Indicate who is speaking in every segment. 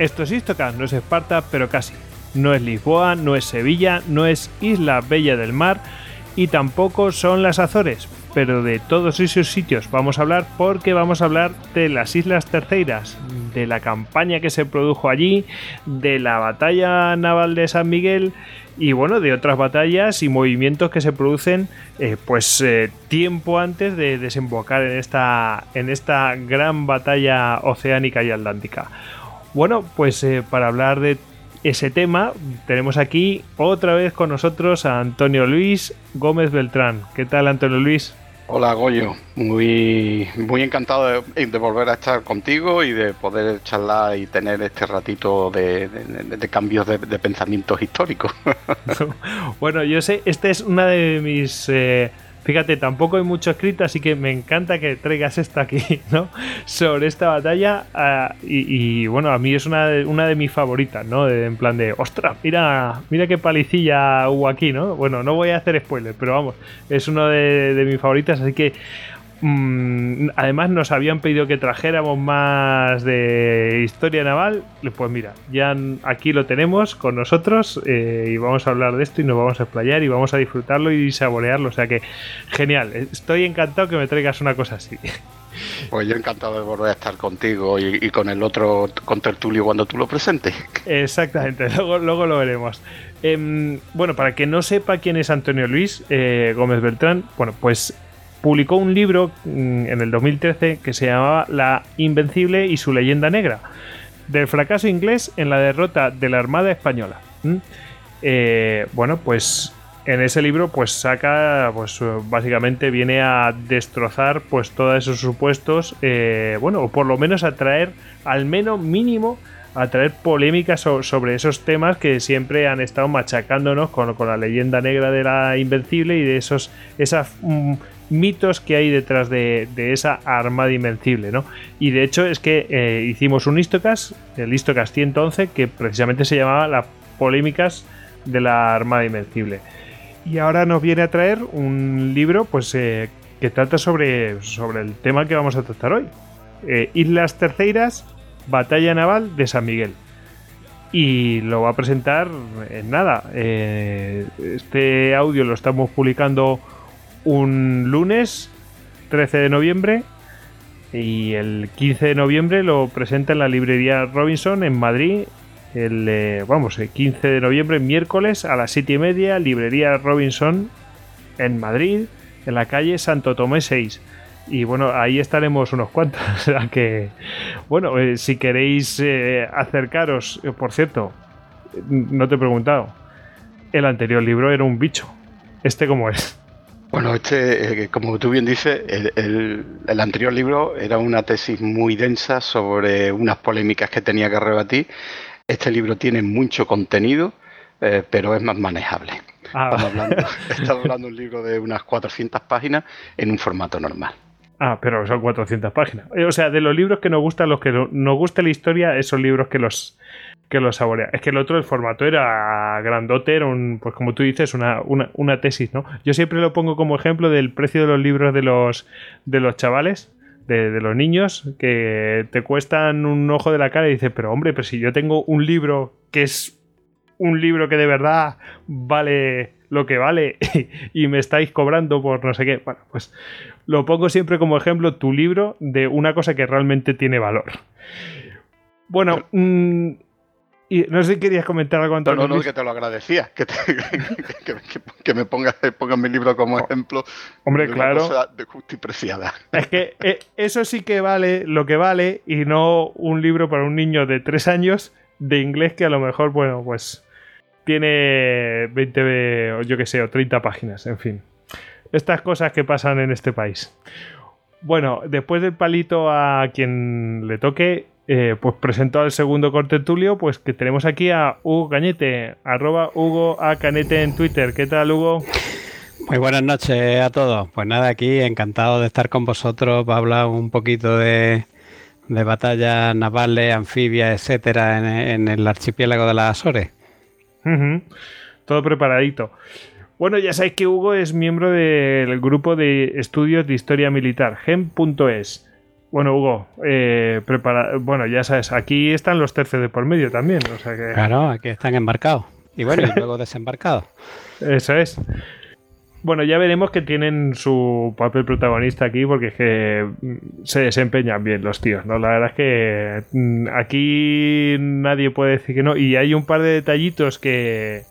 Speaker 1: Esto es Istocas, no es Esparta, pero casi. No es Lisboa, no es Sevilla, no es Isla Bella del Mar y tampoco son las Azores. Pero de todos esos sitios vamos a hablar porque vamos a hablar de las Islas Terceiras, de la campaña que se produjo allí, de la batalla naval de San Miguel y bueno, de otras batallas y movimientos que se producen eh, pues eh, tiempo antes de desembocar en esta, en esta gran batalla oceánica y atlántica. Bueno, pues eh, para hablar de ese tema tenemos aquí otra vez con nosotros a Antonio Luis Gómez Beltrán. ¿Qué tal Antonio Luis?
Speaker 2: Hola Goyo, muy, muy encantado de, volver a estar contigo y de poder charlar y tener este ratito de, cambios de, pensamientos históricos.
Speaker 1: bueno, yo sé, esta es una de mis... Eh, Fíjate, tampoco hay mucho escrito, así que me encanta que traigas esto aquí, ¿no? Sobre esta batalla. Ah, y, bueno, a mí es una de, una de mis favoritas, ¿no? en plan de, ostras, mira, mira qué palicilla hubo aquí, ¿no? Bueno, no voy a hacer spoiler, pero vamos, es una de, de mis favoritas, así que Mm, además nos habían pedido que trajéramos más de historia naval. Pues mira, ya aquí lo tenemos con nosotros eh, y vamos a hablar de esto y nos vamos a explayar y vamos a disfrutarlo y saborearlo. O sea que genial, estoy encantado que me traigas una cosa así.
Speaker 2: Pues yo encantado de volver a estar contigo y, con el otro, con Tertulio cuando tú lo presentes.
Speaker 1: Exactamente, luego, luego lo veremos. Em, bueno, para que no sepa quién es Antonio Luis eh, Gómez Beltrán, bueno, pues publicó un libro mm, en el 2013 que se llamaba La Invencible y su leyenda negra, del fracaso inglés en la derrota de la Armada Española. Eh, bueno, pues en ese libro pues saca, pues básicamente viene a destrozar pues todos esos supuestos, eh, bueno, o por lo menos a traer al menos mínimo a traer polémicas sobre esos temas que siempre han estado machacándonos con, la leyenda negra de la Invencible y de esos esas mm, mitos que hay detrás de, esa armada invencible, ¿no? Y de hecho es que eh, hicimos un Istocas, el Istocas 111, que precisamente se llamaba las polémicas de la armada invencible. Y ahora nos viene a traer un libro, pues, eh, que trata sobre, sobre el tema que vamos a tratar hoy. Eh, Islas Terceiras, Batalla Naval de San Miguel. Y lo va a presentar en nada. este audio lo estamos publicando un lunes 13 de noviembre y el 15 de noviembre lo presenta en la librería Robinson en Madrid. El, eh, vamos, el 15 de noviembre, miércoles a las 7 y media, librería Robinson en Madrid, en la calle Santo Tomé 6. Y bueno, ahí estaremos unos cuantos. O sea que, bueno, eh, si queréis eh, acercaros, por cierto, no te he preguntado, el anterior libro era un bicho. ¿Este cómo es?
Speaker 2: Bueno, este, eh, como tú bien dices, el, anterior libro era una tesis muy densa sobre unas polémicas que tenía que rebatir. Este libro tiene mucho contenido, eh, pero es más manejable. Ah. Estamos, hablando, de un libro de unas 400 páginas en un formato normal.
Speaker 1: Ah, pero son 400 páginas. O sea, de los libros que nos gustan, los que nos gusta la historia, esos libros que los que lo saborea. Es que el otro, el formato era grandote, era un, pues como tú dices, una, una, tesis, ¿no? Yo siempre lo pongo como ejemplo del precio de los libros de los, de los chavales, de, los niños, que te cuestan un ojo de la cara y dices, pero hombre, pero si yo tengo un libro que es un libro que de verdad vale lo que vale y me estáis cobrando por no sé qué. Bueno, pues lo pongo siempre como ejemplo tu libro de una cosa que realmente tiene valor. Bueno, mm, Y no sé si querías comentar algo,
Speaker 2: Antonio. No, no, no, que te lo agradecía, que, que, me pongas ponga mi libro como oh. ejemplo.
Speaker 1: Hombre, claro.
Speaker 2: de justo y preciada.
Speaker 1: Es que eh, eso sí que vale lo que vale y no un libro para un niño de tres años de inglés que a lo mejor, bueno, pues tiene 20 o yo que sé, o 30 páginas, en fin. Estas cosas que pasan en este país. Bueno, después del palito a quien le toque, eh, pues presento al segundo Tulio, pues que tenemos aquí a Hugo Cañete, arroba Hugo A Canete en Twitter. ¿Qué tal, Hugo?
Speaker 3: Muy buenas noches a todos. Pues nada, aquí encantado de estar con vosotros para hablar un poquito de, batallas navales, anfibias, etcétera, en, el archipiélago de las Azores.
Speaker 1: Todo preparadito. Bueno, ya sabéis que Hugo es miembro del grupo de estudios de historia militar, gem.es. Bueno, Hugo, eh, prepara... bueno, ya sabes, aquí están los tercios de por medio también. O sea que...
Speaker 3: Claro, aquí están embarcados. Y bueno, y luego desembarcados.
Speaker 1: Eso es. Bueno, ya veremos que tienen su papel protagonista aquí porque es que mm, se desempeñan bien los tíos, ¿no? La verdad es que mm, aquí nadie puede decir que no. Y hay un par de detallitos que,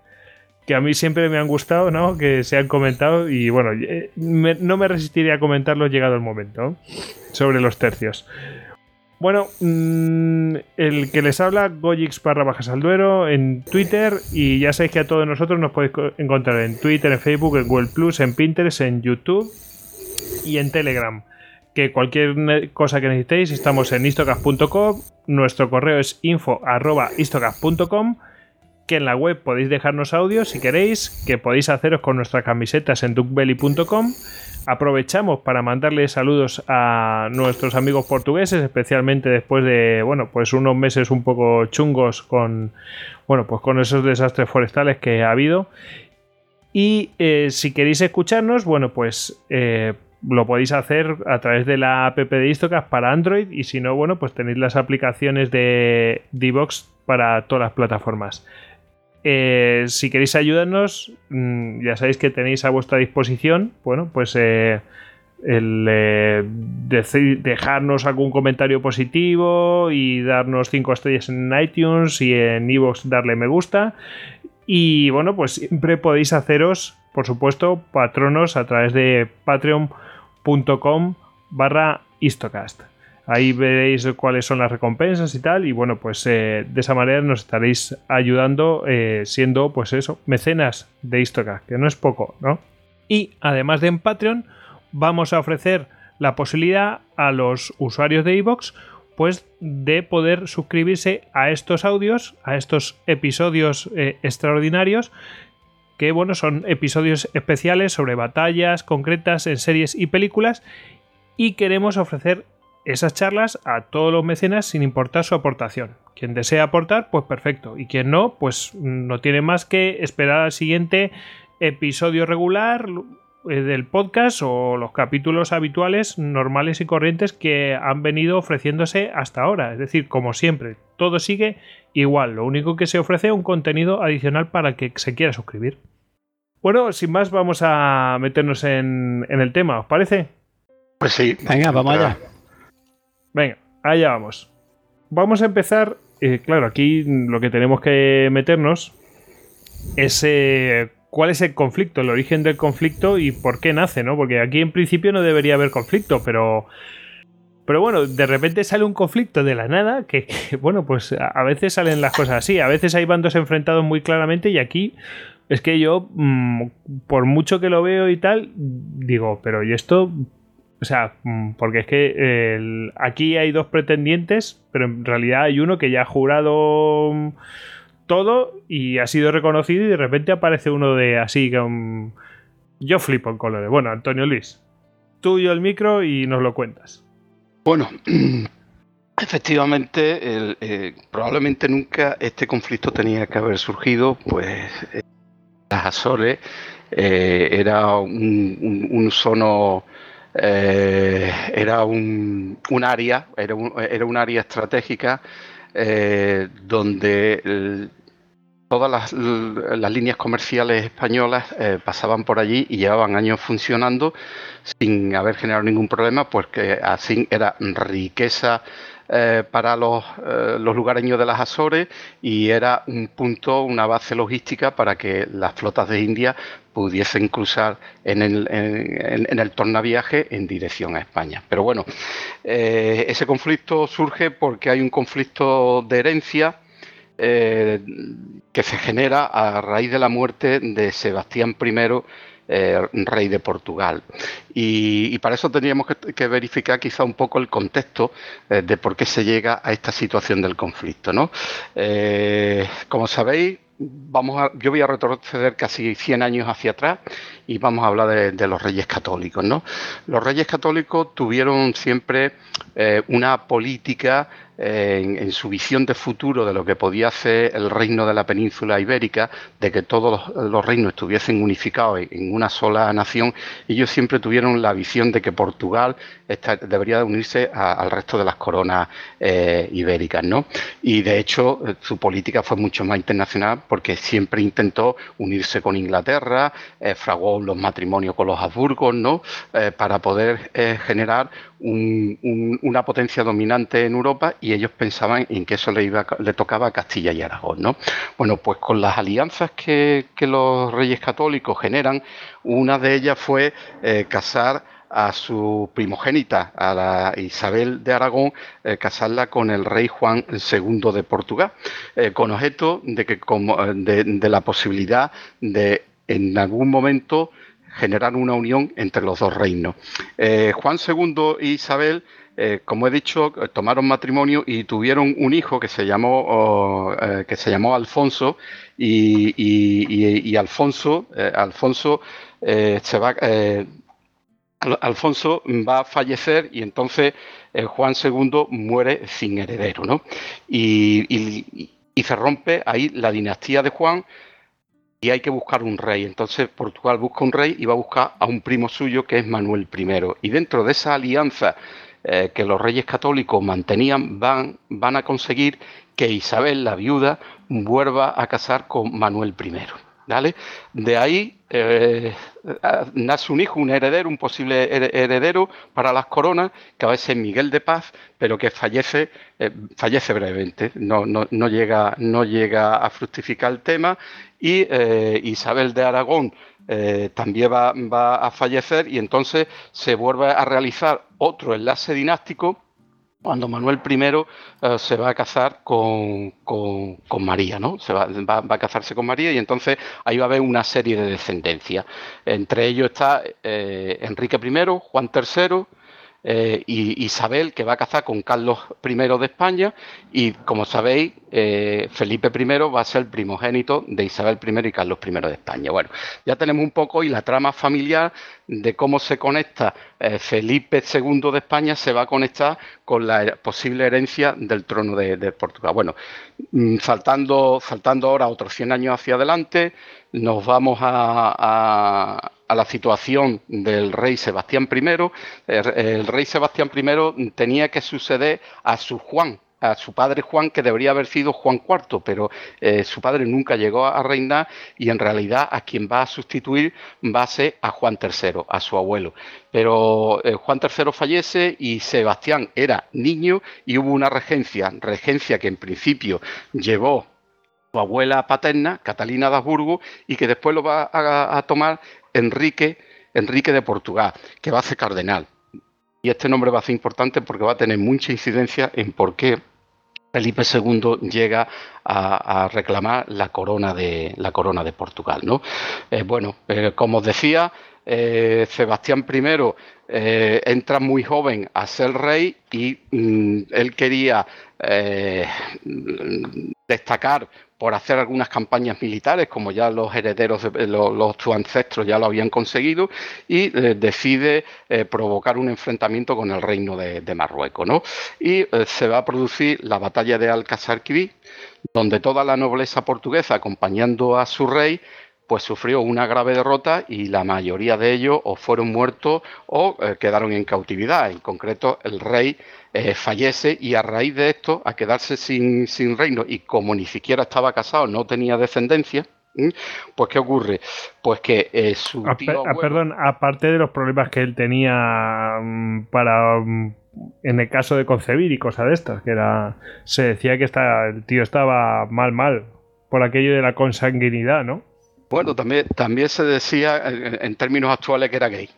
Speaker 1: que a mí siempre me han gustado, ¿no? Que se han comentado y bueno, eh, no me resistiría a comentarlos llegado el momento sobre los tercios. Bueno, mm, el que les habla, Gojix barra bajas al duero en Twitter y ya sabéis que a todos nosotros nos podéis encontrar en Twitter, en Facebook, en Google Plus, en Pinterest, en YouTube y en Telegram. Que cualquier cosa que necesitéis, estamos en istocast.com, nuestro correo es info que en la web podéis dejarnos audios si queréis, que podéis haceros con nuestras camisetas en duckbelly.com. Aprovechamos para mandarle saludos a nuestros amigos portugueses, especialmente después de, bueno, pues unos meses un poco chungos con, bueno, pues con esos desastres forestales que ha habido. Y eh, si queréis escucharnos, bueno, pues eh, lo podéis hacer a través de la app de Istocast para Android y si no, bueno, pues tenéis las aplicaciones de Divox para todas las plataformas. Eh, si queréis ayudarnos, mm, ya sabéis que tenéis a vuestra disposición, bueno, pues eh, el eh, dejarnos algún comentario positivo y darnos 5 estrellas en iTunes y en iVoox darle me gusta. Y bueno, pues siempre podéis haceros, por supuesto, patronos a través de patreon.com barra istocast. Ahí veréis cuáles son las recompensas y tal. Y bueno, pues eh, de esa manera nos estaréis ayudando eh, siendo, pues eso, mecenas de Histoca, que no es poco, ¿no? Y además de en Patreon, vamos a ofrecer la posibilidad a los usuarios de iVoox pues de poder suscribirse a estos audios, a estos episodios eh, extraordinarios que bueno, son episodios especiales sobre batallas concretas en series y películas y queremos ofrecer esas charlas a todos los mecenas sin importar su aportación. Quien desea aportar, pues perfecto. Y quien no, pues no tiene más que esperar al siguiente episodio regular eh, del podcast o los capítulos habituales normales y corrientes que han venido ofreciéndose hasta ahora. Es decir, como siempre, todo sigue igual. Lo único que se ofrece es un contenido adicional para que se quiera suscribir. Bueno, sin más, vamos a meternos en, en el tema, ¿os parece?
Speaker 2: Pues sí.
Speaker 3: Venga, vamos allá.
Speaker 1: Venga, allá vamos. Vamos a empezar. Eh, claro, aquí lo que tenemos que meternos es eh, cuál es el conflicto, el origen del conflicto y por qué nace, ¿no? Porque aquí en principio no debería haber conflicto, pero. Pero bueno, de repente sale un conflicto de la nada, que, bueno, pues a veces salen las cosas así, a veces hay bandos enfrentados muy claramente y aquí es que yo, mm, por mucho que lo veo y tal, digo, pero ¿y esto o sea, mm, porque es que aquí hay dos pretendientes, pero en realidad hay uno que ya ha jurado mm, todo y ha sido reconocido y de repente aparece uno de así que yo flipo en colores. Bueno, Antonio Luis, tú y el micro y nos lo cuentas.
Speaker 2: Bueno, efectivamente, eh, probablemente nunca este conflicto tenía que haber surgido, pues eh, las Azores eh, era un, un, sono eh, era un, área, era un, era un área estratégica eh, donde todas las, líneas comerciales españolas eh, pasaban por allí y llevaban años funcionando sin haber generado ningún problema, porque así era riqueza eh, para los, eh, los, lugareños de las Azores y era un punto, una base logística para que las flotas de India pudiesen cruzar en el, en, el tornaviaje en dirección a España. Pero bueno, ese conflicto surge porque hay un conflicto de herencia eh, que se genera a raíz de la muerte de Sebastián I, eh, rey de Portugal. Y, para eso tendríamos que, verificar quizá un poco el contexto eh, de por qué se llega a esta situación del conflicto. ¿no? como sabéis, vamos a, yo voy a retroceder casi 100 años hacia atrás y vamos a hablar de, los reyes católicos. ¿no? Los reyes católicos tuvieron siempre una política en, su visión de futuro de lo que podía hacer el reino de la península ibérica, de que todos los, reinos estuviesen unificados en, una sola nación, ellos siempre tuvieron la visión de que Portugal debería unirse al resto de las coronas eh, ibéricas, ¿no? Y de hecho eh, su política fue mucho más internacional porque siempre intentó unirse con Inglaterra, eh, fraguó los matrimonios con los Habsburgos, ¿no? para poder generar una potencia dominante en Europa y ellos pensaban en que eso le, iba, le tocaba a Castilla y Aragón. ¿no? Bueno, pues con las alianzas que, los reyes católicos generan, una de ellas fue eh, casar a su primogénita, a la Isabel de Aragón, eh, casarla con el rey Juan II de Portugal, eh, con objeto de, que, como, de la posibilidad de en algún momento generar una unión entre los dos reinos. Eh, Juan II e Isabel, eh, como he dicho, tomaron matrimonio y tuvieron un hijo que se llamó, eh, que se llamó Alfonso y, Alfonso, Alfonso se va, Alfonso va a fallecer y entonces Juan II muere sin heredero, ¿no? y se rompe ahí la dinastía de Juan y hay que buscar un rey. Entonces Portugal busca un rey y va a buscar a un primo suyo que es Manuel I. Y dentro de esa alianza eh, que los reyes católicos mantenían, van, van a conseguir que Isabel, la viuda, vuelva a casar con Manuel I. De ahí eh, nace un hijo, un heredero, un posible heredero para las coronas, que a veces es Miguel de Paz, pero que fallece, eh, fallece brevemente, no, no, no, llega, no llega a fructificar el tema y eh, Isabel de Aragón también va, a fallecer y entonces se vuelve a realizar otro enlace dinástico cuando Manuel I eh, se va a casar con, María, ¿no? Se va, a casarse con María y entonces ahí va a haber una serie de descendencias. Entre ellos está Enrique I, Juan III, eh, y Isabel, que va a casar con Carlos I de España, y como sabéis, eh, Felipe I va a ser primogénito de Isabel I y Carlos I de España. Bueno, ya tenemos un poco y la trama familiar de cómo se conecta eh, Felipe II de España se va a conectar con la posible herencia del trono de, Portugal. Bueno, mm, saltando, saltando ahora otros 100 años hacia adelante, nos vamos a a la situación del rey Sebastián I, el, rey Sebastián I tenía que suceder a su Juan, a su padre Juan, que debería haber sido Juan IV, pero eh, su padre nunca llegó a reinar y en realidad a quien va a sustituir va a ser a Juan III, a su abuelo. Pero eh, Juan III fallece y Sebastián era niño y hubo una regencia, regencia que en principio llevó su abuela paterna, Catalina de Habsburgo, y que después lo va a tomar Enrique, Enrique de Portugal, que va a ser cardenal. Y este nombre va a ser importante porque va a tener mucha incidencia en por qué Felipe II llega a, reclamar la corona de la corona de Portugal. ¿no? Eh, bueno, eh, como os decía, eh, Sebastián I entra muy joven a ser rey y mm, él quería destacar por hacer algunas campañas militares, como ya los herederos, de, los, sus ancestros ya lo habían conseguido, y eh, decide eh, provocar un enfrentamiento con el reino de, Marruecos. ¿no? Y eh, se va a producir la batalla de Alcázar donde toda la nobleza portuguesa, acompañando a su rey, pues sufrió una grave derrota y la mayoría de ellos o fueron muertos o eh, quedaron en cautividad. En concreto, el rey eh, fallece y a raíz de esto, a quedarse sin, sin reino y como ni siquiera estaba casado, no tenía descendencia, pues ¿qué ocurre? Pues que eh, su tío
Speaker 1: Perdón, aparte de los problemas que él tenía mm, para mm, en el caso de concebir y cosas de estas, que era se decía que el tío estaba mal mal por aquello de la consanguinidad, ¿no?
Speaker 2: Bueno, también, también se decía en, términos actuales que era gay.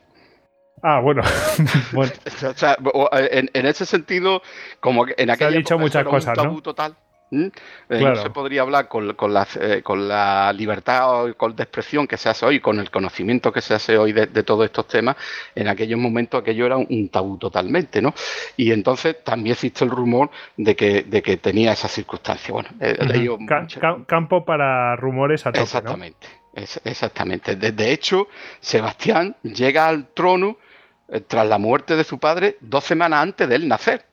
Speaker 1: Ah, bueno.
Speaker 2: bueno. o sea, en, ese sentido, como en aquella
Speaker 1: se ha dicho muchas cosas,
Speaker 2: un tabú total ¿Mm? Eh, no se podría hablar con, con, la, eh, con la libertad de expresión que se hace hoy, con el conocimiento que se hace hoy de, todos estos temas. En aquellos momentos aquello era un, tabú totalmente, ¿no? Y entonces también existe el rumor de que, de que tenía esa circunstancia. Bueno,
Speaker 1: campo para rumores a tope,
Speaker 2: Exactamente, exactamente. De, hecho, Sebastián llega al trono eh, tras la muerte de su padre dos semanas antes de él nacer.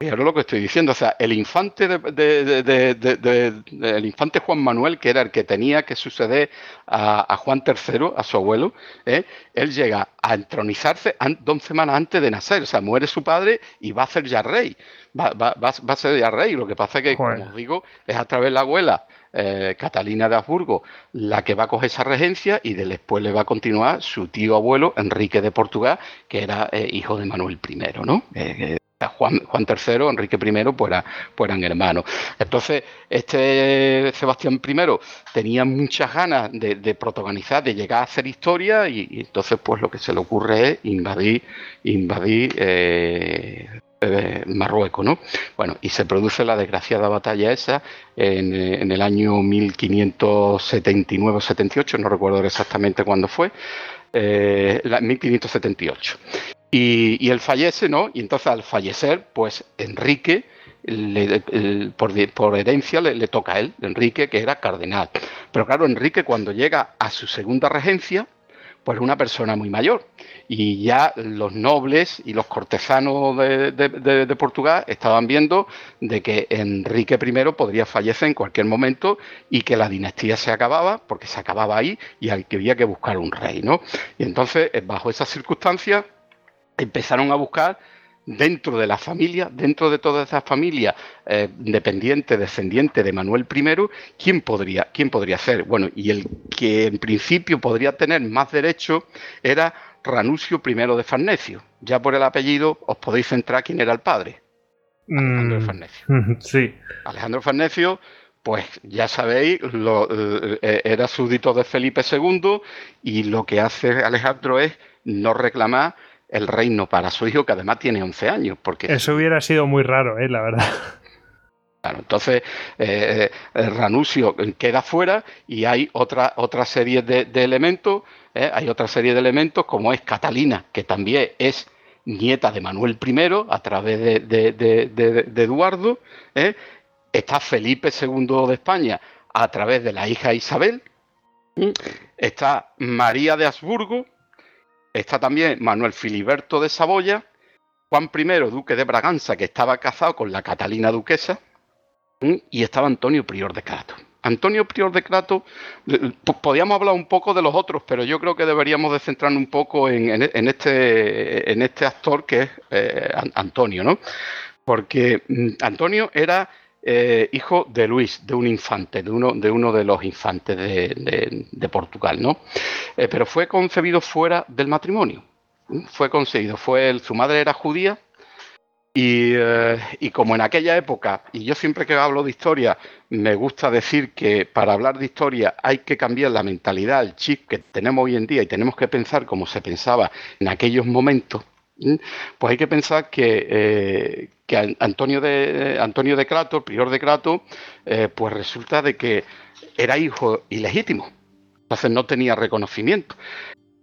Speaker 2: Pero lo que estoy diciendo, o sea, el infante de, el infante Juan Manuel, que era el que tenía que suceder a, Juan III, a su abuelo, ¿eh? él llega a entronizarse dos semanas antes de nacer, o sea, muere su padre y va a ser ya rey, va, va, va, a ser ya rey. Lo que pasa es que, como os digo, es a través de la abuela eh, Catalina de Habsburgo la que va a coger esa regencia y después le va a continuar su tío abuelo Enrique de Portugal, que era eh, hijo de Manuel I, ¿no? Juan, Juan III, Enrique I, pues, pues, eran hermanos. Entonces, este Sebastián I tenía muchas ganas de, protagonizar, de llegar a hacer historia, y, entonces, pues lo que se le ocurre es invadir, invadir eh, eh, Marruecos, ¿no? Bueno, y se produce la desgraciada batalla esa en, en el año 1579-78, no recuerdo exactamente cuándo fue, eh, 1578. Y, él fallece, ¿no? Y entonces al fallecer, pues Enrique, por, herencia, le, toca a él, Enrique, que era cardenal. Pero claro, Enrique cuando llega a su segunda regencia, pues una persona muy mayor. Y ya los nobles y los cortesanos de, Portugal estaban viendo de que Enrique I podría fallecer en cualquier momento y que la dinastía se acababa, porque se acababa ahí y había que buscar un rey, ¿no? Y entonces, bajo esas circunstancias, empezaron a buscar dentro de la familia, dentro de toda esa familia eh, dependiente, descendiente de Manuel I, ¿quién podría, quién podría ser? Bueno, y el que en principio podría tener más derecho era Ranucio I de Farnesio. Ya por el apellido os podéis centrar quién era el padre. Alejandro de mm, Farnesio.
Speaker 1: Sí.
Speaker 2: Alejandro Farnesio, pues ya sabéis, eh, eh, era súbdito de Felipe II y lo que hace Alejandro es no reclamar el reino para su hijo, que además tiene 11 años. Porque...
Speaker 1: Eso hubiera sido muy raro, ¿eh? la verdad.
Speaker 2: Claro, entonces eh, eh, Ranucio queda fuera y hay otra, otra serie de, elementos, ¿eh? hay otra serie de elementos como es Catalina, que también es nieta de Manuel I a través de, Eduardo, está Felipe II de España a través de la hija Isabel, está María de Habsburgo, Está también Manuel Filiberto de Saboya, Juan I, duque de Braganza, que estaba casado con la Catalina duquesa, y estaba Antonio Prior de Crato. Antonio Prior de Crato, podíamos hablar un poco de los otros, pero yo creo que deberíamos de centrarnos un poco en, este, este, actor que es eh, Antonio, ¿no? Porque mm, Antonio era eh, hijo de Luis, de un infante, de uno de, uno de los infantes de, Portugal, ¿no? Eh, pero fue concebido fuera del matrimonio. Fue concebido, fue su madre era judía eh, y, como en aquella época, y yo siempre que hablo de historia, me gusta decir que para hablar de historia hay que cambiar la mentalidad, el chip que tenemos hoy en día y tenemos que pensar como se pensaba en aquellos momentos, pues hay que pensar que, eh, que Antonio de Antonio de Crato, prior de Crato, eh, pues resulta de que era hijo ilegítimo. Entonces no tenía reconocimiento.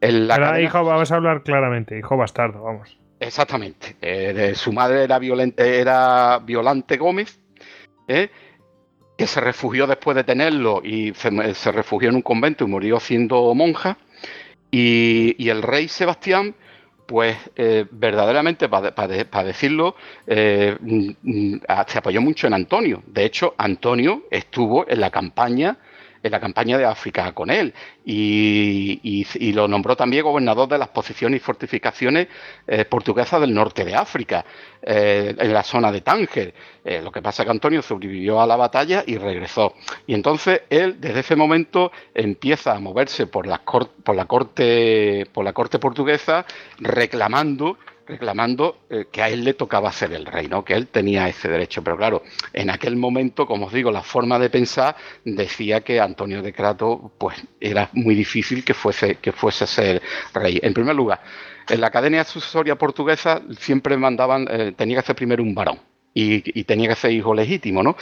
Speaker 1: era hijo, vamos a hablar claramente, hijo bastardo, vamos.
Speaker 2: Exactamente. Eh, su madre era, violente, era Violante Gómez, que se refugió después de tenerlo y se, refugió en un convento y murió siendo monja. y el rey Sebastián pues eh, verdaderamente, para decirlo, eh, mm, mm, se apoyó mucho en Antonio. De hecho, Antonio estuvo en la campaña la campaña de África con él y, lo nombró también gobernador de las posiciones y fortificaciones eh, portuguesas del norte de África, eh, en la zona de Tánger. Eh, lo que pasa es que Antonio sobrevivió a la batalla y regresó. Y entonces él, desde ese momento, empieza a moverse por la, por la, corte, por la corte portuguesa reclamando reclamando eh, que a él le tocaba ser el rey, ¿no? que él tenía ese derecho. Pero claro, en aquel momento, como os digo, la forma de pensar decía que Antonio de Crato pues, era muy difícil que fuese, que fuese a ser rey. En primer lugar, en la Academia Sucesoria Portuguesa siempre mandaban, eh, tenía que ser primero un varón y, tenía que ser hijo legítimo. ¿no?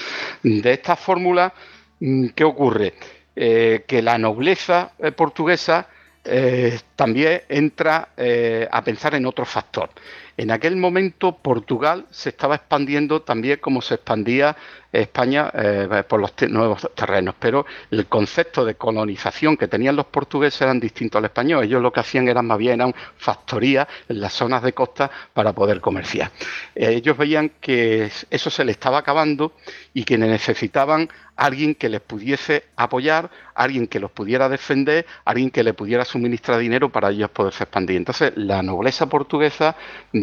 Speaker 2: De esta fórmula, mm, ¿qué ocurre? Eh, que la nobleza portuguesa eh, también entra eh, a pensar en otro factor. En aquel momento Portugal se estaba expandiendo también como se expandía España eh, por los nuevos terrenos, pero el concepto de colonización que tenían los portugueses eran distintos al español. Ellos lo que hacían eran más bien eran factorías en las zonas de costa para poder comerciar. ellos veían que eso se les estaba acabando y que necesitaban alguien que les pudiese apoyar, alguien que los pudiera defender, alguien que le pudiera suministrar dinero para ellos poderse expandir. Entonces, la nobleza portuguesa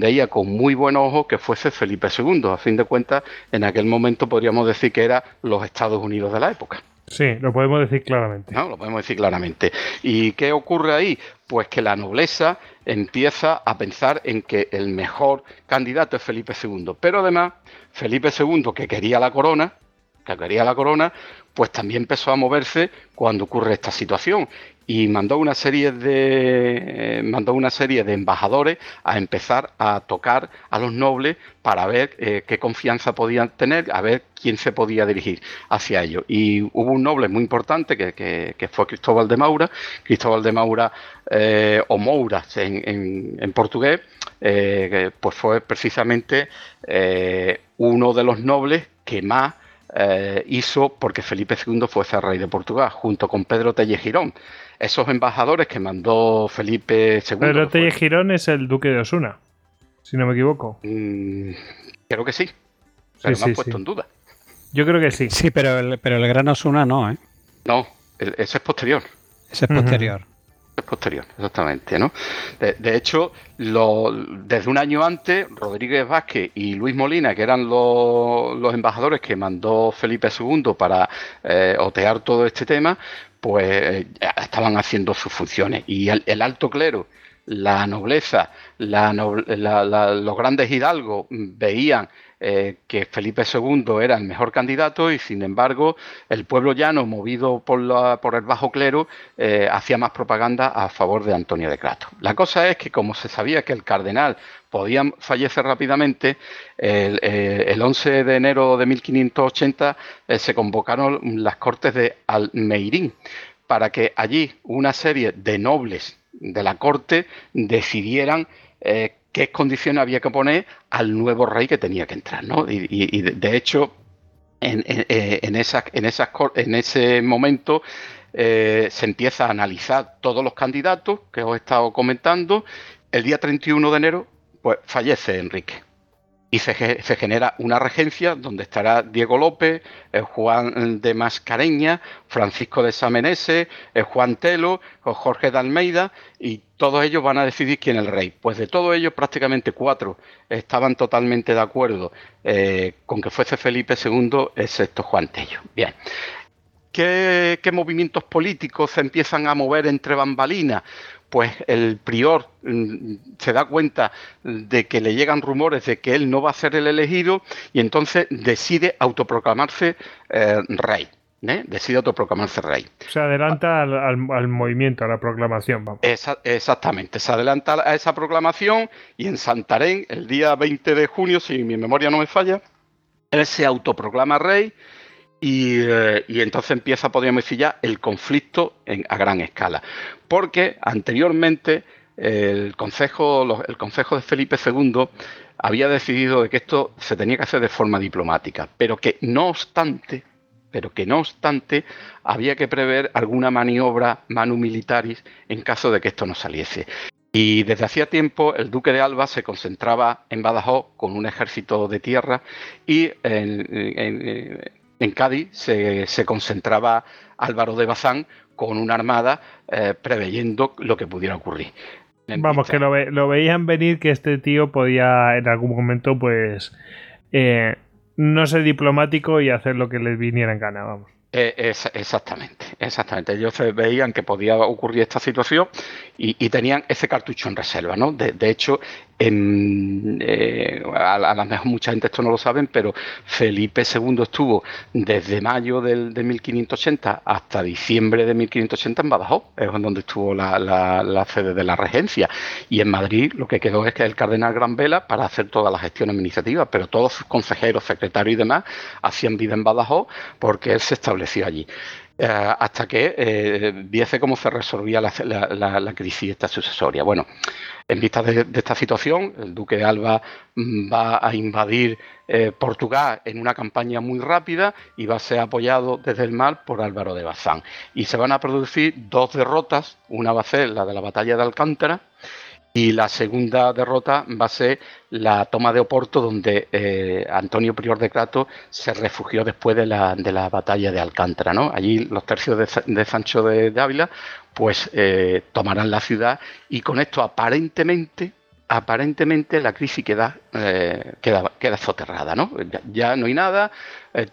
Speaker 2: veía con muy buen ojo que fuese Felipe II. A fin de cuentas, en aquel momento podríamos decir que era los Estados Unidos de la época.
Speaker 1: Sí, lo podemos decir claramente.
Speaker 2: No, lo podemos decir claramente. ¿Y qué ocurre ahí? Pues que la nobleza empieza a pensar en que el mejor candidato es Felipe II. Pero además, Felipe II, que quería la corona, que quería la corona, pues también empezó a moverse cuando ocurre esta situación y mandó una serie de eh, mandó una serie de embajadores a empezar a tocar a los nobles para ver eh, qué confianza podían tener, a ver quién se podía dirigir hacia ellos. Y hubo un noble muy importante que, fue Cristóbal de Maura, Cristóbal de Maura eh, o Moura en, en portugués, pues fue precisamente uno de los nobles que más hizo porque Felipe II fuese rey de Portugal, junto con Pedro Telle Girón. Esos embajadores que mandó Felipe II.
Speaker 1: Pedro Telle Girón es el duque de Osuna, si no me equivoco.
Speaker 2: Mm, creo que sí, pero me han puesto en duda.
Speaker 1: Yo creo que sí.
Speaker 3: Sí, pero el, pero el gran Osuna no, ¿eh?
Speaker 2: No, ese es posterior.
Speaker 3: Ese es posterior
Speaker 2: es posterior, exactamente, ¿no? De, hecho, desde un año antes, Rodríguez Vázquez y Luis Molina, que eran los, embajadores que mandó Felipe II para eh, otear todo este tema, pues eh, estaban haciendo sus funciones. Y el, alto clero, la nobleza, los grandes hidalgos veían eh, que Felipe II era el mejor candidato y sin embargo el pueblo llano, movido por, el bajo clero, eh, hacía más propaganda a favor de Antonio de Crato. La cosa es que como se sabía que el cardenal podía fallecer rápidamente, el, 11 eh, de enero de 1580 se convocaron las cortes de Almeirín para que allí una serie de nobles de la corte decidieran qué condiciones había que poner al nuevo rey que tenía que entrar, ¿no? Y, de hecho, en, en, esa, en, en ese momento eh, se empieza a analizar todos los candidatos que os he estado comentando. El día 31 de enero, pues fallece Enrique y se, genera una regencia donde estará Diego López, Juan de Mascareña, Francisco de Samenese, Juan Telo, Jorge de Almeida y todos ellos van a decidir quién es el rey. Pues de todos ellos prácticamente cuatro estaban totalmente de acuerdo eh, con que fuese Felipe II, excepto Juan Tello. Bien. ¿Qué, ¿Qué movimientos políticos se empiezan a mover entre bambalinas? pues el prior mm, se da cuenta de que le llegan rumores de que él no va a ser el elegido y entonces decide autoproclamarse eh, rey. ¿Eh? Decide autoproclamarse rey.
Speaker 1: Se adelanta al, movimiento, a la proclamación. Vamos.
Speaker 2: exactamente, se adelanta a esa proclamación y en Santarén, el día 20 de junio, si mi memoria no me falla, él se autoproclama rey eh, y, entonces empieza, podríamos decir ya, el conflicto a gran escala. Porque anteriormente el consejo, el consejo de Felipe II había decidido de que esto se tenía que hacer de forma diplomática, pero que no obstante, pero que no obstante había que prever alguna maniobra manu militaris en caso de que esto no saliese. Y desde hacía tiempo el duque de Alba se concentraba en Badajoz con un ejército de tierra y en en Cádiz se, concentraba Álvaro de Bazán con una armada eh, preveyendo lo que pudiera ocurrir.
Speaker 1: Vamos, que lo, veían venir que este tío podía en algún momento, pues, eh, no ser diplomático y hacer lo que les viniera en gana, vamos.
Speaker 2: Eh, exactamente, exactamente. Ellos veían que podía ocurrir esta situación y, tenían ese cartucho en reserva, ¿no? De, hecho, eh, a, lo mejor mucha gente esto no lo saben, pero Felipe II estuvo desde mayo del, de 1580 hasta diciembre de 1580 en Badajoz, es donde estuvo la, sede de la regencia. Y en Madrid lo que quedó es que el cardenal Gran Vela para hacer todas las gestiones administrativas, pero todos sus consejeros, secretarios y demás hacían vida en Badajoz porque él se estableció allí. Eh, hasta que eh, viese cómo se resolvía la, la, crisis esta sucesoria. Bueno, en vista de, esta situación, el duque de Alba mm, va a invadir eh, Portugal en una campaña muy rápida y va a ser apoyado desde el mar por Álvaro de Bazán. Y se van a producir dos derrotas, una va a ser la de la batalla de Alcántara y la segunda derrota va a ser la toma de Oporto, donde eh, Antonio Prior de Crato se refugió después de la, de la batalla de Alcántara. ¿no? Allí los tercios de, Sancho de, Ávila pues eh, tomarán la ciudad y con esto aparentemente aparentemente la crisis queda, eh, queda, queda soterrada, ¿no? Ya, no hay nada,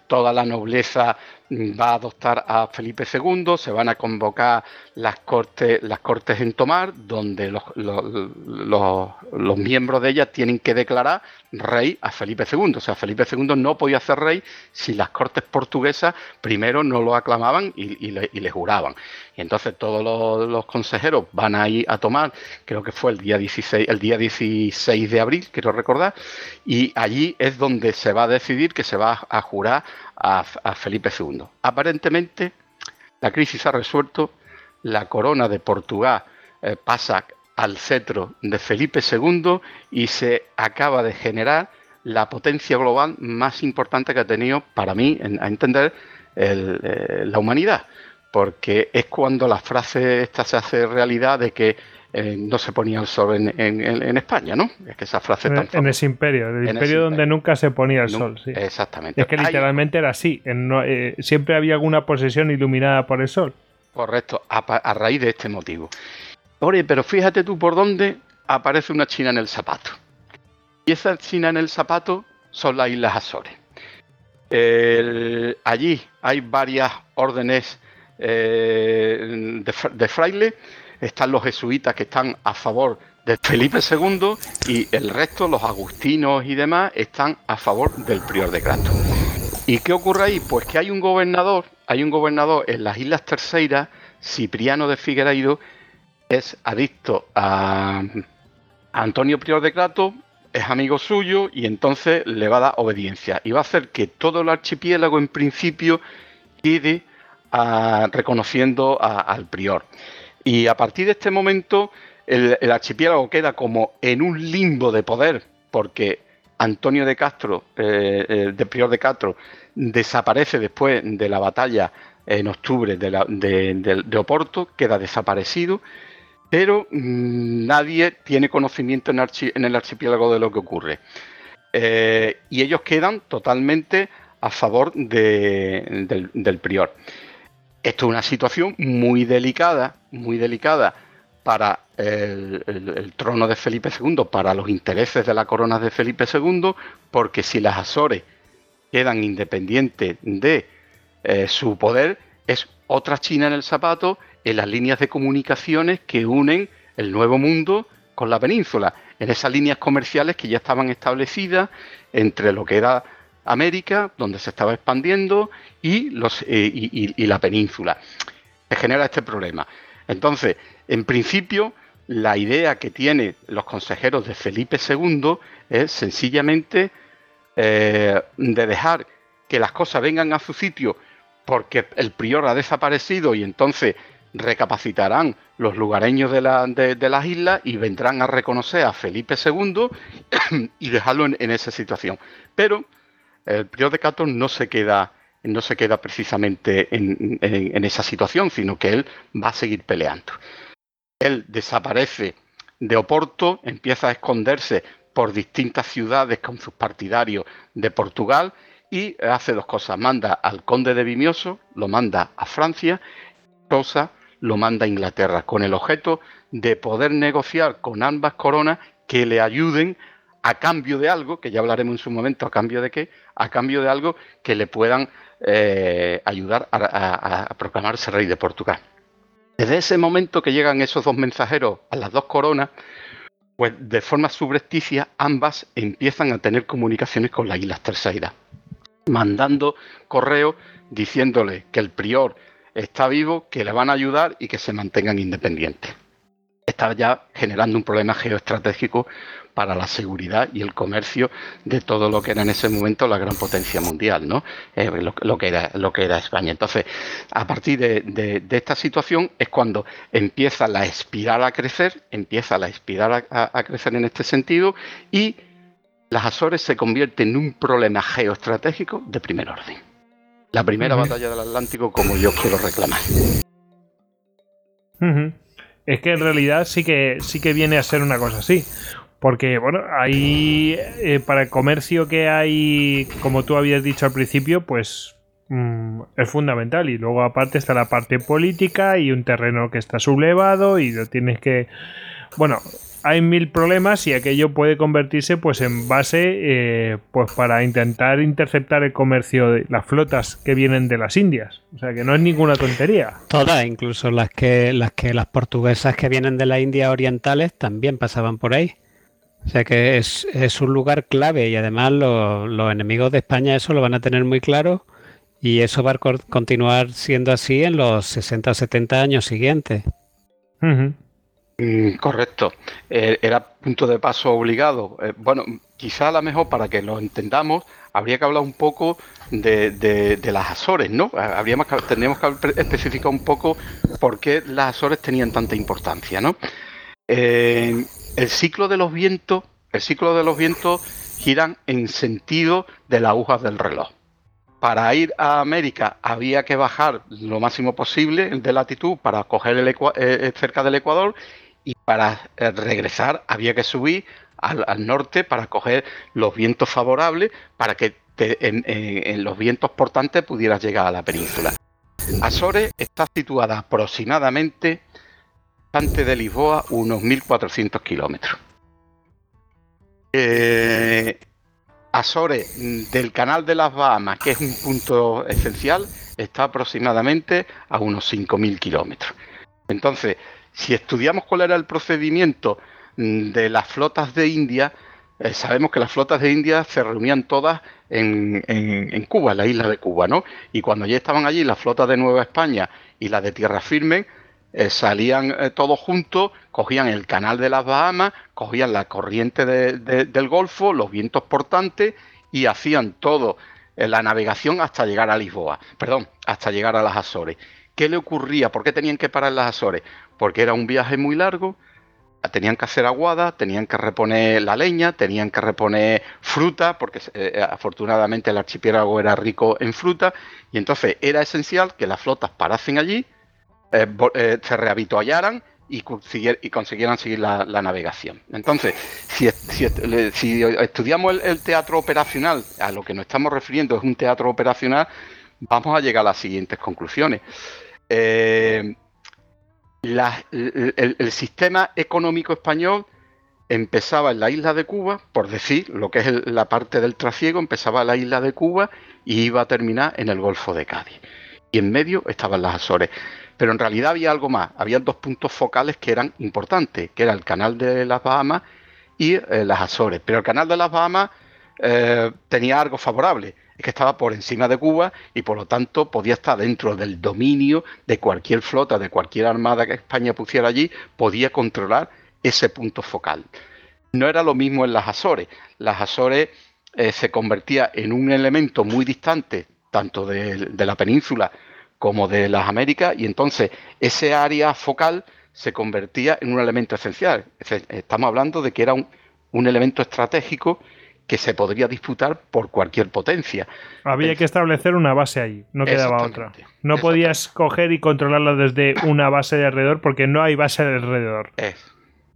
Speaker 2: toda la nobleza va a adoptar a Felipe II, se van a convocar las cortes, las cortes en Tomar, donde los, los, miembros de ellas tienen que declarar rey a Felipe II. O sea, Felipe II no podía ser rey si las cortes portuguesas primero no lo aclamaban y, le, juraban. Y entonces todos los, consejeros van a ir a tomar, creo que fue el día 16, el día 16 de abril, quiero recordar, y allí es donde se va a decidir que se va a jurar a, Felipe II. Aparentemente, la crisis ha resuelto, la corona de Portugal eh, pasa al cetro de Felipe II y se acaba de generar la potencia global más importante que ha tenido, para mí, a entender, eh, la humanidad. Porque es cuando la frase esta se hace realidad de que eh, no se ponía el sol en, España, ¿no? Es que esa frase
Speaker 1: tan En ese imperio, el imperio donde nunca se ponía el sol, sí.
Speaker 2: Exactamente.
Speaker 1: Es que literalmente era así, eh, siempre había alguna posesión iluminada por el sol.
Speaker 2: Correcto, a, raíz de este motivo. Oye, pero fíjate tú por dónde aparece una china en el zapato. Y esa china en el zapato son las Islas Azores. allí hay varias órdenes eh, de, de frailes están los jesuitas que están a favor de Felipe II y el resto, los agustinos y demás, están a favor del prior de Crato. ¿Y qué ocurre ahí? Pues que hay un gobernador, hay un gobernador en las Islas Terceiras, Cipriano de Figueiredo, es adicto a, Antonio Prior de Crato, es amigo suyo y entonces le va a dar obediencia y va a hacer que todo el archipiélago en principio quede ah, reconociendo al prior. Y a partir de este momento, el, archipiélago queda como en un limbo de poder, porque Antonio de Castro, eh, eh, de Prior de Castro, desaparece después de la batalla en octubre de, Oporto, queda desaparecido, pero mm, nadie tiene conocimiento en, el archipiélago de lo que ocurre. Eh, y ellos quedan totalmente a favor del prior. Esto es una situación muy delicada, muy delicada para el, trono de Felipe II, para los intereses de la corona de Felipe II, porque si las Azores quedan independientes de eh, su poder, es otra China en el zapato en las líneas de comunicaciones que unen el Nuevo Mundo con la península, en esas líneas comerciales que ya estaban establecidas entre lo que era América, donde se estaba expandiendo, y, eh, y, la península. Se genera este problema. Entonces, en principio, la idea que tienen los consejeros de Felipe II es sencillamente eh, de dejar que las cosas vengan a su sitio porque el prior ha desaparecido y entonces recapacitarán los lugareños de, las islas y vendrán a reconocer a Felipe II y dejarlo en, en esa situación. Pero el prior de Cato no se queda, no se queda precisamente en, esa situación, sino que él va a seguir peleando. Él desaparece de Oporto, empieza a esconderse por distintas ciudades con sus partidarios de Portugal y hace dos cosas. Manda al conde de Vimioso, lo manda a Francia, Rosa lo manda a Inglaterra, con el objeto de poder negociar con ambas coronas que le ayuden a cambio de algo, que ya hablaremos en su momento, a cambio de qué, a cambio de algo que le puedan eh, ayudar a proclamarse rey de Portugal. Desde ese momento que llegan esos dos mensajeros a las dos coronas, pues de forma subrepticia ambas empiezan a tener comunicaciones con las Islas Terceiras, mandando correos diciéndole que el prior está vivo, que le van a ayudar y que se mantengan independientes. Está ya generando un problema geoestratégico para la seguridad y el comercio de todo lo que era en ese momento la gran potencia mundial, ¿no? Eh, lo, que era, lo que era España. Entonces, a partir de, esta situación es cuando empieza la espiral a crecer, empieza la espiral a, crecer en este sentido y las Azores se convierten en un problema geoestratégico de primer orden. La primera batalla del Atlántico como yo quiero reclamar.
Speaker 1: Es que en realidad sí que sí que viene a ser una cosa así. Porque, bueno, ahí eh, para el comercio que hay, como tú habías dicho al principio, pues mm, es fundamental. Y luego aparte está la parte política y un terreno que está sublevado y lo tienes que... Bueno, hay mil problemas y aquello puede convertirse pues en base eh, pues para intentar interceptar el comercio de las flotas que vienen de las Indias. O sea que no es ninguna tontería.
Speaker 3: Todas, incluso las que las que las portuguesas que vienen de las Indias orientales también pasaban por ahí. O sea que es, un lugar clave y además los enemigos de España eso lo van a tener muy claro y eso va a continuar siendo así en los 60 o 70 años siguientes.
Speaker 2: Mm, correcto. Eh, era punto de paso obligado. Eh, bueno, quizá a lo mejor para que lo entendamos, habría que hablar un poco de, las Azores, ¿no? Habríamos tendríamos que especificar un poco por qué las Azores tenían tanta importancia, ¿no? Eh, el ciclo de los vientos, el ciclo de los vientos giran en sentido de las agujas del reloj. Para ir a América había que bajar lo máximo posible de latitud para coger el eh, eh, cerca del Ecuador y para eh, regresar había que subir al, norte para coger los vientos favorables para que en, en, los vientos portantes pudieras llegar a la península. Azores está situada aproximadamente antes de Lisboa unos 1.400 kilómetros. Eh, Azores del canal de las Bahamas, que es un punto esencial, está aproximadamente a unos 5.000 kilómetros. Entonces, si estudiamos cuál era el procedimiento de las flotas de India, eh, sabemos que las flotas de India se reunían todas en, en, Cuba, en la isla de Cuba, ¿no? Y cuando ya estaban allí las flotas de Nueva España y las de Tierra Firme, eh, salían eh, todos juntos, cogían el canal de las Bahamas, cogían la corriente del Golfo, los vientos portantes y hacían todo eh, la navegación hasta llegar a Lisboa, perdón, hasta llegar a las Azores. ¿Qué le ocurría? ¿Por qué tenían que parar las Azores? Porque era un viaje muy largo, tenían que hacer aguada, tenían que reponer la leña, tenían que reponer fruta, porque afortunadamente el archipiélago era rico en fruta, y entonces era esencial que las flotas parasen allí, eh, eh, se rehabituallaran y, consiguieran seguir la, navegación. Entonces, si, estudiamos el, teatro operacional, a lo que nos estamos refiriendo es un teatro operacional, vamos a llegar a las siguientes conclusiones. Eh, el, sistema económico español empezaba en la isla de Cuba, por decir lo que es la parte del trasiego, empezaba en la isla de Cuba y iba a terminar en el Golfo de Cádiz. Y en medio estaban las Azores. Pero en realidad había algo más, había dos puntos focales que eran importantes, que era el canal de las Bahamas y eh, las Azores. Pero el canal de las Bahamas eh, tenía algo favorable, es que estaba por encima de Cuba y por lo tanto podía estar dentro del dominio de cualquier flota, de cualquier armada que España pusiera allí, podía controlar ese punto focal. No era lo mismo en las Azores. Las Azores eh, se convertía en un elemento muy distante, tanto de la península como de las Américas y entonces ese área focal se convertía en un elemento esencial. Estamos hablando de que era un, elemento estratégico que se podría disputar por cualquier potencia.
Speaker 1: Había que establecer una base ahí, no quedaba otra. No podías coger y controlarla desde una base de alrededor porque no hay base de alrededor.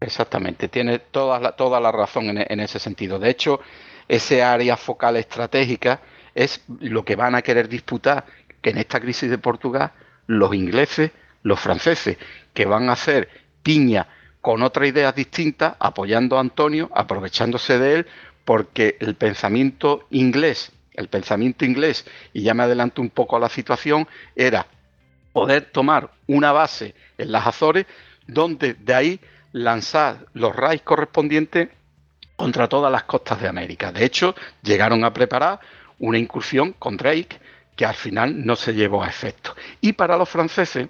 Speaker 2: exactamente, tiene toda la, toda la razón en, en ese sentido. De hecho, ese área focal estratégica es lo que van a querer disputar que en esta crisis de Portugal los ingleses, los franceses, que van a hacer piña con otras ideas distintas, apoyando a Antonio, aprovechándose de él, porque el pensamiento inglés, el pensamiento inglés, y ya me adelanto un poco a la situación, era poder tomar una base en las Azores, donde de ahí lanzar los raids correspondientes contra todas las costas de América. De hecho, llegaron a preparar una incursión con Drake que al final no se llevó a efecto. Y para los franceses,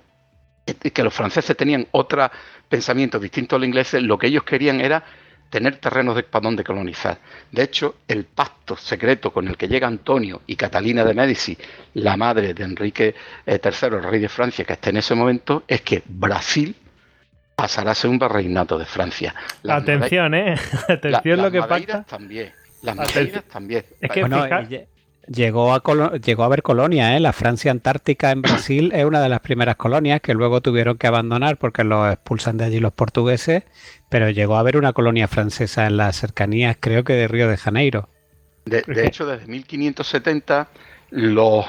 Speaker 2: que los franceses tenían otro pensamiento distinto al inglés, lo que ellos querían era tener terrenos de para de colonizar. De hecho, el pacto secreto con el que llega Antonio y Catalina de Medici, la madre de Enrique III, eh, el rey de Francia, que está en ese momento, es que Brasil pasará a ser un virreinato de Francia.
Speaker 1: Atención, ¿eh? Atención lo que
Speaker 2: pasa. también. Las Madeiras también.
Speaker 3: Es que llegó, a llegó a haber colonias, ¿eh? La Francia Antártica en Brasil es una de las primeras colonias que luego tuvieron que abandonar porque los expulsan de allí los portugueses, pero llegó a haber una colonia francesa en las cercanías, creo que de Río de Janeiro.
Speaker 2: De, de hecho, desde 1570 los,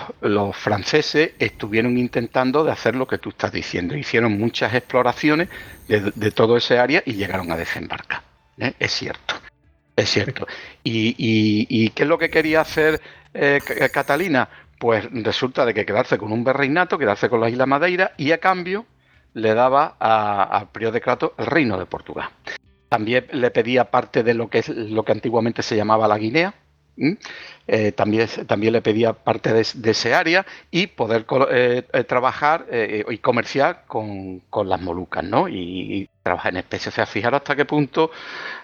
Speaker 2: franceses estuvieron intentando de hacer lo que tú estás diciendo. Hicieron muchas exploraciones de, todo ese área y llegaron a desembarcar. ¿eh? Es cierto, es cierto. Y, qué es lo que quería hacer eh, Catalina? Pues resulta de que quedarse con un virreinato, quedarse con la isla Madeira y a cambio le daba al Prior de Crato el reino de Portugal. También le pedía parte de lo que es lo que antiguamente se llamaba la Guinea, eh, también, también le pedía parte de, ese área y poder eh, eh, trabajar y comerciar con, las Molucas, ¿no? Y, trabajar en especie. O sea, fijaros hasta qué punto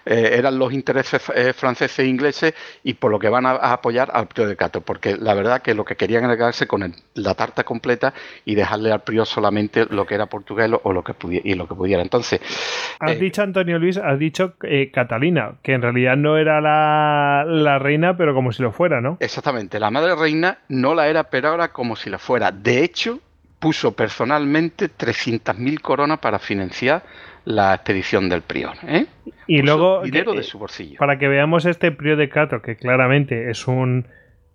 Speaker 2: eran los intereses franceses e ingleses y por lo que van a, apoyar al Prior de Cato, porque la verdad que lo que querían era quedarse con la tarta completa y dejarle al Prior solamente lo que era portugués o lo que pudiera, y lo que pudiera. Entonces.
Speaker 1: Has dicho, Antonio Luis, has dicho Catalina, que en realidad no era la, la reina, pero como si lo fuera.
Speaker 2: Exactamente, la madre reina no la era, pero ahora como si la fuera. De hecho, puso personalmente 300.000 coronas para financiar la expedición del prior. ¿eh?
Speaker 1: Y luego,
Speaker 2: dinero de su bolsillo.
Speaker 1: Para que veamos este prior de Cato, que claramente es un,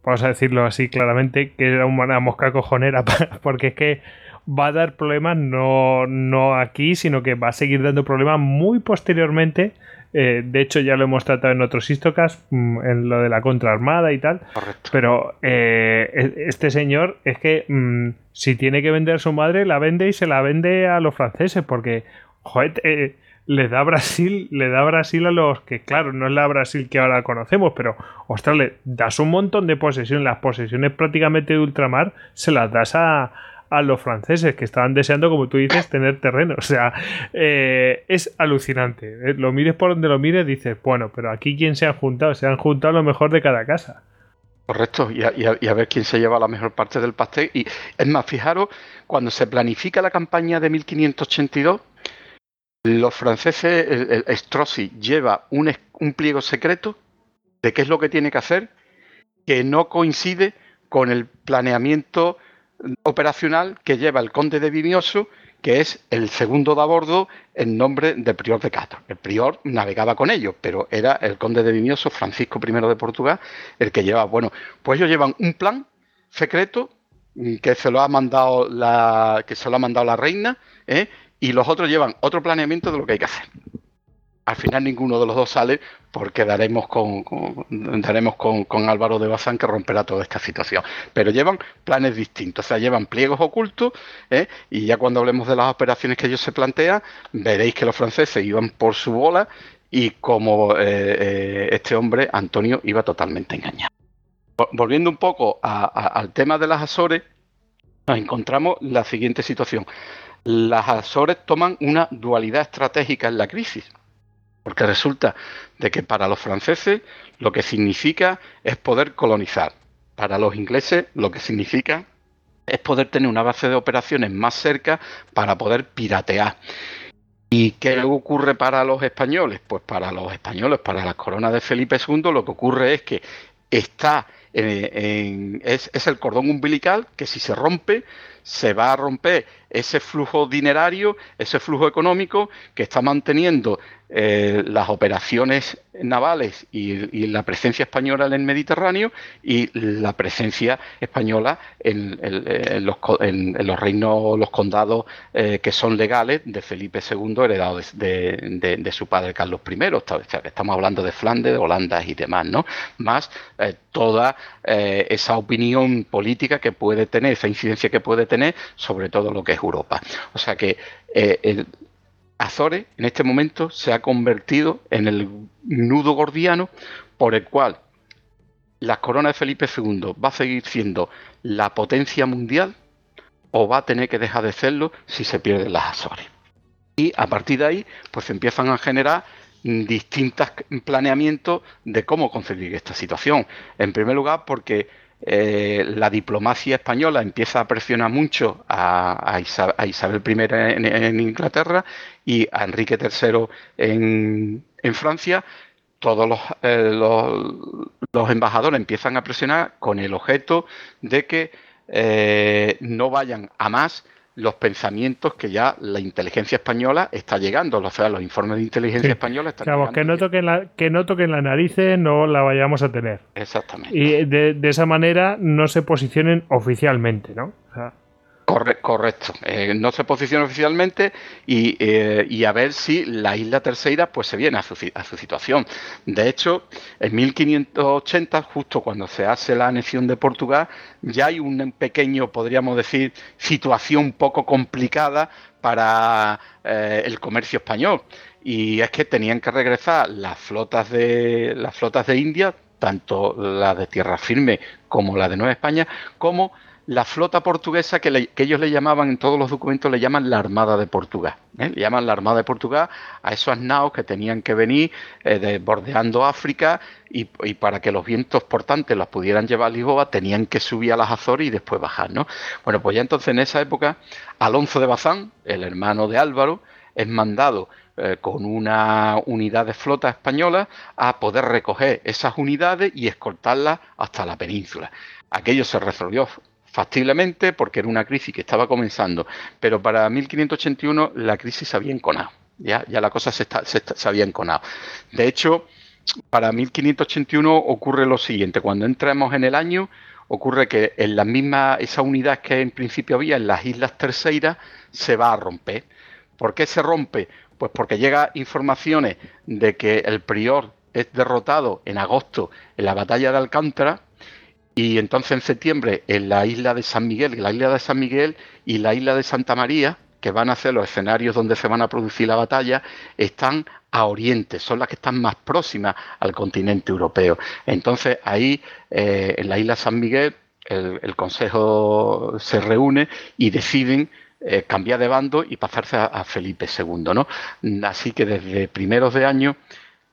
Speaker 1: vamos a decirlo así claramente, que era una mosca cojonera, porque es que va a dar problemas no, no aquí, sino que va a seguir dando problemas muy posteriormente eh, de hecho, ya lo hemos tratado en otros histocas, mm, en lo de la contraarmada y tal. Pero eh, e, este señor es que mm, si tiene que vender a su madre, la vende y se la vende a los franceses, porque, joder, eh, le da Brasil, le da Brasil a los que, claro, no es la Brasil que ahora conocemos, pero, ostras, le das un montón de posesiones, las posesiones prácticamente de ultramar, se las das a, a los franceses que estaban deseando, como tú dices, tener terreno. O sea, eh, es alucinante. Eh, lo mires por donde lo mires, dices, bueno, pero aquí quién se han juntado, se han juntado lo mejor de cada casa.
Speaker 2: Correcto, y a, ver quién se lleva la mejor parte del pastel. Y es más, fijaros, cuando se planifica la campaña de 1582, los franceses, el, Strozzi lleva un, un pliego secreto de qué es lo que tiene que hacer, que no coincide con el planeamiento operacional que lleva el conde de Vimioso, que es el segundo de a bordo en nombre del prior de Castro. El prior navegaba con ellos, pero era el conde de Vimioso, Francisco I de Portugal, el que lleva. Bueno, pues ellos llevan un plan secreto mm, que se lo ha mandado la, que se lo ha mandado la reina, ¿eh? y los otros llevan otro planeamiento de lo que hay que hacer al final ninguno de los dos sale porque daremos con, Álvaro de Bazán que romperá toda esta situación. Pero llevan planes distintos, o sea, llevan pliegos ocultos ¿eh? y ya cuando hablemos de las operaciones que ellos se plantean, veréis que los franceses iban por su bola y como eh, eh, este hombre, Antonio, iba totalmente engañado. Volviendo un poco al tema de las Azores, nos encontramos la siguiente situación. Las Azores toman una dualidad estratégica en la crisis porque resulta de que para los franceses lo que significa es poder colonizar. Para los ingleses lo que significa es poder tener una base de operaciones más cerca para poder piratear. ¿Y qué ocurre para los españoles? Pues para los españoles, para las coronas de Felipe II, lo que ocurre es que está en, es, es, el cordón umbilical que si se rompe, se va a romper ese flujo dinerario, ese flujo económico que está manteniendo eh, las operaciones navales y, la presencia española en el Mediterráneo y la presencia española en, los, reinos, los condados eh, que son legales de Felipe II, heredado de, su padre Carlos I. Estamos hablando de Flandes, de Holanda y demás, ¿no? Más eh, toda esa opinión política que puede tener, esa incidencia que puede tener sobre todo lo que Europa. O sea que el, Azores en este momento se ha convertido en el nudo gordiano por el cual la corona de Felipe II va a seguir siendo la potencia mundial o va a tener que dejar de serlo si se pierden las Azores. Y a partir de ahí, pues empiezan a generar distintos planeamientos de cómo conseguir esta situación. En primer lugar, porque eh, la diplomacia española empieza a presionar mucho a, Isabel I en, Inglaterra y a Enrique III en, Francia. Todos eh, los, embajadores empiezan a presionar con el objeto de que eh, no vayan a más los pensamientos que ya la inteligencia española está llegando, o sea, los informes de inteligencia española están
Speaker 1: llegando. Que no, toquen la, que no toquen la narices, no la vayamos a tener.
Speaker 2: Exactamente.
Speaker 1: Y de, de esa manera no se posicionen oficialmente, ¿no? O
Speaker 2: sea, correcto. Eh, no se posiciona oficialmente eh, y, a ver si la isla tercera pues se viene a su, situación. De hecho, en 1580, justo cuando se hace la anexión de Portugal, ya hay un pequeño, podríamos decir, situación poco complicada para eh, el comercio español. Y es que tenían que regresar las flotas de las flotas de India, tanto la de tierra firme como la de Nueva España, como la flota portuguesa que, ellos le llamaban, en todos los documentos le llaman la Armada de Portugal. ¿eh? Le llaman la Armada de Portugal a esos naos que tenían que venir eh, bordeando África y, para que los vientos portantes las pudieran llevar a Lisboa tenían que subir a las Azores y después bajar. ¿no? Bueno, pues ya entonces en esa época Alonso de Bazán, el hermano de Álvaro, es mandado eh, con una unidad de flota española a poder recoger esas unidades y escoltarlas hasta la península. Aquello se resolvió factiblemente porque era una crisis que estaba comenzando, pero para 1581 la crisis se había enconado, ya, ya la cosa se, se, había enconado. De hecho, para 1581 ocurre lo siguiente, cuando entramos en el año, ocurre que en la misma, esa unidad que en principio había en las Islas Terceiras se va a romper. ¿Por qué se rompe? Pues porque llega informaciones de que el prior es derrotado en agosto en la batalla de Alcántara y entonces en septiembre en la isla de San Miguel, la isla de San Miguel y la isla de Santa María, que van a ser los escenarios donde se van a producir la batalla, están a oriente, son las que están más próximas al continente europeo. Entonces ahí, eh, en la isla San Miguel, el, Consejo se reúne y deciden eh, cambiar de bando y pasarse a, a, Felipe II. ¿no? Así que desde primeros de año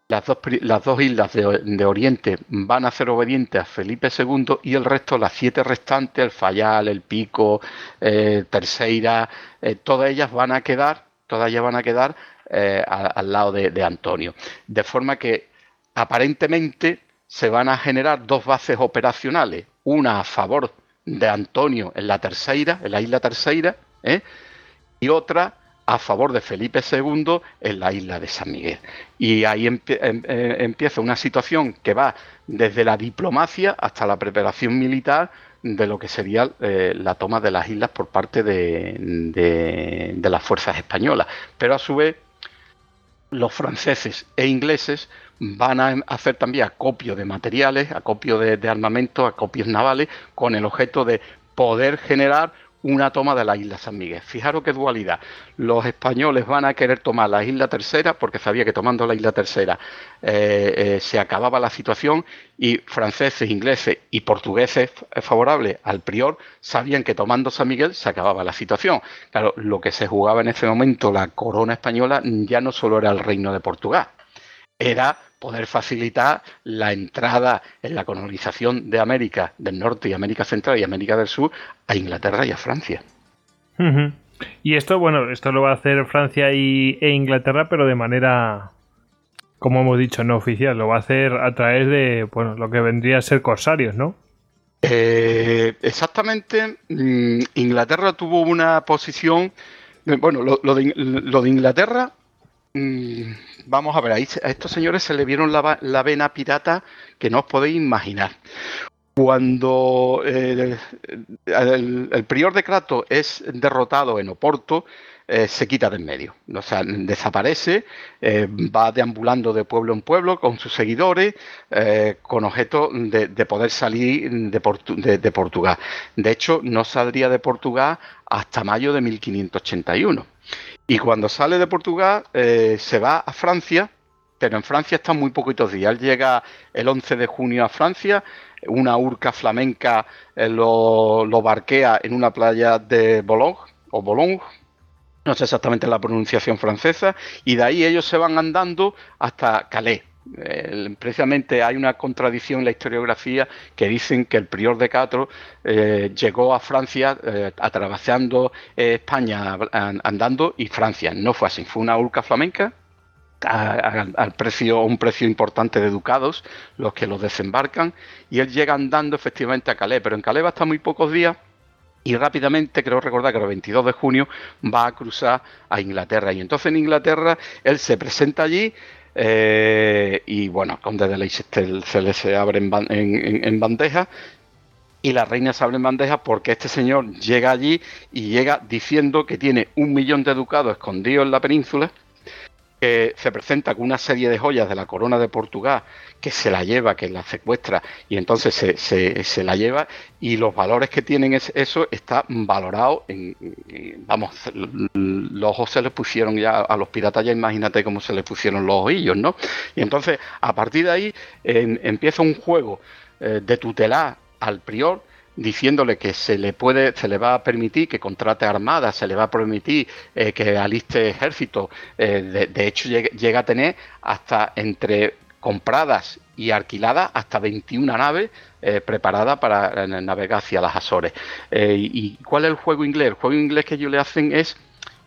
Speaker 2: las dos, las dos islas de, Oriente van a ser obedientes a Felipe II y el resto, las siete restantes, el Fayal, el Pico, eh, Terceira, eh, todas ellas van a quedar, todas ellas van a quedar eh, al lado de, Antonio. De forma que aparentemente se van a generar dos bases operacionales, una a favor de Antonio en la Terceira, en la isla Terceira, y otra a favor de Felipe II en la isla de San Miguel. Y ahí em, eh, empieza una situación que va desde la diplomacia hasta la preparación militar de lo que sería eh, la toma de las islas por parte de, las fuerzas españolas. Pero a su vez, los franceses e ingleses van a hacer también acopio de materiales, acopio de, de armamento, acopios navales, con el objeto de poder generar una toma de la isla San Miguel. Fijaros qué dualidad. Los españoles van a querer tomar la isla tercera porque sabía que tomando la isla tercera eh, eh, se acababa la situación y franceses, ingleses y portugueses favorables al prior sabían que tomando San Miguel se acababa la situación. Claro, lo que se jugaba en ese momento la corona española ya no solo era el reino de Portugal, era poder facilitar la entrada en la colonización de América del Norte y América Central y América del Sur a Inglaterra y a Francia.
Speaker 1: Y esto, bueno, esto lo va a hacer Francia y, e Inglaterra, pero de manera, como hemos dicho, no oficial. Lo va a hacer a través de, bueno, lo que vendría a ser corsarios, ¿no?
Speaker 2: Eh, exactamente. Mm, Inglaterra tuvo una posición. Bueno, lo, de, lo de Inglaterra Mm, vamos a ver, a estos señores se le vieron la, vena pirata que no os podéis imaginar. Cuando eh, el, prior de Crato es derrotado en Oporto, eh, se quita de en medio. O sea, desaparece, eh, va deambulando de pueblo en pueblo con sus seguidores, con objeto de, poder salir de, Portugal. De hecho, no saldría de Portugal hasta mayo de 1581. Y cuando sale de Portugal, se va a Francia, pero en Francia está muy poquitos días. Él llega el 11 de junio a Francia, una urca flamenca eh, lo, barquea en una playa de Boulogne, o Boulogne, no sé exactamente la pronunciación francesa, y de ahí ellos se van andando hasta Calais. Precisamente hay una contradicción en la historiografía que dicen que el prior de Catro eh, llegó a Francia eh, atravesando España andando y Francia. No fue así, fue una urca flamenca al precio, un precio importante de ducados, los que los desembarcan, y él llega andando efectivamente a Calais, pero en Calais va a estar muy pocos días y rápidamente, creo recordar que el 22 de junio va a cruzar a Inglaterra. Y entonces en Inglaterra él se presenta allí eh, y bueno, Conde de Leicester se le se abre en, bandeja y la reina se abre en bandeja porque este señor llega allí y llega diciendo que tiene un millón de ducados escondidos en la península que se presenta con una serie de joyas de la corona de Portugal, que se la lleva, que la secuestra, y entonces se, la lleva, y los valores que tienen es, eso está valorado en, vamos, los ojos se les pusieron ya a los piratas, ya imagínate cómo se les pusieron los ojillos, ¿no? Y entonces, a partir de ahí, empieza un juego eh, de tutelar al prior, diciéndole que se le puede, se le va a permitir que contrate armadas, se le va a permitir eh, que aliste ejército. Eh, de, hecho, llega, a tener hasta entre compradas y alquiladas hasta 21 naves eh, preparadas para navegar hacia las Azores. ¿Y cuál es el juego inglés? El juego inglés que ellos le hacen es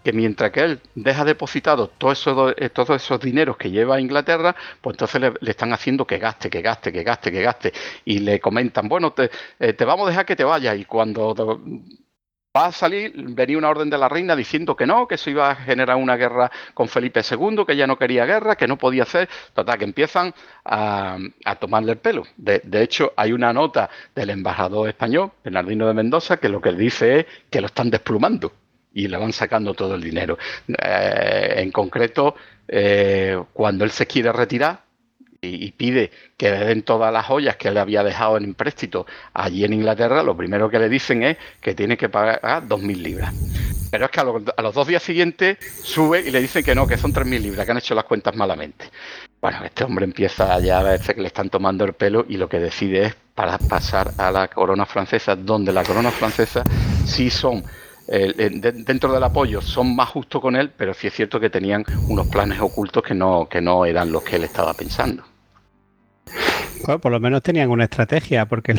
Speaker 2: que mientras que él deja depositado todos esos, eh, todos esos dineros que lleva a Inglaterra, pues entonces le, están haciendo que gaste, que gaste, que gaste, que gaste. Y le comentan, bueno, te, eh, te vamos a dejar que te vayas. Y cuando va a salir, venía una orden de la reina diciendo que no, que eso iba a generar una guerra con Felipe II, que ya no quería guerra, que no podía hacer. Total, que empiezan a, tomarle el pelo. De, de, hecho, hay una nota del embajador español, Bernardino de Mendoza, que lo que dice es que lo están desplumando y le van sacando todo el dinero. Eh, en concreto, eh, cuando él se quiere retirar y, pide que le den todas las joyas que él había dejado en empréstito allí en Inglaterra, lo primero que le dicen es que tiene que pagar 2.000 libras. Pero es que a, los dos días siguientes sube y le dicen que no, que son 3.000 libras, que han hecho las cuentas malamente. Bueno, este hombre empieza ya a ver que le están tomando el pelo y lo que decide es para pasar a la corona francesa, donde la corona francesa sí son dentro del apoyo son más justos con él, pero sí es cierto que tenían unos planes ocultos que no, que no eran los que él estaba pensando.
Speaker 3: Bueno, por lo menos tenían una estrategia, porque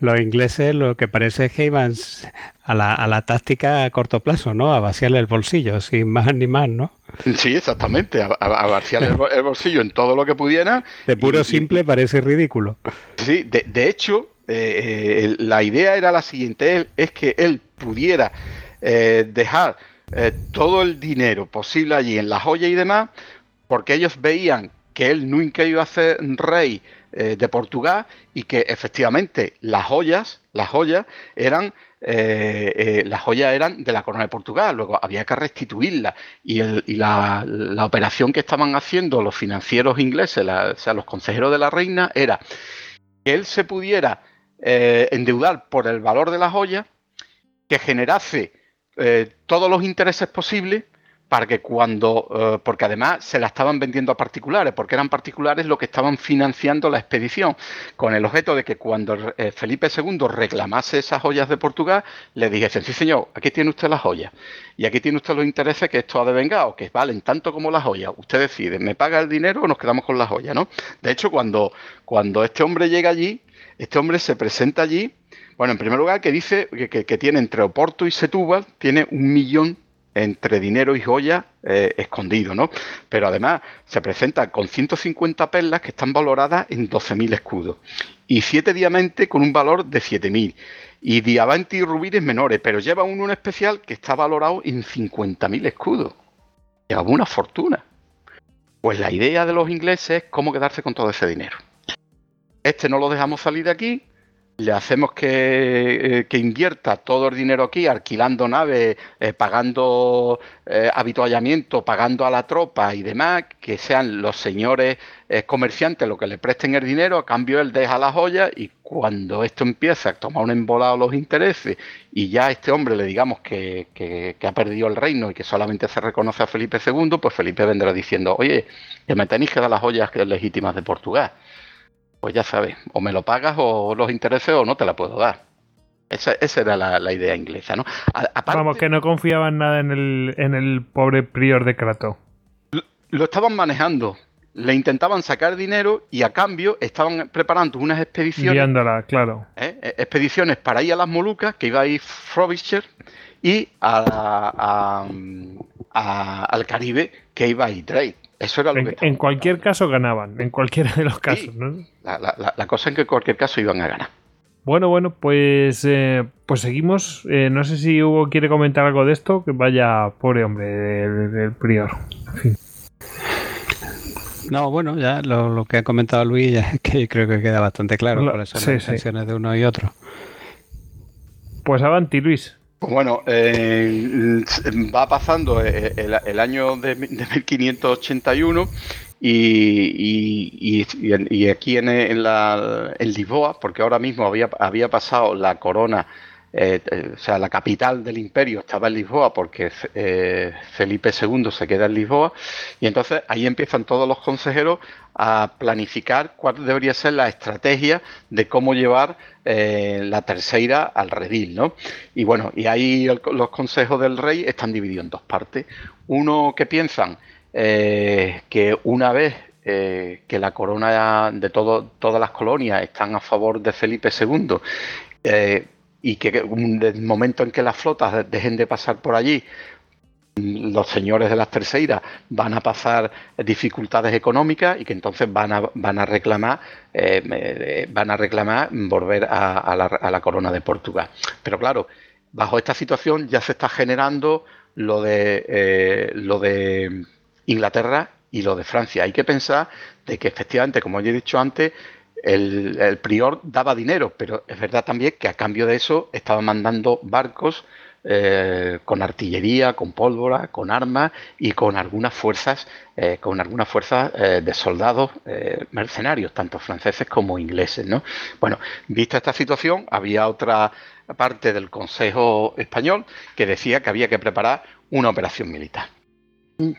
Speaker 3: los ingleses lo que parece es que iban a la, a la táctica a corto plazo, ¿no? A vaciarle el bolsillo, sin más ni más, ¿no?
Speaker 2: Sí, exactamente, a, vaciarle el, bolsillo en todo lo que pudiera.
Speaker 3: De puro simple parece ridículo.
Speaker 2: Sí, de, de hecho, eh, eh, la idea era la siguiente, es que él pudiera eh, dejar todo el dinero posible allí en la joya y demás, porque ellos veían que él nunca iba a ser rey de Portugal y que efectivamente las joyas, las joyas eran las joyas eran de la corona de Portugal, luego había que restituirlas y, la, operación que estaban haciendo los financieros ingleses, o sea, los consejeros de la reina, era que él se pudiera eh, endeudar por el valor de la joya, que generase eh, todos los intereses posibles para que cuando, eh, porque además se la estaban vendiendo a particulares, porque eran particulares los que estaban financiando la expedición, con el objeto de que cuando Felipe II reclamase esas joyas de Portugal, le dijesen, sí señor, aquí tiene usted las joyas, y aquí tiene usted los intereses que esto ha devengado, que valen tanto como las joyas, usted decide, ¿me paga el dinero o nos quedamos con las joyas? ¿no? De hecho, cuando, cuando este hombre llega allí, este hombre se presenta allí, bueno, en primer lugar que dice que, tiene entre Oporto y Setúbal, tiene un millón entre dinero y joya eh, escondido, ¿no? Pero además se presenta con 150 perlas que están valoradas en 12.000 escudos y 7 diamantes con un valor de 7.000 y diamantes y rubíes menores, pero lleva uno especial que está valorado en 50.000 escudos. llevaba una fortuna. Pues la idea de los ingleses es cómo quedarse con todo ese dinero. Este no lo dejamos salir de aquí, le hacemos que, eh, invierta todo el dinero aquí, alquilando naves, eh, pagando eh, habituallamiento, pagando a la tropa y demás, que sean los señores comerciantes los que le presten el dinero, a cambio él deja las joyas y cuando esto empieza a tomar un embolado los intereses y ya a este hombre le digamos que, que, ha perdido el reino y que solamente se reconoce a Felipe II, pues Felipe vendrá diciendo, oye, que me tenéis que dar las joyas legítimas de Portugal pues ya sabes, o me lo pagas o los intereses o no te la puedo dar. Esa, era la, idea inglesa, ¿no?
Speaker 1: Vamos, que no confiaban nada en el, en el pobre prior de Crato.
Speaker 2: Lo, estaban manejando, le intentaban sacar dinero y a cambio estaban preparando unas expediciones.
Speaker 1: claro.
Speaker 2: ¿eh? E, expediciones para ir a las Molucas, que iba a ir Frobisher, y a, al Caribe, que iba a ir Drake
Speaker 1: en, cualquier caso ganaban, en cualquiera de los casos. ¿no?
Speaker 2: La, cosa es que en cualquier caso iban a ganar.
Speaker 1: Bueno, bueno, pues, eh, pues seguimos. Eh, no sé si Hugo quiere comentar algo de esto. Que vaya, pobre hombre, del, prior.
Speaker 3: No, bueno, ya lo, que ha comentado Luis, ya es que creo que queda bastante claro cuáles son las intenciones de uno y otro.
Speaker 1: Pues avanti, Luis.
Speaker 2: Pues bueno, eh, va pasando eh, el, año de, 1581 y, aquí en, la, Lisboa, porque ahora mismo había, había pasado la corona eh, o sea, la capital del imperio estaba en Lisboa porque Felipe II se queda en Lisboa y entonces ahí empiezan todos los consejeros a planificar cuál debería ser la estrategia de cómo llevar eh, la tercera al redil, ¿no? Y bueno, y ahí los consejos del rey están divididos en dos partes. Uno que piensan eh, que una vez eh, que la corona de todas las colonias están a favor de Felipe II y que en el momento en que las flotas dejen de pasar por allí, los señores de las terceras van a pasar dificultades económicas y que entonces van a, van a reclamar eh, van a reclamar volver a, la, corona de Portugal. Pero claro, bajo esta situación ya se está generando lo de eh, lo de Inglaterra y lo de Francia. Hay que pensar de que efectivamente, como ya he dicho antes, el, prior daba dinero, pero es verdad también que a cambio de eso estaba mandando barcos eh, con artillería, con pólvora, con armas y con algunas fuerzas, eh, con algunas fuerzas eh, de soldados mercenarios, tanto franceses como ingleses. ¿no? Bueno, vista esta situación, había otra parte del Consejo español que decía que había que preparar una operación militar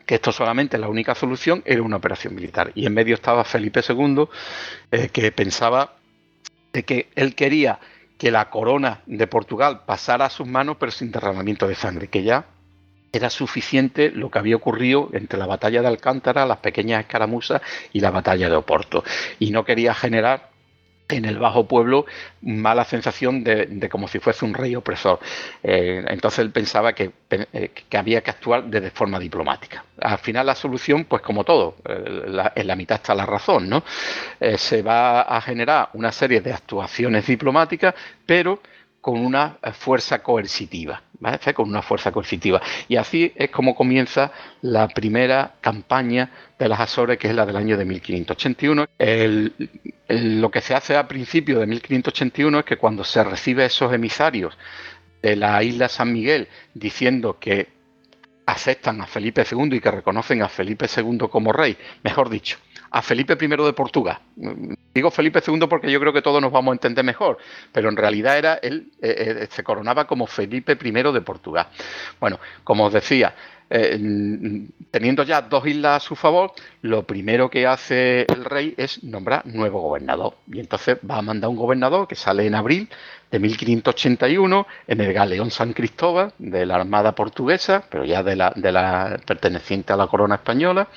Speaker 2: que esto solamente la única solución era una operación militar. Y en medio estaba Felipe II, que pensaba de que él quería que la corona de Portugal pasara a sus manos, pero sin derramamiento de sangre, que ya era suficiente lo que había ocurrido entre la batalla de Alcántara, las pequeñas escaramuzas y la batalla de Oporto. Y no quería generar en el bajo pueblo mala sensación de, como si fuese un rey opresor. Eh, entonces él pensaba que, eh, que, había que actuar de forma diplomática. Al final la solución, pues como todo, eh, en la mitad está la razón, ¿no? se va a generar una serie de actuaciones diplomáticas, pero con una fuerza coercitiva, con una fuerza coercitiva. Y así es como comienza la primera campaña de las Azores, que es la del año de 1581. lo que se hace a principios de 1581 es que cuando se recibe esos emisarios de la isla San Miguel diciendo que aceptan a Felipe II y que reconocen a Felipe II como rey, mejor dicho, a Felipe I de Portugal. Digo Felipe II porque yo creo que todos nos vamos a entender mejor, pero en realidad era él eh, eh, se coronaba como Felipe I de Portugal. Bueno, como os decía, eh, teniendo ya dos islas a su favor, lo primero que hace el rey es nombrar nuevo gobernador. Y entonces va a mandar un gobernador que sale en abril de 1581 en el galeón San Cristóbal de la Armada portuguesa, pero ya de la, de la perteneciente a la corona española,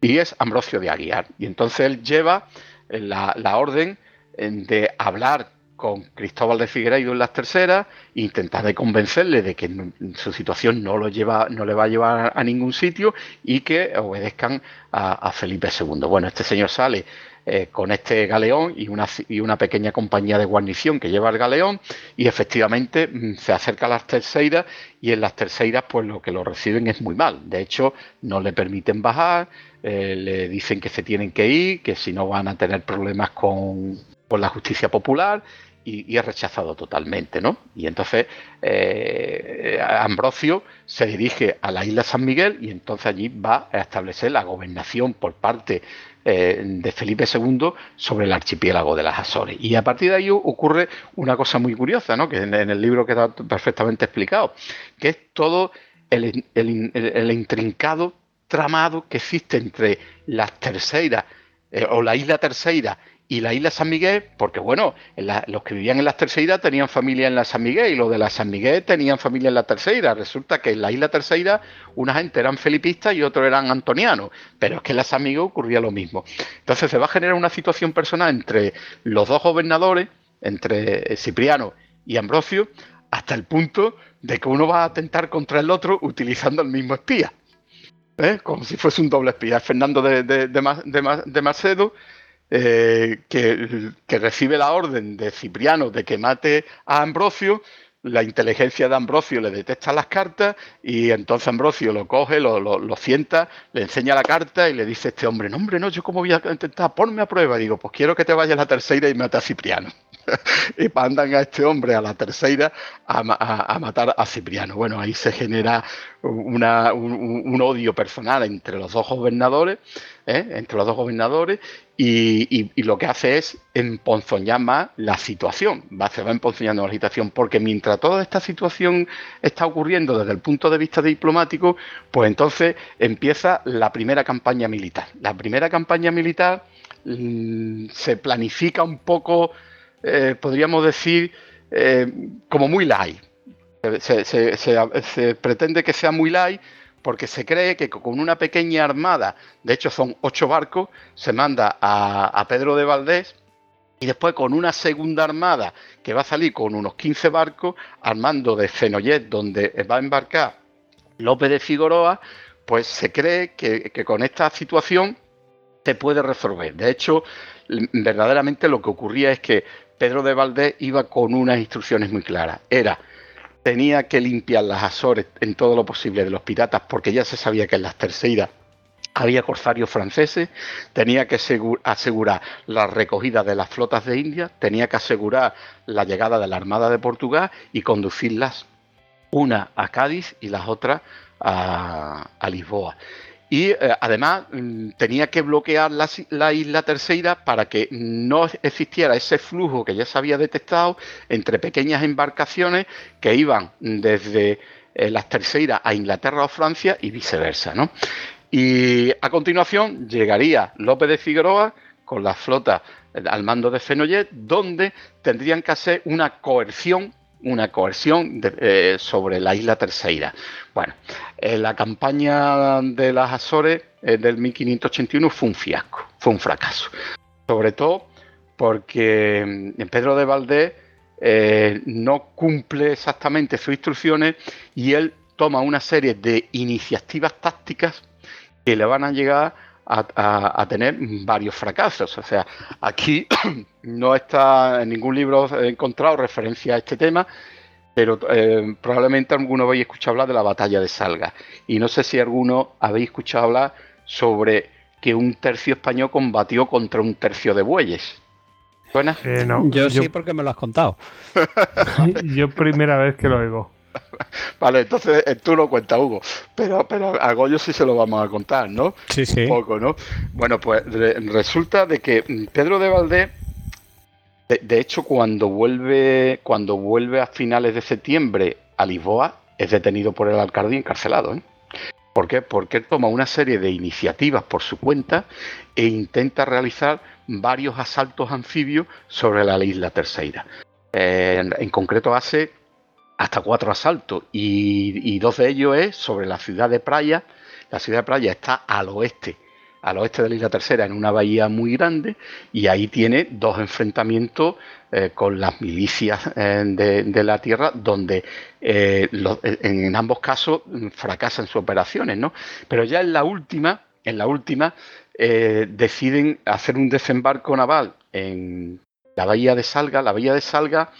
Speaker 2: y es Ambrosio de Aguiar. Y entonces él lleva la, la orden de hablar con Cristóbal de Figueiredo en las terceras, intentar de convencerle de que su situación no lo lleva, no le va a llevar a ningún sitio y que obedezcan a, Felipe II. Bueno, este señor sale eh, con este galeón y una, y una pequeña compañía de guarnición que lleva el galeón y efectivamente mm, se acerca a las terceiras y en las terceiras pues lo que lo reciben es muy mal. De hecho, no le permiten bajar, eh, le dicen que se tienen que ir, que si no van a tener problemas con, con la justicia popular y, es rechazado totalmente, ¿no? Y entonces eh, Ambrosio se dirige a la isla San Miguel y entonces allí va a establecer la gobernación por parte eh, de Felipe II sobre el archipiélago de las Azores. Y a partir de ahí ocurre una cosa muy curiosa, ¿no? Que en, el libro queda perfectamente explicado, que es todo el, intrincado tramado que existe entre las terceiras eh, o la isla terceira y la isla San Miguel, porque bueno, los que vivían en las terceiras tenían familia en la San Miguel y los de la San Miguel tenían familia en la terceira. Resulta que en la isla terceira una gente eran felipistas y otros eran antonianos, pero es que en la San Miguel ocurría lo mismo. Entonces se va a generar una situación personal entre los dos gobernadores, entre Cipriano y Ambrosio, hasta el punto de que uno va a atentar contra el otro utilizando el mismo espía. ¿eh? como si fuese un doble espía. Fernando de, de, de, Macedo, eh, que, recibe la orden de Cipriano de que mate a Ambrosio. La inteligencia de Ambrosio le detecta las cartas y entonces Ambrosio lo coge, lo, lo, sienta, le enseña la carta y le dice a este hombre, no hombre, no, yo cómo voy a intentar, ponme a prueba. digo, pues quiero que te vayas a la tercera y mate a Cipriano. y mandan a este hombre a la tercera a, matar a Cipriano. Bueno, ahí se genera un, odio personal entre los dos gobernadores, ¿eh? entre los dos gobernadores, y, lo que hace es emponzoñar más la situación, va, se va emponzoñando la situación, porque mientras toda esta situación está ocurriendo desde el punto de vista diplomático, pues entonces empieza la primera campaña militar. La primera campaña militar mm, se planifica un poco eh, podríamos decir, eh, como muy light. Se, pretende que sea muy light porque se cree que con una pequeña armada, de hecho son ocho barcos, se manda a, Pedro de Valdés y después con una segunda armada que va a salir con unos 15 barcos al mando de Fenollet, donde va a embarcar López de Figueroa, pues se cree que, que con esta situación se puede resolver. De hecho, verdaderamente lo que ocurría es que Pedro de Valdés iba con unas instrucciones muy claras. Era, tenía que limpiar las Azores en todo lo posible de los piratas, porque ya se sabía que en las terceiras había corsarios franceses, tenía que asegurar la recogida de las flotas de India, tenía que asegurar la llegada de la Armada de Portugal y conducirlas una a Cádiz y las otras a, a Lisboa y eh, además mm, tenía que bloquear la, isla tercera para que no existiera ese flujo que ya se había detectado entre pequeñas embarcaciones que iban desde eh, las terceras a Inglaterra o Francia y viceversa. ¿no? Y a continuación llegaría López de Figueroa con la flota eh, al mando de Fenollet, donde tendrían que hacer una coerción una coerción eh, sobre la isla Terceira. Bueno, eh, la campaña de las Azores eh, del 1581 fue un fiasco, fue un fracaso. Sobre todo porque mm, Pedro de Valdés no cumple exactamente sus instrucciones y él toma una serie de iniciativas tácticas que le van a llegar a, tener varios fracasos. O sea, aquí no está en ningún libro encontrado referencia a este tema, pero eh, probablemente alguno habéis escuchado hablar de la batalla de Salga. Y no sé si alguno habéis escuchado hablar sobre que un tercio español combatió contra un tercio de bueyes.
Speaker 3: ¿Suena? Eh, no, yo, yo, sí porque me lo has contado.
Speaker 1: yo primera vez que lo oigo.
Speaker 2: Vale, entonces eh, tú lo cuentas, Hugo. Pero, pero a Goyo sí se lo vamos a contar, ¿no?
Speaker 3: Sí, sí.
Speaker 2: Un poco, ¿no? Bueno, pues resulta de que mm, Pedro de Valdés, de, hecho, cuando vuelve, cuando vuelve a finales de septiembre a Lisboa, es detenido por el alcalde y encarcelado, ¿eh? ¿Por qué? Porque él toma una serie de iniciativas por su cuenta e intenta realizar varios asaltos anfibios sobre la isla Terceira. Eh, en concreto hace hasta cuatro asaltos y, dos de ellos es sobre la ciudad de Praia. La ciudad de Praia está al oeste, al oeste de la isla tercera, en una bahía muy grande y ahí tiene dos enfrentamientos eh, con las milicias eh, de, la tierra donde eh, en ambos casos fracasan sus operaciones, ¿no? Pero ya en la última, en la última, deciden hacer un desembarco naval en la bahía de Salga. La bahía de Salga,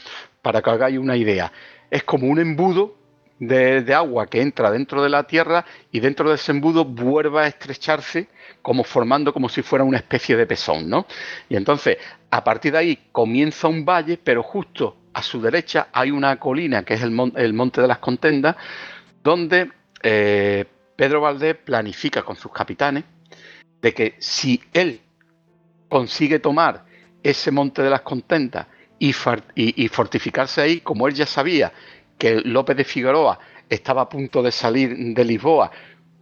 Speaker 2: para que hagáis una idea, es como un embudo de, agua que entra dentro de la tierra y dentro de ese embudo vuelve a estrecharse como formando como si fuera una especie de pezón, ¿no? Y entonces, a partir de ahí comienza un valle, pero justo a su derecha hay una colina que es el, Monte de las Contendas, donde eh, Pedro Valdés planifica con sus capitanes de que si él consigue tomar ese Monte de las Contendas y, fortificarse ahí, como él ya sabía que López de Figueroa estaba a punto de salir de Lisboa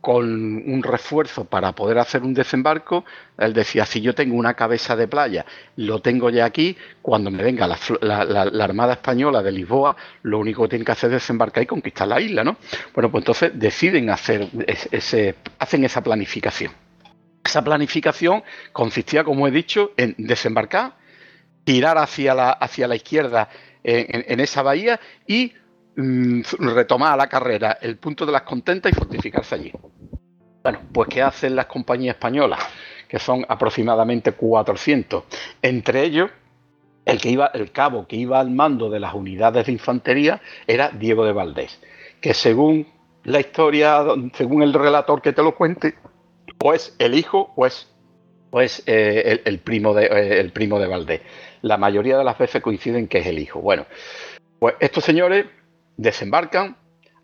Speaker 2: con un refuerzo para poder hacer un desembarco, él decía, si yo tengo una cabeza de playa, lo tengo ya aquí, cuando me venga la, Armada Española de Lisboa, lo único que tiene que hacer es desembarcar y conquistar la isla, ¿no? Bueno, pues entonces deciden hacer ese, hacen esa planificación. Esa planificación consistía, como he dicho, en desembarcar, tirar hacia la, hacia la izquierda en esa bahía y Mm, retomar la carrera el punto de las contentas y fortificarse allí. Bueno, pues ¿qué hacen las compañías españolas? Que son aproximadamente 400. Entre ellos, el, que iba, el cabo que iba al mando de las unidades de infantería era Diego de Valdés, que según la historia, según el relator que te lo cuente, o es el hijo o es, eh, el, primo de, eh, el primo de Valdés. La mayoría de las veces coinciden que es el hijo. Bueno, pues estos señores desembarcan,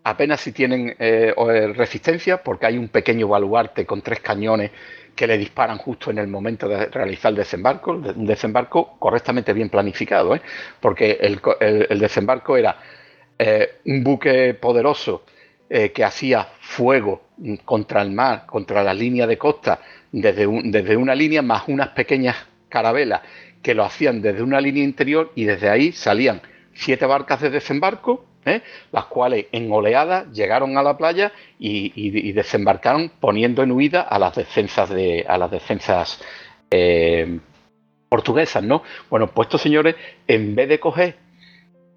Speaker 2: apenas si tienen eh, eh, resistencia, porque hay un pequeño baluarte con tres cañones que le disparan justo en el momento de realizar el desembarco, un desembarco correctamente bien planificado, ¿eh? porque el, desembarco era un buque poderoso que hacía fuego contra el mar, contra la línea de costa, desde, desde una línea más unas pequeñas carabelas que lo hacían desde una línea interior y desde ahí salían siete barcas de desembarco ¿eh? las cuales en oleadas llegaron a la playa y, desembarcaron poniendo en huida a las defensas de a las defensas eh, portuguesas, ¿no? Bueno, pues estos señores, en vez de coger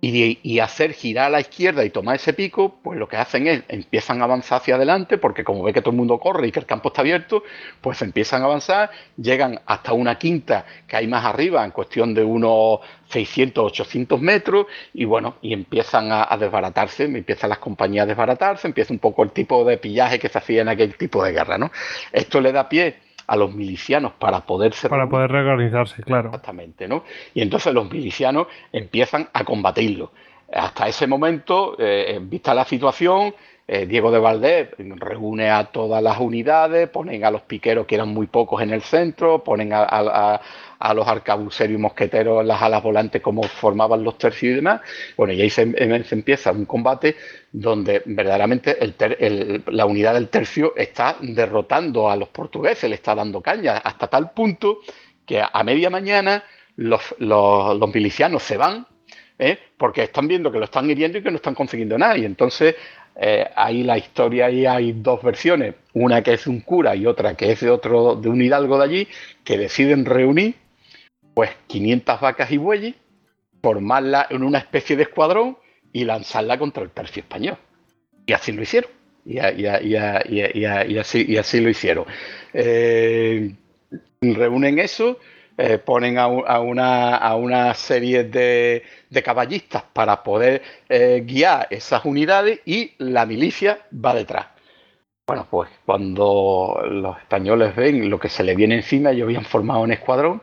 Speaker 2: y, hacer girar a la izquierda y tomar ese pico, pues lo que hacen es empiezan a avanzar hacia adelante, porque como ve que todo el mundo corre y que el campo está abierto, pues empiezan a avanzar, llegan hasta una quinta que hay más arriba, en cuestión de unos 600, 800 metros, y bueno, y empiezan a, desbaratarse, empiezan las compañías a desbaratarse, empieza un poco el tipo de pillaje que se hacía en aquel tipo de guerra, ¿no? Esto le da pie a los milicianos para poder ser...
Speaker 1: Para poder reorganizarse, claro.
Speaker 2: Exactamente, ¿no? Y entonces los milicianos empiezan a combatirlo. Hasta ese momento, eh, en vista la situación, eh, Diego de Valdés reúne a todas las unidades, ponen a los piqueros, que eran muy pocos en el centro, ponen a, los arcabuceros y mosqueteros en las alas volantes como formaban los tercios y demás. Bueno, y ahí se, empieza un combate donde verdaderamente la unidad del tercio está derrotando a los portugueses, le está dando caña, hasta tal punto que a media mañana los, los milicianos se van ¿eh? porque están viendo que lo están hiriendo y que no están consiguiendo nada. Y entonces eh, ahí la historia ahí hay dos versiones, una que es un cura y otra que es de otro, de un hidalgo de allí, que deciden reunir pues 500 vacas y bueyes, formarla en una especie de escuadrón y lanzarla contra el tercio español. Y así lo hicieron. Y, así, lo hicieron. Eh, reúnen eso, eh, ponen a, una, serie de, caballistas para poder eh, guiar esas unidades y la milicia va detrás. Bueno, pues cuando los españoles ven lo que se le viene encima, ellos habían formado un escuadrón,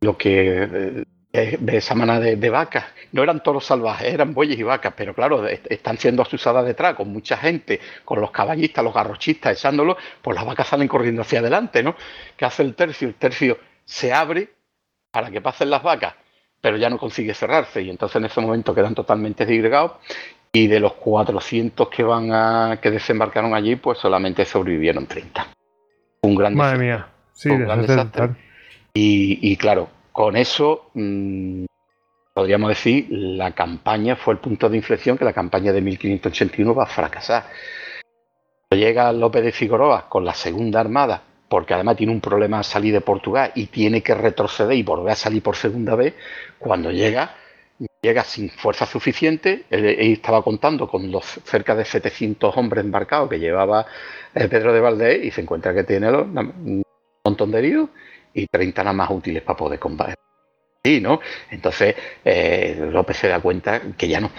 Speaker 2: lo que eh, de esa manada de, vacas, no eran toros salvajes, eran bueyes y vacas, pero claro, están siendo asusadas detrás con mucha gente, con los caballistas, los garrochistas echándolos, pues las vacas salen corriendo hacia adelante, ¿no? ¿Qué hace el tercio? El tercio se abre para que pasen las vacas, pero ya no consigue cerrarse y entonces en ese momento quedan totalmente disgregados y de los 400 que van a que desembarcaron allí, pues solamente sobrevivieron 30. Un gran
Speaker 1: Madre mía, sí,
Speaker 2: Y, claro, con eso mm, podríamos decir la campaña fue el punto de inflexión que la campaña de 1581 va a fracasar. Llega López de Figueroa con la segunda armada porque además tiene un problema al salir de Portugal y tiene que retroceder y volver a salir por segunda vez, cuando llega, llega sin fuerza suficiente, él, estaba contando con los cerca de 700 hombres embarcados que llevaba el Pedro de Valdés y se encuentra que tiene un montón de heridos y 30 nada más útiles para poder combatir. Sí, ¿no? Entonces eh, López se da cuenta que ya no.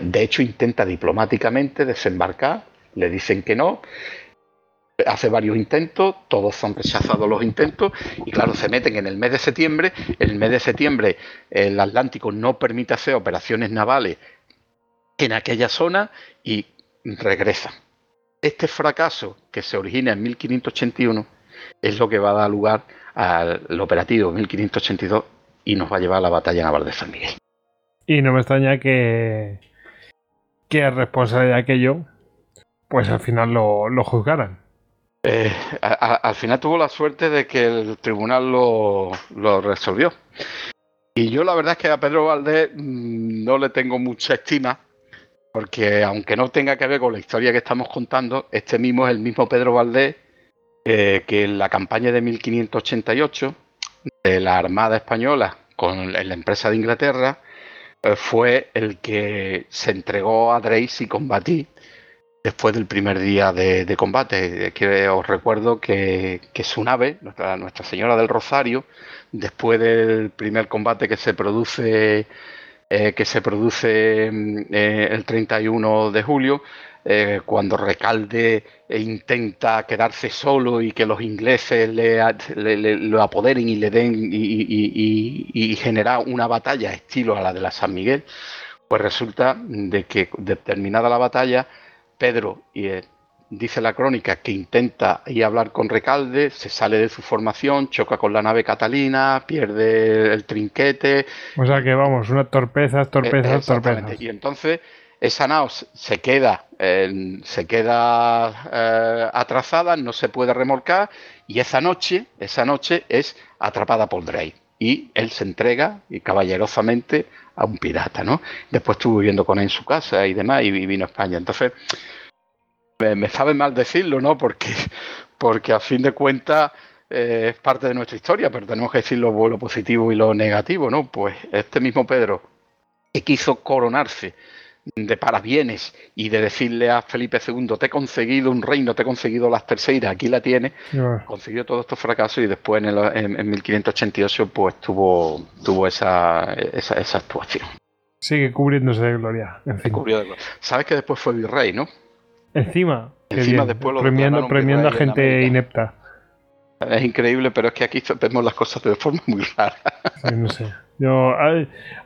Speaker 2: De hecho, intenta diplomáticamente desembarcar, le dicen que no, hace varios intentos, todos han rechazado los intentos y claro, se meten en el mes de septiembre. En el mes de septiembre el Atlántico no permite hacer operaciones navales en aquella zona y regresan. Este fracaso que se origina en 1581 es lo que va a dar lugar al operativo 1582 y nos va a llevar a la batalla naval de San Miguel.
Speaker 1: Y no me extraña que, que responsable de aquello, pues al final lo juzgaran.
Speaker 2: Eh, al final tuvo la suerte de que el tribunal lo, resolvió. Y yo la verdad es que a Pedro Valdés mm, no le tengo mucha estima, porque aunque no tenga que ver con la historia que estamos contando, este mismo es el mismo Pedro Valdés eh, que en la campaña de 1588 de la Armada Española con la empresa de Inglaterra eh, fue el que se entregó a Drace y combatí después del primer día de, combate. Que os recuerdo que, su nave, nuestra, Señora del Rosario, después del primer combate que se produce, eh, que se produce mm, eh, el 31 de julio, eh, cuando Recalde intenta quedarse solo y que los ingleses le, lo apoderen y le den y, y, generar una batalla estilo a la de la San Miguel, pues resulta de que determinada la batalla, Pedro y eh, dice la crónica que intenta ir a hablar con Recalde, se sale de su formación, choca con la nave Catalina, pierde el trinquete.
Speaker 1: O sea que vamos, una torpeza, torpeza, torpeza.
Speaker 2: Y entonces esa nao se queda, se queda eh, atrasada, no se puede remolcar y esa noche, esa noche es atrapada por Drake y él se entrega y caballerosamente a un pirata, ¿no? Después estuvo viviendo con él en su casa y demás y vino a España. Entonces, me, sabe mal decirlo, ¿no? Porque, porque a fin de cuentas eh, es parte de nuestra historia, pero tenemos que decir lo, lo positivo y lo negativo, ¿no? Pues este mismo Pedro que quiso coronarse de parabienes y de decirle a Felipe II, te he conseguido un reino, te he conseguido las terceras, aquí la tiene, consiguió todos estos fracasos y después en, en, 1588 pues tuvo, tuvo esa, esa, actuación.
Speaker 1: Sigue cubriéndose de gloria.
Speaker 2: Sabes que después fue virrey, ¿no?
Speaker 1: Encima. Encima después lo premiando, premiando a gente inepta.
Speaker 2: Es increíble, pero es que aquí vemos las cosas de forma muy rara.
Speaker 1: no sé. Yo,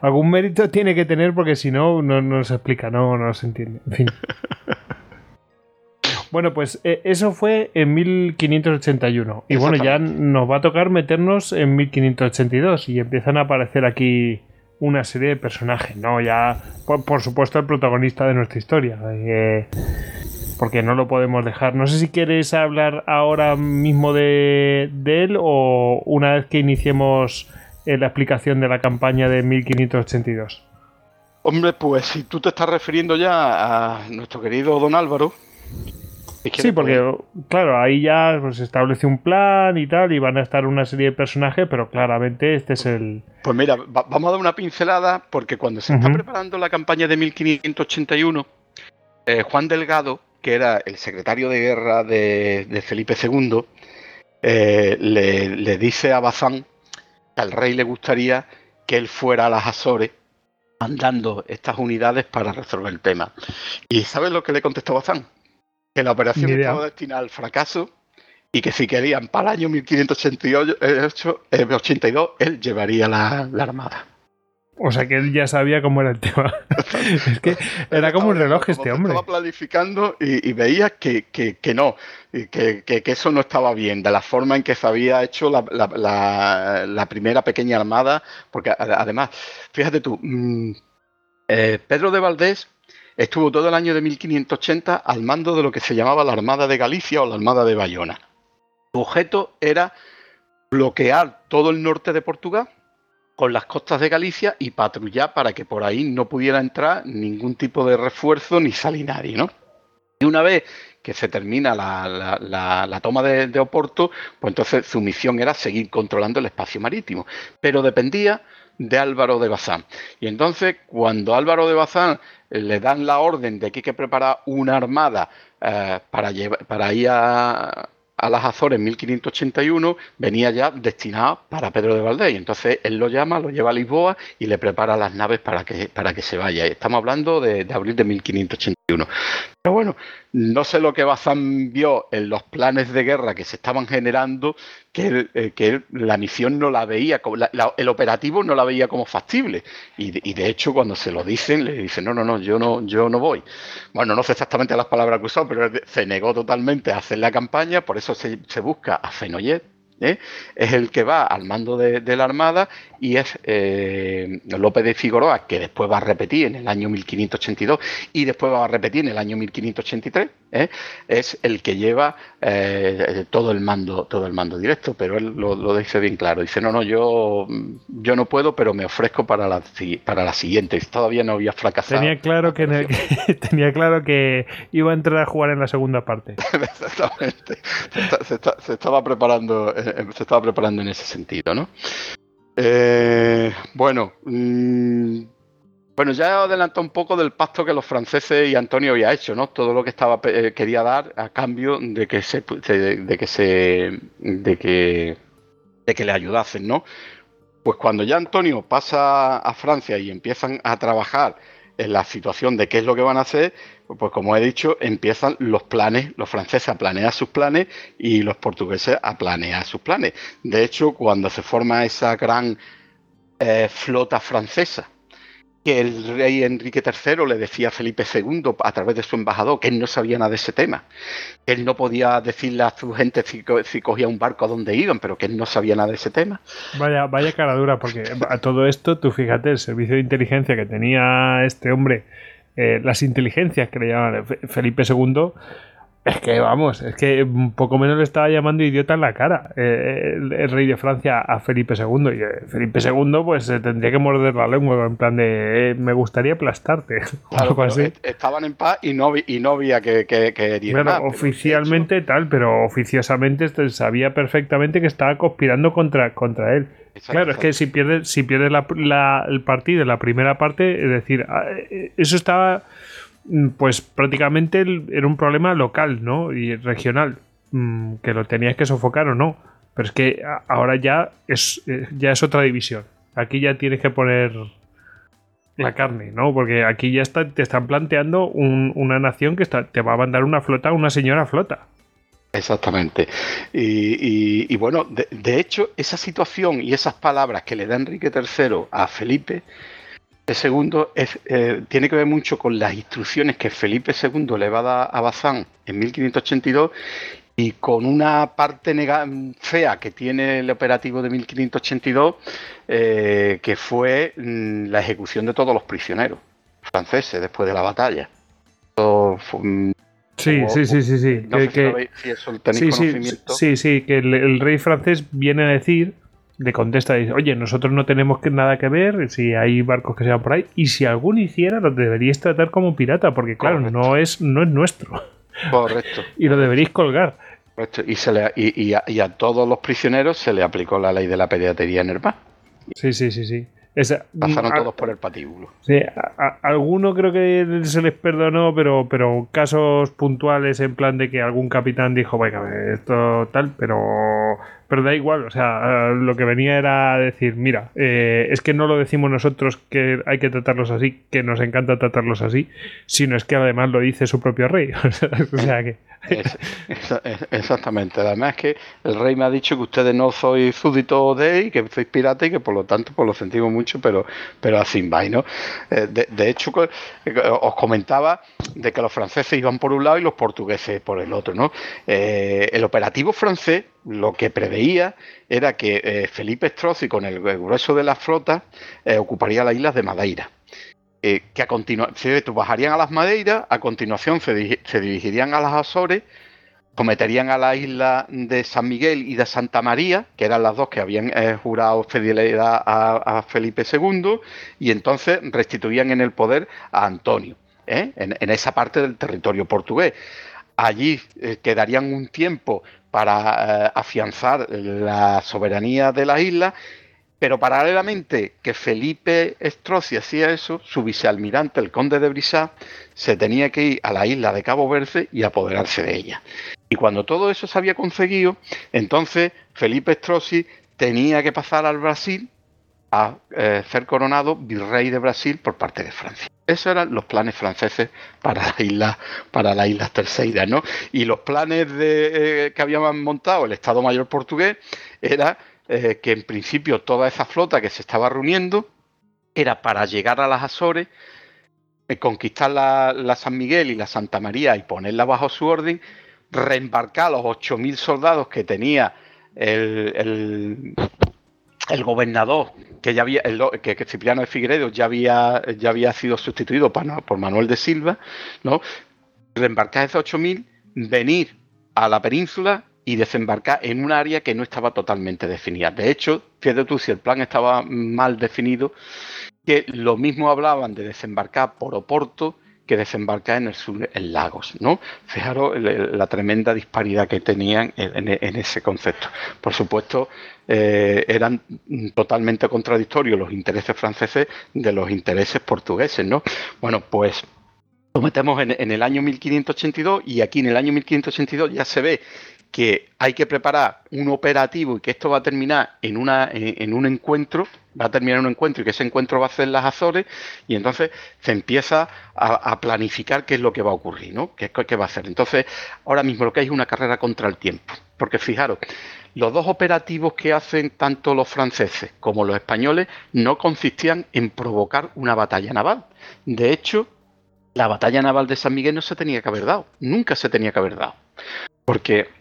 Speaker 1: algún mérito tiene que tener porque si no, no, se explica, no, no se entiende. En fin. Bueno, pues eh, eso fue en 1581. Y bueno, ya nos va a tocar meternos en 1582 y empiezan a aparecer aquí una serie de personajes, ¿no? Ya, por, supuesto, el protagonista de nuestra historia. Eh, porque no lo podemos dejar. No sé si quieres hablar ahora mismo de, de él o una vez que iniciemos la explicación de la campaña de 1582?
Speaker 2: Hombre, pues si tú te estás refiriendo ya a nuestro querido don Álvaro.
Speaker 1: Sí, porque claro, ahí ya pues, se establece un plan y tal, y van a estar una serie de personajes, pero claramente este es el...
Speaker 2: Pues mira, vamos a dar una pincelada, porque cuando se está preparando la campaña de 1581, eh, Juan Delgado, que era el secretario de guerra de, Felipe II, eh, le, le, dice a Bazán al rey le gustaría que él fuera a las Azores mandando estas unidades para resolver el tema. ¿Y sabes lo que le contestó Bazán? Que la operación estaba destinada al fracaso y que si querían para el año 1582 eh, él llevaría la armada.
Speaker 1: O sea que él ya sabía cómo era el tema. es que era como un reloj este hombre.
Speaker 2: Estaba planificando y, veía que, no, que, eso no estaba bien, de la forma en que se había hecho la, primera pequeña armada, porque además, fíjate tú, mm, eh, Pedro de Valdés estuvo todo el año de 1580 al mando de lo que se llamaba la Armada de Galicia o la Armada de Bayona. Su objeto era bloquear todo el norte de Portugal con las costas de Galicia y patrullar para que por ahí no pudiera entrar ningún tipo de refuerzo ni salir nadie, ¿no? Y una vez que se termina la, toma de, Oporto, pues entonces su misión era seguir controlando el espacio marítimo. Pero dependía de Álvaro de Bazán. Y entonces, cuando Álvaro de Bazán le dan la orden de que hay que preparar una armada eh, para, para ir a, a las Azores en 1581 venía ya destinado para Pedro de Valdés. Y entonces él lo llama, lo lleva a Lisboa y le prepara las naves para que, para que se vaya. Estamos hablando de abril de 1581. Pero bueno, no sé lo que Bazán vio en los planes de guerra que se estaban generando, que, eh, la misión no la veía, el operativo no la veía como factible. Y de, hecho, cuando se lo dicen, le dicen, no, no, no, yo no, yo no voy. Bueno, no sé exactamente las palabras que usó, pero se negó totalmente a hacer la campaña, por eso se, se busca a Fenollet, ¿eh? es el que va al mando de, la Armada y es eh, López de Figueroa, que después va a repetir en el año 1582 y después va a repetir en el año 1583, ¿eh? es el que lleva todo el mando todo el mando directo, pero él lo, dice bien claro, dice, no, no, yo, yo no puedo, pero me ofrezco para la, para la siguiente, todavía no había fracasado.
Speaker 1: Tenía claro, que, tenía claro que iba a entrar a jugar en la segunda parte.
Speaker 2: Exactamente, se estaba preparando eh, se estaba preparando en ese sentido, ¿no? Eh, bueno, mm, bueno, ya adelantó un poco del pacto que los franceses y Antonio había hecho, ¿no? Todo lo que estaba eh, quería dar a cambio de que se de que se de que de que le ayudasen, ¿no? Pues cuando ya Antonio pasa a Francia y empiezan a trabajar en la situación de qué es lo que van a hacer, pues como he dicho, empiezan los planes, los franceses a planear sus planes y los portugueses a planear sus planes. De hecho, cuando se forma esa gran eh, flota francesa, que el rey Enrique III le decía a Felipe II a través de su embajador que él no sabía nada de ese tema, que él no podía decirle a su gente si, cogía un barco a dónde iban, pero que él no sabía nada de ese tema.
Speaker 1: Vaya, vaya cara dura, porque a todo esto, tú fíjate, el servicio de inteligencia que tenía este hombre, eh, las inteligencias que le llamaban Felipe II, es que vamos, es que poco menos le estaba llamando idiota en la cara eh, el, rey de Francia a Felipe II. Y eh, Felipe II, pues se tendría que morder la lengua, en plan de eh, me gustaría aplastarte.
Speaker 2: estaban en paz y no, y no había que, que,
Speaker 1: bueno, oficialmente tal, pero oficiosamente este sabía perfectamente que estaba conspirando contra, contra él. claro, es que si pierdes, si pierdes la, el partido, la primera parte, es decir, ah, eso estaba pues prácticamente era un problema local, ¿no? Y regional, mm, que lo tenías que sofocar o no. Pero es que ahora ya es, eh, ya es otra división. Aquí ya tienes que poner la carne, ¿no? Porque aquí ya está, te están planteando una nación que está, te va a mandar una flota, una señora flota.
Speaker 2: Exactamente. Y, bueno, de, de, hecho, esa situación y esas palabras que le da Enrique III a Felipe segundo es, eh, tiene que ver mucho con las instrucciones que Felipe II le va a dar a Bazán en 1582 y con una parte fea que tiene el operativo de 1582, eh, que fue mm, la ejecución de todos los prisioneros franceses después de la batalla.
Speaker 1: sí, sí, sí, sí, sí, sí, sí, que el rey francés viene a decir le contesta y dice, oye, nosotros no tenemos nada que ver si hay barcos que se van por ahí y si alguno hiciera lo deberíais tratar como pirata porque claro, no es, no es nuestro.
Speaker 2: Correcto.
Speaker 1: y lo deberíais colgar.
Speaker 2: Correcto. Y, se le, y, a, todos los prisioneros se le aplicó la ley de la pediatría en el mar.
Speaker 1: Sí, sí, sí, sí.
Speaker 2: Pasaron todos por el patíbulo.
Speaker 1: Sí, a, alguno creo que se les perdonó, pero, pero casos puntuales en plan de que algún capitán dijo, venga, esto tal, pero pero da igual, o sea, lo que venía era decir, mira, eh, es que no lo decimos nosotros que hay que tratarlos así, que nos encanta tratarlos así, sino es que además lo dice su propio rey. o sea que...
Speaker 2: exactamente, además es que el rey me ha dicho que ustedes no sois súbditos de él, que sois pirata y que por lo tanto pues lo sentimos mucho, pero, pero así va, ¿no? Eh, de, hecho, eh, os comentaba de que los franceses iban por un lado y los portugueses por el otro, ¿no? el operativo francés lo que preveía era que eh, Felipe Strozzi, con el grueso de la flota, eh, ocuparía las islas de Madeira. Eh, que a continuación bajarían a las Madeiras, a continuación se, dirigirían a las Azores, cometerían a la isla de San Miguel y de Santa María, que eran las dos que habían jurado fidelidad a, Felipe II, y entonces restituían en el poder a Antonio, en esa parte del territorio portugués. Allí quedarían un tiempo para eh, afianzar la soberanía de la isla Pero paralelamente que Felipe Strozzi hacía eso, su vicealmirante, el conde de Brissac, se tenía que ir a la isla de Cabo Verde y apoderarse de ella. Y cuando todo eso se había conseguido, entonces Felipe Strozzi tenía que pasar al Brasil a eh, ser coronado virrey de Brasil por parte de Francia. Esos eran los planes franceses para las islas, para las islas Terceiras, ¿no? Y los planes de, eh, que habían montado el Estado Mayor portugués era eh, que en principio toda esa flota que se estaba reuniendo era para llegar a las Azores, eh, conquistar la, San Miguel y la Santa María y ponerla bajo su orden, reembarcar los 8.000 soldados que tenía el, el, gobernador, que ya había, que, Cipriano de Figueredo ya había, ya había sido sustituido por, por Manuel de Silva, ¿no? reembarcar esos 8.000, venir a la península y desembarcar en un área que no estaba totalmente definida. De hecho, fíjate tú, si el plan estaba mal definido, que lo mismo hablaban de desembarcar por Oporto que desembarcar en el sur, en Lagos, ¿no? Fijaros la tremenda disparidad que tenían en, ese concepto. Por supuesto, eh, eran totalmente contradictorios los intereses franceses de los intereses portugueses, ¿no? Bueno, pues lo metemos en, el año 1582 y aquí en el año 1582 ya se ve que hay que preparar un operativo y que esto va a terminar en, una, en, un encuentro, va a terminar en un encuentro y que ese encuentro va a ser las Azores y entonces se empieza a, planificar qué es lo que va a ocurrir, ¿no? ¿Qué, ¿Qué, va a hacer? Entonces, ahora mismo lo que hay es una carrera contra el tiempo, porque fijaros, los dos operativos que hacen tanto los franceses como los españoles no consistían en provocar una batalla naval. De hecho, la batalla naval de San Miguel no se tenía que haber dado, nunca se tenía que haber dado. Porque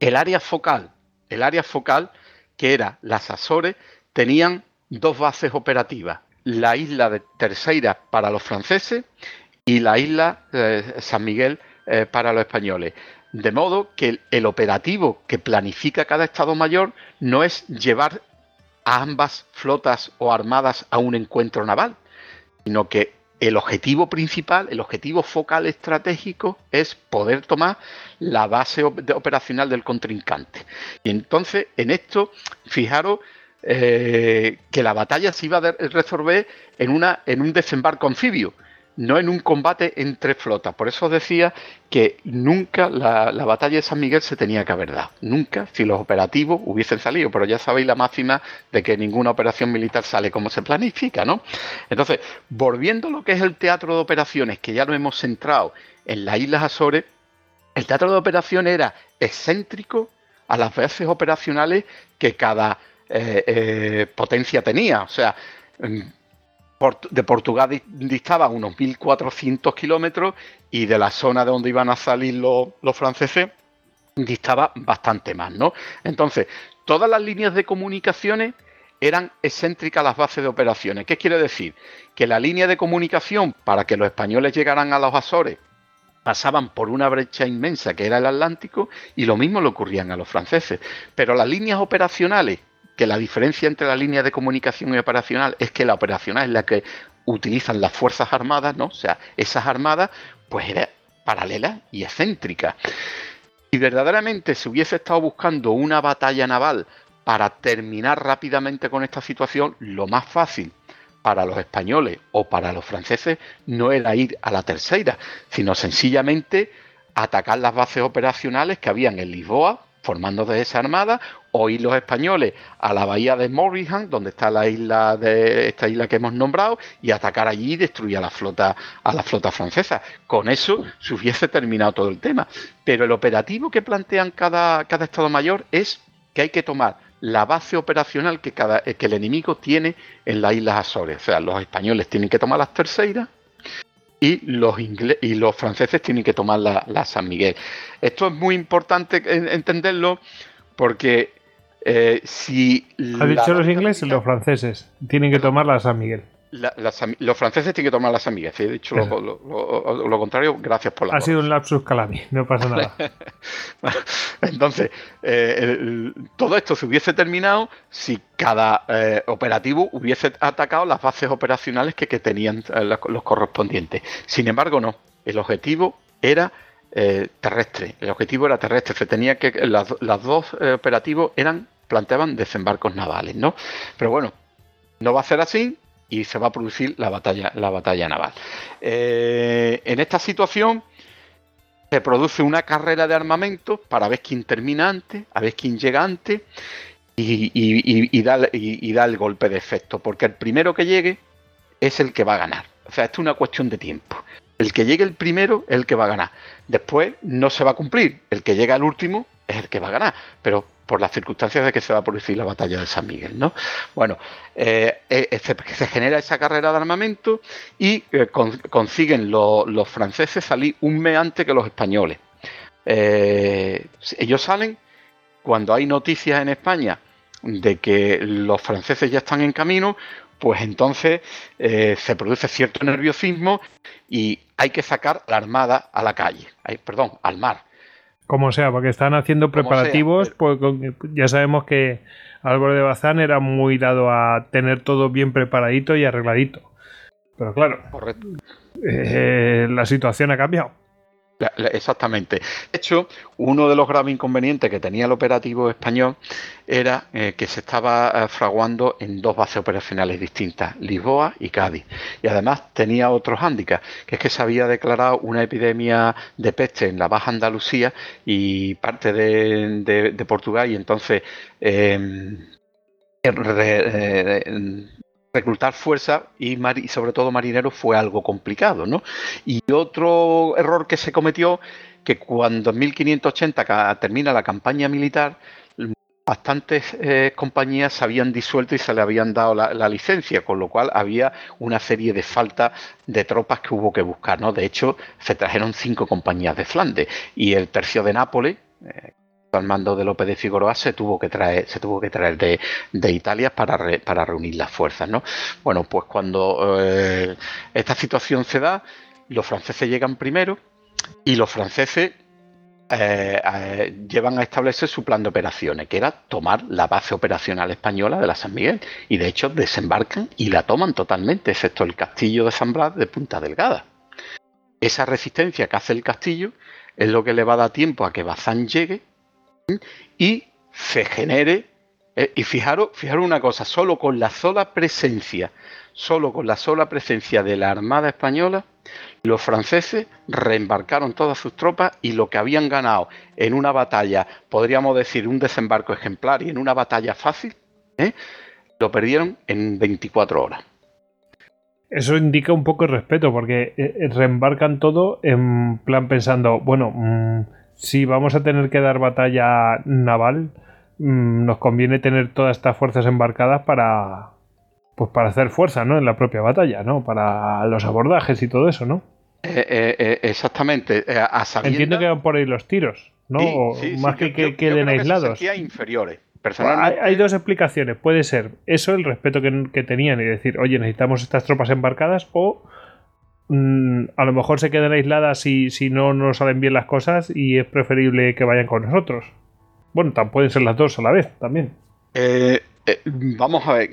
Speaker 2: el área focal, el área focal que era las Azores, tenían dos bases operativas, la isla de Terceira para los franceses y la isla de San Miguel eh, para los españoles. De modo que el, operativo que planifica cada Estado Mayor no es llevar a ambas flotas o armadas a un encuentro naval, sino que el objetivo principal, el objetivo focal estratégico es poder tomar la base operacional del contrincante. Y entonces, en esto, fijaros eh, que la batalla se iba a resolver en, una, en un desembarco anfibio no en un combate entre flotas. Por eso decía que nunca la, batalla de San Miguel se tenía que haber dado. Nunca si los operativos hubiesen salido. Pero ya sabéis la máxima de que ninguna operación militar sale como se planifica, ¿no? Entonces, volviendo a lo que es el teatro de operaciones, que ya lo hemos centrado en las Islas Azores, el teatro de operaciones era excéntrico a las bases operacionales que cada eh, eh, potencia tenía. O sea, de Portugal distaba unos 1.400 kilómetros y de la zona de donde iban a salir los, franceses distaba bastante más, ¿no? Entonces, todas las líneas de comunicaciones eran excéntricas las bases de operaciones. ¿Qué quiere decir? Que la línea de comunicación para que los españoles llegaran a los Azores pasaban por una brecha inmensa que era el Atlántico y lo mismo le ocurrían a los franceses. Pero las líneas operacionales que la diferencia entre la línea de comunicación y operacional es que la operacional es la que utilizan las Fuerzas Armadas, ¿no? O sea, esas armadas, pues era paralela y excéntrica. Si verdaderamente se hubiese estado buscando una batalla naval para terminar rápidamente con esta situación, lo más fácil para los españoles o para los franceses no era ir a la tercera, sino sencillamente atacar las bases operacionales que habían en Lisboa, formando de esa armada, o ir los españoles a la bahía de Morrihan, donde está la isla de esta isla que hemos nombrado, y atacar allí y destruir a la flota, a la flota francesa. Con eso se hubiese terminado todo el tema. Pero el operativo que plantean cada, cada Estado Mayor es que hay que tomar la base operacional que, cada, que el enemigo tiene en las Islas Azores. O sea, los españoles tienen que tomar las terceras y los, y los franceses tienen que tomar la, San Miguel. Esto es muy importante entenderlo porque eh, si...
Speaker 1: ¿Ha dicho los ingleses y los franceses? Tienen que tomar la San Miguel
Speaker 2: los franceses tienen que tomar la San he dicho lo, contrario, gracias por la
Speaker 1: Ha sido un lapsus calami, no pasa nada.
Speaker 2: Entonces, eh, todo esto se hubiese terminado si cada eh, operativo hubiese atacado las bases operacionales que, tenían eh, los correspondientes. Sin embargo, no. El objetivo era terrestre. El objetivo era terrestre. Se tenía que las, dos operativos eran planteaban desembarcos navales, ¿no? Pero bueno, no va a ser así y se va a producir la batalla, la batalla naval. Eh, en esta situación se produce una carrera de armamento para ver quién termina antes, a ver quién llega antes y, da, y, da, el golpe de efecto, porque el primero que llegue es el que va a ganar. O sea, esto es una cuestión de tiempo. El que llegue el primero es el que va a ganar. Después no se va a cumplir. El que llega al último es el que va a ganar. Pero por las circunstancias de que se va a producir la batalla de San Miguel, ¿no? Bueno, eh, eh, se, genera esa carrera de armamento y eh, consiguen los franceses salir un mes antes que los españoles. ellos salen cuando hay noticias en España de que los franceses ya están en camino, pues entonces se produce cierto nerviosismo y hay que sacar la armada a la calle, perdón, al mar.
Speaker 1: Como sea, porque están haciendo preparativos, pues ya sabemos que Álvaro de Bazán era muy dado a tener todo bien preparadito y arregladito. Pero claro, eh, la situación ha cambiado.
Speaker 2: Exactamente. De hecho, uno de los graves inconvenientes que tenía el operativo español era eh, que se estaba eh, fraguando en dos bases operacionales distintas, Lisboa y Cádiz. Y además tenía otros hándicaps, que es que se había declarado una epidemia de peste en la Baja Andalucía y parte de, Portugal, y entonces em, reclutar fuerza y, sobre todo marineros fue algo complicado, ¿no? Y otro error que se cometió, que cuando en 1580 termina la campaña militar, bastantes eh, compañías se habían disuelto y se le habían dado la, licencia, con lo cual había una serie de faltas de tropas que hubo que buscar, ¿no? De hecho, se trajeron cinco compañías de Flandes y el tercio de Nápoles, eh, al mando de López de Figueroa se tuvo que traer, se tuvo que traer de, Italia para, para reunir las fuerzas. ¿no? Bueno, pues cuando eh, esta situación se da, los franceses llegan primero y los franceses eh, eh, llevan a establecer su plan de operaciones, que era tomar la base operacional española de la San Miguel. Y de hecho desembarcan y la toman totalmente, excepto el castillo de San Blas de Punta Delgada. Esa resistencia que hace el castillo es lo que le va a dar tiempo a que Bazán llegue y se genere. Eh, y fijaros, fijaros una cosa, solo con la sola presencia, solo con la sola presencia de la Armada Española, los franceses reembarcaron todas sus tropas y lo que habían ganado en una batalla, podríamos decir un desembarco ejemplar y en una batalla fácil, ¿eh? lo perdieron en 24 horas.
Speaker 1: Eso indica un poco el respeto, porque eh, reembarcan todo en plan pensando, bueno, mm, si vamos a tener que dar batalla naval, mm, nos conviene tener todas estas fuerzas embarcadas para pues para hacer fuerza, ¿no? En la propia batalla, ¿no? Para los abordajes y todo eso, ¿no?
Speaker 2: Eh, eh, eh, exactamente.
Speaker 1: Entiendo que van por ahí los tiros, ¿no? más que, que queden aislados.
Speaker 2: inferiores.
Speaker 1: Hay, hay, dos explicaciones. Puede ser eso, el respeto que, que, tenían y decir, oye, necesitamos estas tropas embarcadas, o Mm, a lo mejor se quedan aisladas si, si no nos salen bien las cosas y es preferible que vayan con nosotros. Bueno, pueden ser las dos a la vez también.
Speaker 2: Eh, eh, vamos a ver,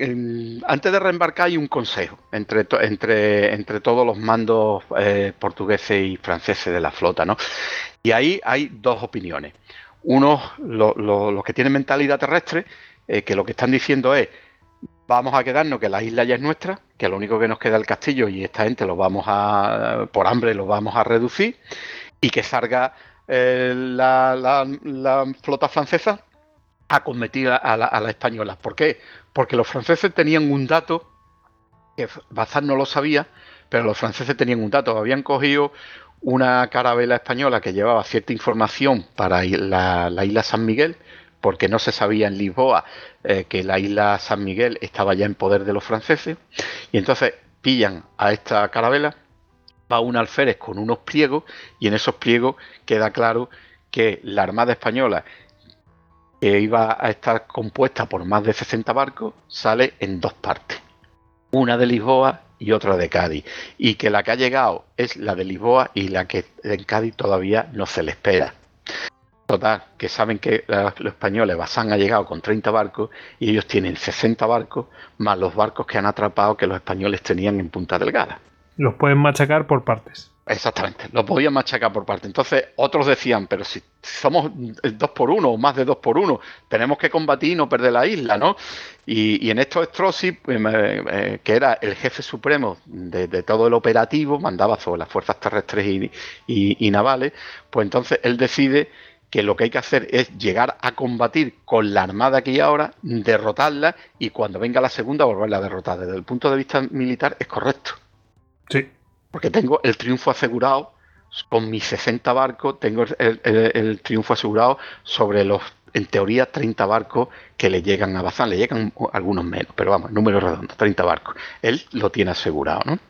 Speaker 2: antes de reembarcar hay un consejo entre, entre, entre todos los mandos eh, portugueses y franceses de la flota, ¿no? Y ahí hay dos opiniones. Uno, los que tienen mentalidad terrestre, que lo que están diciendo es, vamos a quedarnos que la isla ya es nuestra, que lo único que nos queda es el castillo y esta gente lo vamos a, por hambre, lo vamos a reducir y que salga eh, la, flota francesa a combatir a la, a española. ¿Por qué? Porque los franceses tenían un dato que Bazán no lo sabía, pero los franceses tenían un dato. Habían cogido una carabela española que llevaba cierta información para la, la isla San Miguel, porque no se sabía en Lisboa eh, que la isla San Miguel estaba ya en poder de los franceses, y entonces pillan a esta carabela, va un alférez con unos pliegos, y en esos pliegos queda claro que la Armada Española, que iba a estar compuesta por más de 60 barcos, sale en dos partes, una de Lisboa y otra de Cádiz, y que la que ha llegado es la de Lisboa y la que en Cádiz todavía no se le espera. Total, que saben que los españoles Bazán ha llegado con 30 barcos y ellos tienen 60 barcos más los barcos que han atrapado que los españoles tenían en Punta Delgada.
Speaker 1: Los pueden machacar por partes.
Speaker 2: Exactamente, lo podían machacar por parte. Entonces, otros decían, pero si somos dos por uno o más de dos por uno, tenemos que combatir y no perder la isla, ¿no? Y, en esto Strozzi, pues, que era el jefe supremo de, todo el operativo, mandaba sobre las fuerzas terrestres y, navales, pues entonces él decide que lo que hay que hacer es llegar a combatir con la armada que hay ahora, derrotarla y cuando venga la segunda volverla a derrotar. Desde el punto de vista militar es correcto.
Speaker 1: Sí
Speaker 2: porque tengo el triunfo asegurado con mis 60 barcos, tengo el, triunfo asegurado sobre los, en teoría, 30 barcos que le llegan a Bazán, le llegan algunos menos, pero vamos, número redondo, 30 barcos. Él lo tiene asegurado, ¿no?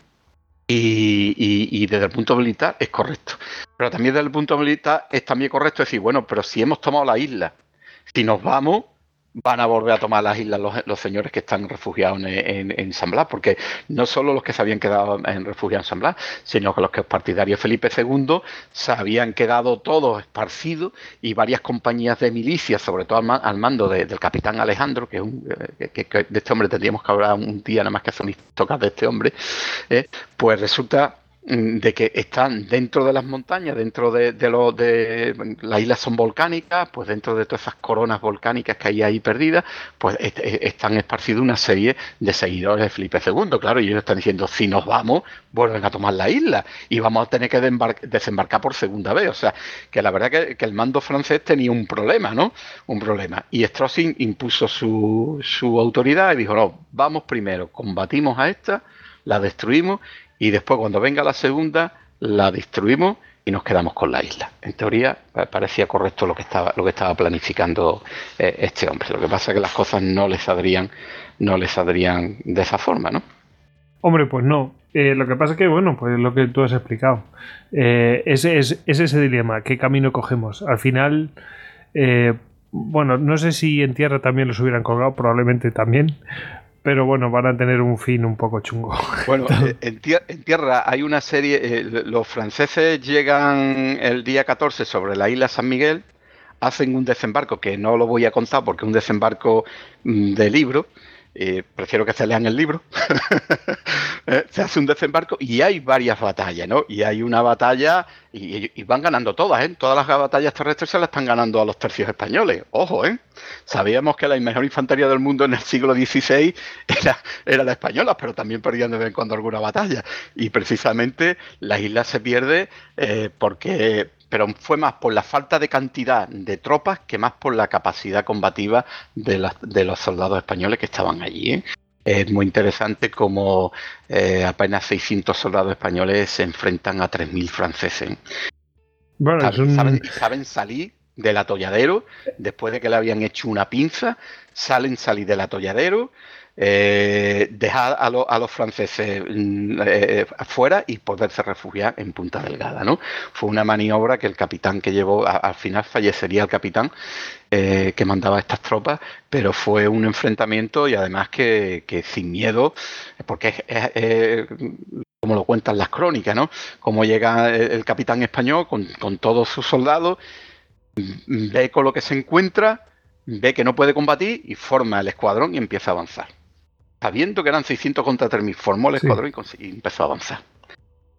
Speaker 2: Y, y, desde el punto militar es correcto. Pero también desde el punto militar es también correcto decir, bueno, pero si hemos tomado la isla, si nos vamos, van a volver a tomar las islas los, señores que están refugiados en, San Blas, porque no solo los que se habían quedado en refugiados en San Blas, sino que los que partidarios Felipe II se habían quedado todos esparcidos y varias compañías de milicias, sobre todo al, mando del capitán Alejandro, que, es un, eh, que, de este hombre tendríamos que hablar un día nada más que hacer un de este hombre, eh, pues resulta de que están dentro de las montañas, dentro de, de de las islas son volcánicas, pues dentro de todas esas coronas volcánicas que hay ahí perdidas, pues están esparcidos una serie de seguidores de Felipe II, claro, y ellos están diciendo, si nos vamos, vuelven a tomar la isla y vamos a tener que desembarcar por segunda vez, o sea, que la verdad que, que, el mando francés tenía un problema, ¿no? Un problema. Y Straussing impuso su, su autoridad y dijo, no, vamos primero, combatimos a esta, la destruimos y después cuando venga la segunda la destruimos y nos quedamos con la isla. En teoría parecía correcto lo que estaba, lo que estaba planificando eh, este hombre. Lo que pasa es que las cosas no le saldrían, no le saldrían de esa forma, ¿no?
Speaker 1: Hombre, pues no. Eh, lo que pasa es que, bueno, pues lo que tú has explicado. Eh, es, es, ese dilema. ¿Qué camino cogemos? Al final, bueno, no sé si en tierra también los hubieran colgado, probablemente también pero bueno, van a tener un fin un poco chungo.
Speaker 2: Bueno, eh, en, tierra hay una serie, eh, los franceses llegan el día 14 sobre la isla San Miguel, hacen un desembarco que no lo voy a contar porque es un desembarco mm, de libro, prefiero que se lean el libro, eh, se hace un desembarco y hay varias batallas, ¿no? Y hay una batalla y, van ganando todas, ¿eh? Todas las batallas terrestres se las están ganando a los tercios españoles, ojo, ¿eh? Sabíamos que la mejor infantería del mundo en el siglo XVI era, era la española, pero también perdían de vez en cuando alguna batalla. Y precisamente la isla se pierde eh, porque pero fue más por la falta de cantidad de tropas que más por la capacidad combativa de, los soldados españoles que estaban allí. ¿eh? Es muy interesante como eh, apenas 600 soldados españoles se enfrentan a 3.000 franceses. Bueno, saben, salir del atolladero después de que le habían hecho una pinza, salen salir del atolladero, eh, dejar a, los franceses mm, eh, afuera y poderse refugiar en Punta Delgada. ¿no? Fue una maniobra que el capitán que llevó, al final fallecería el capitán eh, que mandaba estas tropas, pero fue un enfrentamiento y además que, sin miedo, porque es, como lo cuentan las crónicas, ¿no? Como llega el, capitán español con todos sus soldados, ve con lo que se encuentra, ve que no puede combatir y forma el escuadrón y empieza a avanzar sabiendo que eran 600 contra 3.000, formó el escuadrón y, empezó a avanzar.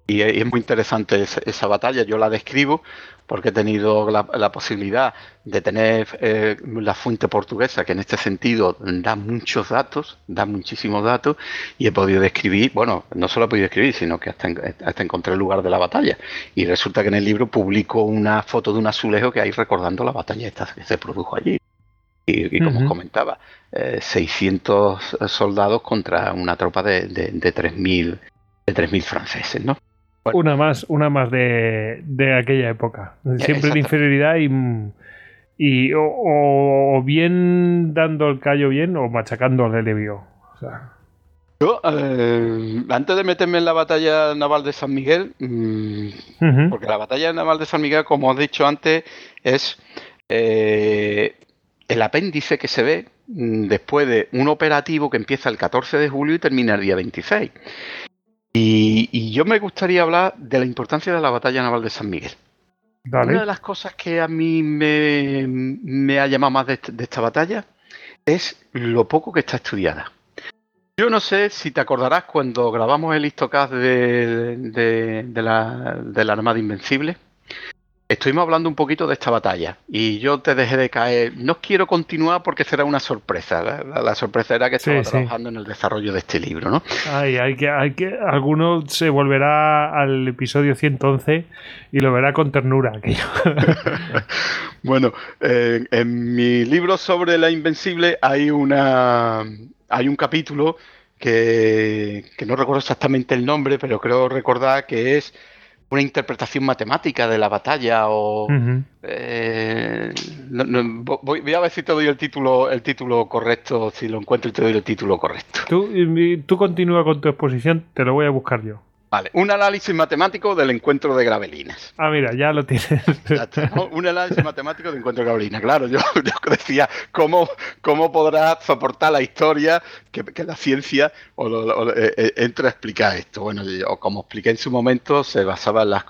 Speaker 2: Y, es muy interesante esa, batalla, yo la describo porque he tenido la, posibilidad de tener eh, la fuente portuguesa, que en este sentido da muchos datos, da muchísimos datos, y he podido describir, bueno, no solo he podido describir, sino que hasta, hasta encontré el lugar de la batalla. Y resulta que en el libro publico una foto de un azulejo que hay recordando la batalla esta que se produjo allí. Y, como comentaba, 600 eh, soldados contra una tropa de, de, de 3.000 de franceses, ¿no?
Speaker 1: una más, una más de, aquella época. Siempre de inferioridad y, y o, bien dando el callo bien o machacando al enemigo.
Speaker 2: Yo, eh, antes de meterme en la batalla naval de San Miguel, mm, porque la batalla naval de San Miguel, como os he dicho antes, es eh, el apéndice que se ve mm, después de un operativo que empieza el 14 de julio y termina el día 26. Y, yo me gustaría hablar de la importancia de la batalla naval de San Miguel. Una de las cosas que a mí me, ha llamado más de, esta batalla es lo poco que está estudiada. Yo no sé si te acordarás cuando grabamos el histocast de, de, la, de la Armada Invencible. Estuvimos hablando un poquito de esta batalla y yo te dejé de caer. No quiero continuar porque será una sorpresa. La, sorpresa era que estaba trabajando en el desarrollo de este libro, ¿no?
Speaker 1: Ay, hay que, hay que, alguno se volverá al episodio 111 y lo verá con ternura.
Speaker 2: bueno, eh, en mi libro sobre la Invencible hay una, hay un capítulo que, que no recuerdo exactamente el nombre, pero creo recordar que es una interpretación matemática de la batalla o eh, voy, a ver si te doy el título el título correcto si lo encuentro y te doy el título correcto.
Speaker 1: Tú, tú continúa con tu exposición te lo voy a buscar yo
Speaker 2: Vale, un análisis matemático del encuentro de gravelinas.
Speaker 1: Ah, mira, ya lo tienes.
Speaker 2: Un análisis matemático del encuentro de gravelinas. Claro, yo, decía, ¿cómo, ¿cómo podrá soportar la historia que, la ciencia o, eh, eh, entre a explicar esto? Bueno, yo, como expliqué en su momento, se basaba en las,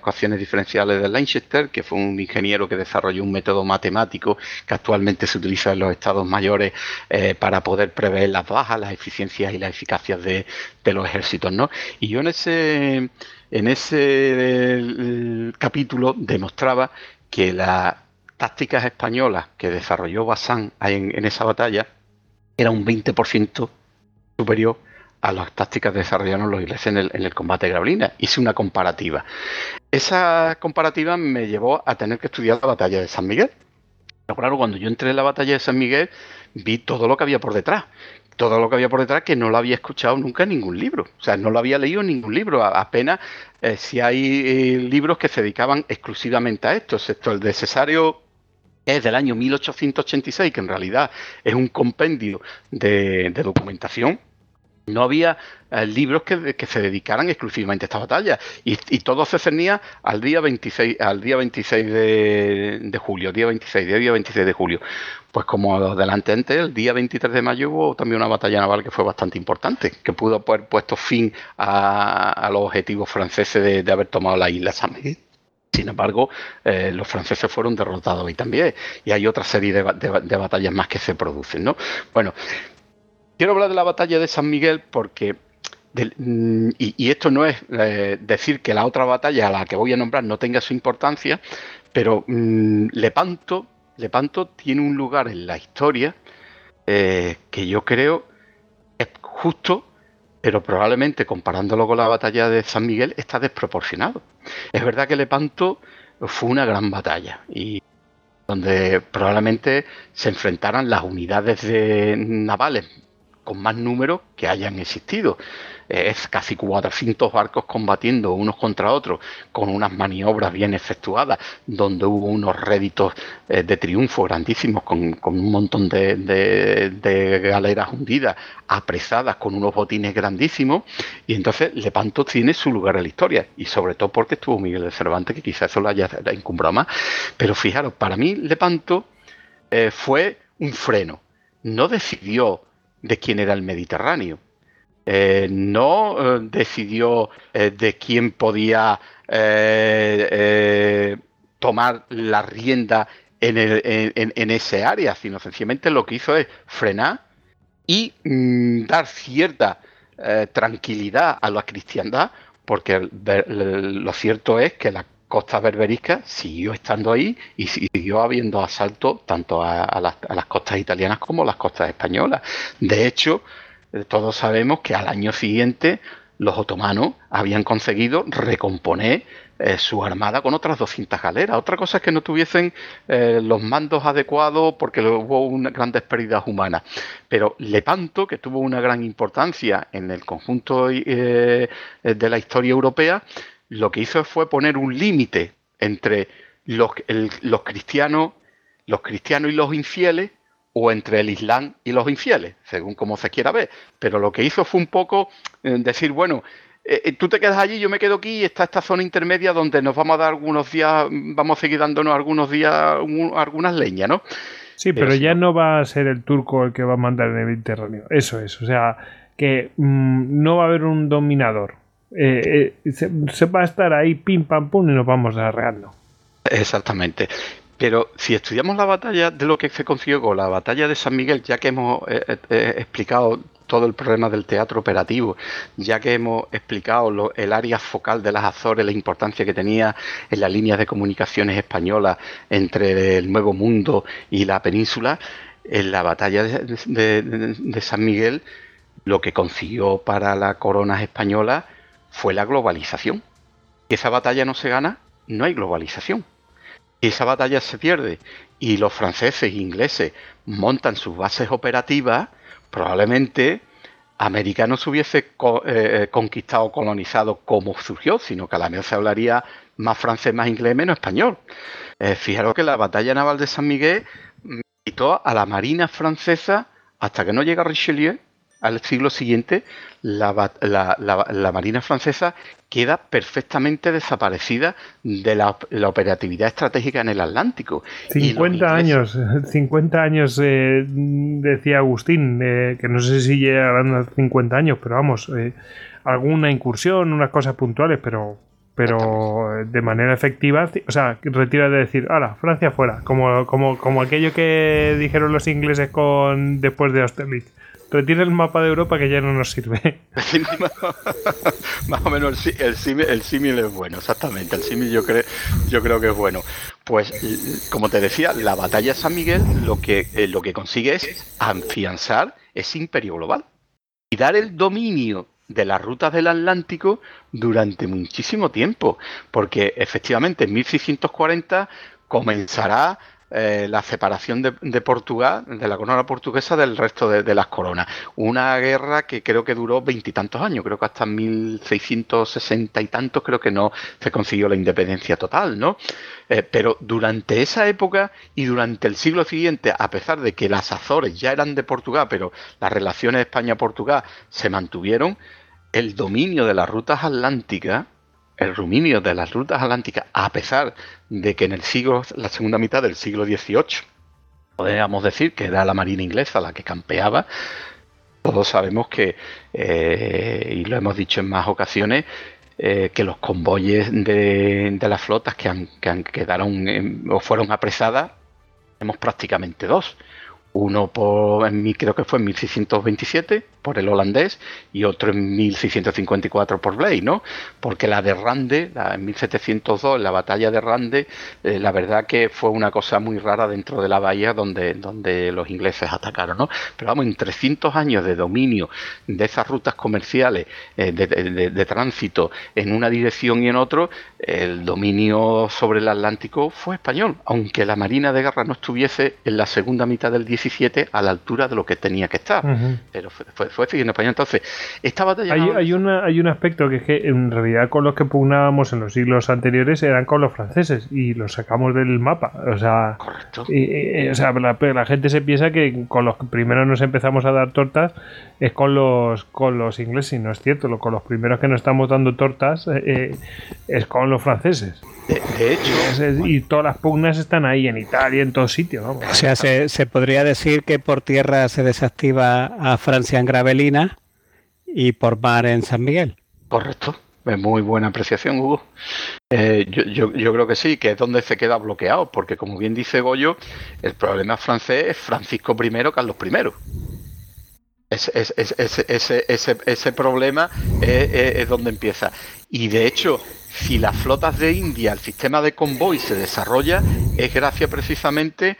Speaker 2: ecuaciones diferenciales de Leinster, que fue un ingeniero que desarrolló un método matemático que actualmente se utiliza en los estados mayores eh, para poder prever las bajas, las eficiencias y las eficacias de, de los ejércitos, ¿no? Y yo en ese en ese capítulo demostraba que las tácticas españolas que desarrolló Bazán en, esa batalla era un 20% superior a las tácticas que desarrollaron los ingleses en el, combate de Gravelina. Hice una comparativa. Esa comparativa me llevó a tener que estudiar la batalla de San Miguel. Claro, cuando yo entré en la batalla de San Miguel, vi todo lo que había por detrás todo lo que había por detrás que no lo había escuchado nunca en ningún libro. O sea, no lo había leído en ningún libro. Apenas eh, si hay eh, libros que se dedicaban exclusivamente a esto, excepto el de Cesario es del año 1886, que en realidad es un compendio de documentación no había eh, libros que, se dedicaran exclusivamente a esta batalla y, todo se cernía al día 26 al día 26 de, julio día 26 día 26 de julio pues como adelante antes el día 23 de mayo hubo también una batalla naval que fue bastante importante que pudo haber puesto fin a, los objetivos franceses de, haber tomado la isla San sin embargo, eh, los franceses fueron derrotados ahí también. Y hay otra serie de, de, batallas más que se producen, ¿no? Bueno, Quiero hablar de la batalla de San Miguel porque, mm, y, esto no es eh, decir que la otra batalla a la que voy a nombrar no tenga su importancia, pero mm, Lepanto, Lepanto tiene un lugar en la historia eh, que yo creo es justo, pero probablemente comparándolo con la batalla de San Miguel está desproporcionado. Es verdad que Lepanto fue una gran batalla y donde probablemente se enfrentaran las unidades de navales con más números que hayan existido. Es casi 400 barcos combatiendo unos contra otros con unas maniobras bien efectuadas, donde hubo unos réditos eh, de triunfo grandísimos con, un montón de, galeras hundidas, apresadas con unos botines grandísimos. Y entonces Lepanto tiene su lugar en la historia, y sobre todo porque estuvo Miguel de Cervantes, que quizás eso lo haya encumbrado más. Pero fijaros, para mí Lepanto eh, fue un freno. No decidió de quién era el Mediterráneo. Eh, no eh, decidió eh, de quién podía tomar la rienda en, ese área, sino sencillamente lo que hizo es frenar y mm, dar cierta tranquilidad a la cristiandad, porque lo cierto es que la costa berberisca siguió estando ahí y siguió habiendo asalto tanto a, las, costas italianas como a las costas españolas. De hecho, eh, todos sabemos que al año siguiente los otomanos habían conseguido recomponer eh, su armada con otras 200 galeras. Otra cosa es que no tuviesen eh, los mandos adecuados porque hubo una grandes pérdidas humanas. Pero Lepanto, que tuvo una gran importancia en el conjunto de la historia europea, lo que hizo fue poner un límite entre los, cristianos, los cristianos y los infieles, o entre el Islam y los infieles, según como se quiera ver. Pero lo que hizo fue un poco eh, decir, bueno, eh, eh, tú te quedas allí, yo me quedo aquí y está esta zona intermedia donde nos vamos a dar algunos días, vamos a seguir dándonos algunos días, algunas leñas, ¿no?
Speaker 1: Sí, pero, ya no... va a ser el turco el que va a mandar en el Mediterráneo. Eso es, o sea, que mm, no va a haber un dominador eh, eh, se, va a estar ahí pim pam pum y nos vamos arreando.
Speaker 2: Exactamente. Pero si estudiamos la batalla de lo que se consiguió con la batalla de San Miguel, ya que hemos eh, explicado todo el problema del teatro operativo, ya que hemos explicado el área focal de las Azores, la importancia que tenía en las líneas de comunicaciones españolas entre el Nuevo Mundo y la península, en la batalla de, San Miguel lo que consiguió para la corona española fue la globalización. Esa batalla no se gana, no hay globalización. Si esa batalla se pierde y los franceses e ingleses montan sus bases operativas, probablemente América no se hubiese eh, conquistado o colonizado como surgió, sino que a la vez se hablaría más francés, más inglés, menos español. Eh, fijaros que la batalla naval de San Miguel quitó a la marina francesa hasta que no llega Richelieu al siglo siguiente, la, Marina francesa queda perfectamente desaparecida de la, operatividad estratégica en el Atlántico.
Speaker 1: 50 años, 50 años, eh, decía Agustín, eh, que no sé si llegarán a 50 años, pero vamos, eh, alguna incursión, unas cosas puntuales, pero pero de manera efectiva, o sea, retira de decir, ahora, Francia fuera, como, como, como aquello que dijeron los ingleses con después de Austerlitz retira el mapa de Europa que ya no nos sirve.
Speaker 2: Más o menos el, símil, es bueno, exactamente. El símil yo, creo, yo creo que es bueno. Pues, como te decía, la batalla de San Miguel lo que, eh, lo que consigue es afianzar ese imperio global y dar el dominio de las rutas del Atlántico durante muchísimo tiempo, porque efectivamente en 1640 comenzará eh, la separación de, Portugal, de la corona portuguesa del resto de, las coronas. Una guerra que creo que duró veintitantos años, creo que hasta 1660 y tantos creo que no se consiguió la independencia total, ¿no? Eh, pero durante esa época y durante el siglo siguiente, a pesar de que las Azores ya eran de Portugal, pero las relaciones España-Portugal se mantuvieron, el dominio de las rutas atlánticas el ruminio de las rutas atlánticas, a pesar de que en el siglo, la segunda mitad del siglo XVIII, podríamos decir que era la marina inglesa la que campeaba, todos sabemos que, eh, y lo hemos dicho en más ocasiones, eh, que los convoyes de, las flotas que, han, quedaron o fueron apresadas, tenemos prácticamente dos. Uno por, creo que fue en 1627 por el holandés y otro en 1654 por Blake, ¿no? Porque la de Rande, la, en 1702, la batalla de Rande, eh, la verdad que fue una cosa muy rara dentro de la bahía donde, donde los ingleses atacaron, ¿no? Pero vamos, en 300 años de dominio de esas rutas comerciales eh, de, tránsito en una dirección y en otro, el dominio sobre el Atlántico fue español, aunque la Marina de Guerra no estuviese en la segunda mitad del 17 a la altura de lo que tenía que estar. Pero fue, fue, en español. Entonces, esta batalla.
Speaker 1: Hay, hay, una, hay un aspecto que es que en realidad con los que pugnábamos en los siglos anteriores eran con los franceses y los sacamos del mapa. O sea,
Speaker 2: Correcto.
Speaker 1: o sea la, gente se piensa que con los que primero nos empezamos a dar tortas es con los, con los ingleses y no es cierto. Con los primeros que nos estamos dando tortas eh, eh, es con los franceses.
Speaker 2: De, hecho.
Speaker 1: y todas las pugnas están ahí, en Italia, en todos sitios.
Speaker 3: O sea, se, se, podría decir que por tierra se desactiva a Francia en Gravelina y por mar en San Miguel.
Speaker 2: Correcto. Es muy buena apreciación, Hugo. Eh, yo, creo que sí, que es donde se queda bloqueado, porque como bien dice Goyo, el problema francés es Francisco I, Carlos I. Es, ese, problema es donde empieza. Y de hecho, si las flotas de India, el sistema de convoy se desarrolla, es gracias precisamente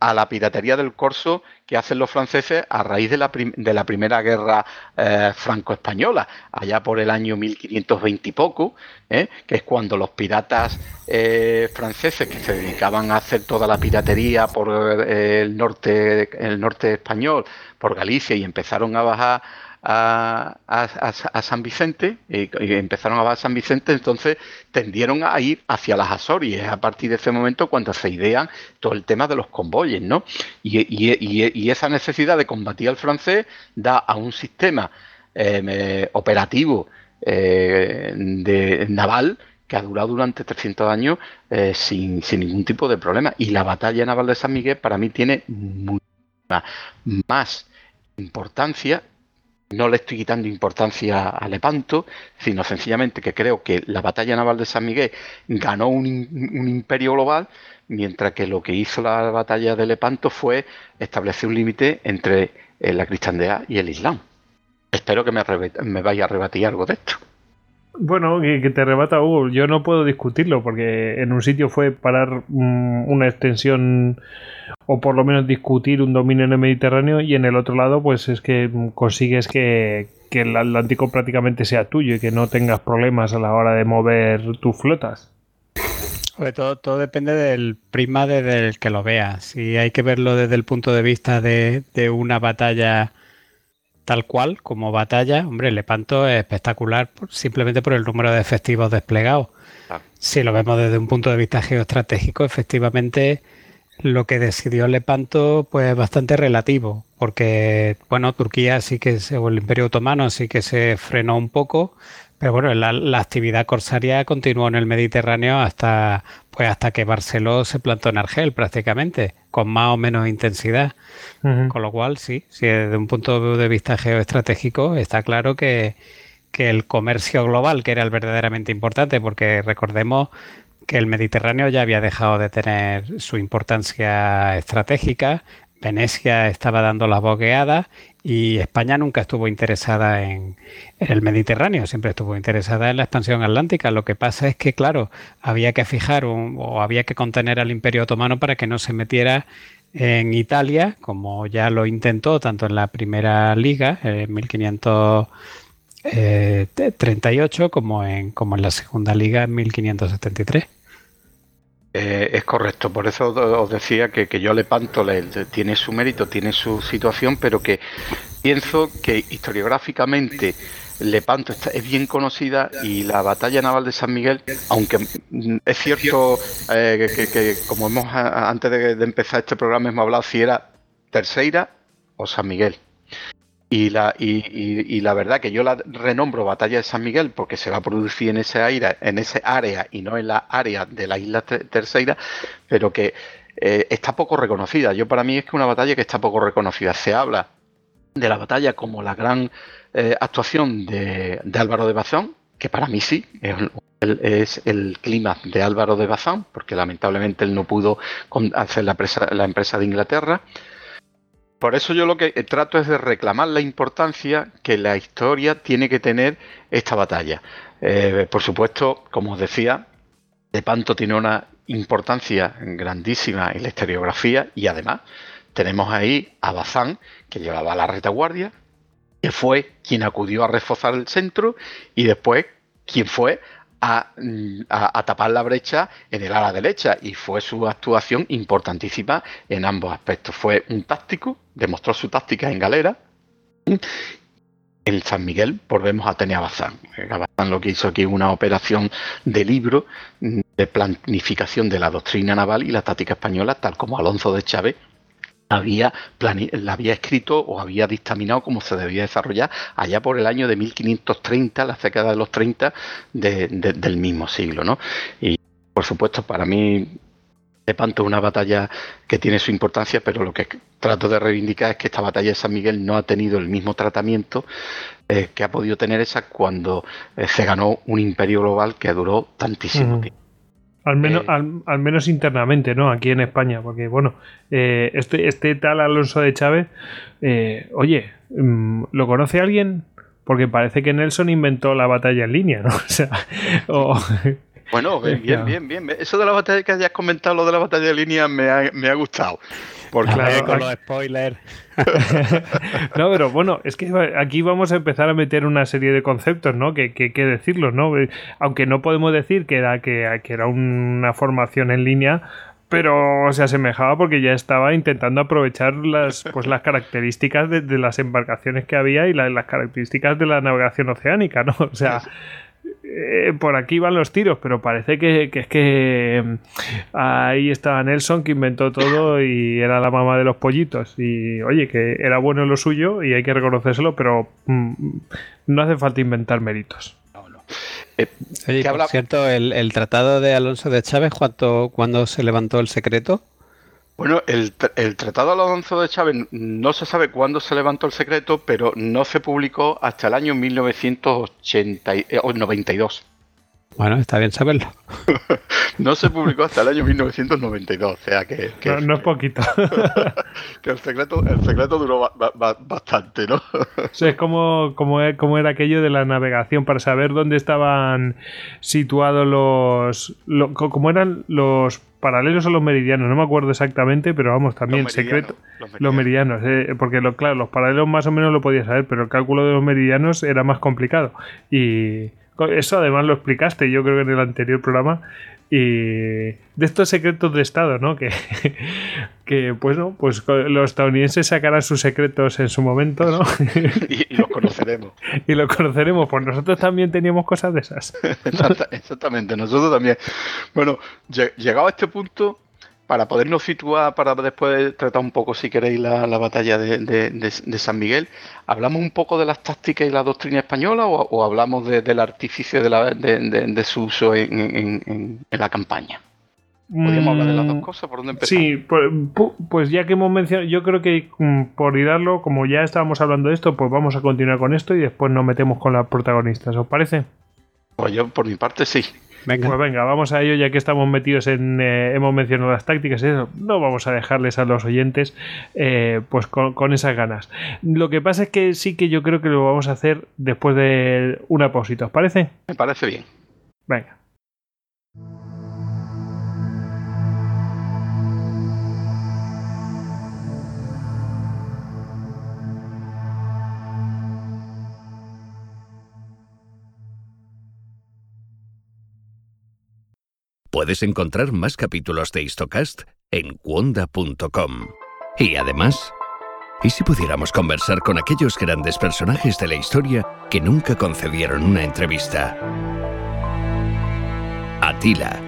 Speaker 2: a la piratería del corso que hacen los franceses a raíz de la, de la primera guerra eh, franco-española, allá por el año 1520 y poco, ¿eh? que es cuando los piratas eh, franceses que se dedicaban a hacer toda la piratería por el norte, el norte español, por Galicia y empezaron a bajar a, San Vicente y, empezaron a bajar a San Vicente, entonces tendieron a ir hacia las Azores a partir de ese momento cuando se idean todo el tema de los convoyes, ¿no? Y, esa necesidad de combatir al francés da a un sistema eh, operativo eh, de naval que ha durado durante 300 años eh, sin, sin, ningún tipo de problema. Y la batalla naval de San Miguel para mí tiene mucha más importancia no le estoy quitando importancia a Lepanto, sino sencillamente que creo que la batalla naval de San Miguel ganó un, imperio global, mientras que lo que hizo la batalla de Lepanto fue establecer un límite entre eh, la cristiandad y el islam. Espero que me, me vaya a rebatir algo de esto.
Speaker 1: Bueno, que, te rebata Hugo. Yo no puedo discutirlo porque en un sitio fue parar mm, una extensión o por lo menos discutir un dominio en el Mediterráneo y en el otro lado pues es que consigues que, el Atlántico prácticamente sea tuyo y que no tengas problemas a la hora de mover tus flotas.
Speaker 3: Todo, todo depende del prisma desde el que lo veas. Si hay que verlo desde el punto de vista de, de una batalla tal cual como batalla, hombre, Lepanto es espectacular simplemente por el número de efectivos desplegados. Ah. Si lo vemos desde un punto de vista geoestratégico, efectivamente lo que decidió Lepanto pues es bastante relativo, porque bueno, Turquía sí que o el Imperio Otomano sí que se frenó un poco, pero bueno, la, actividad corsaria continuó en el Mediterráneo hasta pues hasta que Barceló se plantó en Argel prácticamente, con más o menos intensidad. Con lo cual, sí, sí, desde un punto de vista geoestratégico está claro que, que el comercio global, que era el verdaderamente importante, porque recordemos que el Mediterráneo ya había dejado de tener su importancia estratégica, Venecia estaba dando las boqueadas y España nunca estuvo interesada en, el Mediterráneo, siempre estuvo interesada en la expansión atlántica. Lo que pasa es que, claro, había que fijar o había que contener al Imperio Otomano para que no se metiera en Italia, como ya lo intentó tanto en la primera liga, en 1538, como en, como en la segunda liga en 1573.
Speaker 2: Eh, es correcto, por eso os decía que, que yo Lepanto le, tiene su mérito, tiene su situación, pero que pienso que historiográficamente Lepanto es bien conocida y la batalla naval de San Miguel, aunque es cierto eh, que, como hemos antes de, de, empezar este programa hemos hablado si era Terceira o San Miguel. Y la, y, la verdad que yo la renombro Batalla de San Miguel porque se va a producir en ese, área, en ese área y no en la área de la isla Terceira, pero que eh, está poco reconocida. Yo para mí es que una batalla que está poco reconocida. Se habla de la batalla como la gran eh, actuación de, Álvaro de Bazán, que para mí sí, es, el clima de Álvaro de Bazán, porque lamentablemente él no pudo hacer la, la empresa de Inglaterra. Por eso yo lo que trato es de reclamar la importancia que la historia tiene que tener esta batalla. Eh, por supuesto, como os decía, Lepanto tiene una importancia grandísima en la historiografía y además tenemos ahí a Bazán, que llevaba la retaguardia, que fue quien acudió a reforzar el centro y después quien fue a, tapar la brecha en el ala derecha y fue su actuación importantísima en ambos aspectos. Fue un táctico, demostró su táctica en galera. En San Miguel volvemos a tener a Bazán. Bazán lo que hizo aquí una operación de libro de planificación de la doctrina naval y la táctica española, tal como Alonso de Chávez había, la había escrito o había dictaminado cómo se debía desarrollar allá por el año de 1530, la década de los 30 del mismo siglo. ¿no? Y por supuesto, para mí, Lepanto es una batalla que tiene su importancia, pero lo que trato de reivindicar es que esta batalla de San Miguel no ha tenido el mismo tratamiento eh, que ha podido tener esa cuando eh, se ganó un imperio global que duró tantísimo tiempo.
Speaker 1: Al menos, eh, al, menos internamente, ¿no? Aquí en España, porque bueno, eh, este, este tal Alonso de Chávez, eh, oye, mm, ¿lo conoce alguien? Porque parece que Nelson inventó la batalla en línea, ¿no? O sea,
Speaker 2: Bueno, bien, bien, bien, Eso de la batalla que hayas comentado, lo de la batalla en línea, me ha, me ha gustado.
Speaker 3: Porque claro, con los spoilers.
Speaker 1: no, pero bueno, es que aquí vamos a empezar a meter una serie de conceptos, ¿no? Que hay que, decirlos, ¿no? Aunque no podemos decir que era, que, era una formación en línea, pero se asemejaba porque ya estaba intentando aprovechar las, pues, las características de, las embarcaciones que había y las características de la navegación oceánica, ¿no? O sea, eh, por aquí van los tiros, pero parece que, es que mm, ahí estaba Nelson que inventó todo y era la mamá de los pollitos. Y oye, que era bueno lo suyo y hay que reconocérselo, pero mm, no hace falta inventar méritos.
Speaker 3: Eh, por cierto, el, tratado de Alonso de Chávez, ¿cuánto, ¿cuándo se levantó el secreto?
Speaker 2: Bueno, el, Tratado de Alonso de Chávez no se sabe cuándo se levantó el secreto, pero no se publicó hasta el año 1992.
Speaker 3: Bueno, está bien saberlo.
Speaker 2: no se publicó hasta el año 1992, o sea que...
Speaker 1: no, es poquito.
Speaker 2: que el secreto, el secreto duró bastante, ¿no?
Speaker 1: es como, como, como, era aquello de la navegación para saber dónde estaban situados los... como eran los paralelos a los meridianos, no me acuerdo exactamente, pero vamos, también secreto. Los meridianos, eh, porque lo, claro, los paralelos más o menos lo podía saber, pero el cálculo de los meridianos era más complicado. Y eso además lo explicaste, yo creo que en el anterior programa. Y de estos secretos de Estado, ¿no? Que, que pues no, pues los estadounidenses sacarán sus secretos en su momento, ¿no?
Speaker 2: y, los conoceremos.
Speaker 1: y los conoceremos, pues nosotros también teníamos cosas de esas.
Speaker 2: Exactamente, nosotros también. Bueno, llegado a este punto, para podernos situar, para después tratar un poco, si queréis, la, batalla de, San Miguel, ¿hablamos un poco de las tácticas y la doctrina española o, hablamos del artificio de, su uso en, la campaña? ¿Podríamos hablar de las dos mm, cosas? ¿Por dónde empezar?
Speaker 1: Sí, pues, pues, ya que hemos mencionado, yo creo que mm, por irarlo, como ya estábamos hablando de esto, pues vamos a continuar con esto y después nos metemos con las protagonistas, ¿os parece?
Speaker 2: Pues yo, por mi parte, sí.
Speaker 1: Venga. Pues venga, vamos a ello, ya que estamos metidos en. Eh, hemos mencionado las tácticas, eso, no vamos a dejarles a los oyentes eh, pues con, esas ganas. Lo que pasa es que sí que yo creo que lo vamos a hacer después de una pausita, ¿os parece?
Speaker 2: Me parece bien.
Speaker 1: Venga.
Speaker 4: Puedes encontrar más capítulos de Histocast en cuonda.com. Y además, ¿y si pudiéramos conversar con aquellos grandes personajes de la historia que nunca concedieron una entrevista? Atila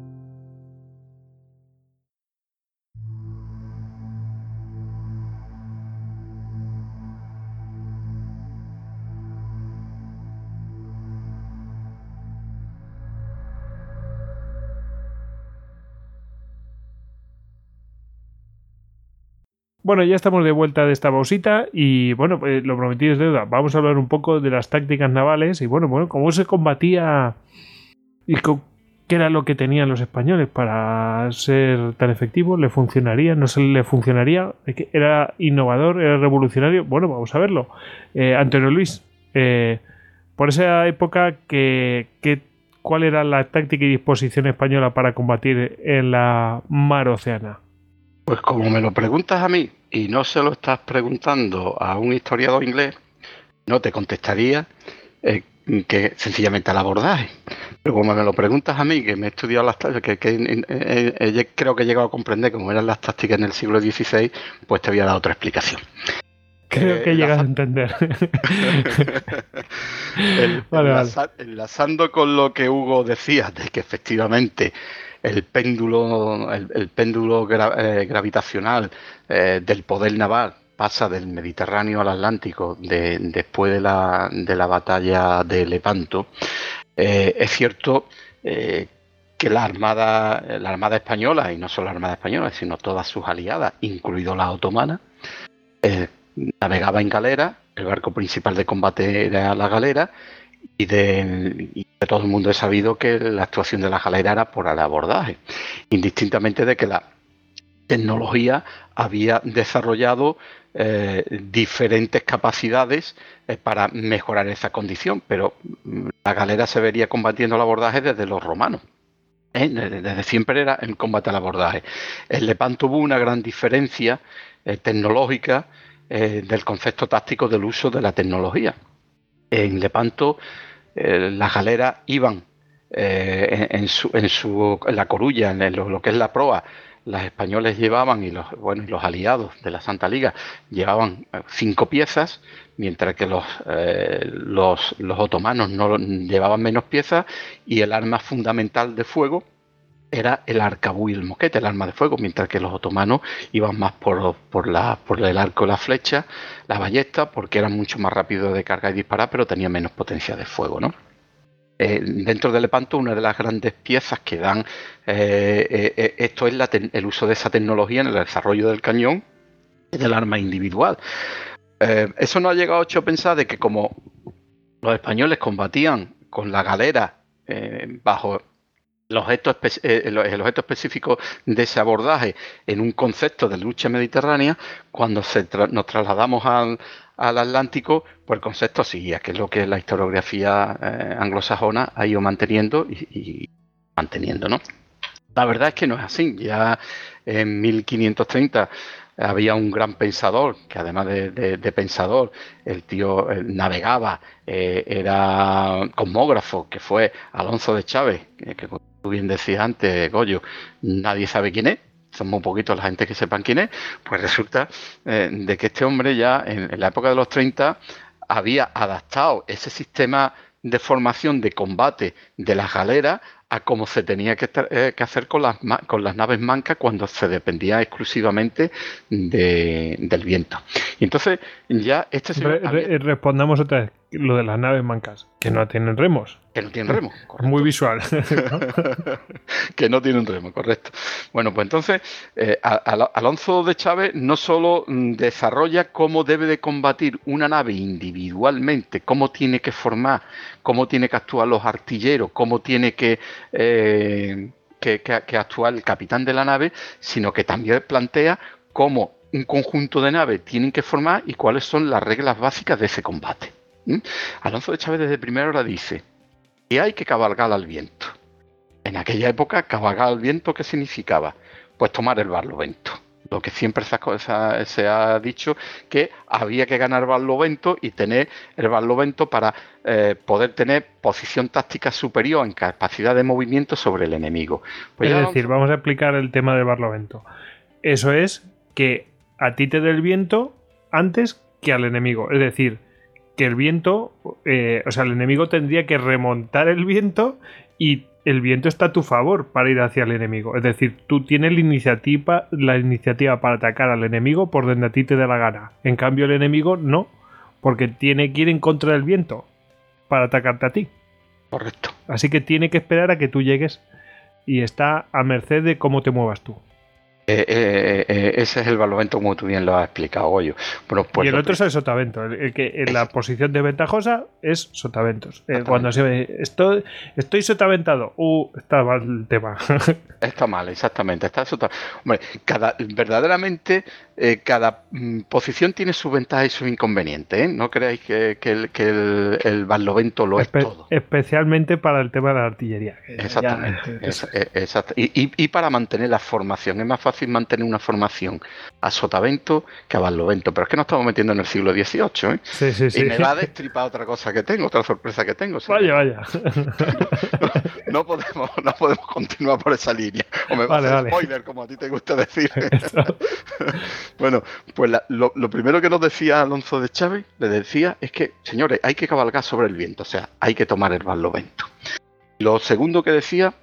Speaker 1: Bueno, ya estamos de vuelta de esta pausita y bueno, pues lo prometido es deuda. Vamos a hablar un poco de las tácticas navales y bueno, bueno, cómo se combatía y qué era lo que tenían los españoles para ser tan efectivos, le funcionaría, no se le funcionaría, era innovador, era revolucionario. Bueno, vamos a verlo. Eh, Antonio Luis, eh, por esa época, ¿qué, cuál era la táctica y disposición española para combatir en la mar oceana?
Speaker 2: Pues como me lo preguntas a mí y no se lo estás preguntando a un historiador inglés, no te contestaría eh, que sencillamente al abordaje. Pero como me lo preguntas a mí, que me he estudiado las tácticas, que, eh, eh, creo que he llegado a comprender cómo eran las tácticas en el siglo XVI, pues te voy a dar otra explicación.
Speaker 1: Creo que llegas a entender.
Speaker 2: enlazando con lo que Hugo decía, de que efectivamente el péndulo, el, péndulo eh, gravitacional eh, del poder naval pasa del Mediterráneo al Atlántico después de la, de la, batalla de Lepanto, eh, es cierto que la armada, la armada española, y no solo la armada española, sino todas sus aliadas, incluido la otomana, navegaba en galera, el barco principal de combate era la galera, y de, todo el mundo he sabido que la actuación de la galera era por el abordaje, indistintamente de que la tecnología había desarrollado eh, diferentes capacidades eh, para mejorar esa condición, pero mm, la galera se vería combatiendo el abordaje desde los romanos. ¿eh? Desde siempre era el combate al abordaje. El Lepanto tuvo una gran diferencia tecnológica del concepto táctico del uso de la tecnología en Lepanto eh, las galeras iban eh, en, su, en, su, la corulla, en lo, que es la proa, los españoles llevaban y los, bueno, y los aliados de la Santa Liga llevaban eh, cinco piezas, mientras que los, eh, los, los otomanos no llevaban menos piezas y el arma fundamental de fuego era el arcabuz y el moquete, el arma de fuego, mientras que los otomanos iban más por, por, la, por el arco, la flecha, la ballesta, porque eran mucho más rápidos de cargar y disparar, pero tenían menos potencia de fuego, ¿no? Eh, dentro del Lepanto, una de las grandes piezas que dan eh, eh, esto es el uso de esa tecnología en el desarrollo del cañón y del arma individual. eso no ha llegado a pensar de que como los españoles combatían con la galera bajo el objeto, el objeto, específico de ese abordaje en un concepto de lucha mediterránea, cuando nos trasladamos al, al Atlántico, pues el concepto seguía, que es lo que la historiografía eh, anglosajona ha ido manteniendo y, manteniendo, ¿no? La verdad es que no es así. Ya en 1530 había un gran pensador, que además de, pensador, el tío navegaba, eh, era cosmógrafo, que fue Alonso de Chávez, que, tú bien decías antes, Goyo, nadie sabe quién es, son muy poquitos la gente que sepan quién es, pues resulta eh, de que este hombre ya en, la época de los 30 había adaptado ese sistema de formación de combate de las galeras a cómo se tenía que, eh, hacer con las, con las naves mancas cuando se dependía exclusivamente del viento. Y entonces ya este
Speaker 1: Respondamos otra vez lo de las naves mancas, que no tienen remos.
Speaker 2: Que no tienen remos,
Speaker 1: Muy visual.
Speaker 2: que no tienen remo, correcto. Bueno, pues entonces eh, Alonso de Chávez no solo mm, desarrolla cómo debe de combatir una nave individualmente, cómo tiene que formar, cómo tiene que actuar los artilleros, cómo tiene que... Eh, que, que actuar el capitán de la nave, sino que también plantea cómo un conjunto de naves tienen que formar y cuáles son las reglas básicas de ese combate. Alonso de Chávez desde primera hora dice que hay que cabalgar al viento. En aquella época, cabalgar al viento, ¿qué significaba? Pues tomar el barlovento. Lo que siempre se ha, dicho que había que ganar barlovento y tener el barlovento para eh, poder tener posición táctica superior en capacidad de movimiento sobre el enemigo.
Speaker 1: Pues es decir, vamos a explicar el tema del barlovento. Eso es que a ti te dé el viento antes que al enemigo. Es decir, que el viento, eh, o sea, el enemigo tendría que remontar el viento y el viento está a tu favor para ir hacia el enemigo. Es decir, tú tienes la iniciativa, la iniciativa para atacar al enemigo por donde a ti te dé la gana. En cambio, el enemigo no, porque tiene que ir en contra del viento para atacarte a ti.
Speaker 2: Correcto.
Speaker 1: Así que tiene que esperar a que tú llegues y está a merced de cómo te muevas tú.
Speaker 2: Eh, eh, eh, ese es el barlovento como tú bien lo has explicado, Goyo.
Speaker 1: Bueno, pues y el otro es el sotavento. El, que en la posición de ventajosa es sotaventos. cuando se ve, estoy, estoy sotaventado, uh, está mal el tema.
Speaker 2: está mal, exactamente. Está Hombre, cada, verdaderamente cada mm, posición tiene su ventaja y su inconveniente. No creáis que, el, que el, barlovento lo es todo.
Speaker 1: Especialmente para el tema de la artillería.
Speaker 2: Exactamente. Y, y para mantener la formación. Es más fácil mantener una formación a sotavento que a barlovento. Pero es que nos estamos metiendo en el siglo XVIII,
Speaker 1: ¿eh?
Speaker 2: Y me va a destripar otra cosa que tengo, otra sorpresa que tengo.
Speaker 1: Vaya, vaya.
Speaker 2: no, podemos, no podemos continuar por esa línea. O me va a hacer spoiler, como a ti te gusta decir. bueno, pues lo, lo, primero que nos decía Alonso de Chávez, le decía, es que, señores, hay que cabalgar sobre el viento, o sea, hay que tomar el barlovento. Lo segundo que decía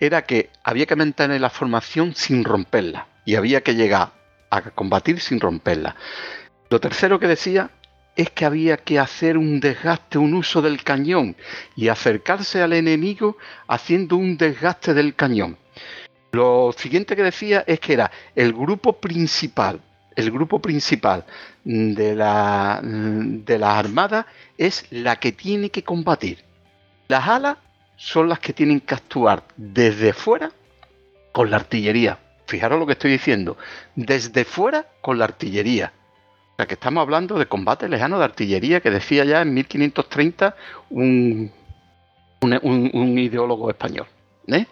Speaker 2: era que había que mantener la formación sin romperla y había que llegar a combatir sin romperla. Lo tercero que decía es que había que hacer un desgaste, un uso del cañón y acercarse al enemigo haciendo un desgaste del cañón. Lo siguiente que decía es que era el grupo principal, el grupo principal de la, de la armada es la que tiene que combatir. Las alas son las que tienen que actuar desde fuera con la artillería. Fijaros lo que estoy diciendo. Desde fuera con la artillería. O sea que estamos hablando de combate lejano de artillería que decía ya en 1530 un, un, ideólogo español. ¿eh?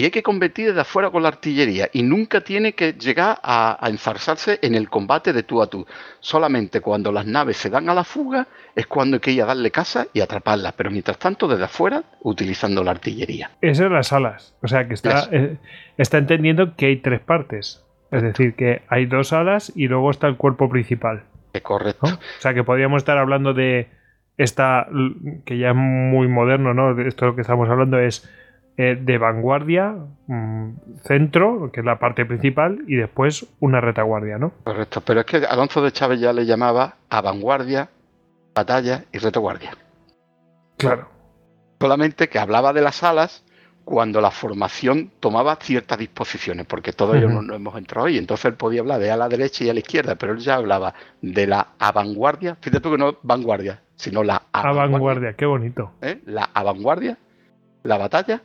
Speaker 2: Y hay que combatir desde afuera con la artillería y nunca tiene que llegar a, a, enzarzarse en el combate de tú a tú. Solamente cuando las naves se dan a la fuga es cuando hay que ir a darle casa y atraparlas, pero mientras tanto desde afuera utilizando la artillería.
Speaker 1: Esas son las alas, o sea que está, eh, está entendiendo que hay tres partes, es decir, que hay dos alas y luego está el cuerpo principal.
Speaker 2: Es correcto.
Speaker 1: ¿no? O sea que podríamos estar hablando de esta, que ya es muy moderno, ¿no? De esto que estamos hablando es eh, de vanguardia, mmm, centro, que es la parte principal, y después una retaguardia, ¿no?
Speaker 2: Correcto, pero es que Alonso de Chávez ya le llamaba a vanguardia, batalla y retaguardia.
Speaker 1: Claro.
Speaker 2: Solamente que hablaba de las alas cuando la formación tomaba ciertas disposiciones, porque todos ellos no, no, hemos entrado ahí. Entonces él podía hablar de a la derecha y a la izquierda, pero él ya hablaba de la avanguardia, fíjate tú que no vanguardia, sino la
Speaker 1: avanguardia. Avanguardia, qué bonito.
Speaker 2: ¿Eh? La avanguardia, la batalla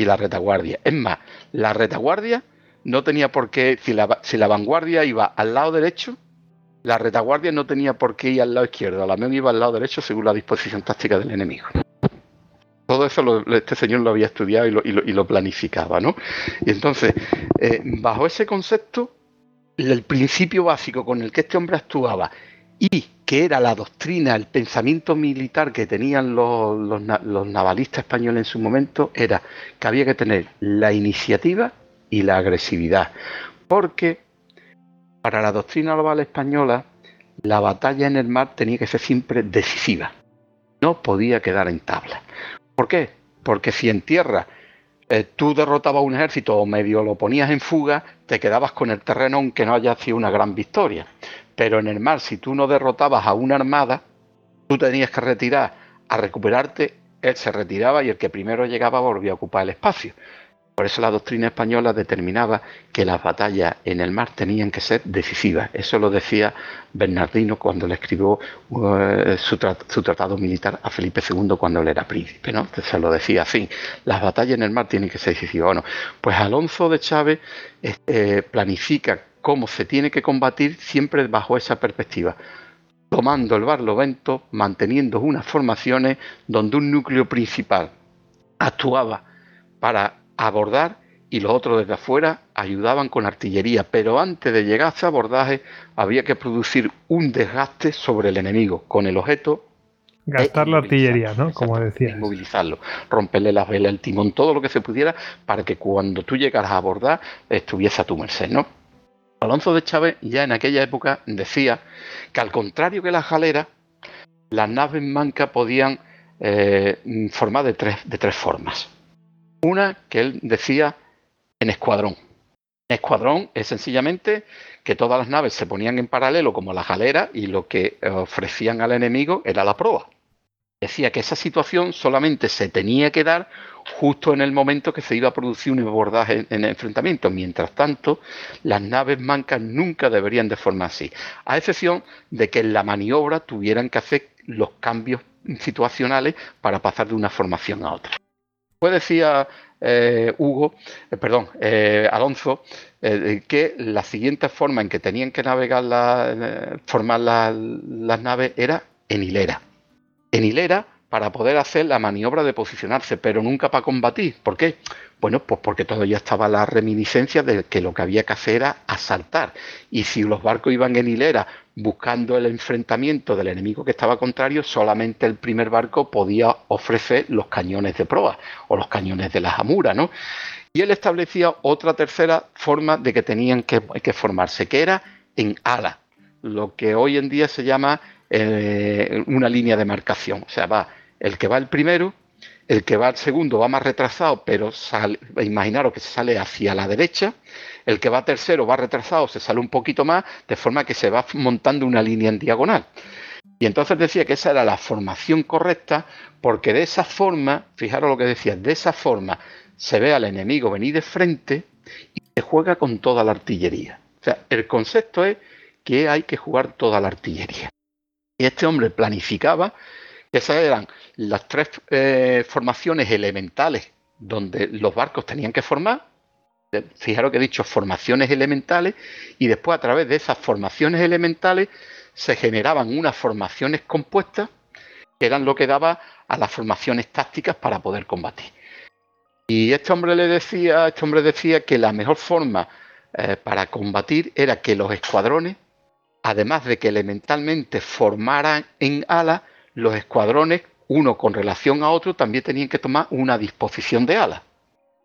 Speaker 2: y la retaguardia. Es más, la retaguardia no tenía por qué, si la, si la vanguardia iba al lado derecho, la retaguardia no tenía por qué ir al lado izquierdo, la menos iba al lado derecho según la disposición táctica del enemigo. Todo eso este señor lo había estudiado y lo, y lo, y lo planificaba, ¿no? Y entonces, eh, bajo ese concepto, el principio básico con el que este hombre actuaba y que era la doctrina, el pensamiento militar que tenían los, navalistas españoles en su momento, era que había que tener la iniciativa y la agresividad. Porque para la doctrina naval española, la batalla en el mar tenía que ser siempre decisiva. No podía quedar en tabla. ¿Por qué? Porque si en tierra eh, tú derrotabas un ejército o medio lo ponías en fuga, te quedabas con el terreno aunque no haya sido una gran victoria. Pero en el mar, si tú no derrotabas a una armada, tú tenías que retirar a recuperarte, él se retiraba y el que primero llegaba volvía a ocupar el espacio. Por eso la doctrina española determinaba que las batallas en el mar tenían que ser decisivas. Eso lo decía Bernardino cuando le escribió uh, su, tra su, tratado militar a Felipe II cuando él era príncipe. ¿no? Se lo decía así, las batallas en el mar tienen que ser decisivas. Bueno, pues Alonso de Chávez eh, planifica cómo se tiene que combatir siempre bajo esa perspectiva tomando el barlovento, manteniendo unas formaciones donde un núcleo principal actuaba para abordar y los otros desde afuera ayudaban con artillería, pero antes de llegar a ese abordaje había que producir un desgaste sobre el enemigo con el objeto
Speaker 1: gastar la artillería, ¿no? Como decía.
Speaker 2: Movilizarlo, romperle las velas, el timón, todo lo que se pudiera para que cuando tú llegaras a abordar estuviese a tu merced, ¿no? Alonso de Chávez ya en aquella época decía que al contrario que las galeras, las naves mancas podían eh, formar de tres, de tres formas. Una que él decía en escuadrón. Escuadrón es sencillamente que todas las naves se ponían en paralelo como las galeras y lo que ofrecían al enemigo era la proa. Decía que esa situación solamente se tenía que dar justo en el momento que se iba a producir un abordaje en el enfrentamiento. Mientras tanto, las naves mancas nunca deberían de formar así, a excepción de que en la maniobra tuvieran que hacer los cambios situacionales para pasar de una formación a otra. Pues decía eh, Hugo, eh, perdón, eh, Alonso, eh, que la siguiente forma en que tenían que navegar, la, formar la, las naves era en hilera. En hilera para poder hacer la maniobra de posicionarse, pero nunca para combatir. ¿Por qué? Bueno, pues porque todavía estaba la reminiscencia de que lo que había que hacer era asaltar. Y si los barcos iban en hilera buscando el enfrentamiento del enemigo que estaba contrario, solamente el primer barco podía ofrecer los cañones de proa o los cañones de la jamura, ¿no? Y él establecía otra tercera forma de que tenían que, que formarse, que era en ala, lo que hoy en día se llama eh, una línea de marcación. O sea, va el que va el primero, el que va el segundo va más retrasado, pero sale, imaginaros que se sale hacia la derecha, el que va tercero va retrasado, se sale un poquito más, de forma que se va montando una línea en diagonal. Y entonces decía que esa era la formación correcta, porque de esa forma, fijaros lo que decía, de esa forma se ve al enemigo venir de frente y se juega con toda la artillería. O sea, el concepto es que hay que jugar toda la artillería. Y este hombre planificaba esas eran las tres eh, formaciones elementales donde los barcos tenían que formar. Fijaros que he dicho formaciones elementales y después a través de esas formaciones elementales se generaban unas formaciones compuestas que eran lo que daba a las formaciones tácticas para poder combatir. Y este hombre le decía, este hombre decía que la mejor forma eh, para combatir era que los escuadrones, además de que elementalmente formaran en ala, los escuadrones, uno con relación a otro, también tenían que tomar una disposición de ala.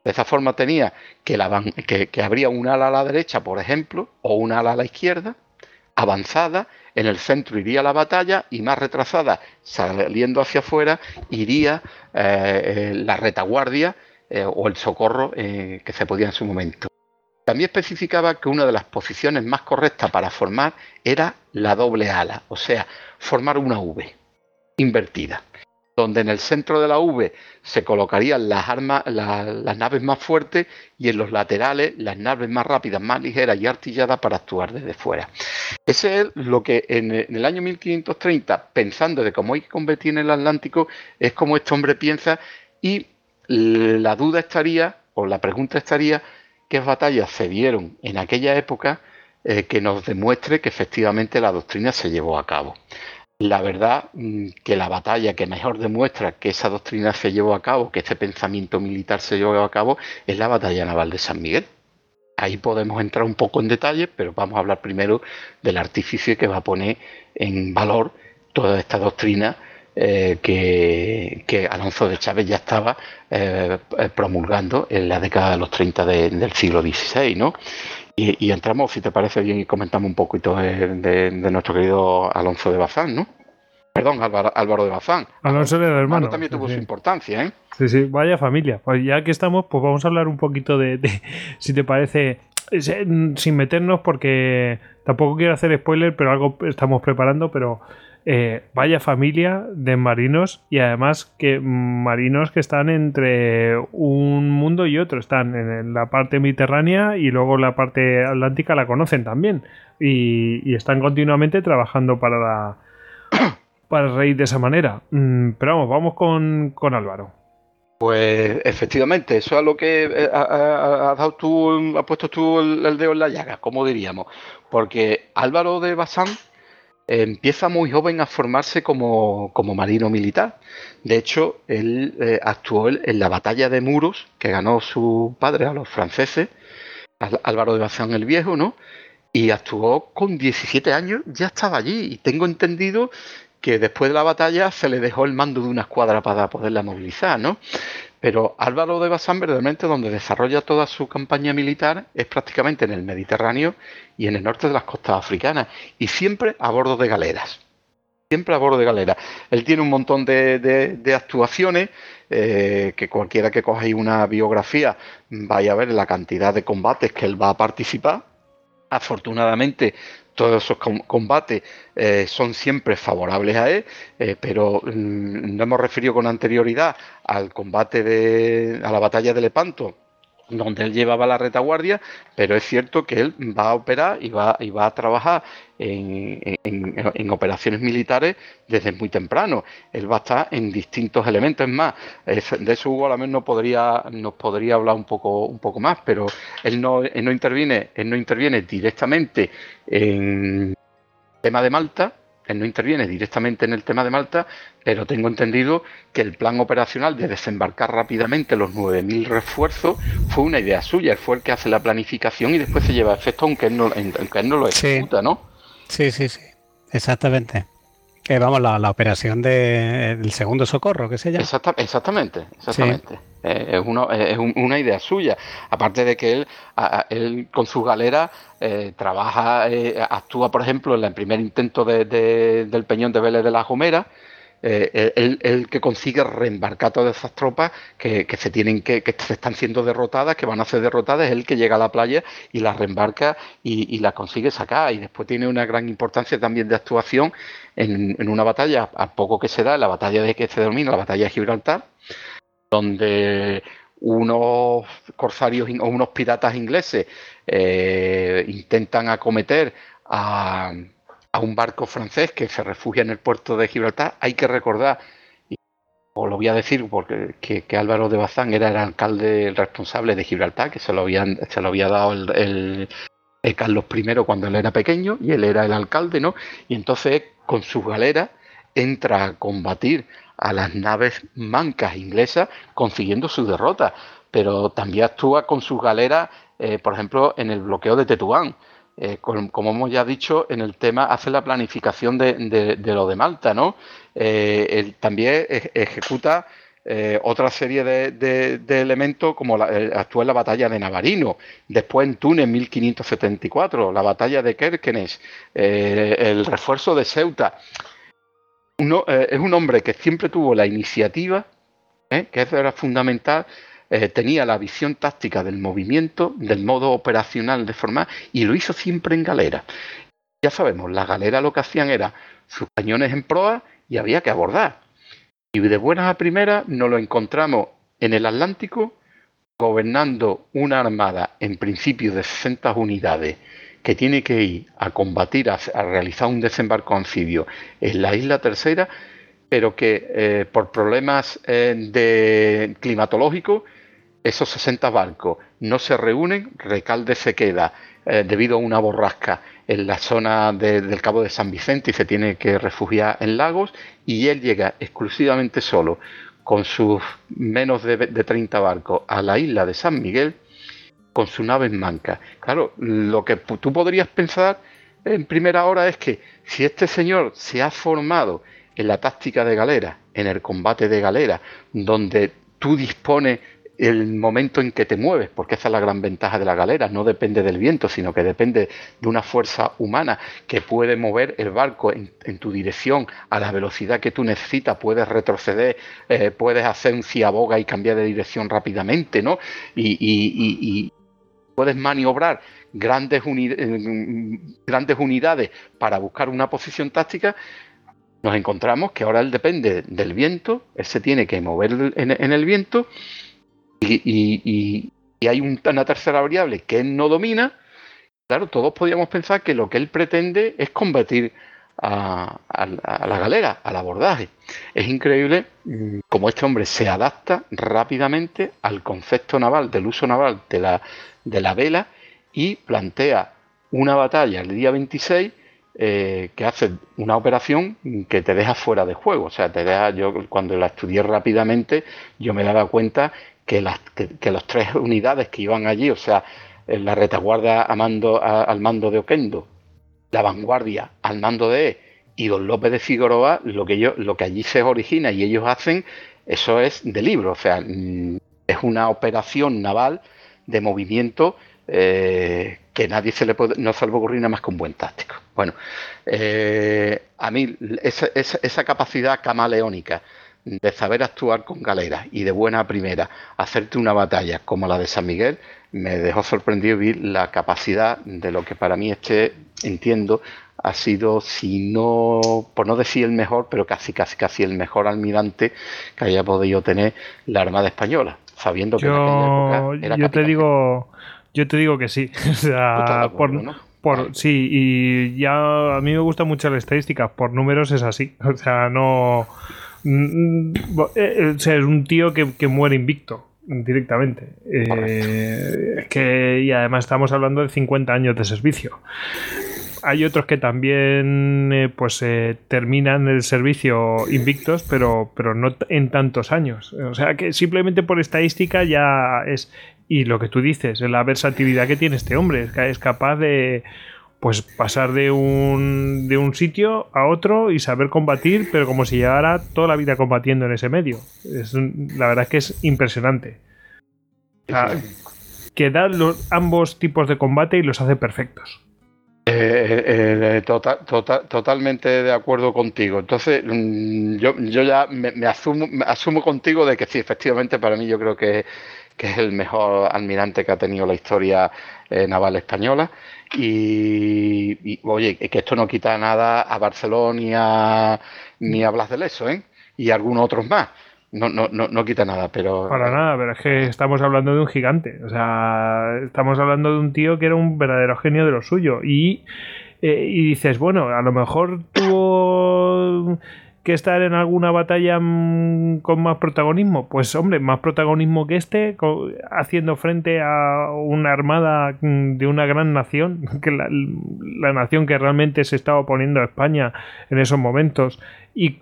Speaker 2: De esa forma tenía que, habría un ala a la derecha, por ejemplo, o un ala a la izquierda, avanzada, en el centro iría la batalla y más retrasada, saliendo hacia afuera, iría eh, la retaguardia eh, o el socorro que se podía en su momento. También especificaba que una de las posiciones más correctas para formar era la doble ala, o sea, formar una V invertida, donde en el centro de la V se colocarían las armas, las naves más fuertes y en los laterales las naves más rápidas, más ligeras y artilladas para actuar desde fuera. Ese es lo que en el año 1530, pensando de cómo hay que convertir en el Atlántico, es como este hombre piensa y la duda estaría, o la pregunta estaría, qué batallas se dieron en aquella época eh, que nos demuestre que efectivamente la doctrina se llevó a cabo. La verdad mm, que la batalla que mejor demuestra que esa doctrina se llevó a cabo, que ese pensamiento militar se llevó a cabo, es la batalla naval de San Miguel. Ahí podemos entrar un poco en detalle, pero vamos a hablar primero del artificio que va a poner en valor toda esta doctrina eh, que, Alonso de Chávez ya estaba eh, promulgando en la década de los 30 del siglo XVI, ¿no? Y, entramos, si te parece bien, y comentamos un poquito de, nuestro querido Alonso de Bazán, ¿no? Perdón, Álvaro, de Bazán.
Speaker 1: Alonso de hermano.
Speaker 2: también tuvo su importancia, ¿eh?
Speaker 1: Sí, sí, vaya familia. Pues ya que estamos, pues vamos a hablar un poquito de, si te parece, sin meternos, porque tampoco quiero hacer spoiler, pero algo estamos preparando, pero eh, vaya familia de marinos y además que marinos que están entre un mundo y otro, están en la parte mediterránea y luego la parte atlántica la conocen también y, están continuamente trabajando para la, para el rey de esa manera. Mm, pero vamos, vamos con, Álvaro.
Speaker 2: Pues efectivamente, eso es lo que eh, has dado tú, has puesto tú el, dedo en la llaga, como diríamos, porque Álvaro de Bazán empieza muy joven a formarse como, marino militar. De hecho, él eh, actuó en la batalla de Muros, que ganó su padre a los franceses, Álvaro de Bazán el Viejo, ¿no? Y actuó con 17 años, ya estaba allí. Y tengo entendido que después de la batalla se le dejó el mando de una escuadra para poderla movilizar, ¿no? Pero Álvaro de Bazán, verdaderamente, donde desarrolla toda su campaña militar es prácticamente en el Mediterráneo y en el norte de las costas africanas, y siempre a bordo de galeras. Siempre a bordo de galeras. Él tiene un montón de, actuaciones, eh, que cualquiera que coja una biografía vaya a ver la cantidad de combates que él va a participar. Afortunadamente, todos esos combates eh, son siempre favorables a él, eh, pero mm, no hemos referido con anterioridad al combate de, a la batalla de Lepanto, donde él llevaba la retaguardia, pero es cierto que él va a operar y va, y va a trabajar en, operaciones militares desde muy temprano. Él va a estar en distintos elementos. Es más, de eso Hugo a la vez no podría, nos podría hablar un poco, un poco más, pero él no, no interviene, él no interviene directamente en el tema de Malta, él no interviene directamente en el tema de Malta, pero tengo entendido que el plan operacional de desembarcar rápidamente los 9.000 refuerzos fue una idea suya. Él fue el que hace la planificación y después se lleva a efecto, aunque él no, aunque él no lo ejecuta, ¿no?
Speaker 3: Sí, sí, sí. Exactamente. Que vamos, la, operación del segundo socorro, que se llama.
Speaker 2: exactamente, exactamente. Eh, es, una idea suya. Aparte de que él, con sus galeras eh, trabaja, eh, actúa, por ejemplo, en el primer intento del Peñón de Vélez de la Gomera, eh, el, que consigue reembarcar todas esas tropas que, se tienen que, que se están siendo derrotadas, que van a ser derrotadas, es el que llega a la playa y las reembarca y, las consigue sacar. Y después tiene una gran importancia también de actuación en, una batalla, a poco que se da, la batalla de que se domina, la batalla de Gibraltar, donde unos corsarios o unos piratas ingleses eh, intentan acometer a, un barco francés que se refugia en el puerto de Gibraltar. Hay que recordar, y os lo voy a decir porque que, Álvaro de Bazán era el alcalde responsable de Gibraltar, que se lo, habían, se lo había dado el, Carlos I cuando él era pequeño y él era el alcalde, ¿no? Y entonces con sus galeras entra a combatir a las naves mancas inglesas consiguiendo su derrota pero también actúa con sus galeras, eh, por ejemplo, en el bloqueo de Tetuán. Eh, como hemos ya dicho, en el tema hace la planificación de, lo de Malta, ¿no? él también ejecuta otra serie de, elementos como la, actúa en la batalla de Navarino, después en Túnez 1574, la batalla de Kerkenes, el refuerzo de Ceuta. Es un hombre que siempre tuvo la iniciativa ¿eh? que eso era fundamental, eh, tenía la visión táctica del movimiento, del modo operacional de formar, y lo hizo siempre en galera. Ya sabemos, las galeras lo que hacían era sus cañones en proa y había que abordar. Y de buenas a primeras nos lo encontramos en el Atlántico gobernando una armada en principio de 60 unidades que tiene que ir a combatir, a, realizar un desembarco anfibio en la isla tercera pero que eh, por problemas eh, climatológicos esos 60 barcos no se reúnen, Recalde se queda eh, debido a una borrasca en la zona del Cabo de San Vicente y se tiene que refugiar en Lagos y él llega exclusivamente solo con sus menos de, de 30 barcos a la isla de San Miguel con su nave en manca. Claro, lo que tú podrías pensar en primera hora es que si este señor se ha formado en la táctica de galera, en el combate de galera, donde tú dispones el momento en que te mueves, porque esa es la gran ventaja de la galera, no depende del viento, sino que depende de una fuerza humana que puede mover el barco en, tu dirección a la velocidad que tú necesitas, puedes retroceder, eh, puedes hacer un ciaboga y cambiar de dirección rápidamente, ¿no? Y, puedes maniobrar grandes, eh, grandes unidades para buscar una posición táctica nos encontramos que ahora él depende del viento, él se tiene que mover en, el viento y, hay una tercera variable que él no domina. Claro, todos podríamos pensar que lo que él pretende es combatir a, la galera, al abordaje. Es increíble mm, cómo este hombre se adapta rápidamente al concepto naval, del uso naval de la, de la vela y plantea una batalla el día 26 eh, que hace una operación que te deja fuera de juego. O sea, te deja, yo cuando la estudié rápidamente, yo me daba cuenta que las que, tres unidades que iban allí, o sea, la retaguardia al mando de Oquendo, la vanguardia al mando de y Don López de Figueroa, lo que, lo que allí se origina y ellos hacen, eso es de libro, o sea, mm, es una operación naval de movimiento eh, que nadie se le puede, no le ocurrir nada más que un buen táctico. Bueno, eh, a mí esa, capacidad camaleónica de saber actuar con galeras y de buena primera hacerte una batalla como la de San Miguel me dejó sorprendido ver la capacidad de lo que para mí este entiendo ha sido si no por no decir el mejor pero casi casi casi el mejor almirante que haya podido tener la Armada española sabiendo que en aquella época
Speaker 1: era yo te digo yo te digo que sí. O sea, por, sí, y ya a mí me gusta mucho la estadística. Por números es así. O sea, no. Mm, eh, o sea, es un tío que, muere invicto directamente. Eh, que, y además estamos hablando de 50 años de servicio. Hay otros que también eh, pues terminan el servicio invictos, pero, pero no en tantos años. O sea que simplemente por estadística ya es y lo que tú dices, la versatilidad que tiene este hombre, es capaz de pues pasar de un, de un sitio a otro y saber combatir, pero como si llevara toda la vida combatiendo en ese medio. Es, la verdad es que es impresionante. que da los, ambos tipos de combate y los hace perfectos.
Speaker 2: Eh, eh, tota, tota, totalmente de acuerdo contigo. Entonces, mm, yo, yo ya me, asumo, me asumo contigo de que sí, efectivamente, para mí yo creo que que es el mejor almirante que ha tenido la historia eh, naval española. Y, oye, que esto no quita nada a Barcelona ni a, Blas de Leso, ¿eh? Y a algunos otros más. No, no, no, no quita nada, pero.
Speaker 1: Para nada, pero es que estamos hablando de un gigante. O sea, estamos hablando de un tío que era un verdadero genio de lo suyo. Y, eh, y dices, bueno, a lo mejor tuvo que estar en alguna batalla mm, con más protagonismo? Pues hombre, más protagonismo que este, haciendo frente a una armada mm, de una gran nación, que la, nación que realmente se estaba oponiendo a España en esos momentos, y,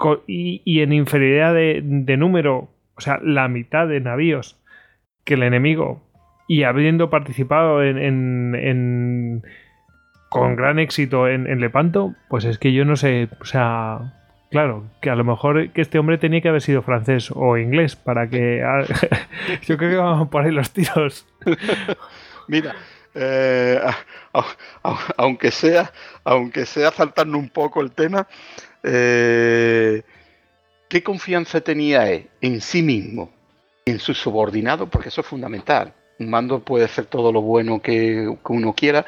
Speaker 1: en inferioridad de, número, o sea, la mitad de navíos que el enemigo, y habiendo participado en- con gran éxito en, en Lepanto, pues es que yo no sé, o sea, claro, que a lo mejor que este hombre tenía que haber sido francés o inglés para que... yo creo que vamos por ahí los tiros.
Speaker 2: Mira, eh, aunque sea, aunque sea saltando un poco el tema, eh, ¿qué confianza tenía él en sí mismo, en su subordinado? Porque eso es fundamental. Un mando puede ser todo lo bueno que, que uno quiera,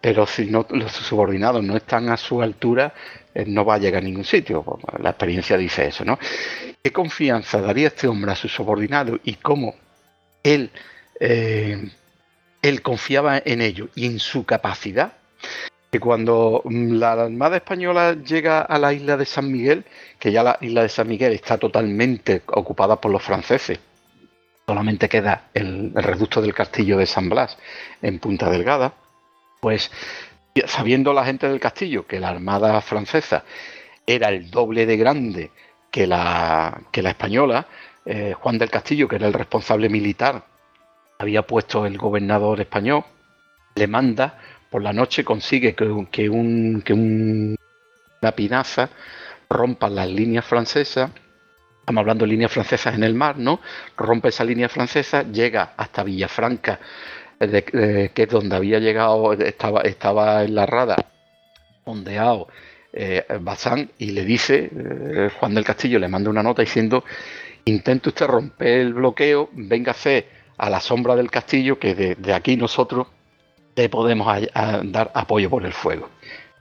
Speaker 2: pero si no los subordinados no están a su altura, no va a llegar a ningún sitio. La experiencia dice eso, ¿no? ¿Qué confianza daría este hombre a su subordinado y cómo él eh, él confiaba en ello y en su capacidad. Que cuando mm, la Armada Española llega a la isla de San Miguel, que ya la isla de San Miguel está totalmente ocupada por los franceses, solamente queda el, el reducto del castillo de San Blas en Punta Delgada, pues sabiendo la gente del castillo que la Armada francesa era el doble de grande que la, que la española, eh, Juan del Castillo, que era el responsable militar había puesto el gobernador español, le manda por la noche, consigue que, un- que un- una pinaza rompa las líneas francesas, estamos hablando de líneas francesas en el mar, ¿no? Rompe esa línea francesa, llega hasta Villafranca, de- de- que es donde había llegado, estaba, estaba en la rada, ondeado eh, Bazán, y le dice, eh, Juan del Castillo le manda una nota diciendo, intente usted romper el bloqueo, véngase a la sombra del castillo, que de, aquí nosotros le podemos dar apoyo por el fuego.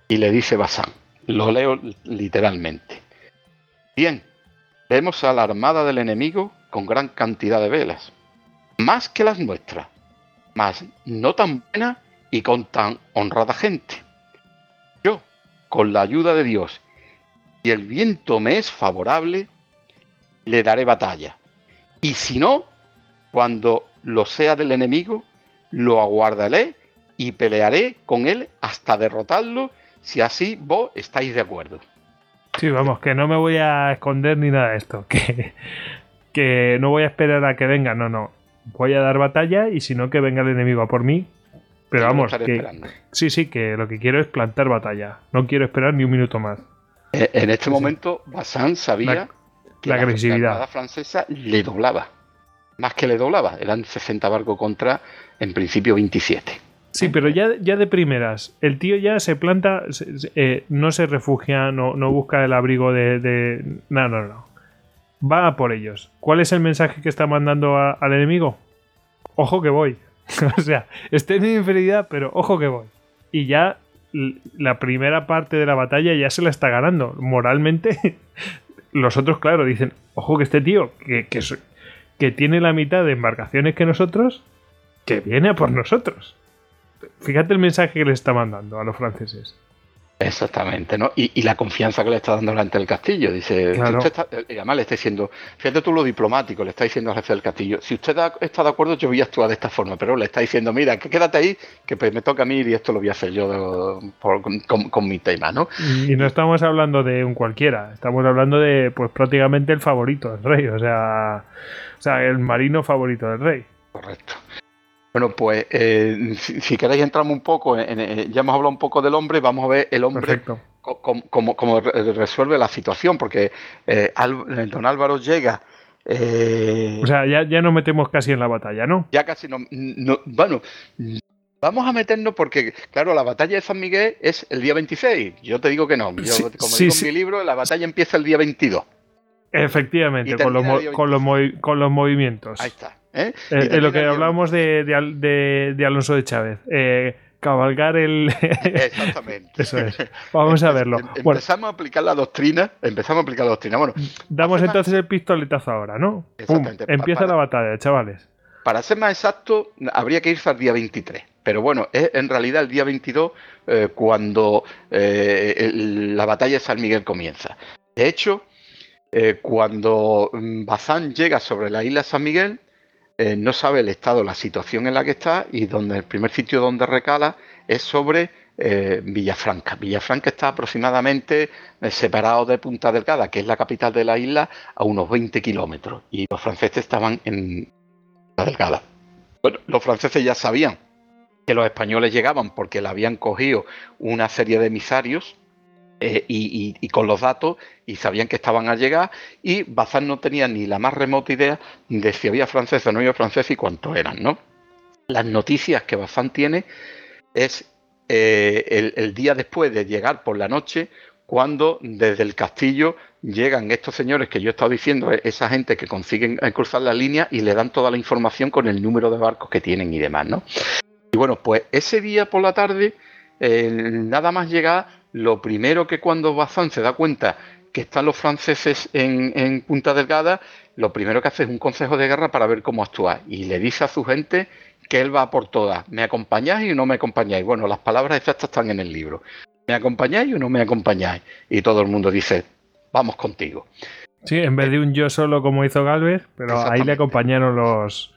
Speaker 2: Y le dice Bazán, lo leo literalmente. Bien, vemos a la armada del enemigo con gran cantidad de velas, más que las nuestras, mas no tan buena y con tan honrada gente. Yo, con la ayuda de Dios y el viento me es favorable, le daré batalla. Y si no, cuando lo sea del enemigo, lo aguardaré y pelearé con él hasta derrotarlo, si así vos estáis de acuerdo.
Speaker 1: Sí, vamos, que no me voy a esconder ni nada de esto. Que, que no voy a esperar a que venga, no, no. Voy a dar batalla y si no, que venga el enemigo a por mí. Pero vamos, que,
Speaker 2: esperando.
Speaker 1: sí, sí, que lo que quiero es plantar batalla. No quiero esperar ni un minuto más.
Speaker 2: Eh, En este momento, Bazán sabía
Speaker 1: La-
Speaker 2: que
Speaker 1: la
Speaker 2: la
Speaker 1: agresividad.
Speaker 2: armada francesa le doblaba. Más que le doblaba, eran 60 barcos contra, en principio, 27.
Speaker 1: Sí, pero ya, ya de primeras, el tío ya se planta, se- se- eh, no se refugia, no, no busca el abrigo de, de- No, no, no. Va por ellos. ¿Cuál es el mensaje que está mandando al enemigo? Ojo que voy. o sea, estoy en inferioridad, pero ojo que voy. Y ya la primera parte de la batalla ya se la está ganando. Moralmente, los otros, claro, dicen, ojo que este tío, que, que tiene la mitad de embarcaciones que nosotros, que viene a por nosotros. Fíjate el mensaje que le está mandando a los franceses.
Speaker 2: Exactamente, ¿no? Y, y la confianza que le está dando delante del castillo. Dice, si
Speaker 1: Claro.
Speaker 2: usted está- eh, y además le está diciendo, fíjate tú lo diplomático, le está diciendo al jefe del castillo, si usted da- está de acuerdo, yo voy a actuar de esta forma, pero le está diciendo, mira, que quédate ahí, que pues me toca a mí y esto lo voy a hacer yo de- por- con, con- con mi tema, ¿no?
Speaker 1: Y no estamos hablando de un cualquiera, estamos hablando de pues prácticamente el favorito del rey, o sea, o sea, el marino favorito del rey.
Speaker 2: Correcto. Bueno, pues eh, si, si queréis entramos un poco, en- en- ya hemos hablado un poco del hombre, vamos a ver el hombre cómo, cómo re- resuelve la situación, porque eh, Al- eh, don Álvaro llega, eh,
Speaker 1: O sea, ya, ya nos metemos casi en la batalla, ¿no?
Speaker 2: ya casi no, no- bueno, vamos a meternos porque, claro, la batalla de San Miguel es el día 26, yo te digo que no, yo,
Speaker 1: Sí,
Speaker 2: como
Speaker 1: sí,
Speaker 2: digo
Speaker 1: sí.
Speaker 2: en mi libro, la batalla empieza el día 22,
Speaker 1: Efectivamente, con los, con, los con los movimientos.
Speaker 2: ahí está. ¿Eh?
Speaker 1: Eh, eh, lo que hablábamos de, de Al- de- de Alonso de Chávez. Eh, cabalgar el...
Speaker 2: 22. Exactamente.
Speaker 1: Eso es. Vamos a verlo.
Speaker 2: Em-
Speaker 1: Bueno,
Speaker 2: Empezamos a aplicar la doctrina, empezamos a aplicar la doctrina. Bueno,
Speaker 1: damos
Speaker 2: más-
Speaker 1: entonces el pistoletazo ahora, ¿no?
Speaker 2: Exactamente.
Speaker 1: Empieza
Speaker 2: para-
Speaker 1: la batalla, chavales.
Speaker 2: Para ser más exacto, habría que irse al día 23. Pero bueno, es en realidad el día 22 eh, cuando eh, el- la batalla de San Miguel comienza. De hecho, eh, cuando mm, Bazán llega sobre la isla San Miguel, eh, no sabe el estado, la situación en la que está y donde el primer sitio donde recala es sobre eh, Villafranca. Villafranca está aproximadamente eh, separado de Punta Delgada, que es la capital de la isla, a unos 20 kilómetros. Y los franceses estaban en Punta Delgada. Bueno, los franceses ya sabían que los españoles llegaban porque le habían cogido una serie de emisarios eh, y, con los datos y sabían que estaban a llegar y Bazán no tenía ni la más remota idea de si había franceses o no había franceses y cuántos eran, ¿no? Las noticias que Bazán tiene es eh, el, día después de llegar por la noche cuando desde el castillo llegan estos señores que yo he estado diciendo, esa gente que consiguen cruzar la línea y le dan toda la información con el número de barcos que tienen y demás, ¿no? Y bueno, pues ese día por la tarde, nada más llegar, lo primero que cuando Bazán se da cuenta que están los franceses en, Punta Delgada, lo primero que hace es un consejo de guerra para ver cómo actuar. Y le dice a su gente que él va por todas. ¿Me acompañáis y no me acompañáis? Bueno, las palabras exactas están en el libro. ¿Me acompañáis o no me acompañáis? Y todo el mundo dice, vamos contigo.
Speaker 1: Sí, en vez de un yo solo como hizo Galvez, pero ahí le acompañaron los,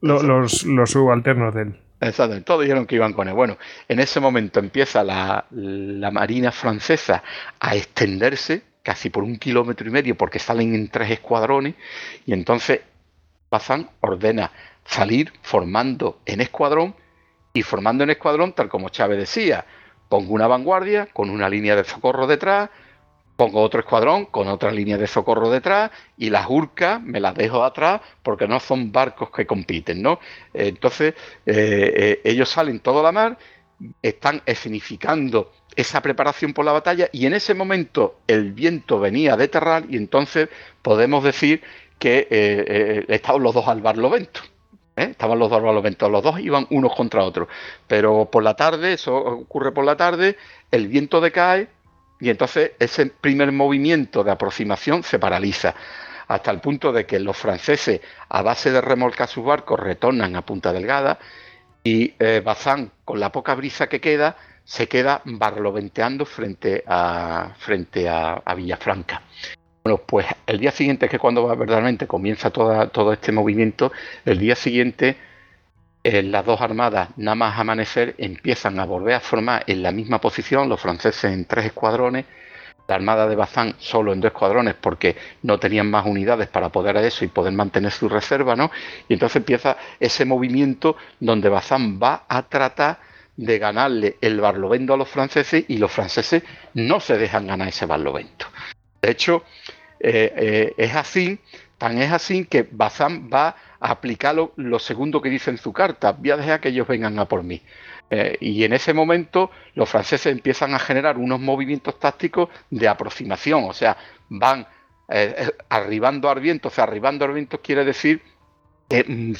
Speaker 1: los, los subalternos de él.
Speaker 2: Exacto, todos dijeron que iban con él. Bueno, en ese momento empieza la, Marina francesa a extenderse casi por un kilómetro y medio porque salen en tres escuadrones y entonces Bazán ordena salir formando en escuadrón y formando en escuadrón tal como Chávez decía, pongo una vanguardia con una línea de socorro detrás, pongo otro escuadrón con otra línea de socorro detrás y las urcas me las dejo atrás porque no son barcos que compiten, ¿no? Entonces, eh, eh, ellos salen toda la mar, están escenificando esa preparación por la batalla y en ese momento el viento venía de terral y entonces podemos decir que eh, estaban los dos al barlovento. Estaban los dos al barlovento, los dos iban unos contra otros. Pero por la tarde, eso ocurre por la tarde, el viento decae, y entonces ese primer movimiento de aproximación se paraliza, hasta el punto de que los franceses, a base de remolcar sus barcos, retornan a Punta Delgada y eh, Bazán, con la poca brisa que queda, se queda barloventeando frente a, frente a, Villafranca. Bueno, pues el día siguiente, que es cuando verdaderamente comienza todo este movimiento, el día siguiente las dos armadas, nada más amanecer, empiezan a volver a formar en la misma posición, los franceses en tres escuadrones, la armada de Bazán solo en dos escuadrones porque no tenían más unidades para poder a eso y poder mantener su reserva, ¿no? Y entonces empieza ese movimiento donde Bazán va a tratar de ganarle el barlovento a los franceses y los franceses no se dejan ganar ese barlovento. De hecho, eh, eh, es así, tan es así que Bazán va aplicar lo, segundo que dice en su carta, voy a dejar que ellos vengan a por mí. Eh, y en ese momento los franceses empiezan a generar unos movimientos tácticos de aproximación, o sea, van eh, eh, arribando al viento, o sea, arribando al viento quiere decir que mm,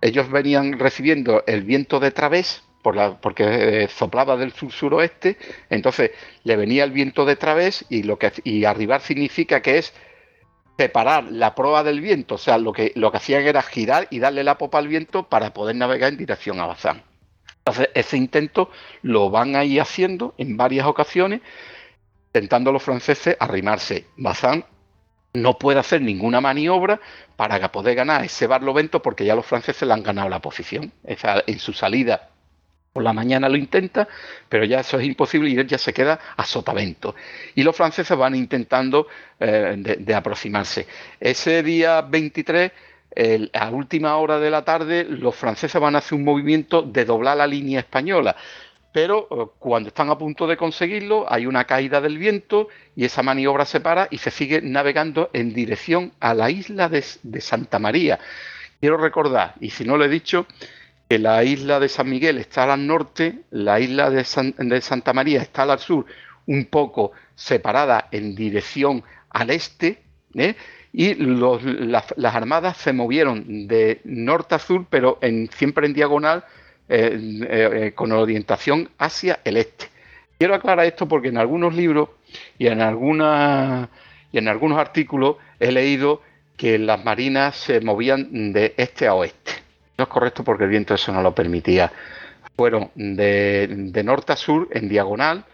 Speaker 2: ellos venían recibiendo el viento de través, por la, porque soplaba del sur-suroeste, entonces le venía el viento de través y, lo que, y arribar significa que es separar la proa del viento, o sea, lo que, lo que hacían era girar y darle la popa al viento para poder navegar en dirección a Bazán. Entonces, ese intento lo van a ir haciendo en varias ocasiones, intentando los franceses arrimarse. Bazán no puede hacer ninguna maniobra para poder ganar ese barlovento porque ya los franceses le han ganado la posición. en su salida por la mañana lo intenta, pero ya eso es imposible y él ya se queda a sotavento. Y los franceses van intentando eh, de, aproximarse. Ese día 23, a última hora de la tarde, los franceses van a hacer un movimiento de doblar la línea española. Pero eh, cuando están a punto de conseguirlo, hay una caída del viento y esa maniobra se para y se sigue navegando en dirección a la isla de Santa María. Quiero recordar, y si no lo he dicho, que la isla de San Miguel está al norte, la isla de, Santa María está al sur, un poco separada en dirección al este, ¿eh? y las, armadas se movieron de norte a sur, pero siempre en diagonal, eh, eh, con orientación hacia el este. Quiero aclarar esto porque en algunos libros y en, y en algunos artículos he leído que las marinas se movían de este a oeste. No es correcto porque el viento eso no lo permitía. Fueron de, norte a sur, en diagonal,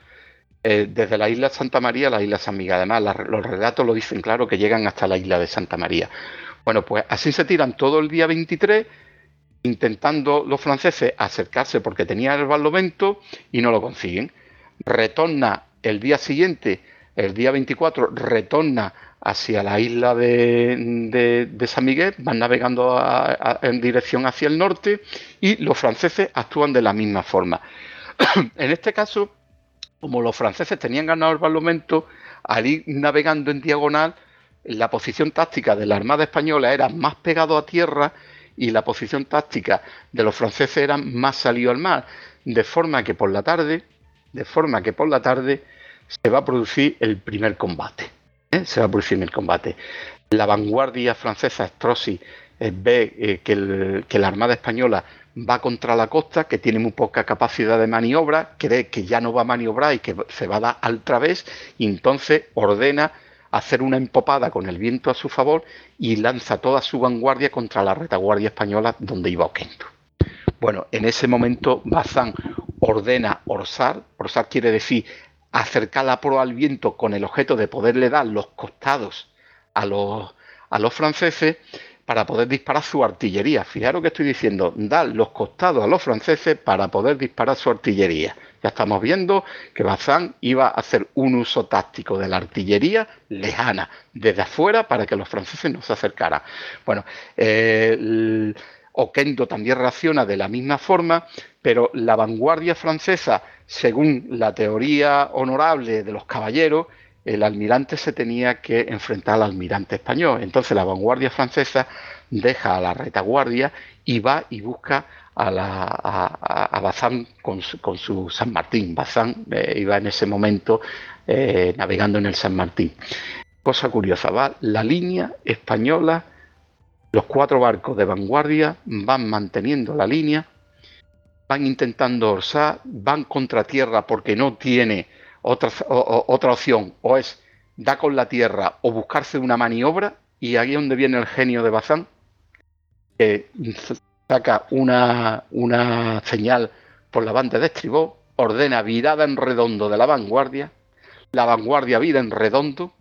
Speaker 2: eh, desde la isla Santa María a la isla San Miguel. Además, los relatos lo dicen claro que llegan hasta la isla de Santa María. Bueno, pues así se tiran todo el día 23 intentando los franceses acercarse porque tenían el barlovento y no lo consiguen. Retorna el día siguiente el día 24 retorna hacia la isla de, San Miguel, van navegando en dirección hacia el norte y los franceses actúan de la misma forma. en este caso, como los franceses tenían ganado el Barlovento, al ir navegando en diagonal, la posición táctica de la Armada Española era más pegado a tierra y la posición táctica de los franceses era más salido al mar, de forma que por la tarde, de forma que por la tarde se va a producir el primer combate. ¿Eh? Se va a producir el combate. La vanguardia francesa, Strozzi, eh, ve eh, que, que la Armada Española va contra la costa, que tiene muy poca capacidad de maniobra, cree que ya no va a maniobrar y que se va a dar al través, y entonces ordena hacer una empopada con el viento a su favor y lanza toda su vanguardia contra la retaguardia española donde iba Oquendo. Bueno, en ese momento Bazán ordena orsar, orsar quiere decir acercar la proa al viento con el objeto de poderle dar los costados a los, a los franceses para poder disparar su artillería. Fijaros que estoy diciendo, dar los costados a los franceses para poder disparar su artillería. Ya estamos viendo que Bazán iba a hacer un uso táctico de la artillería lejana, desde afuera, para que los franceses no se acercaran. Bueno, eh, Oquendo también reacciona de la misma forma, pero la vanguardia francesa, según la teoría honorable de los caballeros, el almirante se tenía que enfrentar al almirante español. Entonces la vanguardia francesa deja a la retaguardia y va y busca a, la, Bazán con su, San Martín. Bazán eh, iba en ese momento eh, navegando en el San Martín. Cosa curiosa, va la línea española, los cuatro barcos de vanguardia van manteniendo la línea, van intentando orsar, van contra tierra porque no tiene otra, otra opción, o es da con la tierra o buscarse una maniobra, y ahí es donde viene el genio de Bazán, que saca una, una señal por la banda de estribó, ordena virada en redondo de la vanguardia, la vanguardia vira en redondo,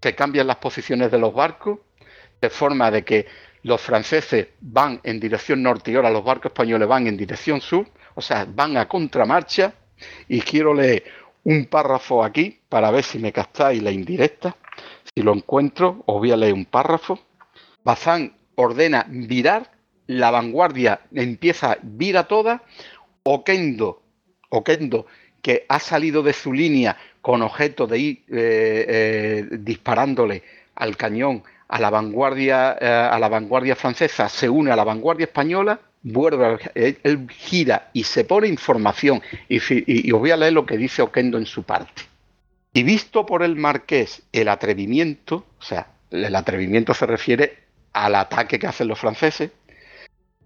Speaker 2: se cambian las posiciones de los barcos, de forma de que los franceses van en dirección norte y ahora los barcos españoles van en dirección sur, o sea, van a contramarcha, y quiero leer un párrafo aquí para ver si me captáis la indirecta. Si lo encuentro, os voy a leer un párrafo. Bazán ordena virar la vanguardia empieza, vira toda, Oquendo, Oquendo, que ha salido de su línea con objeto de ir eh, eh, disparándole al cañón a la vanguardia eh, a la vanguardia francesa, se une a la vanguardia española, vuelve, él, gira y se pone información. Y, y, os voy a leer lo que dice Oquendo en su parte. Y visto por el marqués el atrevimiento, o sea, el atrevimiento se refiere al ataque que hacen los franceses,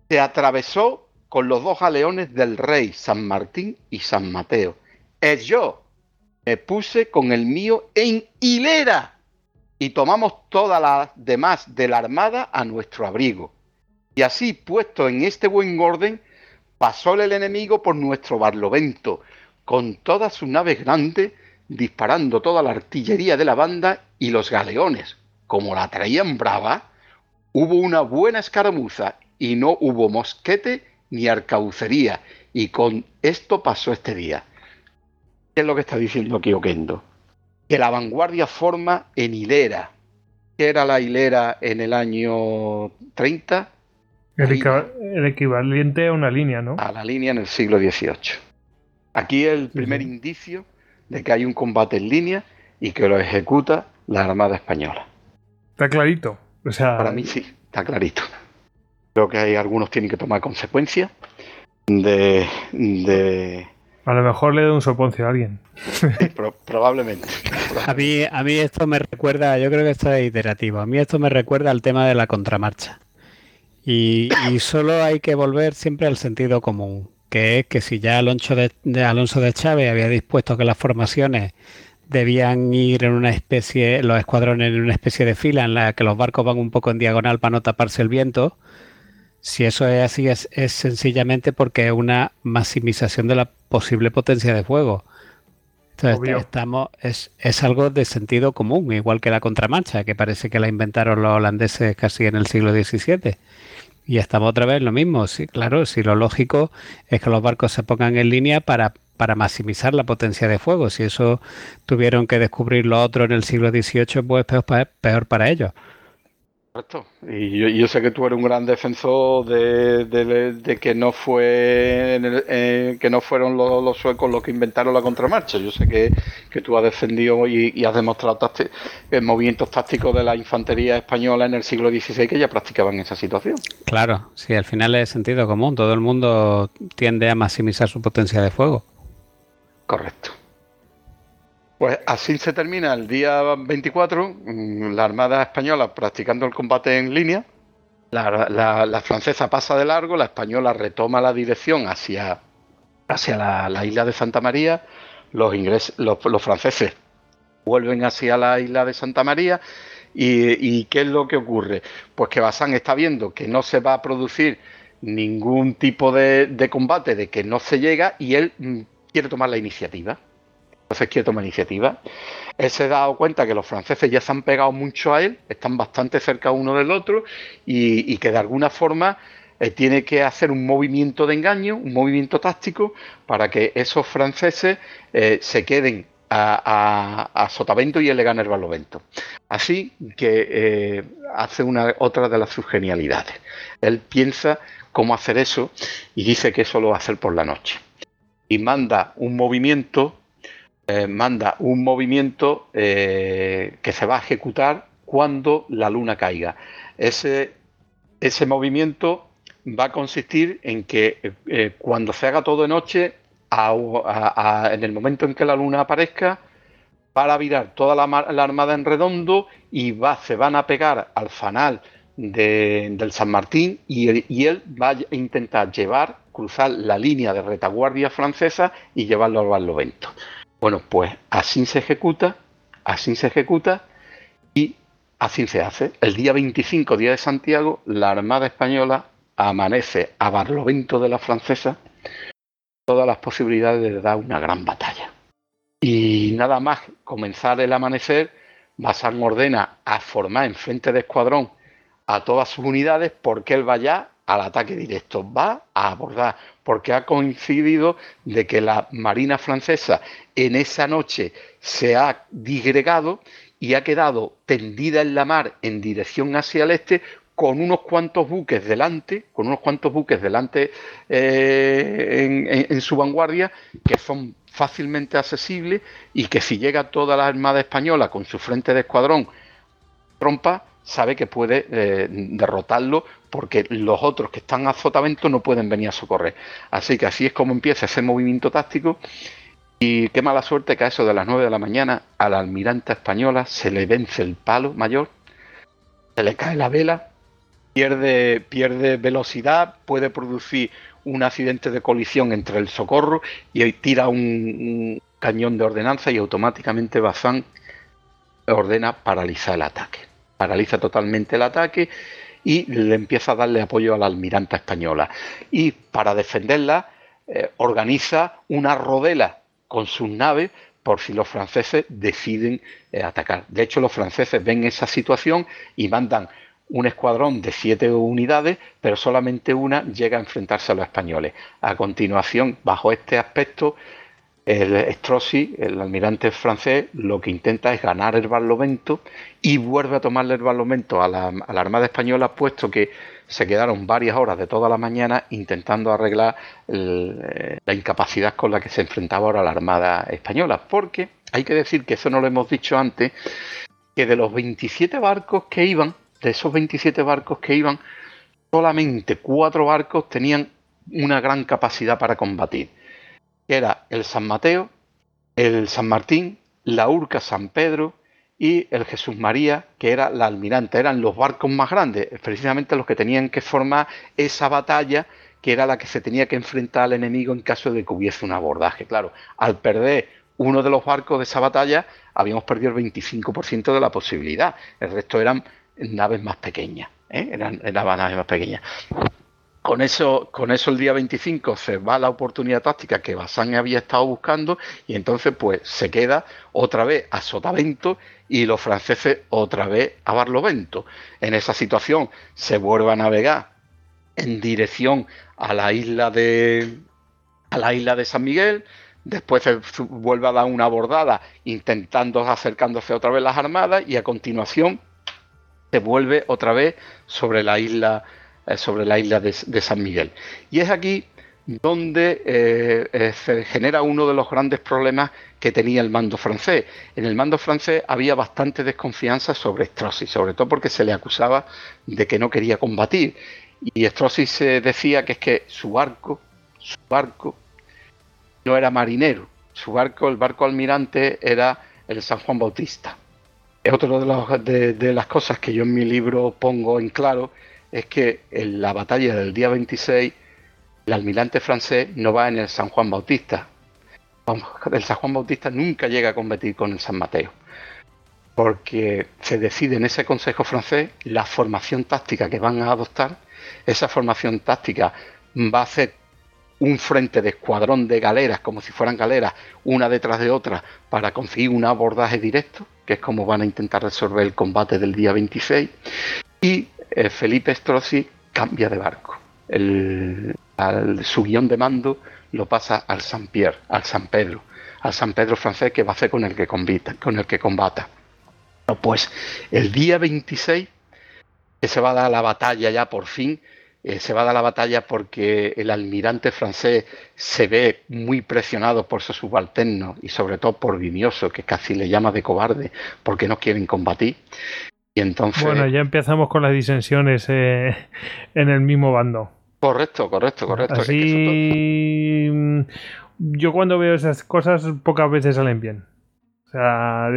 Speaker 2: se atravesó con los dos galeones del rey San Martín y San Mateo. Es yo me puse con el mío en hilera y tomamos todas las demás de la armada a nuestro abrigo. Y así, puesto en este buen orden, pasó el enemigo por nuestro barlovento, con todas sus naves grandes, disparando toda la artillería de la banda y los galeones. Como la traían brava, hubo una buena escaramuza y no hubo mosquete ni arcaucería. Y con esto pasó este día. ¿Qué es lo que está diciendo aquí? Que la vanguardia forma en hilera. ¿Qué era la hilera en el año 30?
Speaker 1: El, equivalente a una línea, ¿no?
Speaker 2: A la línea en el siglo XVIII. Aquí el primer indicio de que hay un combate en línea y que lo ejecuta la Armada Española.
Speaker 1: Está clarito. O sea...
Speaker 2: Para mí sí, está clarito. Creo que hay algunos tienen que tomar consecuencias de,
Speaker 1: A lo mejor le da un soponcio a alguien.
Speaker 2: probablemente.
Speaker 3: A mí, a mí esto me recuerda, yo creo que esto es iterativo, a mí esto me recuerda al tema de la contramarcha. Y, solo hay que volver siempre al sentido común, que es que si ya Alonso de, de Alonso de Chávez había dispuesto que las formaciones debían ir en una especie, los escuadrones en una especie de fila en la que los barcos van un poco en diagonal para no taparse el viento, si eso es así, es, sencillamente porque es una maximización de la posible potencia de fuego. Entonces, estamos, es, es, algo de sentido común, igual que la contramarcha, que parece que la inventaron los holandeses casi en el siglo XVII. Y estamos otra vez lo mismo. Sí, claro, si lo lógico es que los barcos se pongan en línea para, para maximizar la potencia de fuego. Si eso tuvieron que descubrir los otros en el siglo XVIII, pues peor, peor para ellos.
Speaker 2: Correcto. Y yo, sé que tú eres un gran defensor de, que no fue eh, que no fueron los, suecos los que inventaron la contramarcha. Yo sé que, tú has defendido y, has demostrado movimientos tácticos de la infantería española en el siglo XVI que ya practicaban esa situación.
Speaker 3: Claro, sí, al final es sentido común. Todo el mundo tiende a maximizar su potencia de fuego.
Speaker 2: Correcto. Pues así se termina el día 24, mm, la Armada Española practicando el combate en línea, la, francesa pasa de largo, la española retoma la dirección hacia, hacia la, isla de Santa María, los, los, franceses vuelven hacia la isla de Santa María y, ¿qué es lo que ocurre? Pues que Bazán está viendo que no se va a producir ningún tipo de, de combate, de que no se llega y él mm, quiere tomar la iniciativa. Entonces quiere tomar iniciativa. Él se ha dado cuenta que los franceses ya se han pegado mucho a él, están bastante cerca uno del otro y, que de alguna forma eh, tiene que hacer un movimiento de engaño, un movimiento táctico para que esos franceses eh, se queden a, Sotavento y él le gane el Barlovento. Así que eh, hace una, otra de las sus genialidades. Él piensa cómo hacer eso y dice que eso lo va a hacer por la noche. Y manda un movimiento eh, manda un movimiento eh, que se va a ejecutar cuando la luna caiga. Ese, ese movimiento va a consistir en que eh, cuando se haga todo de noche, en el momento en que la luna aparezca, para virar toda la, armada en redondo y se van a pegar al fanal del San Martín y, y, él va a intentar llevar, cruzar la línea de retaguardia francesa y llevarlo al Barlovento. Bueno, pues así se ejecuta, así se ejecuta y así se hace. El día 25, día de Santiago, la Armada Española amanece a Barlovento de la Francesa todas las posibilidades de dar una gran batalla. Y nada más comenzar el amanecer, Bazán ordena a formar en frente de escuadrón a todas sus unidades porque él vaya al ataque directo, va a abordar, porque ha coincidido de que la Marina francesa en esa noche se ha disgregado y ha quedado tendida en la mar en dirección hacia el este con unos cuantos buques delante, con unos cuantos buques delante eh, en, su vanguardia, que son fácilmente accesibles y que si llega toda la Armada Española con su frente de escuadrón trompa, sabe que puede eh, derrotarlo porque los otros que están a Sotavento no pueden venir a socorrer. Así que así es como empieza ese movimiento táctico y qué mala suerte que a eso de las 9 de la mañana a la almiranta española se le vence el palo mayor, se le cae la vela, pierde, pierde velocidad, puede producir un accidente de colisión entre el socorro y tira un, un cañón de ordenanza y automáticamente Bazán ordena paralizar el ataque paraliza totalmente el ataque y le empieza a darle apoyo a la almiranta española. Y para defenderla eh, organiza una rodela con sus naves por si los franceses deciden eh, atacar. De hecho, los franceses ven esa situación y mandan un escuadrón de siete unidades, pero solamente una llega a enfrentarse a los españoles. A continuación, bajo este aspecto, el Strozzi, el almirante francés, lo que intenta es ganar el Barlovento y vuelve a tomarle el Barlovento a la, Armada Española, puesto que se quedaron varias horas de toda la mañana intentando arreglar eh, la incapacidad con la que se enfrentaba ahora la Armada Española. Porque hay que decir que eso no lo hemos dicho antes, que de los 27 barcos que iban, de esos 27 barcos que iban, solamente cuatro barcos tenían una gran capacidad para combatir que era el San Mateo, el San Martín, la Urca San Pedro y el Jesús María, que era la almirante. Eran los barcos más grandes, precisamente los que tenían que formar esa batalla que era la que se tenía que enfrentar al enemigo en caso de que hubiese un abordaje. Claro, al perder uno de los barcos de esa batalla, habíamos perdido el 25% de la posibilidad. El resto eran naves más pequeñas. ¿eh? Eran, eran naves más pequeñas con eso, con eso el día 25 se va la oportunidad táctica que Bazán había estado buscando y entonces pues se queda otra vez a Sotavento y los franceses otra vez a Barlovento. En esa situación se vuelve a navegar en dirección a la isla de a la isla de San Miguel, después se vuelve a dar una abordada intentando acercándose otra vez las armadas y a continuación se vuelve otra vez sobre la isla sobre la isla de, San Miguel. Y es aquí donde eh, eh, se genera uno de los grandes problemas que tenía el mando francés. En el mando francés había bastante desconfianza sobre Strozzi, sobre todo porque se le acusaba de que no quería combatir. Y Strozzi se decía que es que su barco, su barco, no era marinero. Su barco, el barco almirante, era el San Juan Bautista. Es otra de, de, las cosas que yo en mi libro pongo en claro, es que en la batalla del día 26 el almirante francés no va en el San Juan Bautista. El San Juan Bautista nunca llega a competir con el San Mateo. Porque se decide en ese Consejo francés la formación táctica que van a adoptar. Esa formación táctica va a ser un frente de escuadrón de galeras, como si fueran galeras, una detrás de otra, para conseguir un abordaje directo, que es como van a intentar resolver el combate del día 26. Y eh, Felipe Strozzi cambia de barco. El, su guion de mando lo pasa al San Pierre, al San Pedro, al San Pedro francés que va a ser con el que. Con el que combata. pues el día 26, que se va a dar la batalla ya por fin, eh, se va a dar la batalla porque el almirante francés se ve muy presionado por su subalterno y sobre todo por Vimioso, que casi le llama de cobarde porque no quieren combatir. Y entonces...
Speaker 1: Bueno, ya empezamos con las disensiones eh, en el mismo bando.
Speaker 2: Correcto, correcto, correcto.
Speaker 1: Así, mm, yo cuando veo esas cosas pocas veces salen bien. O sea,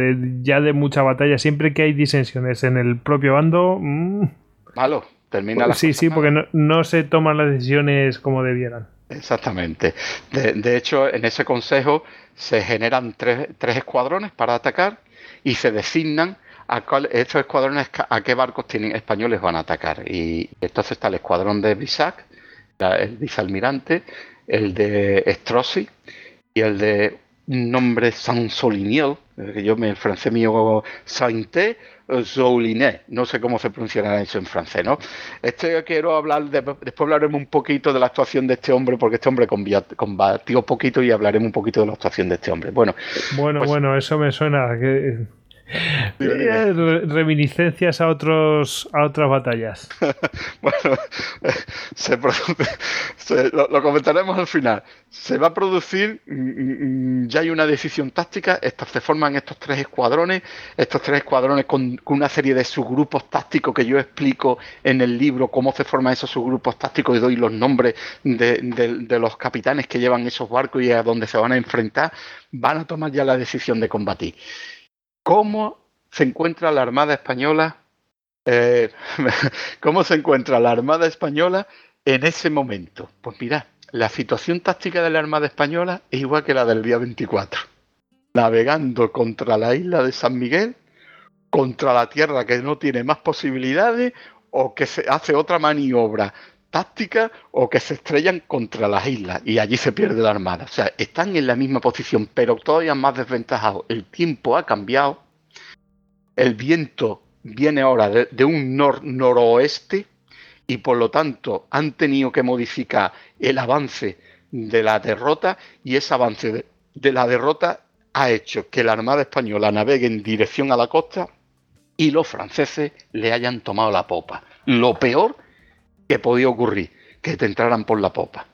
Speaker 1: ya de mucha batalla, siempre que hay disensiones en el propio bando...
Speaker 2: Mm, Malo, termina
Speaker 1: la Sí, sí, porque no, se toman las decisiones como debieran.
Speaker 2: Exactamente. De, hecho, en ese consejo se generan tres, escuadrones para atacar y se designan a cuál, estos escuadrones a qué barcos tienen, españoles van a atacar. Y entonces está el escuadrón de Bisac, el vicealmirante, el de Strozzi y el de un nombre Sansoliniel, que yo me el francés mío Sainte Zoulinet, no sé cómo se pronunciará eso en francés, ¿no? Este quiero hablar, después hablaremos un poquito de la actuación de este hombre, porque este hombre combatió poquito y hablaremos un poquito de la actuación de este hombre. Bueno,
Speaker 1: bueno, pues bueno, eso me suena que Reminiscencias a otros a otras batallas.
Speaker 2: bueno, lo, comentaremos al final. Se va a producir, mm, mm, ya hay una decisión táctica, estos, se forman estos tres escuadrones, estos tres escuadrones con, una serie de subgrupos tácticos que yo explico en el libro, cómo se forman esos subgrupos tácticos y doy los nombres de los capitanes que llevan esos barcos y a dónde se van a enfrentar, van a tomar ya la decisión de combatir. ¿Cómo se encuentra la Armada Española? Eh, ¿Cómo se encuentra la Armada Española en ese momento? Pues mira, la situación táctica de la Armada Española es igual que la del día 24. Navegando contra la isla de San Miguel, contra la tierra que no tiene más posibilidades, o que se hace otra maniobra táctica, o que se estrellan contra las islas y allí se pierde la Armada. O sea, están en la misma posición, pero todavía más desventajados. El tiempo ha cambiado el viento viene ahora de, un noroeste y por lo tanto han tenido que modificar el avance de la derrota y ese avance de, la derrota ha hecho que la Armada Española navegue en dirección a la costa y los franceses le hayan tomado la popa. Lo peor que podía ocurrir, que te entraran por la popa.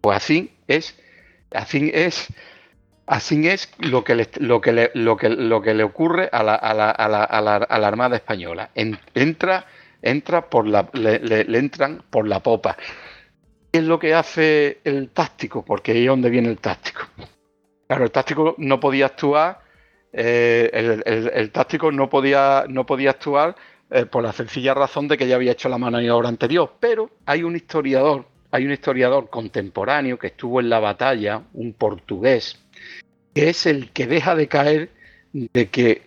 Speaker 2: Pues así es, así es Así es lo que le, lo que le, lo que, lo que le ocurre a la, a la, a la, a la, Armada Española. entra, entra por la, le, entran por la popa. ¿Qué es lo que hace el táctico? Porque ahí es donde viene el táctico. Claro, el táctico no podía actuar, eh, el, táctico no podía, no podía actuar eh, por la sencilla razón de que ya había hecho la maniobra anterior. Pero hay un historiador, hay un historiador contemporáneo que estuvo en la batalla, un portugués, que es el que deja de caer de que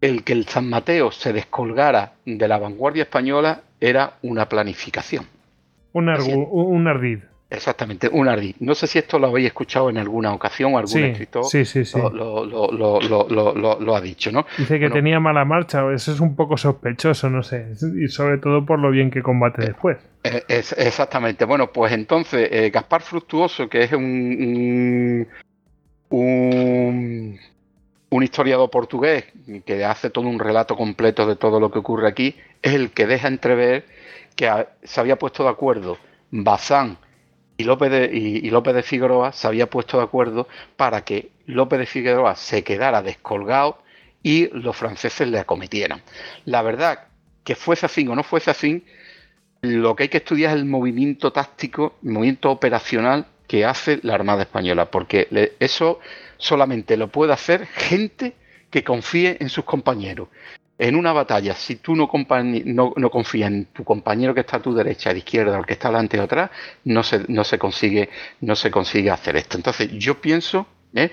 Speaker 2: el que el San Mateo se descolgara de la vanguardia española era una planificación.
Speaker 1: Un, ardid.
Speaker 2: Exactamente, un ardid. No sé si esto lo habéis escuchado en alguna ocasión o algún escritor
Speaker 1: sí, sí, sí.
Speaker 2: Lo, lo, lo, lo, ha dicho, ¿no?
Speaker 1: Dice que tenía mala marcha, eso es un poco sospechoso, no sé, y sobre todo por lo bien que combate después.
Speaker 2: Eh, es, exactamente, bueno, pues entonces eh, Gaspar Fructuoso, que es un, un, un historiador portugués que hace todo un relato completo de todo lo que ocurre aquí, es el que deja entrever que se había puesto de acuerdo Bazán y López, de, Figueroa se había puesto de acuerdo para que López de Figueroa se quedara descolgado y los franceses le acometieran. La verdad, que fuese así o no fuese así, lo que hay que estudiar es el movimiento táctico, el movimiento operacional que hace la Armada Española, porque eso solamente lo puede hacer gente que confíe en sus compañeros en una batalla, si tú no, confías en tu compañero que está a tu derecha, a la izquierda, o el que está delante o atrás, no se, no se, consigue, no se consigue hacer esto. Entonces, yo pienso ¿eh?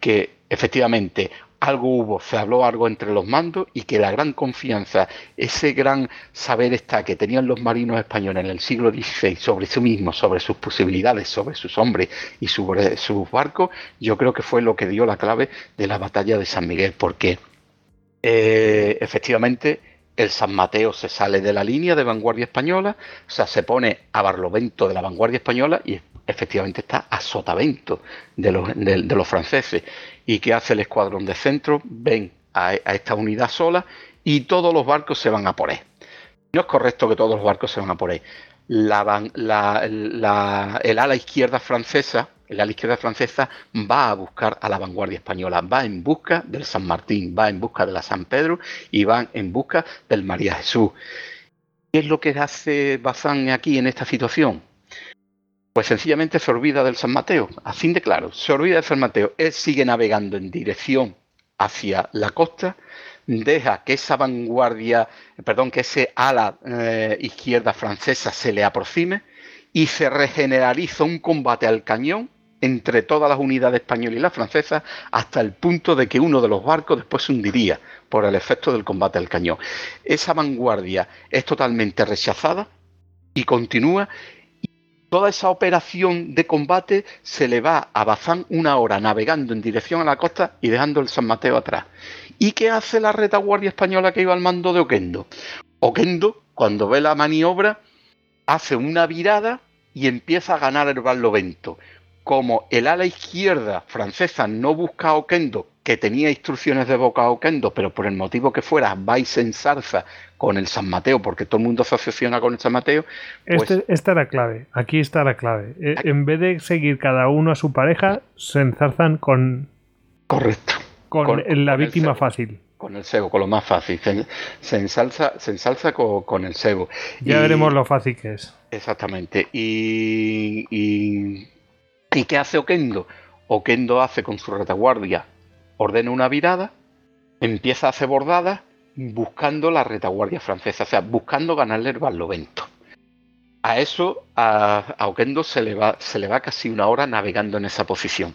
Speaker 2: que efectivamente algo hubo, se habló algo entre los mandos y que la gran confianza, ese gran saber está que tenían los marinos españoles en el siglo XVI sobre sí mismos, sobre sus posibilidades, sobre sus hombres y sobre sus barcos, yo creo que fue lo que dio la clave de la batalla de San Miguel, porque eh, efectivamente el San Mateo se sale de la línea de vanguardia española, o sea, se pone a Barlovento de la vanguardia española y efectivamente está a Sotavento de los, de, los franceses. ¿Y qué hace el escuadrón de centro? Ven a, esta unidad sola y todos los barcos se van a por. No es correcto que todos los barcos se van a por él. la, el ala izquierda francesa la izquierda francesa va a buscar a la vanguardia española, va en busca del San Martín, va en busca de la San Pedro y va en busca del María Jesús. ¿Qué es lo que hace Bazán aquí en esta situación? Pues sencillamente se olvida del San Mateo, así de claro, se olvida del San Mateo. Él sigue navegando en dirección hacia la costa, deja que esa vanguardia, perdón, que ese ala eh, izquierda francesa se le aproxime y se regeneraliza un combate al cañón entre todas las unidades españolas y las francesas hasta el punto de que uno de los barcos después se hundiría por el efecto del combate al cañón. Esa vanguardia es totalmente rechazada y continúa. Toda esa operación de combate se le va a Bazán una hora navegando en dirección a la costa y dejando el San Mateo atrás. ¿Y qué hace la retaguardia española que iba al mando de Oquendo? Oquendo, cuando ve la maniobra, hace una virada y empieza a ganar el Barlovento como el ala izquierda francesa no busca a Oquendo, que tenía instrucciones de boca a Oquendo, pero por el motivo que fuera vais en salsa con el San Mateo, porque todo el mundo se asociona con el San Mateo.
Speaker 1: Pues este, esta era clave, aquí está la clave. E, en vez de seguir cada uno a su pareja, se enzarzan con.
Speaker 2: Correcto.
Speaker 1: Con, la víctima fácil.
Speaker 2: Con el cebo, con lo más fácil. Se, ensalza, se ensalza con, el cebo.
Speaker 1: Ya veremos lo fácil que es.
Speaker 2: Exactamente. y ¿Y qué hace Oquendo? Oquendo hace con su retaguardia, ordena una virada, empieza a hacer bordadas buscando la retaguardia francesa, o sea, buscando ganarle el Barlovento. A eso a, Oquendo se le, va, se le va casi una hora navegando en esa posición.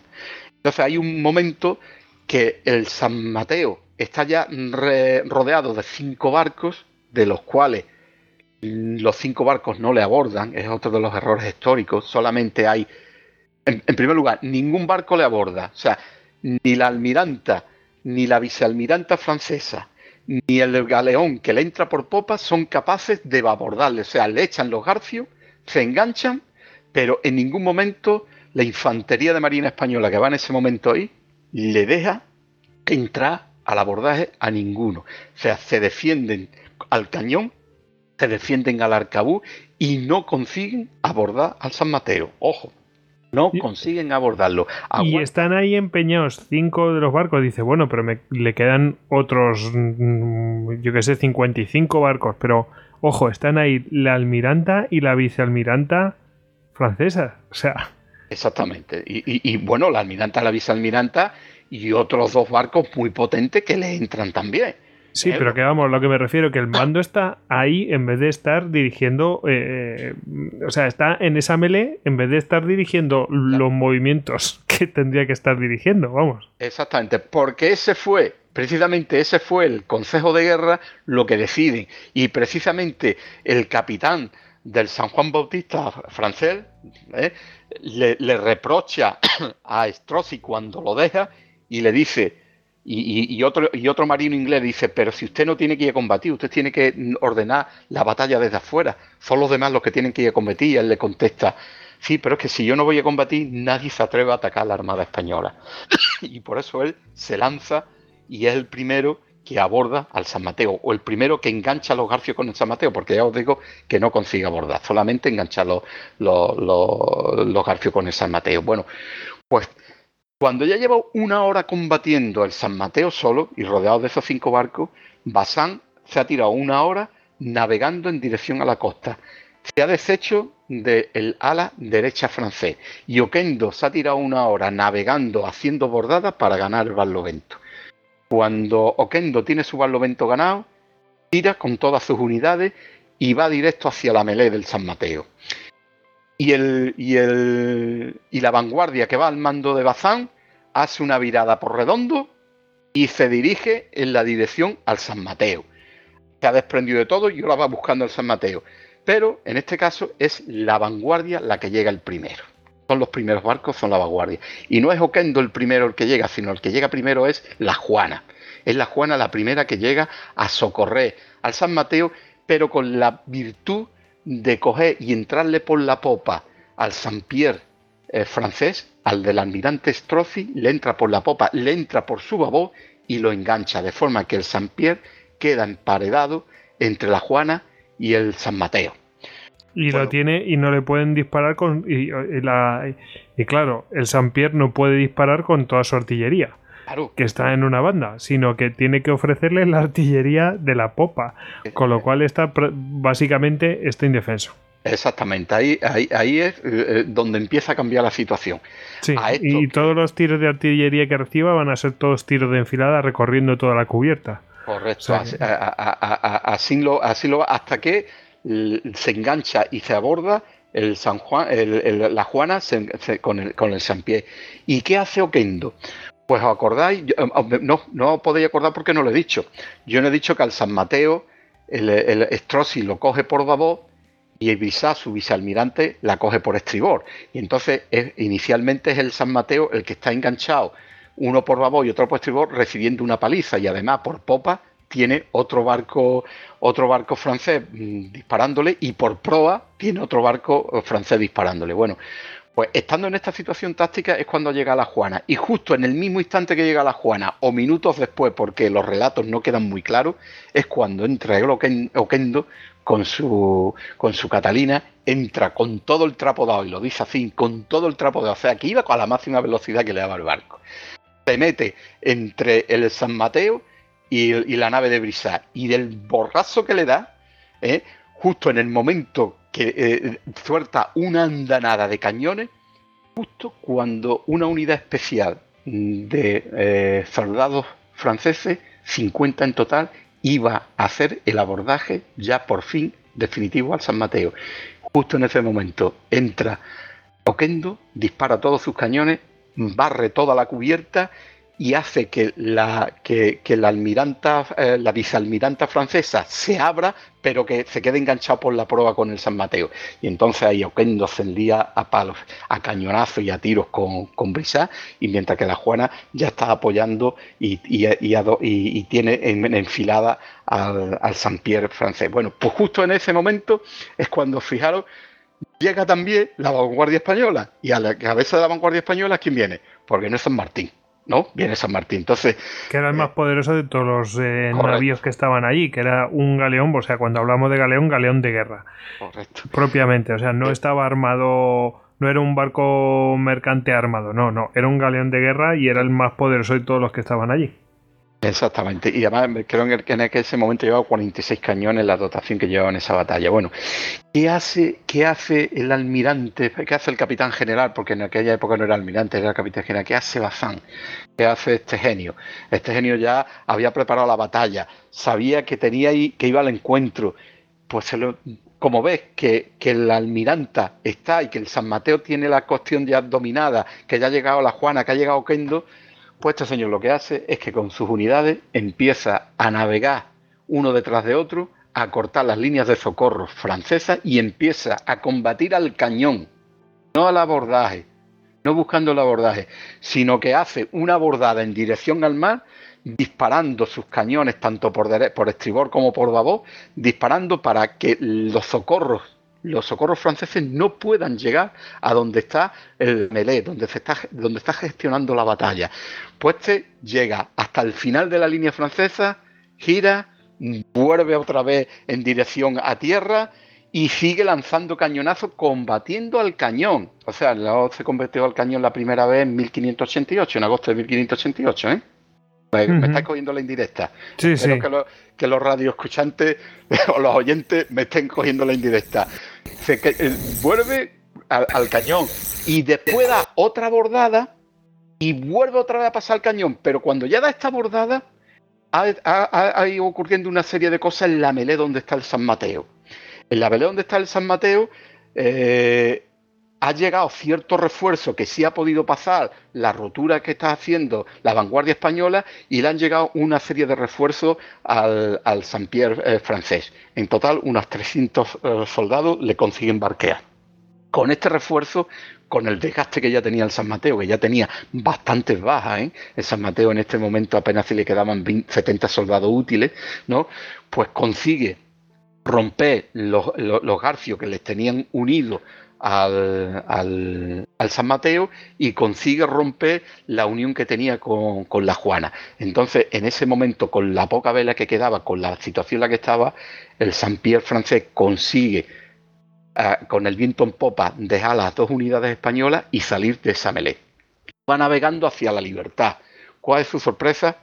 Speaker 2: Entonces hay un momento que el San Mateo está ya rodeado de cinco barcos, de los cuales los cinco barcos no le abordan, es otro de los errores históricos, solamente hay en, primer lugar, ningún barco le aborda. O sea, ni la almiranta, ni la vicealmiranta francesa, ni el galeón que le entra por popa son capaces de abordarle. O sea, le echan los garcios, se enganchan, pero en ningún momento la infantería de Marina Española que va en ese momento ahí le deja entrar al abordaje a ninguno. O sea, se defienden al cañón, se defienden al arcabú y no consiguen abordar al San Mateo. Ojo, no consiguen abordarlo.
Speaker 1: Y están ahí empeñados cinco de los barcos. Dice, bueno, pero me, le quedan otros, mm, yo que sé, 55 barcos. Pero, ojo, están ahí la almiranta y la vicealmiranta francesa. O sea.
Speaker 2: Exactamente. Y, bueno, la almiranta, la vicealmiranta y otros dos barcos muy potentes que le entran también.
Speaker 1: Sí, pero que vamos, lo que me refiero que el mando está ahí en vez de estar dirigiendo, eh, o sea, está en esa melee en vez de estar dirigiendo los movimientos que tendría que estar dirigiendo, vamos.
Speaker 2: Exactamente, porque ese fue, precisamente ese fue el Consejo de Guerra lo que deciden y precisamente el capitán del San Juan Bautista francés, ¿eh? le, reprocha a Strozzi cuando lo deja y le dice, y, otro, y otro marino inglés dice, pero si usted no tiene que ir a combatir, usted tiene que ordenar la batalla desde afuera, son los demás los que tienen que ir a combatir, y él le contesta, sí, pero es que si yo no voy a combatir, nadie se atreve a atacar a la Armada Española. y por eso él se lanza y es el primero que aborda al San Mateo, o el primero que engancha a los garfios con el San Mateo, porque ya os digo que no consigue abordar, solamente engancha los, los, garfios con el San Mateo. Bueno, pues cuando ya lleva una hora combatiendo el San Mateo solo y rodeado de esos cinco barcos, Bazán se ha tirado una hora navegando en dirección a la costa. Se ha deshecho del ala derecha francés y Oquendo se ha tirado una hora navegando, haciendo bordadas para ganar el Barlovento. Cuando Oquendo tiene su barlovento ganado, tira con todas sus unidades y va directo hacia la melé del San Mateo. Y, el, y, el, y la vanguardia que va al mando de Bazán hace una virada por redondo y se dirige en la dirección al San Mateo. Se ha desprendido de todo y ahora va buscando el San Mateo. Pero en este caso es la vanguardia la que llega el primero son los primeros barcos, son la vanguardia. Y no es Oquendo el primero el que llega, sino el que llega primero es la Juana. Es la Juana la primera que llega a socorrer al San Mateo, pero con la virtud de coger y entrarle por la popa al San Pierre eh, francés, al del almirante Strozzi, le entra por la popa, le entra por su babó y lo engancha, de forma que el San Pierre queda emparedado entre la Juana y el San Mateo.
Speaker 1: Y lo tiene y no le pueden disparar con. Y, y, claro, el San Pierre no puede disparar con toda su artillería. Que está en una banda, sino que tiene que ofrecerle la artillería de la popa. Con lo cual está básicamente está indefenso.
Speaker 2: Exactamente, ahí, ahí, es eh, donde empieza a cambiar la situación.
Speaker 1: Sí, y todos los tiros de artillería que reciba van a ser todos tiros de enfilada recorriendo toda la cubierta.
Speaker 2: Correcto, así, lo, así lo hasta que se engancha y se aborda el San Juan, la Juana con, el, con el San Pie. ¿Y qué hace Oquendo? Pues os acordáis, eh, no, no os podéis acordar porque no lo he dicho. Yo no he dicho que al San Mateo el, el Strozzi lo coge por babó y el su vicealmirante, la coge por estribor. Y entonces inicialmente es el San Mateo el que está enganchado, uno por babó y otro por estribor, recibiendo una paliza y además por popa tiene otro barco, otro barco francés mm, disparándole y por proa tiene otro barco eh, francés disparándole. Bueno, pues estando en esta situación táctica es cuando llega la Juana. Y justo en el mismo instante que llega la Juana, o minutos después, porque los relatos no quedan muy claros, es cuando entra el Oquendo con su, con su Catalina, entra con todo el trapo dado, y lo dice así, con todo el trapo dado, o sea, que iba con la máxima velocidad que le daba el barco. Se mete entre el San Mateo y, la nave de Brisa. Y del borrazo que le da, ¿eh? justo en el momento que eh, suelta una andanada de cañones, justo cuando una unidad especial de eh, soldados franceses, 50 en total, iba a hacer el abordaje ya por fin definitivo al San Mateo. Justo en ese momento entra Oquendo, dispara todos sus cañones, barre toda la cubierta y hace que la, que, la almiranta, eh, la vicealmiranta francesa se abra, pero que se quede enganchado por la prueba con el San Mateo. Y entonces ahí Oquendo ascendía a palos, a cañonazos y a tiros con, con y mientras que la Juana ya está apoyando y, y, tiene enfilada al, al San Pierre francés. Bueno, pues justo en ese momento es cuando, fijaros, llega también la vanguardia española. Y a la cabeza de la vanguardia española, ¿quién viene? Porque no es San Martín ¿no? Viene San Martín. Entonces.
Speaker 1: Que era el más eh, poderoso de todos los eh, navíos que estaban allí, que era un galeón, o sea, cuando hablamos de galeón, galeón de guerra. Correcto. Propiamente, o sea, no estaba armado, no era un barco mercante armado, no, no, era un galeón de guerra y era el más poderoso de todos los que estaban allí.
Speaker 2: Exactamente, y además creo que en ese momento llevaba 46 cañones la dotación que llevaba en esa batalla. Bueno, ¿qué hace, ¿qué hace el almirante, qué hace el capitán general? Porque en aquella época no era almirante, era el capitán general. ¿Qué hace Bazán? ¿Qué hace este genio? Este genio ya había preparado la batalla, sabía que tenía ahí, que iba al encuentro. Pues como ves que, que el almiranta está y que el San Mateo tiene la cuestión ya dominada, que ya ha llegado la Juana, que ha llegado Kendo pues este señor lo que hace es que con sus unidades empieza a navegar uno detrás de otro a cortar las líneas de socorro francesas y empieza a combatir al cañón, no al abordaje, no buscando el abordaje, sino que hace una abordada en dirección al mar, disparando sus cañones tanto por, por estribor como por babor, disparando para que los socorros los socorros franceses no puedan llegar a donde está el Melé, donde, se está, donde está gestionando la batalla. Pues este llega hasta el final de la línea francesa, gira, vuelve otra vez en dirección a tierra y sigue lanzando cañonazos combatiendo al cañón. O sea, se convirtió al cañón la primera vez en 1588, en agosto de 1588, ¿eh? Me, estáis cogiendo la indirecta.
Speaker 1: Sí, sí.
Speaker 2: Que, que los radioescuchantes o los oyentes me estén cogiendo la indirecta. Se, eh, vuelve al, cañón y después da otra bordada y vuelve otra vez a pasar al cañón. Pero cuando ya da esta bordada, ha, ido ocurriendo una serie de cosas en la melé donde está el San Mateo. En la melé donde está el San Mateo, eh, ha llegado cierto refuerzo que sí ha podido pasar la rotura que está haciendo la vanguardia española y le han llegado una serie de refuerzos al, al Saint-Pierre eh, francés. En total, unos 300 eh, soldados le consiguen barquear. Con este refuerzo, con el desgaste que ya tenía el San Mateo, que ya tenía bastantes bajas, ¿eh? el San Mateo en este momento apenas se le quedaban 70 soldados útiles, ¿no? Pues consigue romper los, los que les tenían unidos al, San Mateo y consigue romper la unión que tenía con, la Juana. Entonces, en ese momento, con la poca vela que quedaba, con la situación en la que estaba, el Saint-Pierre francés consigue, ah, con el viento en popa, dejar las dos unidades españolas y salir de Samelé. Va navegando hacia la libertad. ¿Cuál es su sorpresa?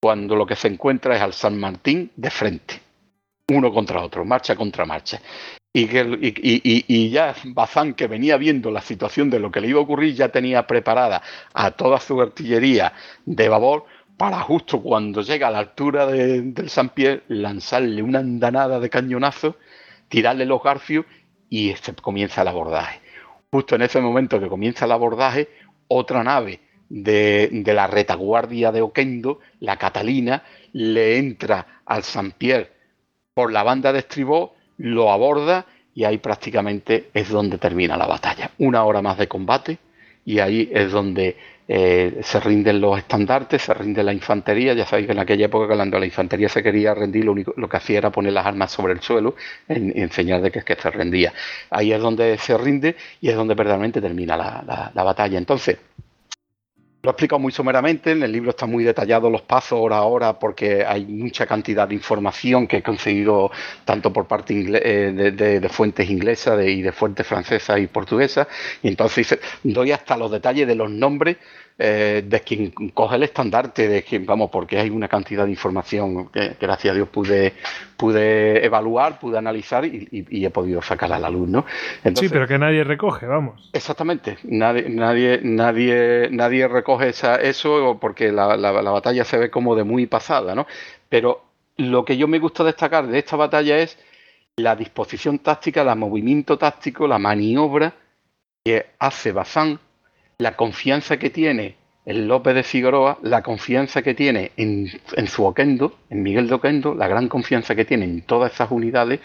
Speaker 2: Cuando lo que se encuentra es al San Martín de frente uno contra otro, marcha contra marcha y, y, ya Bazán, que venía viendo la situación de lo que le iba a ocurrir, ya tenía preparada a toda su artillería de babor para justo cuando llega a la altura del San Pierre lanzarle una andanada de cañonazo, tirarle los garfios y este comienza el abordaje. Justo en ese momento que comienza el abordaje, otra nave de, de la retaguardia de Oquendo, la Catalina, le entra al San Pierre por la banda de estribó lo aborda y ahí prácticamente es donde termina la batalla. Una hora más de combate y ahí es donde eh, se rinden los estandartes, se rinde la infantería. Ya sabéis que en aquella época cuando la infantería se quería rendir, lo único lo que hacía era poner las armas sobre el suelo y enseñar de que, que se rendía. Ahí es donde se rinde y es donde verdaderamente termina la, la batalla. Entonces, lo he explicado muy someramente, en el libro están muy detallados los pasos hora a hora porque hay mucha cantidad de información que he conseguido tanto por parte eh, de, fuentes inglesas y de fuentes francesas y portuguesas. Y entonces doy hasta los detalles de los nombres eh, de quien coge el estandarte, de quien, vamos, porque hay una cantidad de información que, gracias a Dios pude, pude evaluar, pude analizar y, he podido sacarla a la luz, ¿no?
Speaker 1: sí, pero que nadie recoge, vamos.
Speaker 2: Exactamente, nadie, nadie, nadie, nadie recoge esa, eso porque la, la, batalla se ve como de muy pasada, ¿no? Pero lo que yo me gusta destacar de esta batalla es la disposición táctica, el movimiento táctico, la maniobra que hace Bazán la confianza que tiene en López de Figueroa, la confianza que tiene en, su Oquendo, en Miguel de Oquendo, la gran confianza que tiene en todas esas unidades,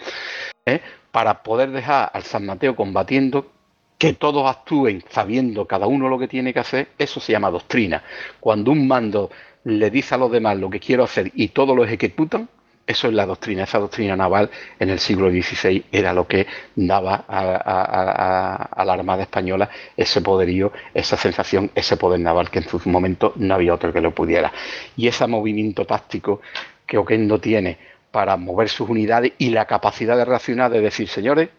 Speaker 2: ¿eh? para poder dejar al San Mateo combatiendo, que todos actúen sabiendo cada uno lo que tiene que hacer, eso se llama doctrina. Cuando un mando le dice a los demás lo que quiero hacer y todos lo ejecutan, eso es la doctrina, esa doctrina naval en el siglo XVI era lo que daba a, la Armada Española ese poderío, esa sensación, ese poder naval que en su momento no había otro que lo pudiera. Y ese movimiento táctico que Oquendo tiene para mover sus unidades y la capacidad de reaccionar de decir, señores,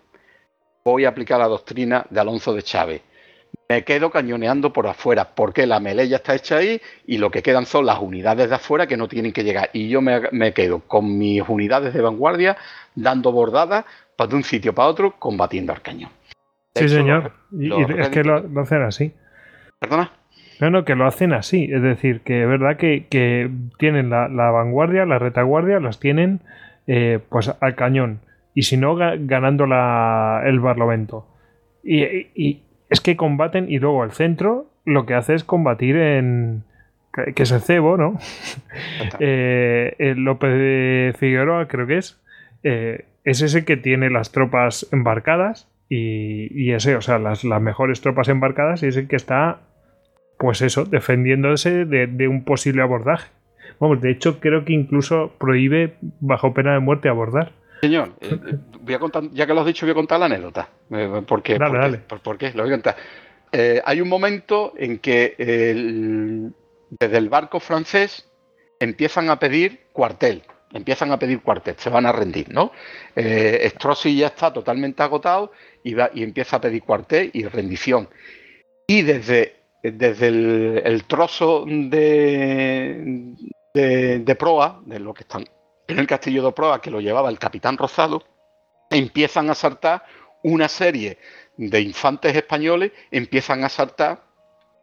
Speaker 2: voy a aplicar la doctrina de Alonso de Chávez me quedo cañoneando por afuera, porque la melee ya está hecha ahí y lo que quedan son las unidades de afuera que no tienen que llegar. Y yo me, quedo con mis unidades de vanguardia dando bordadas para de un sitio para otro combatiendo al cañón.
Speaker 1: sí, señor. y, es que lo, hacen así.
Speaker 2: ¿Perdona?
Speaker 1: No, no, que lo hacen así. Es decir, que es verdad que, tienen la, vanguardia, la retaguardia, las tienen eh, pues al cañón. Y si no, ganando la, el barlovento. y, es que combaten y luego el centro lo que hace es combatir en. que es el cebo, ¿no? eh, el López de Figueroa, creo que es. eh, es ese que tiene las tropas embarcadas y, ese, o sea, las, las, mejores tropas embarcadas y es el que está, pues eso, defendiéndose de, un posible abordaje. Vamos, de hecho creo que incluso prohíbe bajo pena de muerte abordar.
Speaker 2: Señor, eh, eh, voy a contar, ya que lo has dicho, voy a contar la anécdota. porque,
Speaker 1: dale, dale.
Speaker 2: ¿por, qué? Lo voy a contar. hay un momento en que desde el barco francés empiezan a pedir cuartel, empiezan a pedir cuartel, se van a rendir, ¿no? Eh, ya está totalmente agotado y, va, y empieza a pedir cuartel y rendición. Y desde, desde el, trozo de, de, proa, de lo que están en el castillo de proa, que lo llevaba el capitán Rosado, empiezan a saltar una serie de infantes españoles, empiezan a saltar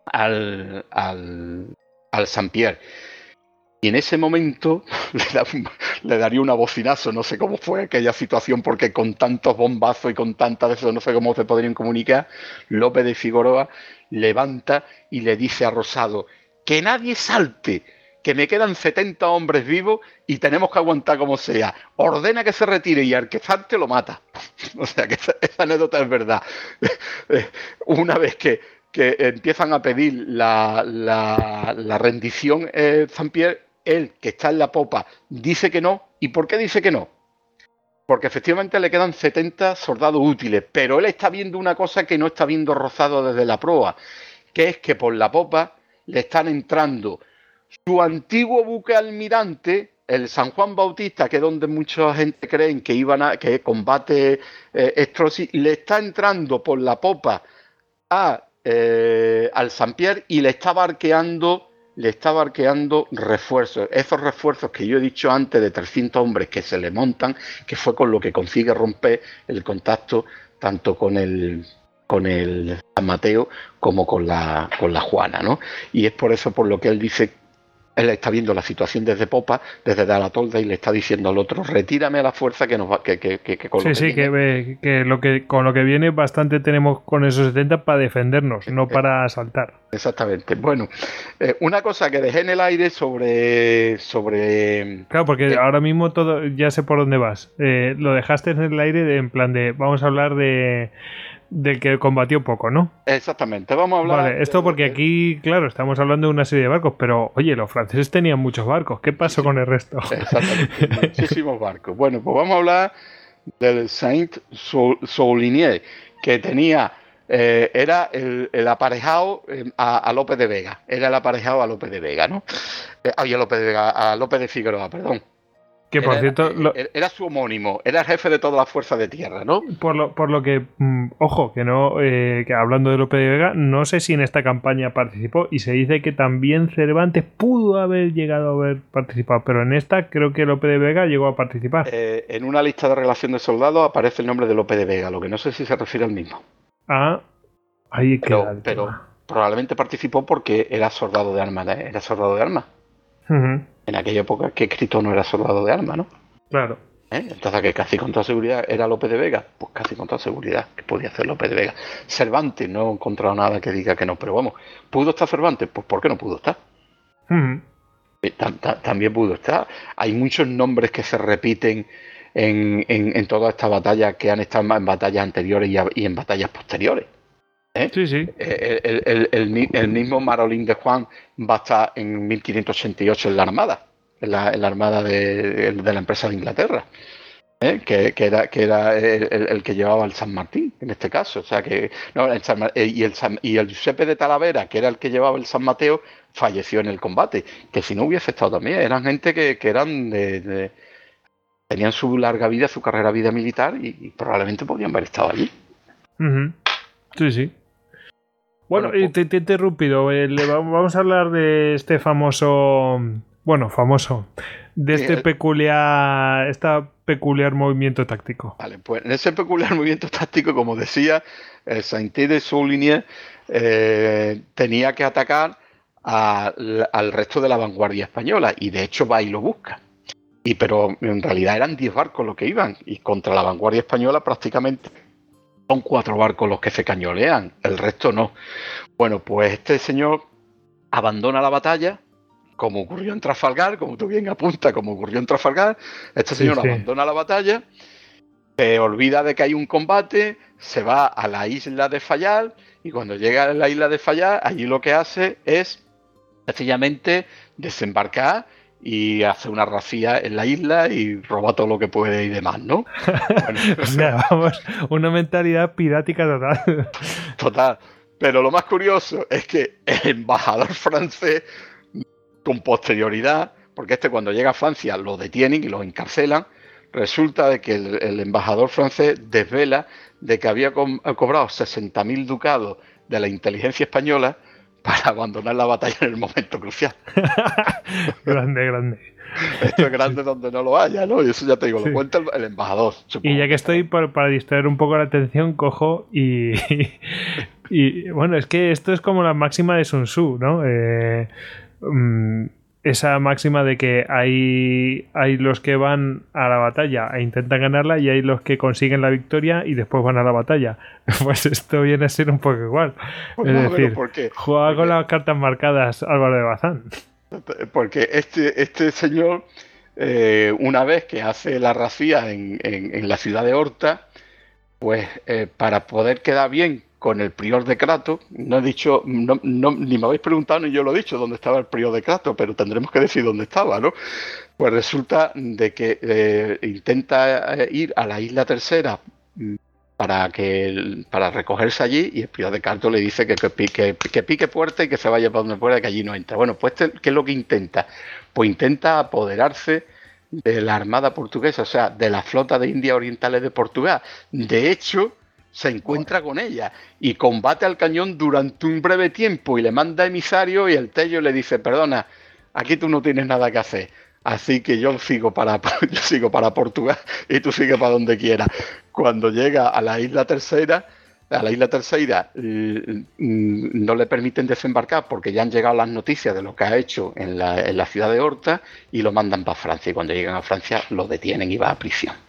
Speaker 2: al, al, al Saint-Pierre. Y en ese momento le, daría una bocinazo, no sé cómo fue aquella situación, porque con tantos bombazos y con tantas veces no sé cómo se podrían comunicar, López de Figueroa levanta y le dice a Rosado, que nadie salte, que me quedan 70 hombres vivos y tenemos que aguantar como sea. Ordena que se retire y al que salte lo mata. o sea que esa, anécdota es verdad. una vez que, empiezan a pedir la, rendición eh, Zampier, él, que está en la popa, dice que no. ¿Y por qué dice que no? Porque efectivamente le quedan 70 soldados útiles, pero él está viendo una cosa que no está viendo Rozado desde la proa, que es que por la popa le están entrando su antiguo buque almirante, el San Juan Bautista, que es donde mucha gente creen que iban a que combate eh, le está entrando por la popa a, eh, al San Pierre y le está barqueando le estaba arqueando refuerzos. Esos refuerzos que yo he dicho antes de 300 hombres que se le montan, que fue con lo que consigue romper el contacto tanto con el con el San Mateo como con la, con la Juana, ¿no? Y es por eso por lo que él dice él está viendo la situación desde popa, desde la tolda y le está diciendo al otro, retírame a la fuerza que nos va, que, que, que,
Speaker 1: con sí, sí, que, que, lo que con lo que viene bastante tenemos con esos 70 para defendernos, no eh, para asaltar.
Speaker 2: Exactamente. Bueno, eh, una cosa que dejé en el aire sobre... sobre
Speaker 1: claro, porque eh, ahora mismo todo, ya sé por dónde vas. lo dejaste en el aire en plan de, vamos a hablar de del que combatió poco, ¿no?
Speaker 2: Exactamente, vamos a hablar.
Speaker 1: Vale, esto porque aquí, claro, estamos hablando de una serie de barcos, pero oye, los franceses tenían muchos barcos, ¿qué pasó con el resto?
Speaker 2: Exactamente, muchísimos barcos. Bueno, pues vamos a hablar del Saint Soulinier, que tenía, eh, era el, aparejado eh, a, López de Vega, era el aparejado a López de Vega, ¿no? Eh, a López de Vega, a López de Figueroa, perdón.
Speaker 1: Que por cierto.
Speaker 2: Era su homónimo, era jefe de toda la fuerza de tierra, ¿no?
Speaker 1: Por lo, por lo que, mm, ojo, que no, eh, que hablando de Lope de Vega, no sé si en esta campaña participó y se dice que también Cervantes pudo haber llegado a haber participado, pero en esta creo que Lope de Vega llegó a participar.
Speaker 2: Eh, en una lista de relación de soldados aparece el nombre de Lope de Vega, lo que no sé si se refiere al mismo.
Speaker 1: Ah, ahí
Speaker 2: queda. Pero, probablemente participó porque era soldado de armas, ¿eh? era soldado de armas en aquella época que Cristo no era soldado de armas, ¿no?
Speaker 1: Claro.
Speaker 2: ¿Eh? Entonces, que casi con toda seguridad era López de Vega, pues casi con toda seguridad que podía ser López de Vega. Cervantes, no he encontrado nada que diga que no, pero vamos, ¿pudo estar Cervantes? Pues ¿por qué no pudo estar? Eh, también pudo estar. Hay muchos nombres que se repiten en, en, todas estas batallas que han estado en batallas anteriores y, en batallas posteriores.
Speaker 1: ¿Eh? Sí, sí.
Speaker 2: El, mismo Marolín de Juan va a estar en 1588 en la Armada, en la, Armada de, la empresa de Inglaterra. ¿eh? Que, era, que era el, que llevaba el San Martín, en este caso. O sea que. Eh, y, el y el Giuseppe de Talavera, que era el que llevaba el San Mateo, falleció en el combate. Que si no hubiese estado también, eran gente que, eran de, tenían su larga vida, su carrera vida militar y, probablemente podían haber estado allí.
Speaker 1: Sí, sí. Bueno, te, te, he interrumpido. Eh, vamos a hablar de este famoso. Bueno, famoso. De este peculiar. Esta peculiar movimiento táctico.
Speaker 2: Vale, pues en ese peculiar movimiento táctico, como decía, el Sainté de Souligny eh, tenía que atacar al resto de la vanguardia española y de hecho va y lo busca. Y pero en realidad eran 10 barcos los que iban y contra la vanguardia española prácticamente son cuatro barcos los que se cañolean, el resto no. Bueno, pues este señor abandona la batalla como ocurrió en Trafalgar, como tú bien apuntas, como ocurrió en Trafalgar, este señor abandona la batalla, se olvida de que hay un combate, se va a la isla de Fayal y cuando llega a la isla de Fayal, allí lo que hace es sencillamente desembarcar y hace una racía en la isla y roba todo lo que puede y demás, ¿no?
Speaker 1: vamos, una mentalidad pirática total.
Speaker 2: Total. Pero lo más curioso es que el embajador francés, con posterioridad, porque este cuando llega a Francia lo detienen y lo encarcelan, resulta de que el, embajador francés desvela de que había cobrado 60.000 ducados de la inteligencia española para abandonar la batalla en el momento crucial.
Speaker 1: grande, grande.
Speaker 2: Esto es grande donde no lo haya, ¿no? Y eso ya te digo, lo cuenta el, embajador.
Speaker 1: Y ya que estoy para distraer un poco la atención, cojo y, y bueno, es que esto es como la máxima de Sun Tzu, ¿no? Eh, mm, esa máxima de que hay, hay los que van a la batalla e intentan ganarla y hay los que consiguen la victoria y después van a la batalla. Pues esto viene a ser un poco igual. Pues es decir, juega con las cartas marcadas Álvaro de Bazán.
Speaker 2: Porque este, este señor, eh, una vez que hace la racía en, en, la ciudad de Horta, pues eh, para poder quedar bien con el prior de Crato. No he dicho, no, ni me habéis preguntado ni yo lo he dicho dónde estaba el prior de Crato, pero tendremos que decir dónde estaba, ¿no? Pues resulta de que eh, intenta eh, ir a la isla tercera mm, para que para recogerse allí y el prior de Crato le dice que, que, que, pique puerta y que se vaya para donde pueda que allí no entra. Bueno, pues este, ¿qué es lo que intenta? Pues intenta apoderarse de la armada portuguesa, o sea, de la flota de Indias Orientales de Portugal. De hecho, se encuentra con ella y combate al cañón durante un breve tiempo y le manda emisario y el Tello le dice, perdona, aquí tú no tienes nada que hacer. Así que yo sigo para, yo sigo para Portugal y tú sigues para donde quieras. Cuando llega a la isla tercera, a la isla tercera mm, no le permiten desembarcar porque ya han llegado las noticias de lo que ha hecho en la, en la ciudad de Horta y lo mandan para Francia. Y cuando llegan a Francia lo detienen y va a prisión.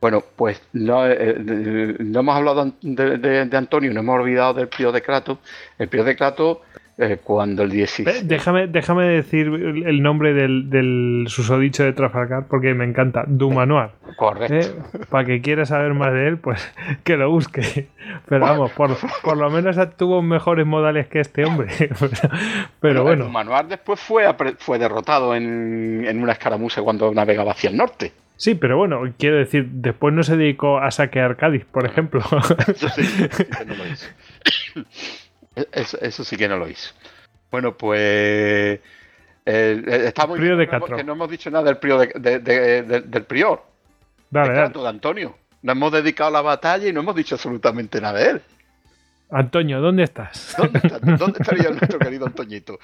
Speaker 2: Bueno, pues no, eh, eh, no hemos hablado de, Antonio, no hemos olvidado del Pío de Crato. El Pío de Crato, eh, cuando el 16.
Speaker 1: Déjame, déjame decir el nombre del, susodicho de Trafalgar porque me encanta. Dumanoir.
Speaker 2: Correcto.
Speaker 1: Para que quiera saber más de él, pues que lo busque. Pero vamos, por, por lo menos tuvo mejores modales que este hombre. Pero bueno.
Speaker 2: Dumanoir después fue, fue derrotado en, en una escaramuza cuando navegaba hacia el norte.
Speaker 1: Sí, pero bueno, quiero decir, después no se dedicó a saquear Cádiz, por ejemplo.
Speaker 2: Eso sí, que no lo hizo. Eso, sí que no lo hizo. Bueno, pues. Eh, eh está muy
Speaker 1: de
Speaker 2: que no hemos dicho nada del prior de, del prior.
Speaker 1: Dale,
Speaker 2: de, Antonio. Nos hemos dedicado a la batalla y no hemos dicho absolutamente nada de él.
Speaker 1: Antonio, ¿dónde estás?
Speaker 2: ¿Dónde, ¿Dónde estaría nuestro querido Antoñito?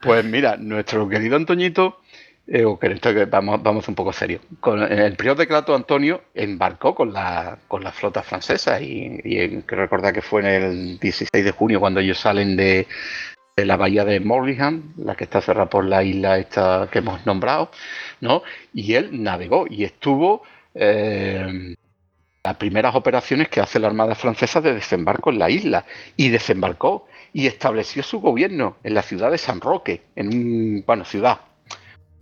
Speaker 2: Pues mira, nuestro querido Antoñito eh, vamos, un poco serio. El prior de Crato Antonio embarcó con la, con la flota francesa y, y recordar que fue en el 16 de junio cuando ellos salen de, la bahía de Morlingham, la que está cerrada por la isla esta que hemos nombrado, ¿no? Y él navegó y estuvo eh, las primeras operaciones que hace la Armada Francesa de desembarco en la isla y desembarcó y estableció su gobierno en la ciudad de San Roque, en un, bueno, ciudad,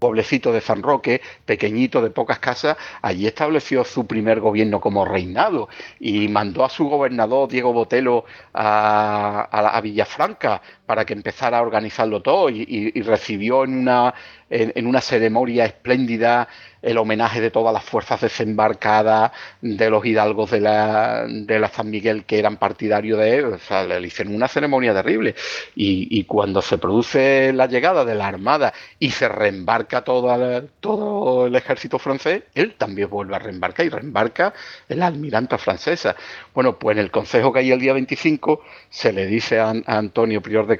Speaker 2: pueblecito de San Roque, pequeñito de pocas casas, allí estableció su primer gobierno como reinado y mandó a su gobernador Diego Botelo a, a Villafranca para que empezara a organizarlo todo y, recibió en una, en, una ceremonia espléndida el homenaje de todas las fuerzas desembarcadas, de los hidalgos de la, de la San Miguel que eran partidarios de él, o sea, le hicieron una ceremonia terrible. Y, cuando se produce la llegada de la Armada y se reembarca todo, el ejército francés, él también vuelve a reembarcar y reembarca la almiranta francesa. Bueno, pues en el consejo que hay el día 25 se le dice a Antonio Prior de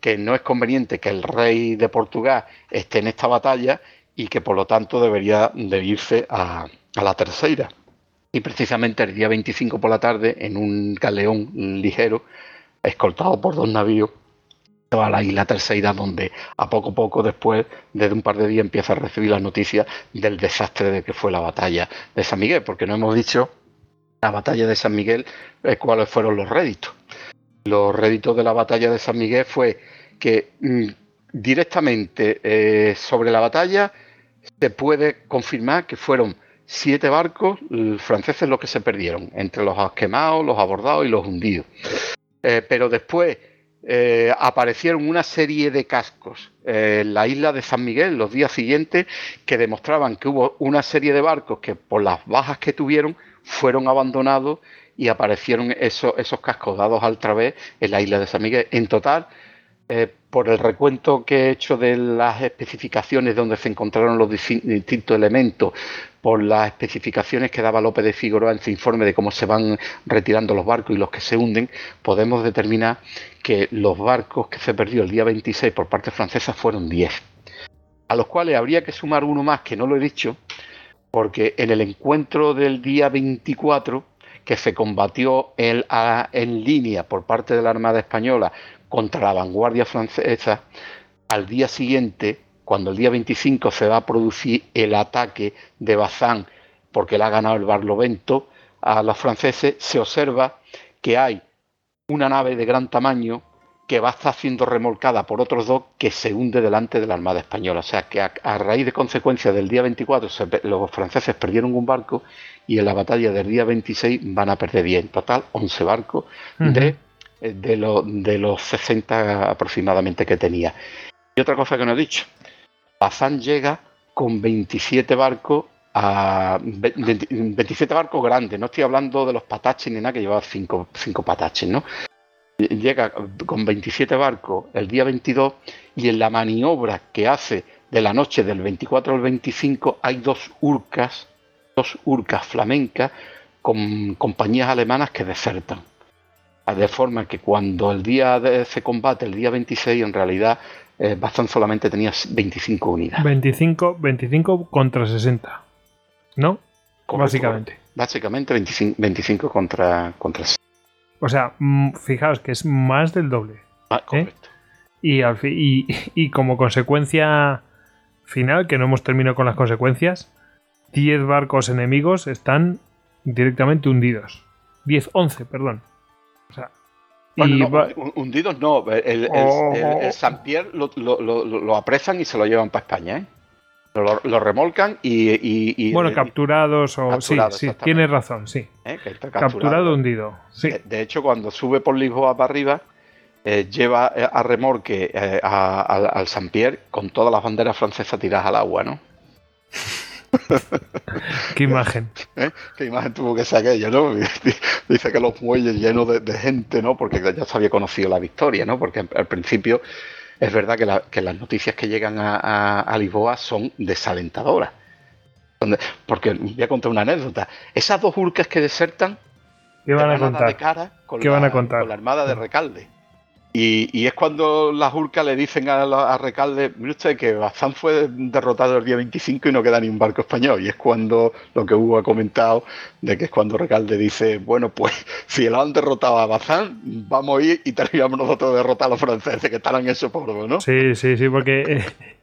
Speaker 2: que no es conveniente que el rey de Portugal esté en esta batalla y que por lo tanto debería de irse a, la tercera. Y precisamente el día 25 por la tarde, en un galeón ligero, escoltado por dos navíos, va a la isla tercera, donde a poco a poco después, desde un par de días, empieza a recibir las noticias del desastre de que fue la batalla de San Miguel, porque no hemos dicho la batalla de San Miguel, eh, cuáles fueron los réditos los réditos de la batalla de San Miguel fue que mm, directamente eh, sobre la batalla se puede confirmar que fueron siete barcos franceses los que se perdieron, entre los quemados, los abordados y los hundidos. Eh, pero después eh, aparecieron una serie de cascos en la isla de San Miguel los días siguientes que demostraban que hubo una serie de barcos que por las bajas que tuvieron fueron abandonados y aparecieron esos, esos cascos dados al través en la isla de San Miguel. En total, eh, por el recuento que he hecho de las especificaciones donde se encontraron los distintos elementos, por las especificaciones que daba López de Figueroa en su informe de cómo se van retirando los barcos y los que se hunden, podemos determinar que los barcos que se perdió el día 26 por parte francesa fueron 10, a los cuales habría que sumar uno más que no lo he dicho, porque en el encuentro del día 24 que se combatió en, en línea por parte de la Armada Española contra la vanguardia francesa, al día siguiente, cuando el día 25 se va a producir el ataque de Bazán, porque le ha ganado el Barlovento a los franceses, se observa que hay una nave de gran tamaño que va a estar siendo remolcada por otros dos que se hunde delante de la Armada Española. O sea que a, raíz de consecuencia del día 24 los franceses perdieron un barco y en la batalla del día 26 van a perder 10. En total, 11 barcos de eh, de, de los 60 aproximadamente que tenía. Y otra cosa que no he dicho, Bazán llega con 27 barcos a 27 barcos grandes, no estoy hablando de los pataches ni nada que llevaba 5 pataches, ¿no? Llega con 27 barcos el día 22 y en la maniobra que hace de la noche del 24 al 25 hay dos urcas, dos urcas flamencas con compañías alemanas que desertan de forma que cuando el día de ese combate, el día 26, en realidad eh, solamente tenía 25 unidades.
Speaker 1: 25, 25 contra 60, ¿no? básicamente.
Speaker 2: Básicamente 25, 25 contra, contra 60.
Speaker 1: O sea, mm, fijaos que es más del doble.
Speaker 2: Ah, ¿eh? correcto.
Speaker 1: Y, al y, y como consecuencia final, que no hemos terminado con las consecuencias, 10 barcos enemigos están directamente hundidos. 10, 11, perdón. O sea,
Speaker 2: hundidos no, el, oh. San Pierre lo, apresan y se lo llevan para España, ¿eh? Lo, remolcan y,
Speaker 1: Bueno, capturados o... sí, sí, tienes razón, sí. ¿Eh? capturado. hundido, sí.
Speaker 2: De, hecho, cuando sube por Lisboa para arriba, eh, lleva a remolque al, al San Pierre con todas las banderas francesas tiradas al agua, ¿no?
Speaker 1: Qué imagen.
Speaker 2: ¿Eh? Qué imagen tuvo que ser aquella, ¿no? Dice que los muelles llenos de, gente, ¿no? Porque ya se había conocido la victoria, ¿no? Porque al principio es verdad que, las noticias que llegan a, Lisboa son desalentadoras. Porque voy a contar una anécdota. Esas dos urcas que desertan,
Speaker 1: ¿qué van a contar?
Speaker 2: De cara con,
Speaker 1: ¿Qué van a contar?
Speaker 2: con la armada de Recalde. Y, es cuando las Urcas le dicen a, Recalde, mire usted que Bazán fue derrotado el día 25 y no queda ni un barco español. Y es cuando lo que Hugo ha comentado, de que es cuando Recalde dice, bueno, pues si lo han derrotado a Bazán, vamos a ir y terminamos nosotros de derrotar a los franceses que estarán ese polvo, ¿no?
Speaker 1: Sí, sí, sí, porque...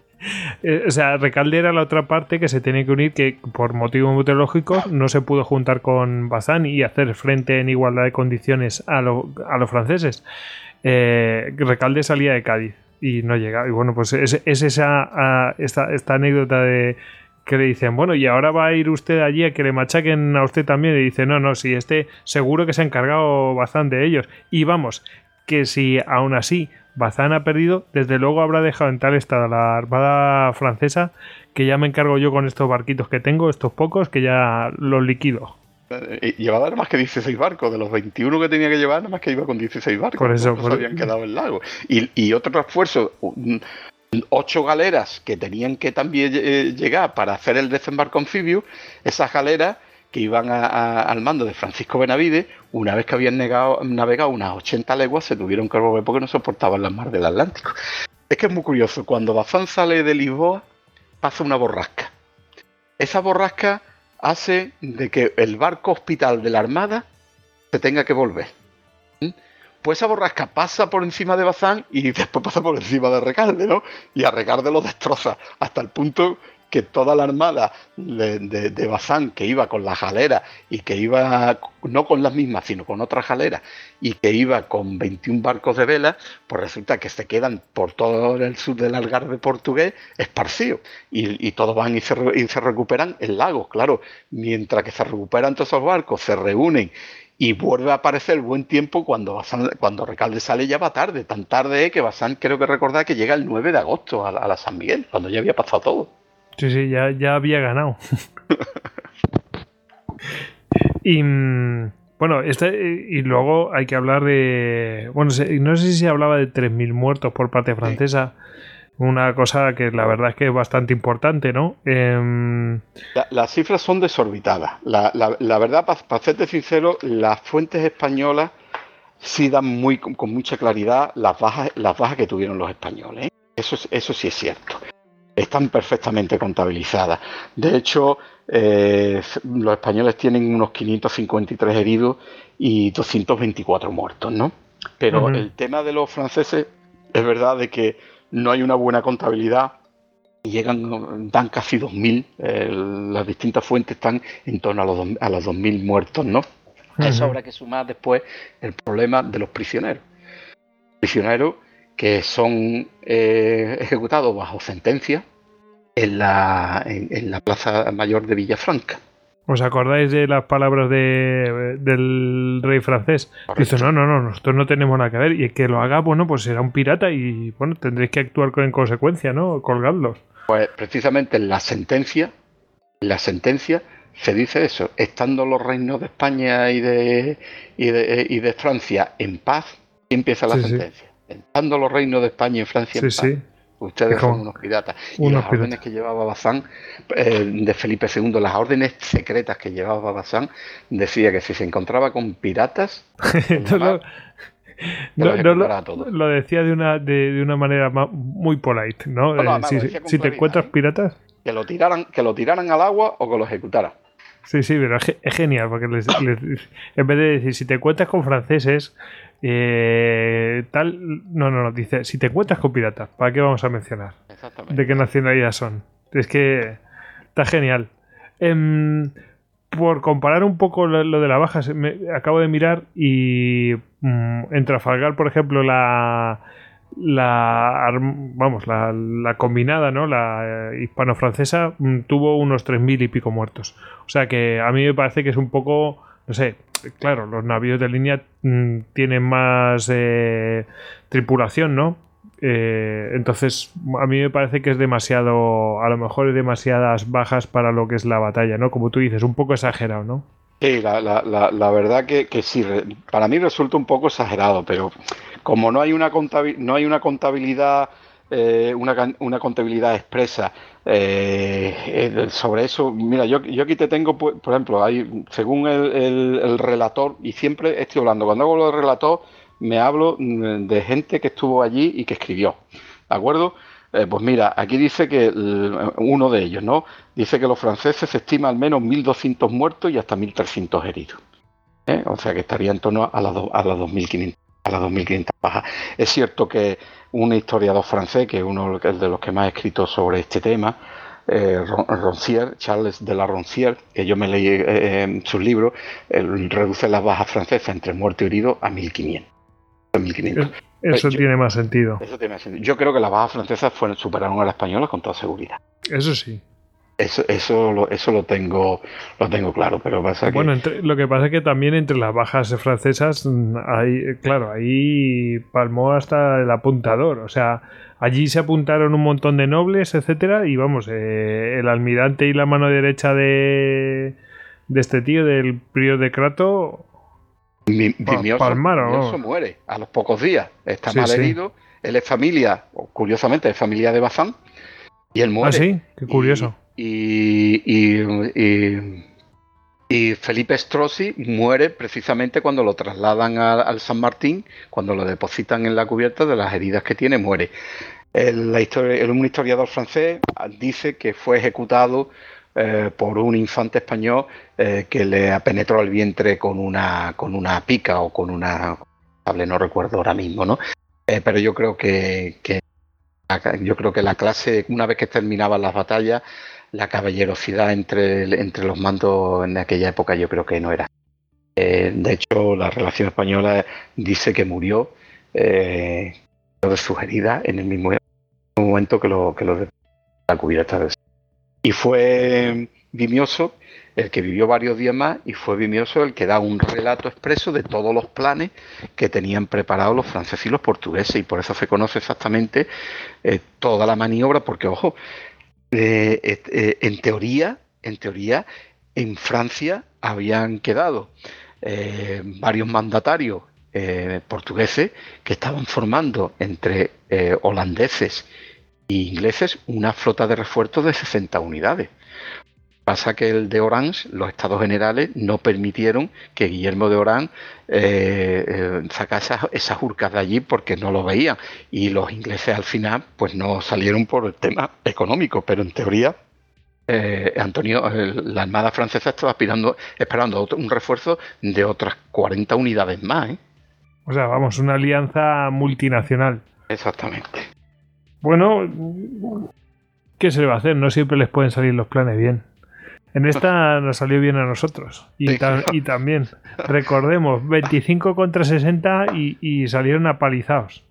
Speaker 1: Eh, o sea, Recalde era la otra parte que se tiene que unir, que por motivos meteorológicos no se pudo juntar con Bazán y hacer frente en igualdad de condiciones a, a los franceses eh, Recalde salía de Cádiz y no llega. Y bueno, pues es, esa esta, anécdota de que le dicen, bueno, y ahora va a ir usted allí a que le machaquen a usted también. Y dice, no, no, si este seguro que se ha encargado bastante de ellos. Y vamos, que si aún así Bazán ha perdido, desde luego habrá dejado en tal estado la armada francesa que ya me encargo yo con estos barquitos que tengo, estos pocos, que ya los liquido.
Speaker 2: Eh, llevaba nada más que 16 barcos. De los 21 que tenía que llevar, nada más que iba con 16 barcos.
Speaker 1: Por eso.
Speaker 2: Se habían quedado en el lago. Y, otro refuerzo, ocho galeras que tenían que también eh, llegar para hacer el desembarco anfibio. Esas galeras que iban al mando de Francisco Benavide, una vez que habían navegado unas 80 leguas, se tuvieron que volver porque no soportaban las mar del Atlántico. Es que es muy curioso. Cuando Bazán sale de Lisboa, pasa una borrasca. Esa borrasca hace de que el barco hospital de la Armada se tenga que volver. ¿Mm? Pues esa borrasca pasa por encima de Bazán y después pasa por encima de Recalde, ¿no? Y a Recalde lo destroza hasta el punto que toda la armada de, Bazán que iba con las galeras y que iba no con las mismas, sino con otras galeras y que iba con 21 barcos de vela, pues resulta que se quedan por todo el sur del Algarve portugués esparcidos y, todos van y se, recuperan en lagos, claro, mientras que se recuperan todos esos barcos, se reúnen y vuelve a aparecer buen tiempo cuando, cuando Recalde sale ya va tarde, tan tarde que Bazán creo que recordar que llega el 9 de agosto a, la San Miguel, cuando ya había pasado todo.
Speaker 1: Sí, sí, ya, ya había ganado. y mm, bueno, este, y luego hay que hablar de... Bueno, no sé si se hablaba de 3.000 muertos por parte francesa. Una cosa que la verdad es que es bastante importante, ¿no? Em,
Speaker 2: las cifras son desorbitadas. La, verdad, para, serte sincero, las fuentes españolas sí dan muy, con mucha claridad las bajas, las bajas que tuvieron los españoles. ¿eh? Eso, eso sí es cierto. Están perfectamente contabilizadas. De hecho, eh, los españoles tienen unos 553 heridos y 224 muertos, ¿no? Pero el tema de los franceses es verdad de que no hay una buena contabilidad y llegan, dan casi 2.000, eh, las distintas fuentes están en torno a los, a los 2.000 muertos, ¿no? A eso habrá que sumar después el problema de los prisioneros. Prisioneros que son eh, ejecutados bajo sentencia en la, en la Plaza Mayor de Villafranca.
Speaker 1: ¿Os acordáis de las palabras de, del rey francés? Dice, no, no, no, nosotros no tenemos nada que ver. Y el que lo haga, bueno, pues será un pirata y, bueno, tendréis que actuar en consecuencia, ¿no? Colgadlos.
Speaker 2: Pues precisamente en la sentencia, en la sentencia se dice eso. Estando los reinos de España y de, y de, y de Francia en paz, empieza la sentencia. Estando los reinos de España y Francia en paz. Ustedes son unos piratas. y las órdenes que llevaba Bazán eh, de Felipe II, las órdenes secretas que llevaba Bazán, decía que si se encontraba con piratas,
Speaker 1: lo, decía de una, de, una manera muy polite, ¿no? Eh, si, te encuentras ¿eh? piratas.
Speaker 2: Que lo, tiraran, que lo tiraran al agua o que lo ejecutaran.
Speaker 1: Sí, sí, pero es, genial, porque en vez de decir, si te encuentras con franceses, eh, tal, no, no, no, dice, si te encuentras con piratas, ¿para qué vamos a mencionar? ¿De qué nacionalidad son? Es que está genial. Em, por comparar un poco lo, de la baja, me, acabo de mirar y mm, en Trafalgar, por ejemplo, la, la vamos, la, combinada, ¿no? La eh, hispano-francesa mm, tuvo unos 3.000 y pico muertos. O sea que a mí me parece que es un poco, no sé, claro, los navíos de línea mm, tienen más eh, tripulación, ¿no? Eh, entonces, a mí me parece que es demasiado, a lo mejor es demasiadas bajas para lo que es la batalla, ¿no? Como tú dices, un poco exagerado, ¿no?
Speaker 2: Sí, la, la, la, verdad que, que, sí, para mí resulta un poco exagerado, pero como no hay una, no hay una contabilidad eh, una, contabilidad expresa eh, sobre eso. Mira, yo, yo aquí te tengo, por, ejemplo, hay, según el, relator, y siempre estoy hablando, cuando hago lo de relator, me hablo mm, de gente que estuvo allí y que escribió. ¿De acuerdo? Eh, pues mira, aquí dice que uno de ellos, ¿no? Dice que los franceses se estima al menos 1.200 muertos y hasta 1.300 heridos. O sea que estaría en torno a las, a las 2.500 a las 2.500 bajas. Es cierto que un historiador francés, que es uno de los que más ha escrito sobre este tema, eh, Roncier, Charles de la Roncier, que yo me leí eh, en sus libros, reduce las bajas francesas entre muerto y herido a 1.500. 1500.
Speaker 1: Eso pues tiene más sentido.
Speaker 2: Eso tiene más sentido. Yo creo que las bajas francesas fueron, superaron a las españolas con toda seguridad.
Speaker 1: Eso sí.
Speaker 2: Eso, eso, lo, eso lo tengo lo tengo claro, pero pasa
Speaker 1: que... Bueno, lo que pasa es que también entre las bajas francesas, mm, hay, claro, ahí palmó hasta el apuntador. O sea, allí se apuntaron un montón de nobles, etcétera, y vamos, eh, el almirante y la mano derecha de, de este tío, del prior de Crato,
Speaker 2: palmaron. muere a los pocos días. Está mal herido. Él es familia, curiosamente, es familia de Bazán. Y él muere.
Speaker 1: Ah, sí, qué curioso.
Speaker 2: Y, y, Felipe Strozzi muere precisamente cuando lo trasladan al San Martín, cuando lo depositan en la cubierta de las heridas que tiene, muere. El, la historia, un historiador francés dice que fue ejecutado eh, por un infante español eh, que le penetró el vientre con una, con una pica o con una no recuerdo ahora mismo, ¿no? Eh, pero yo creo que, yo creo que la clase, una vez que terminaban las batallas, la caballerosidad entre, entre los mandos en aquella época yo creo que no era. Eh, de hecho, la relación española dice que murió eh, de sus en el mismo momento que lo, que lo de la cubierta Y fue Vimioso el que vivió varios días más y fue Vimioso el que da un relato expreso de todos los planes que tenían preparados los franceses y los portugueses y por eso se conoce exactamente eh, toda la maniobra porque ojo eh, eh, en teoría en teoría en Francia habían quedado varios mandatarios portugueses que estaban formando entre holandeses e ingleses una flota de refuerzos de 60 unidades Pasa que el de Orange, los estados generales, no permitieron que Guillermo de Orange eh, eh, sacase esas, urcas de allí porque no lo veían. Y los ingleses al final, pues no salieron por el tema económico, pero en teoría eh, Antonio, la Armada Francesa estaba aspirando, esperando un refuerzo de otras 40 unidades más.
Speaker 1: O sea, vamos, una alianza multinacional.
Speaker 2: Exactamente.
Speaker 1: Bueno, ¿qué se le va a hacer? No siempre les pueden salir los planes bien. En esta nos salió bien a nosotros. Y, también, recordemos, 25 contra 60 y, salieron apalizados.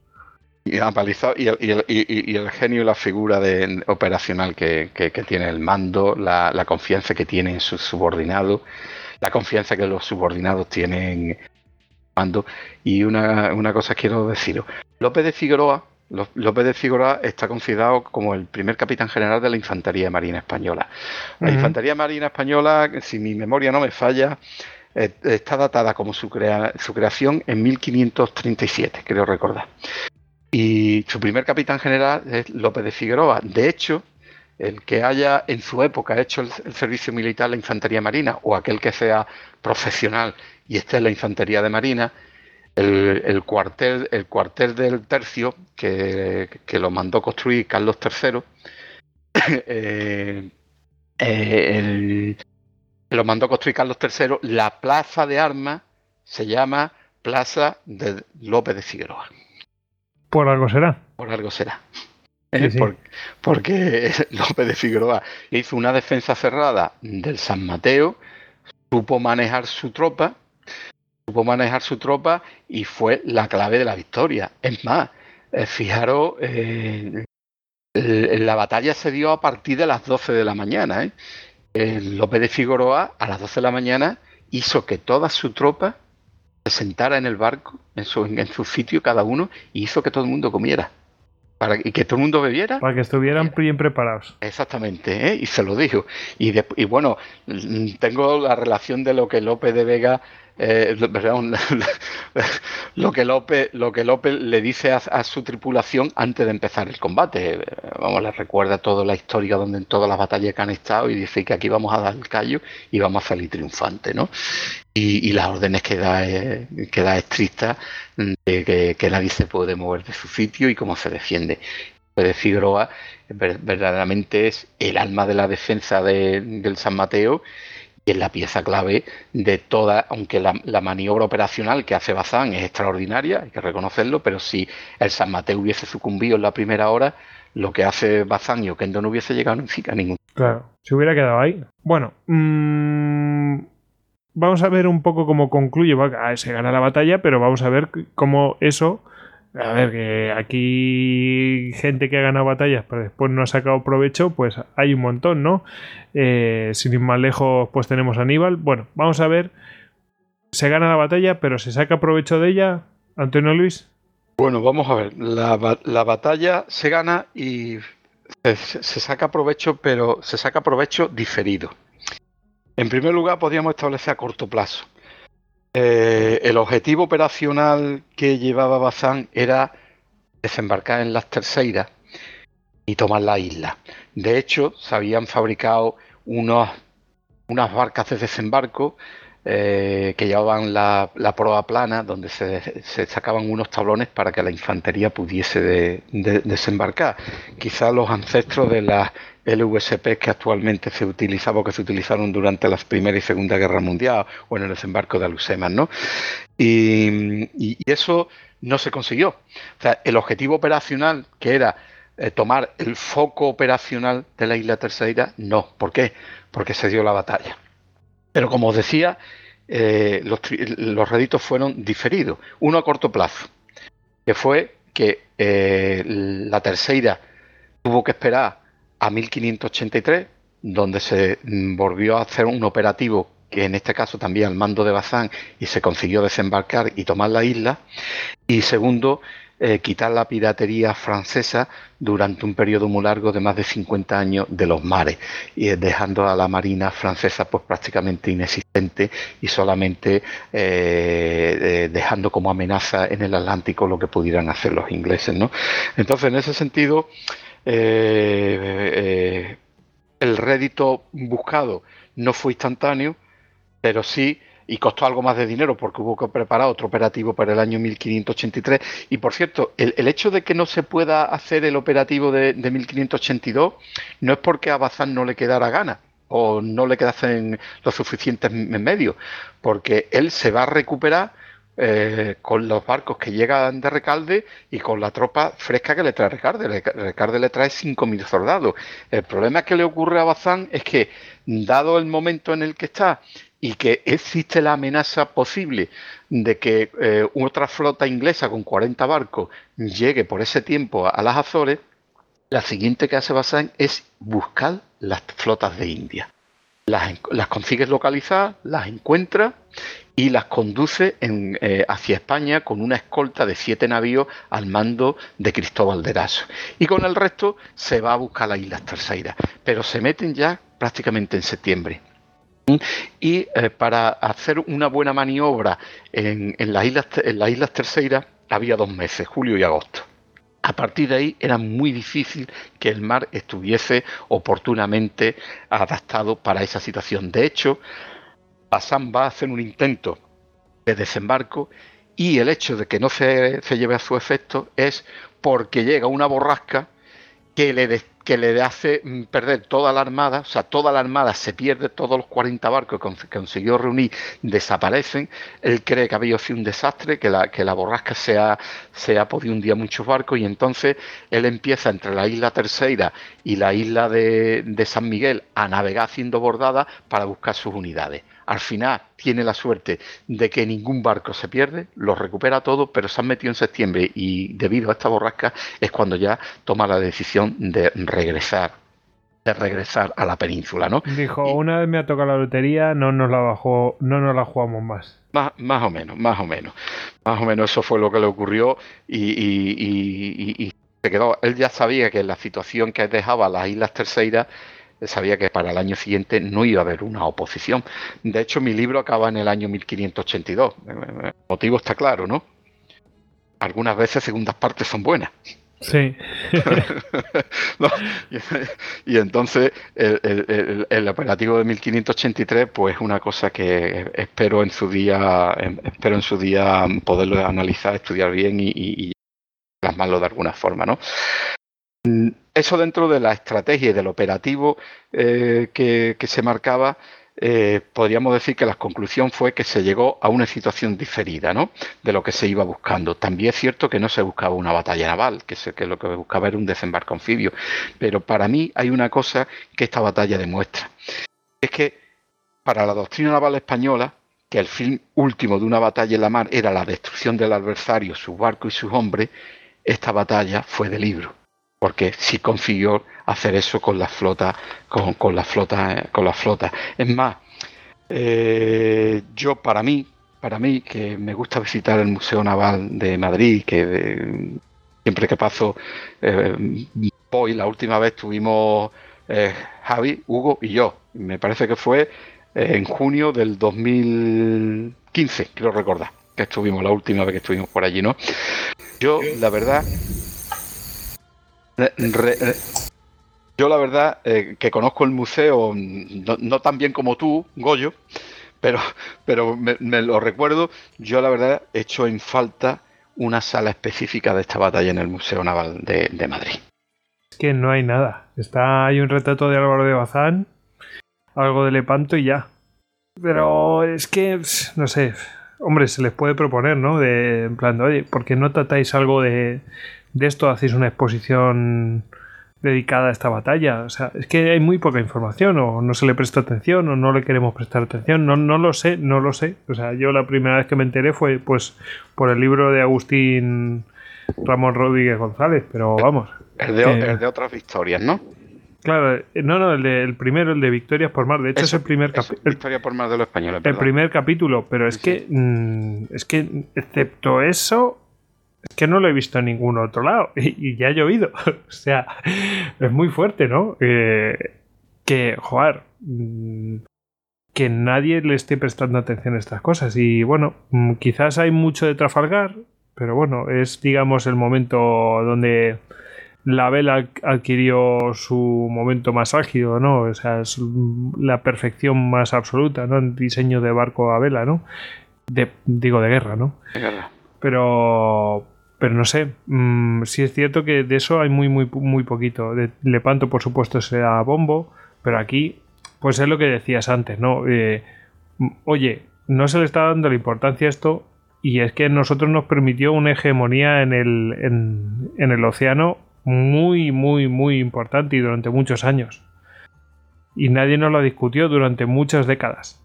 Speaker 2: Y apalizados y, el, genio y la figura de, operacional que, tiene el mando, la, confianza que tiene en sus subordinados, la confianza que los subordinados tienen en el mando. Y una, una cosa quiero deciros. López de Figueroa López de Figueroa está considerado como el primer capitán general de la Infantería Marina Española. La Infantería Marina Española, si mi memoria no me falla, eh, está datada como su, su creación en 1537, creo recordar. Y su primer capitán general es López de Figueroa. De hecho, el que haya en su época hecho el, servicio militar en la Infantería Marina o aquel que sea profesional y esté en la Infantería de Marina, el, cuartel, el cuartel del tercio que, lo mandó construir Carlos III, eh, eh, lo mandó construir Carlos III, la plaza de armas se llama Plaza de López de Figueroa.
Speaker 1: Por algo será.
Speaker 2: Por algo será. Eh, porque López de Figueroa hizo una defensa cerrada del San Mateo, supo manejar su tropa supo manejar su tropa y fue la clave de la victoria. Es más, eh, fijaros, eh, la batalla se dio a partir de las 12 de la mañana. ¿eh? López de Figueroa a las 12 de la mañana hizo que toda su tropa se sentara en el barco, en su, en su sitio cada uno, y hizo que todo el mundo comiera. Para y que todo el mundo bebiera.
Speaker 1: Para que estuvieran bien preparados.
Speaker 2: Exactamente, ¿eh? y se lo dijo. Y, y bueno, tengo la relación de lo que López de Vega eh, lo que López le dice a, su tripulación antes de empezar el combate. Vamos le recuerda toda la historia donde en todas las batallas que han estado y dice que aquí vamos a dar el callo y vamos a salir triunfante no y, las órdenes que da eh, que da estrictas de que, nadie se puede mover de su sitio y cómo se defiende. De Figueroa verdaderamente es el alma de la defensa del San Mateo y es la pieza clave de toda, aunque la, maniobra operacional que hace Bazán es extraordinaria, hay que reconocerlo, pero si el San Mateo hubiese sucumbido en la primera hora, lo que hace Bazán y Oquendo no hubiese llegado a ningún.
Speaker 1: Claro, se hubiera quedado ahí. Bueno, mmm, vamos a ver un poco cómo concluye. Se gana la batalla, pero vamos a ver cómo eso a ver, que aquí gente que ha ganado batallas pero después no ha sacado provecho, pues hay un montón, ¿no? Eh, sin ir más lejos, pues tenemos a Aníbal. Bueno, vamos a ver. Se gana la batalla, pero ¿se saca provecho de ella, Antonio Luis?
Speaker 2: Bueno, vamos a ver. La, batalla se gana y se, saca provecho, pero se saca provecho diferido. En primer lugar, podríamos establecer a corto plazo. Eh, el objetivo operacional que llevaba Bazán era desembarcar en las terceiras y tomar la isla. De hecho, se habían fabricado unas barcas de desembarco eh, que llevaban la, proa plana, donde se, sacaban unos tablones para que la infantería pudiese desembarcar. Quizás los ancestros de las LVSP que actualmente se utilizaba o que se utilizaron durante la Primera y Segunda Guerra Mundial o en el desembarco de Alucemas, ¿no? Y, eso no se consiguió. O sea, el objetivo operacional que era eh, tomar el foco operacional de la isla Terceira, no. ¿Por qué? Porque se dio la batalla. Pero como os decía, eh, los, los, réditos fueron diferidos. Uno a corto plazo, que fue que eh, la Terceira tuvo que esperar a 1583, donde se mm, volvió a hacer un operativo que en este caso también al mando de Bazán y se consiguió desembarcar y tomar la isla. Y segundo, eh, quitar la piratería francesa durante un periodo muy largo de más de 50 años de los mares, y eh, dejando a la marina francesa pues prácticamente inexistente y solamente eh, dejando como amenaza en el Atlántico lo que pudieran hacer los ingleses. ¿no? Entonces, en ese sentido, el rédito buscado no fue instantáneo, pero sí y costó algo más de dinero porque hubo que preparar otro operativo para el año 1583. Y por cierto, el, hecho de que no se pueda hacer el operativo de, 1582 no es porque a Bazán no le quedara gana o no le quedasen los suficientes medios, porque él se va a recuperar eh, con los barcos que llegan de Recalde y con la tropa fresca que le trae Recalde. Recalde le trae 5.000 soldados. El problema que le ocurre a Bazán es que, dado el momento en el que está y que existe la amenaza posible de que eh, otra flota inglesa con 40 barcos llegue por ese tiempo a las Azores, la siguiente que hace Bazán es buscar las flotas de India. Las, las consigue localizar, las encuentra y las conduce eh, hacia España con una escolta de siete navíos al mando de Cristóbal de Eraso. Y con el resto se va a buscar las Islas Terceiras, pero se meten ya prácticamente en septiembre. Y eh, para hacer una buena maniobra en, las islas, en las Islas Terceiras había dos meses, julio y agosto. A partir de ahí era muy difícil que el mar estuviese oportunamente adaptado para esa situación. De hecho, Hassan va a hacer un intento de desembarco y el hecho de que no se, se lleve a su efecto es porque llega una borrasca que le, que le hace mm, perder toda la armada, o sea, toda la armada se pierde, todos los 40 barcos que consiguió reunir desaparecen. Él cree que había sido un desastre, que la, que la borrasca se ha, se ha podido hundir muchos barcos y entonces él empieza entre la isla Terceira y la isla de, de San Miguel a navegar haciendo bordadas para buscar sus unidades. Al final tiene la suerte de que ningún barco se pierde, lo recupera todo, pero se han metido en septiembre y debido a esta borrasca es cuando ya toma la decisión de regresar de regresar a la península, ¿no?
Speaker 1: Dijo, una vez me ha tocado la lotería, no nos la bajó, no nos la jugamos más.
Speaker 2: Más, más o menos, más o menos. Más o menos eso fue lo que le ocurrió y, se quedó. Él ya sabía que la situación que dejaba las Islas Terceiras sabía que para el año siguiente no iba a haber una oposición. De hecho, mi libro acaba en el año 1582. El motivo está claro, ¿no? Algunas veces segundas partes son buenas.
Speaker 1: Sí.
Speaker 2: y, entonces el, operativo de 1583, pues es una cosa que espero en su día, espero en su día poderlo analizar, estudiar bien y, y plasmarlo de alguna forma, ¿no? Eso dentro de la estrategia y del operativo eh, que, se marcaba, eh, podríamos decir que la conclusión fue que se llegó a una situación diferida ¿no? de lo que se iba buscando. También es cierto que no se buscaba una batalla naval, que, que lo que buscaba era un desembarco anfibio, pero para mí hay una cosa que esta batalla demuestra. Es que para la doctrina naval española, que el fin último de una batalla en la mar era la destrucción del adversario, sus barcos y sus hombres, esta batalla fue de libro porque sí consiguió hacer eso con la flota, con, la flota, con la flota. Es más, eh, yo para mí, para mí que me gusta visitar el Museo Naval de Madrid, que siempre que paso eh, la última vez tuvimos eh, Javi, Hugo y yo. Me parece que fue en junio del 2015, quiero recordar, que estuvimos la última vez que estuvimos por allí, ¿no? Yo, la verdad, yo la verdad eh, que conozco el museo no, tan bien como tú, Goyo, pero, pero me, lo recuerdo, yo la verdad he hecho en falta una sala específica de esta batalla en el Museo Naval de, Madrid.
Speaker 1: Es que no hay nada. Está, hay un retrato de Álvaro de Bazán, algo de Lepanto y ya. Pero es que, no sé, hombre, se les puede proponer, ¿no? De, en plan, oye, ¿por qué no tratáis algo de, de esto hacéis una exposición dedicada a esta batalla. O sea, es que hay muy poca información, o no se le presta atención, o no le queremos prestar atención. No, no lo sé, no lo sé. O sea, yo la primera vez que me enteré fue pues por el libro de Agustín Ramón Rodríguez González, pero vamos.
Speaker 2: El de, de otras historias, ¿no?
Speaker 1: Claro, eh, no, no, el, de, el primero, el de Victorias por Mar. De hecho, es el primer capítulo.
Speaker 2: Victoria por Mar de los españoles.
Speaker 1: El primer capítulo, pero es que. Mm, es que, excepto eso, es que no lo he visto en ningún otro lado. Y, ya ha llovido. o sea, es muy fuerte, ¿no? Eh, que, joder. Mm, que nadie le esté prestando atención a estas cosas. Y bueno, mm, quizás hay mucho de Trafalgar, pero bueno, es, digamos, el momento donde la vela adquirió su momento más álgido, ¿no? O sea, es la perfección más absoluta, ¿no? En diseño de barco a vela, ¿no? De, digo, de guerra, ¿no? Pero, pero no sé, mm, sí es cierto que de eso hay muy, muy, muy poquito. Lepanto, por supuesto, sea bombo, pero aquí, pues es lo que decías antes, ¿no? Eh, oye, no se le está dando la importancia a esto y es que nosotros nos permitió una hegemonía en el, en el océano muy, muy, muy importante y durante muchos años. Y nadie nos lo discutió durante muchas décadas.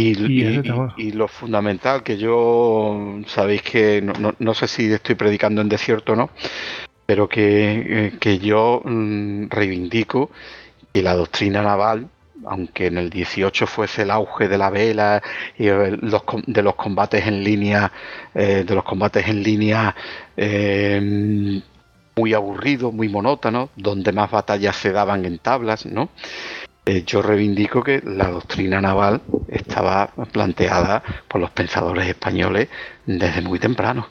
Speaker 2: Y, lo fundamental que yo, sabéis que no, sé si estoy predicando en desierto o no, pero que, eh, yo mm, reivindico que la doctrina naval, aunque en el 18 fuese el auge de la vela y eh, los, de los combates en línea, eh, de los combates en línea muy aburrido, muy monótono, donde más batallas se daban en tablas, ¿no? Eh, yo reivindico que la doctrina naval estaba planteada por los pensadores españoles desde muy temprano,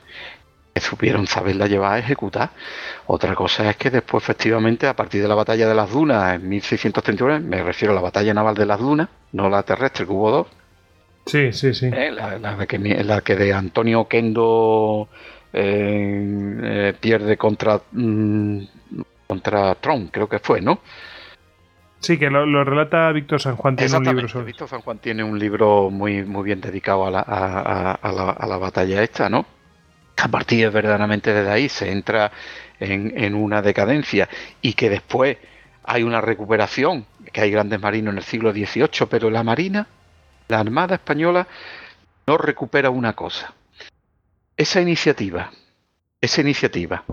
Speaker 2: que supieron saberla llevar a ejecutar. Otra cosa es que después, efectivamente, a partir de la batalla de las dunas en 1639, me refiero a la batalla naval de las dunas, no la terrestre, que hubo dos.
Speaker 1: Sí, sí, sí.
Speaker 2: Eh, la, que, la que de Antonio Kendo eh, pierde contra, mm, contra Trump, creo que fue, ¿no?
Speaker 1: Sí, que lo, relata Víctor San Juan. Tiene un libro sobre...
Speaker 2: Víctor San Juan tiene un libro muy, muy bien dedicado a la, a, la, batalla esta, ¿no? A partir verdaderamente desde ahí se entra en, en, una decadencia y que después hay una recuperación, que hay grandes marinos en el siglo XVIII, pero la Marina, la Armada Española, no recupera una cosa, esa iniciativa, esa iniciativa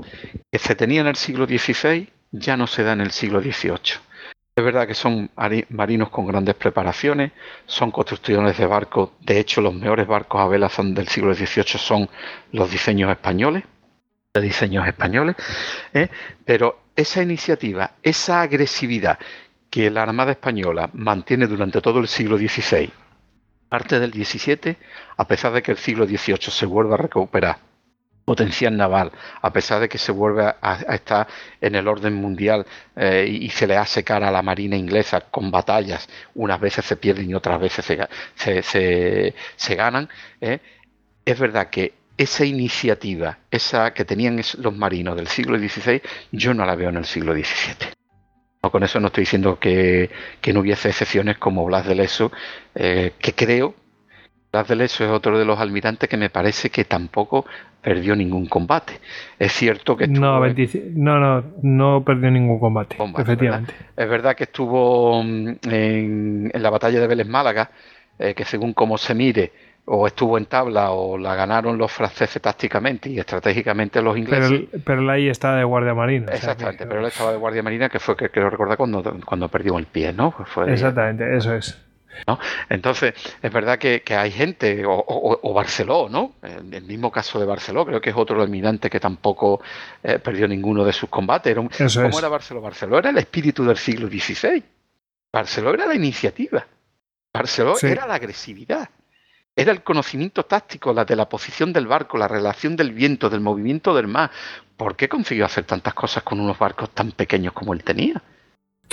Speaker 2: que se tenía en el siglo XVI ya no se da en el siglo XVIII. Es verdad que son marinos con grandes preparaciones, son construcciones de barcos, de hecho los mejores barcos a vela son del siglo XVIII son los diseños españoles, diseños españoles, ¿eh? pero esa iniciativa, esa agresividad que la Armada Española mantiene durante todo el siglo XVI parte del 17, a pesar de que el siglo XVIII se vuelva a recuperar potencial naval, a pesar de que se vuelve a, estar en el orden mundial eh, y, se le hace cara a la marina inglesa con batallas, unas veces se pierden y otras veces se, se, ganan, eh, es verdad que esa iniciativa, esa que tenían los marinos del siglo XVI, yo no la veo en el siglo XVII con eso no estoy diciendo que, no hubiese excepciones como Blas de Leso, eh, que creo, Blas de Leso es otro de los almirantes que me parece que tampoco perdió ningún combate. Es cierto que
Speaker 1: no, no, no, perdió ningún combate, efectivamente.
Speaker 2: Es verdad que estuvo mm, en, la batalla de Vélez Málaga, eh, que según cómo se mire, o estuvo en tabla o la ganaron los franceses tácticamente y estratégicamente los ingleses.
Speaker 1: Pero, pero ahí estaba de guardia marina.
Speaker 2: Exactamente, pero él estaba de guardia marina que fue que creo recordar cuando, cuando perdió el pie, ¿no?
Speaker 1: Fue, Exactamente, eso es.
Speaker 2: ¿No? Entonces, es verdad que, hay gente, o, Barceló, ¿no? En el mismo caso de Barceló, creo que es otro almirante que tampoco eh, perdió ninguno de sus combates. Era ¿Cómo era Barceló? Barceló era el espíritu del siglo XVI. Barceló era la iniciativa. Barceló era la agresividad. Era el conocimiento táctico, la de la posición del barco, la relación del viento, del movimiento del mar. ¿Por qué consiguió hacer tantas cosas con unos barcos tan pequeños como él tenía?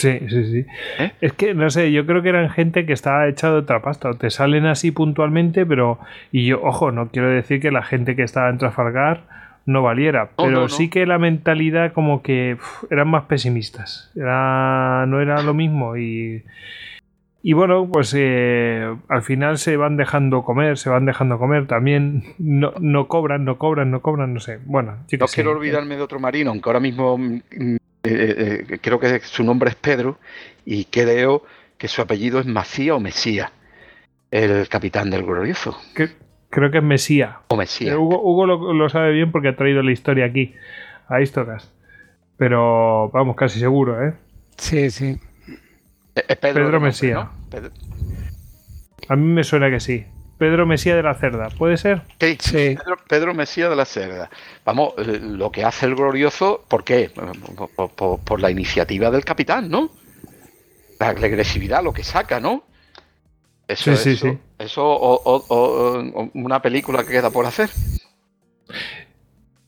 Speaker 1: Sí, sí, sí. ¿Eh? Es que, no sé, yo creo que eran gente que estaba hecha de otra pasta. Te salen así puntualmente, pero. Y yo, ojo, no quiero decir que la gente que estaba en Trafalgar no valiera, pero sí que la mentalidad como que eran más pesimistas. Era, no era lo mismo y Y bueno, pues eh, al final se van dejando comer, se van dejando comer. También no, no cobran, no cobran, no cobran, no sé. Bueno, yo
Speaker 2: No
Speaker 1: sé.
Speaker 2: quiero olvidarme de otro marino, aunque ahora mismo mm, eh, eh, creo que su nombre es Pedro y creo que su apellido es Macía o Mesía, el capitán del glorioso.
Speaker 1: Creo que es Mesía.
Speaker 2: O Mesía.
Speaker 1: Eh, Hugo, Hugo lo, lo sabe bien porque ha traído la historia aquí, a Istocas. Pero vamos, casi seguro, ¿eh?
Speaker 3: Sí, sí.
Speaker 1: Pedro
Speaker 2: nombre,
Speaker 1: Mesía.
Speaker 2: ¿no? Pedro-
Speaker 1: A mí me suena que sí. Pedro Mesía de la Cerda, ¿puede ser?
Speaker 2: Sí,
Speaker 3: Sí.
Speaker 2: Pedro, Pedro Mesía de la Cerda. Vamos, eh, lo que hace el glorioso, ¿por qué? Por, por- por- por la iniciativa del capitán, ¿no? La, agresividad, lo que saca, ¿no? Eso,
Speaker 1: Sí, sí,
Speaker 2: eso,
Speaker 1: sí.
Speaker 2: eso o, o- o- o una película que queda por hacer.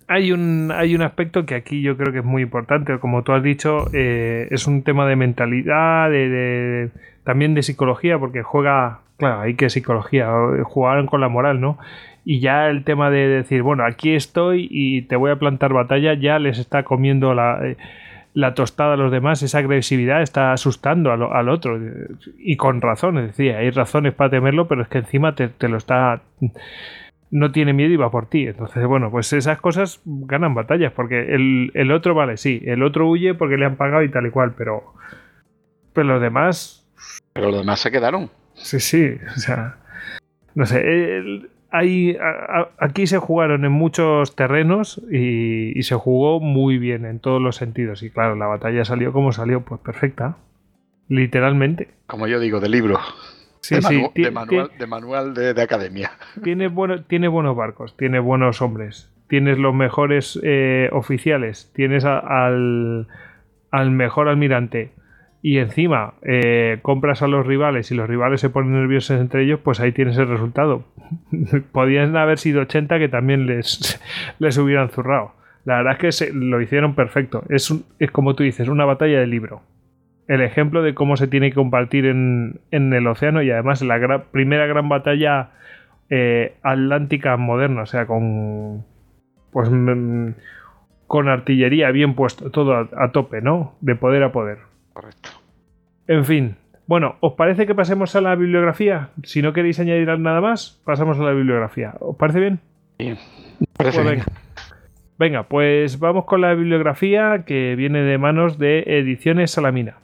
Speaker 1: Hay un, hay un aspecto que aquí yo creo que es muy importante. Como tú has dicho, eh, es un tema de mentalidad, de, de- también de psicología, porque juega, claro, hay que psicología, jugaron con la moral, ¿no? Y ya el tema de decir, bueno, aquí estoy y te voy a plantar batalla, ya les está comiendo la, eh, la tostada a los demás, esa agresividad está asustando al, al otro. Y con razón, decir, hay razones para temerlo, pero es que encima te, te lo está no tiene miedo y va por ti. Entonces, bueno, pues esas cosas ganan batallas, porque el, el otro, vale, sí, el otro huye porque le han pagado y tal y cual, pero, pero los demás,
Speaker 2: Pero los demás se quedaron.
Speaker 1: Sí, sí, o sea, no sé, el- hay, a- a- aquí se jugaron en muchos terrenos y, y se jugó muy bien en todos los sentidos. Y claro, la batalla salió como salió, pues perfecta, literalmente.
Speaker 2: Como yo digo, de libro.
Speaker 1: Sí,
Speaker 2: de, manu- manual, de, manual de, de academia.
Speaker 1: tiene, bueno, tiene buenos barcos, tiene buenos hombres, tienes los mejores eh, oficiales, tienes a- al, al mejor almirante y encima eh, compras a los rivales y los rivales se ponen nerviosos entre ellos, pues ahí tienes el resultado. Podían haber sido 80 que también les, les hubieran zurrado. La verdad es que se- lo hicieron perfecto. Es, es como tú dices, una batalla de libro. El ejemplo de cómo se tiene que compartir en, en el océano y además la primera gran batalla eh, atlántica moderna, o sea, con pues mm, con artillería bien puesto, todo a, a tope, ¿no? De poder a poder.
Speaker 2: Correcto.
Speaker 1: En fin. Bueno, ¿os parece que pasemos a la bibliografía? Si no queréis añadir nada más, pasamos a la bibliografía. ¿Os parece bien?
Speaker 2: Bien. Parece
Speaker 1: Pues
Speaker 2: bien.
Speaker 1: venga. Venga, pues vamos con la bibliografía que viene de manos de Ediciones Salamina.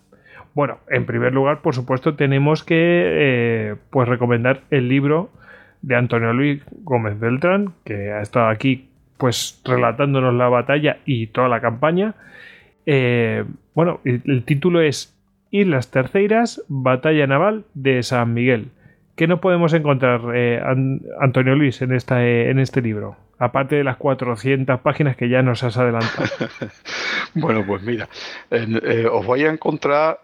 Speaker 1: Bueno, en primer lugar, por supuesto, tenemos que eh, pues recomendar el libro de Antonio Luis Gómez Beltrán, que ha estado aquí pues relatándonos la batalla y toda la campaña. Eh, bueno, el, título es Islas Terceiras, Batalla Naval de San Miguel. ¿Qué no podemos encontrar, eh, An- Antonio Luis, en, esta, eh, en este libro? Aparte de las 400 páginas que ya nos has adelantado.
Speaker 2: Bueno, pues mira, eh, os voy a encontrar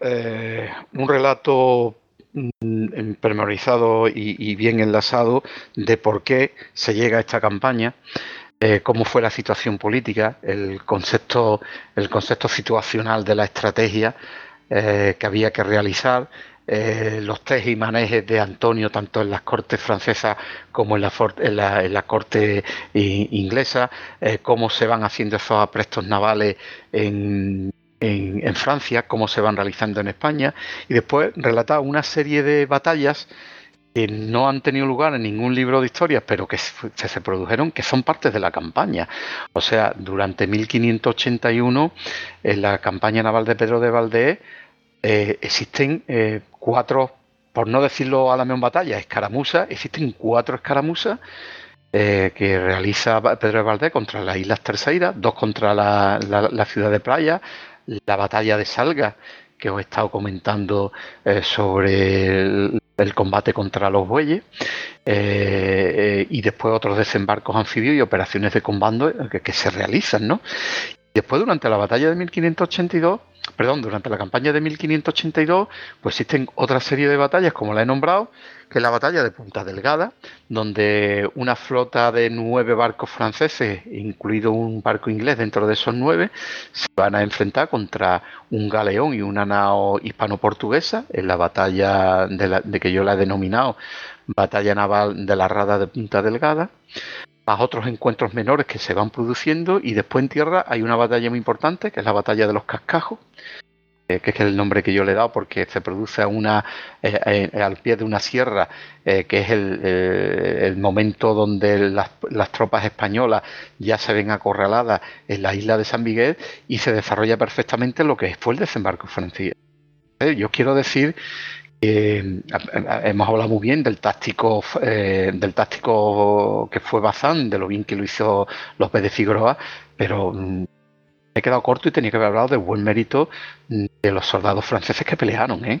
Speaker 2: un relato mm, y, y bien enlazado de por qué se llega a esta campaña, eh, cómo fue la situación política, el concepto, el concepto situacional de la estrategia eh, que había que realizar, eh, los tres y manejes de Antonio, tanto en las cortes francesas como en la, en la, corte inglesa, cómo se van haciendo esos aprestos navales en, en- en Francia, cómo se van realizando en España, y después relata una serie de batallas que no han tenido lugar en ningún libro de historias, pero que se, produjeron, que son partes de la campaña. O sea, durante 1581, en la campaña naval de Pedro de Valdés, eh, existen eh, cuatro, por no decirlo a la misma batalla, escaramuzas, existen cuatro escaramuzas eh, que realiza Pedro de Valdés contra las Islas Terceiras, dos contra la, ciudad de Playa, la batalla de Salga, que os he estado comentando sobre el combate contra los bueyes, eh, eh, y después otros desembarcos anfibios y operaciones de combate que, que se realizan, ¿no? Después, durante la batalla de 1582, perdón, durante la campaña de 1582, pues existen otra serie de batallas, como la he nombrado, que es la batalla de Punta Delgada, donde una flota de nueve barcos franceses, incluido un barco inglés dentro de esos nueve, se van a enfrentar contra un galeón y una nao hispano-portuguesa en la batalla de, de que yo la he denominado Batalla Naval de la Rada de Punta Delgada más otros encuentros menores que se van produciendo y después en tierra hay una batalla muy importante que es la batalla de los cascajos que es el nombre que yo le he dado, porque se produce una, eh, al pie de una sierra, que es el, momento donde las, las, tropas españolas ya se ven acorraladas en la isla de San Miguel y se desarrolla perfectamente lo que fue el desembarco francés. Yo quiero decir que hemos hablado muy bien del táctico del táctico que fue Bazán, de lo bien que lo hizo López de Figueroa, pero mm, he quedado corto y tenía que haber hablado del buen mérito de los soldados franceses que pelearon. ¿eh?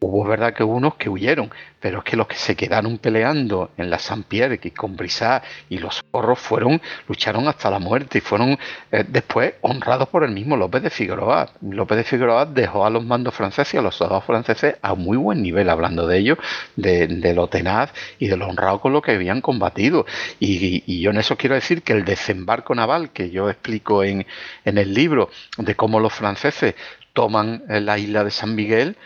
Speaker 2: Hubo verdad que unos que huyeron, pero es que los que se quedaron peleando en la Saint-Pierre, que con Brisat y los zorros fueron, lucharon hasta la muerte y fueron eh, después honrados por el mismo López de Figueroa. López de Figueroa dejó a los mandos franceses y a los soldados franceses a muy buen nivel, hablando de ellos, de, lo tenaz y de lo honrado con lo que habían combatido. Y, yo en eso quiero decir que el desembarco naval que yo explico en, en el libro de cómo los franceses toman la isla de San Miguel,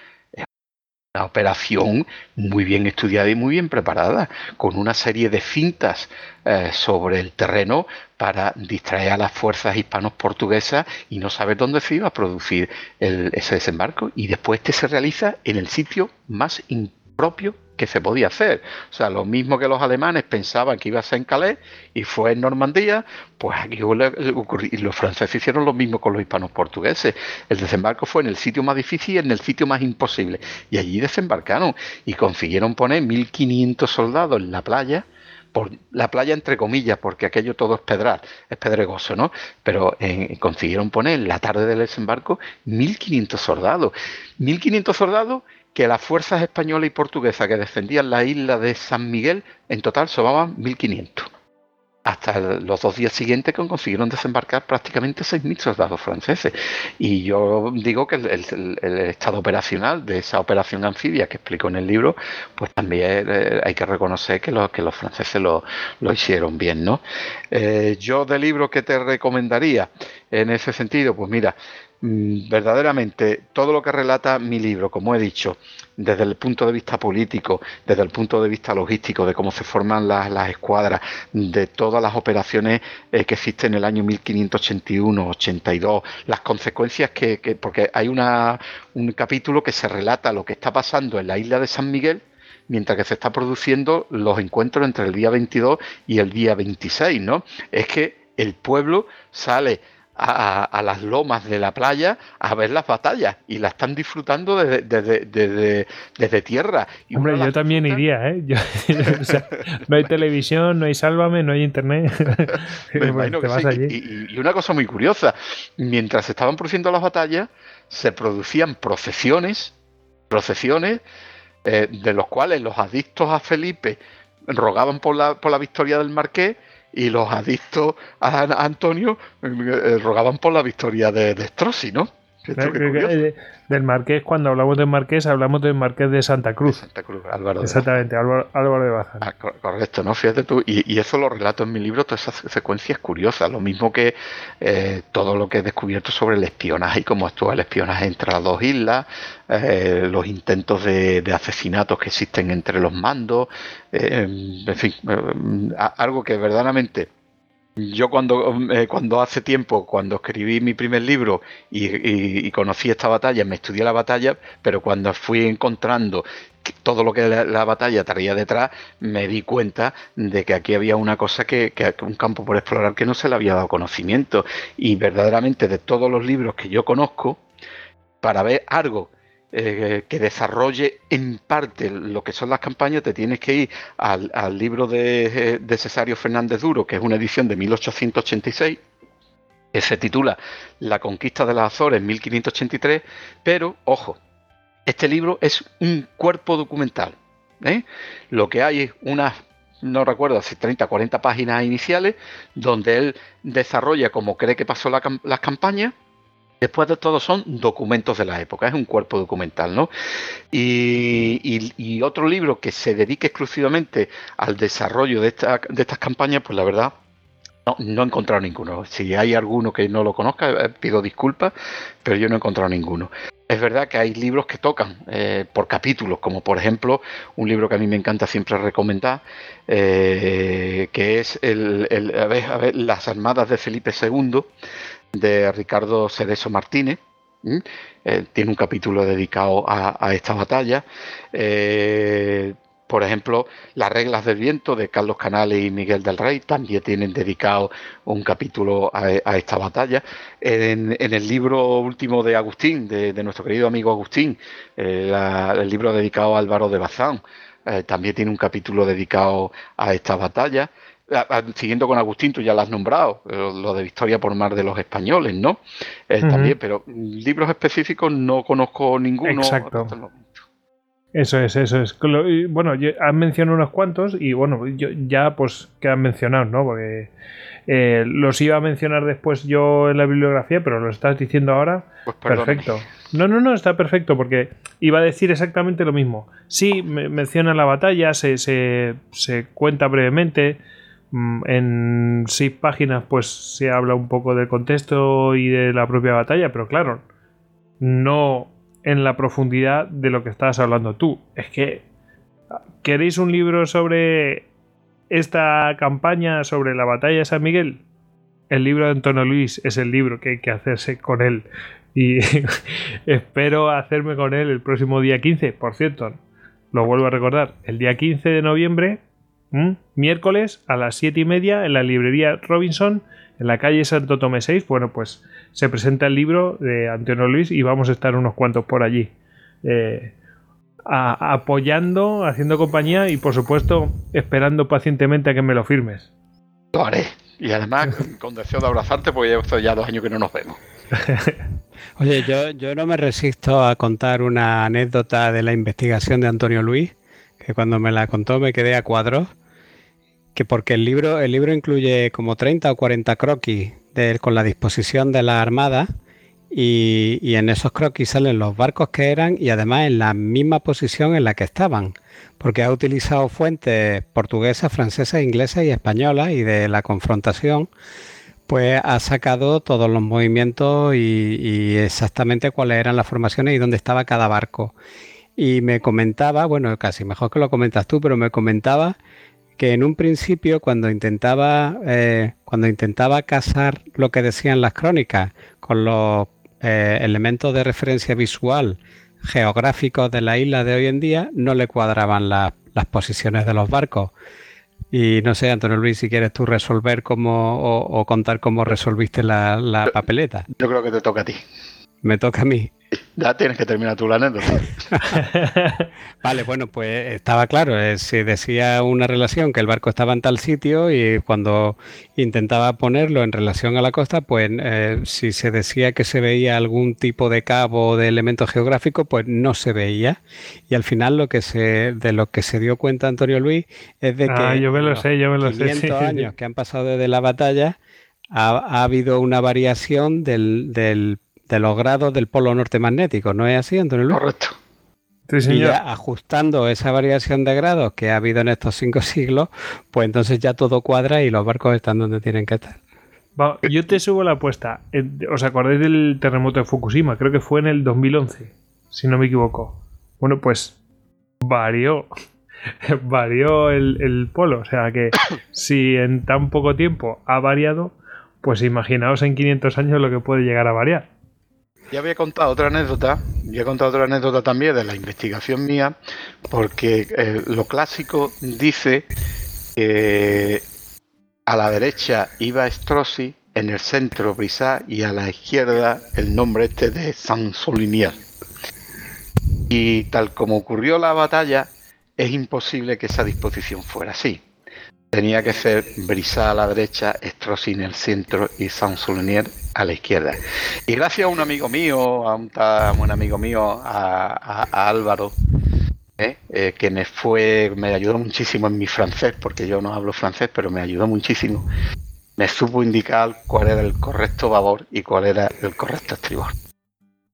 Speaker 2: una operación muy bien estudiada y muy bien preparada, con una serie de fintas eh, sobre el terreno para distraer a las fuerzas hispanos portuguesas y no saber dónde se iba a producir ese desembarco. Y después este se realiza en el sitio más impropio que se podía hacer. O sea, lo mismo que los alemanes pensaban que iba a ser en Calais y fue en Normandía, pues aquí ocurrió, y los franceses hicieron lo mismo con los hispanos portugueses. El desembarco fue en el sitio más difícil y en el sitio más imposible. Y allí desembarcaron y consiguieron poner 1.500 soldados en la playa por la playa entre comillas, porque aquello todo es pedral, es pedregoso, ¿no? Pero eh, consiguieron poner en la tarde del desembarco 1.500 soldados. 1.500 soldados que las fuerzas españolas y portuguesas que defendían la isla de San Miguel en total somaban 1.500. Hasta los dos días siguientes que consiguieron desembarcar prácticamente 6.000 soldados franceses. Y yo digo que el, estado operacional de esa operación anfibia que explico en el libro, pues también eh, hay que reconocer que, que los franceses lo, hicieron bien. ¿no? Eh, yo del libro que te recomendaría en ese sentido, pues mira, verdaderamente todo lo que relata mi libro, como he dicho, desde el punto de vista político, desde el punto de vista logístico, de cómo se forman las, escuadras, de todas las operaciones eh, que existen en el año 1581-82, las consecuencias que, porque hay una, un capítulo que se relata lo que está pasando en la isla de San Miguel, mientras que se está produciendo los encuentros entre el día 22 y el día 26, ¿no? Es que el pueblo sale a, las lomas de la playa a ver las batallas y la están disfrutando desde, desde, tierra.
Speaker 1: Y Hombre, yo también iría, ¿eh? no hay televisión, no hay sálvame, no hay internet.
Speaker 2: y, una cosa muy curiosa, mientras estaban produciendo las batallas, se producían procesiones, procesiones eh, de los cuales los adictos a Felipe rogaban por la, por la victoria del marqués y los adictos a Antonio eh, rogaban por la victoria de, de ¿no?
Speaker 1: Del Marqués, cuando hablamos del Marqués, hablamos del Marqués de Santa Cruz.
Speaker 2: Santa Cruz, Álvaro.
Speaker 1: Exactamente, Álvaro, de Bazán.
Speaker 2: Ah, correcto, ¿no? Fíjate tú, y, eso lo relato en mi libro, todas esas secuencias curiosas, lo mismo que eh, todo lo que he descubierto sobre el espionaje y cómo actúa el espionaje entre las dos islas, eh, los intentos de, asesinatos que existen entre los mandos, eh, en fin, algo que verdaderamente yo cuando, eh, cuando hace tiempo, cuando escribí mi primer libro y, conocí esta batalla, me estudié la batalla, pero cuando fui encontrando todo lo que la, batalla traía detrás, me di cuenta de que aquí había una cosa que, que, un campo por explorar que no se le había dado conocimiento. Y verdaderamente de todos los libros que yo conozco, para ver algo eh, que desarrolle en parte lo que son las campañas, te tienes que ir al, libro de, Cesario Fernández Duro, que es una edición de 1886, que se titula La conquista de las Azores en 1583, pero ojo, este libro es un cuerpo documental. ¿eh? Lo que hay es unas no recuerdo si 30 40 páginas iniciales, donde él desarrolla como cree que pasó las campañas, Después de todo son documentos de la época, es un cuerpo documental, ¿no? Y, otro libro que se dedique exclusivamente al desarrollo de, estas campañas, pues la verdad, no, he encontrado ninguno. Si hay alguno que no lo conozca, eh, pido disculpas, pero yo no he encontrado ninguno. Es verdad que hay libros que tocan eh, por capítulos, como por ejemplo un libro que a mí me encanta siempre recomendar, eh, que es el, Las Armadas de Felipe II, de Ricardo Cerezo Martínez, Eh, tiene un capítulo dedicado a, esta batalla. Eh, por ejemplo, Las reglas del viento de Carlos Canales y Miguel del Rey también tienen dedicado un capítulo a, esta batalla. En, el libro último de Agustín, de, nuestro querido amigo Agustín, eh, el libro dedicado a Álvaro de Bazán, también tiene un capítulo dedicado a esta batalla siguiendo con Agustín, tú ya lo has nombrado, lo de Victoria por Mar de los Españoles, ¿no? Eh, también, pero libros específicos no conozco ninguno.
Speaker 1: Exacto. Eso es, eso es. Bueno, han mencionado unos cuantos y bueno, yo, ya pues que han mencionado, ¿no? Porque eh, los iba a mencionar después yo en la bibliografía, pero lo estás diciendo ahora. Pues perfecto. No, no, no, está perfecto porque iba a decir exactamente lo mismo. Sí, menciona la batalla, se, se, se cuenta brevemente, en seis páginas pues se habla un poco del contexto y de la propia batalla, pero claro, no en la profundidad de lo que estabas hablando tú. Es que ¿queréis un libro sobre esta campaña, sobre la batalla de San Miguel? El libro de Antonio Luis es el libro que hay que hacerse con él. Y espero hacerme con él el próximo día 15. Por cierto, lo vuelvo a recordar, el día 15 de noviembre ¿Mm? Miércoles a las 7 y media en la librería Robinson, en la calle Santo Tomé 6. Bueno, pues se presenta el libro de Antonio Luis y vamos a estar unos cuantos por allí. Eh, apoyando, haciendo compañía y por supuesto esperando pacientemente a que me lo firmes.
Speaker 2: Lo haré. Y además con deseo de abrazarte porque ya ya dos años que no nos vemos.
Speaker 3: Oye, yo, yo no me resisto a contar una anécdota de la investigación de Antonio Luis, que cuando me la contó me quedé a cuadros que porque el libro, el libro incluye como 30 o 40 croquis con la disposición de la armada y, en esos croquis salen los barcos que eran y además en la misma posición en la que estaban, porque ha utilizado fuentes portuguesas, francesas, inglesas y españolas y de la confrontación, pues ha sacado todos los movimientos y, y exactamente cuáles eran las formaciones y dónde estaba cada barco. Y me comentaba, bueno, casi mejor que lo comentas tú, pero me comentaba que en un principio cuando intentaba, eh, cuando intentaba casar lo que decían las crónicas con los eh, elementos de referencia visual geográficos de la isla de hoy en día, no le cuadraban las posiciones de los barcos. Y no sé, Antonio Luis, si quieres tú resolver cómo o, contar cómo resolviste la, la papeleta.
Speaker 2: Yo creo que te toca a ti.
Speaker 3: Me toca a mí.
Speaker 2: Ya tienes que terminar tu la anécdota.
Speaker 3: vale, bueno, pues estaba claro. Eh, si decía una relación que el barco estaba en tal sitio y cuando intentaba ponerlo en relación a la costa, pues eh, si se decía que se veía algún tipo de cabo o de elemento geográfico, pues no se veía. Y al final lo que se, de lo que se dio cuenta Antonio Luis es de que
Speaker 1: ah, yo me lo sé, yo me lo
Speaker 3: 500 años que han pasado desde la batalla ha, ha habido una variación del, del de los grados del polo norte magnético, ¿no es así, Antonio Luis?
Speaker 2: Correcto.
Speaker 3: Y ajustando esa variación de grados que ha habido en estos cinco siglos, pues entonces ya todo cuadra y los barcos están donde tienen que estar.
Speaker 1: yo te subo la apuesta. ¿Os acordáis del terremoto de Fukushima? Creo que fue en el 2011, si no me equivoco. Bueno, pues varió. varió el, el polo. O sea que si en tan poco tiempo ha variado, pues imaginaos en 500 años lo que puede llegar a variar.
Speaker 2: Ya había contado otra anécdota, ya he contado otra anécdota también de la investigación mía, porque eh, lo clásico dice que a la derecha iba Strozzi, en el centro Brisat y a la izquierda el nombre este de San Solinier. Y tal como ocurrió la batalla, es imposible que esa disposición fuera así. Tenía que ser Brisat a la derecha, Strozzi en el centro y San Solinier a la izquierda. Y gracias a un amigo mío, a un, buen amigo mío, a, Álvaro, ¿eh? Eh, que me fue, me ayudó muchísimo en mi francés, porque yo no hablo francés, pero me ayudó muchísimo. Me supo indicar cuál era el correcto babor y cuál era el correcto estribor.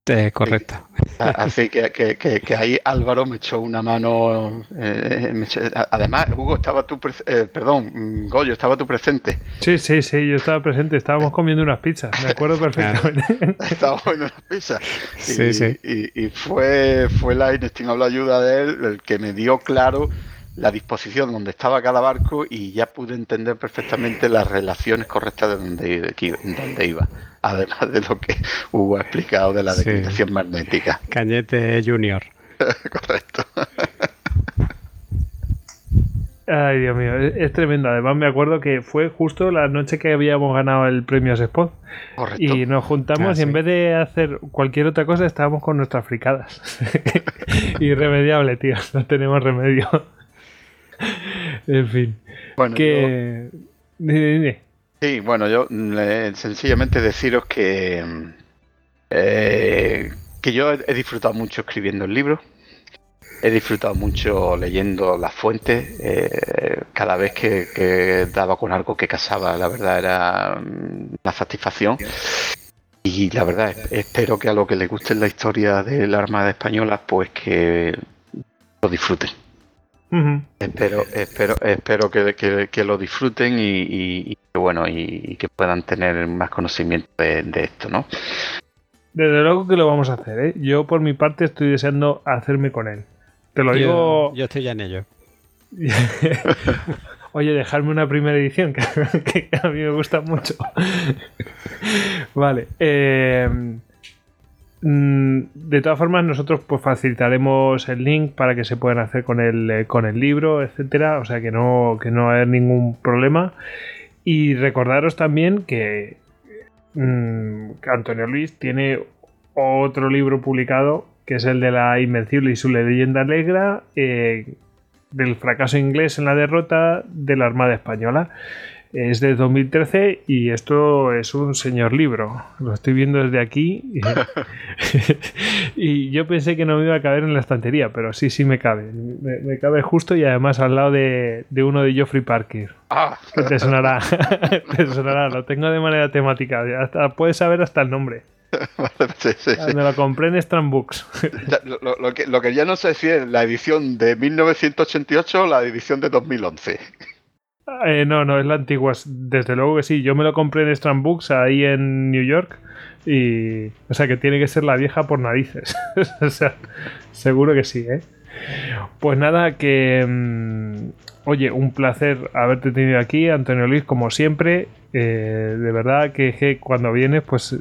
Speaker 3: Eh, correcto.
Speaker 2: Así que, que, ahí Álvaro me echó una mano. Eh, además, Hugo, estaba tú, eh, perdón, Goyo, estaba tú presente.
Speaker 1: Sí, sí, sí, yo estaba presente. Estábamos comiendo unas pizzas, me acuerdo perfectamente.
Speaker 2: Estábamos comiendo unas pizzas. Sí, y, sí. Y, fue, fue la inestimable ayuda de él el que me dio claro la disposición donde estaba cada barco y ya pude entender perfectamente las relaciones correctas de donde, donde iba, además de lo que hubo explicado de la declinación magnética.
Speaker 3: Cañete Junior.
Speaker 2: Correcto.
Speaker 1: Ay, Dios mío, es, tremendo. Además, me acuerdo que fue justo la noche que habíamos ganado el premio Spot.
Speaker 2: Correcto.
Speaker 1: Y nos juntamos ah, y en vez de hacer cualquier otra cosa, estábamos con nuestras fricadas. Irremediable, tío. No tenemos remedio. en fin.
Speaker 2: Bueno,
Speaker 1: que.
Speaker 2: Sí, bueno, yo sencillamente deciros que. Eh, que yo he disfrutado mucho escribiendo el libro he disfrutado mucho leyendo las fuentes. Eh, cada vez que, daba con algo que casaba, la verdad era mm, una satisfacción. Y la verdad, espero que a lo que les guste la historia de la Armada Española, pues que lo disfruten. Espero, espero, espero que, lo disfruten y, bueno y, que puedan tener más conocimiento de, de, esto, ¿no?
Speaker 1: Desde luego que lo vamos a hacer, ¿eh? Yo por mi parte estoy deseando hacerme con él. Te lo digo.
Speaker 3: Yo estoy ya en ello.
Speaker 1: Oye, dejarme una primera edición, que, a mí me gusta mucho. vale. Eh, de todas formas, nosotros pues facilitaremos el link para que se puedan hacer con el, eh, con el libro, etcétera. O sea que no, que no va a haber ningún problema. Y recordaros también que, mm, Antonio Luis tiene otro libro publicado que es el de la Invencible y su leyenda negra, eh, del fracaso inglés en la derrota de la Armada Española. Es de 2013 y esto es un señor libro. Lo estoy viendo desde aquí. y yo pensé que no me iba a caber en la estantería, pero sí, sí me cabe. Me, cabe justo y además al lado de, uno de Geoffrey Parker.
Speaker 2: Ah.
Speaker 1: Que te sonará. te sonará. Lo tengo de manera temática. Hasta, puedes saber hasta el nombre. Me lo compré en Strand Books.
Speaker 2: lo, que, ya no sé si es la edición de 1988 o la edición de 2011.
Speaker 1: Eh, no, no, es la antigua. Desde luego que sí. Yo me lo compré en Strand Books ahí en New York. Y. O sea que tiene que ser la vieja por narices. o sea, seguro que sí, ¿eh? Pues nada, que. Mm, oye, un placer haberte tenido aquí, Antonio Luis, como siempre. Eh, de verdad que, cuando vienes, pues.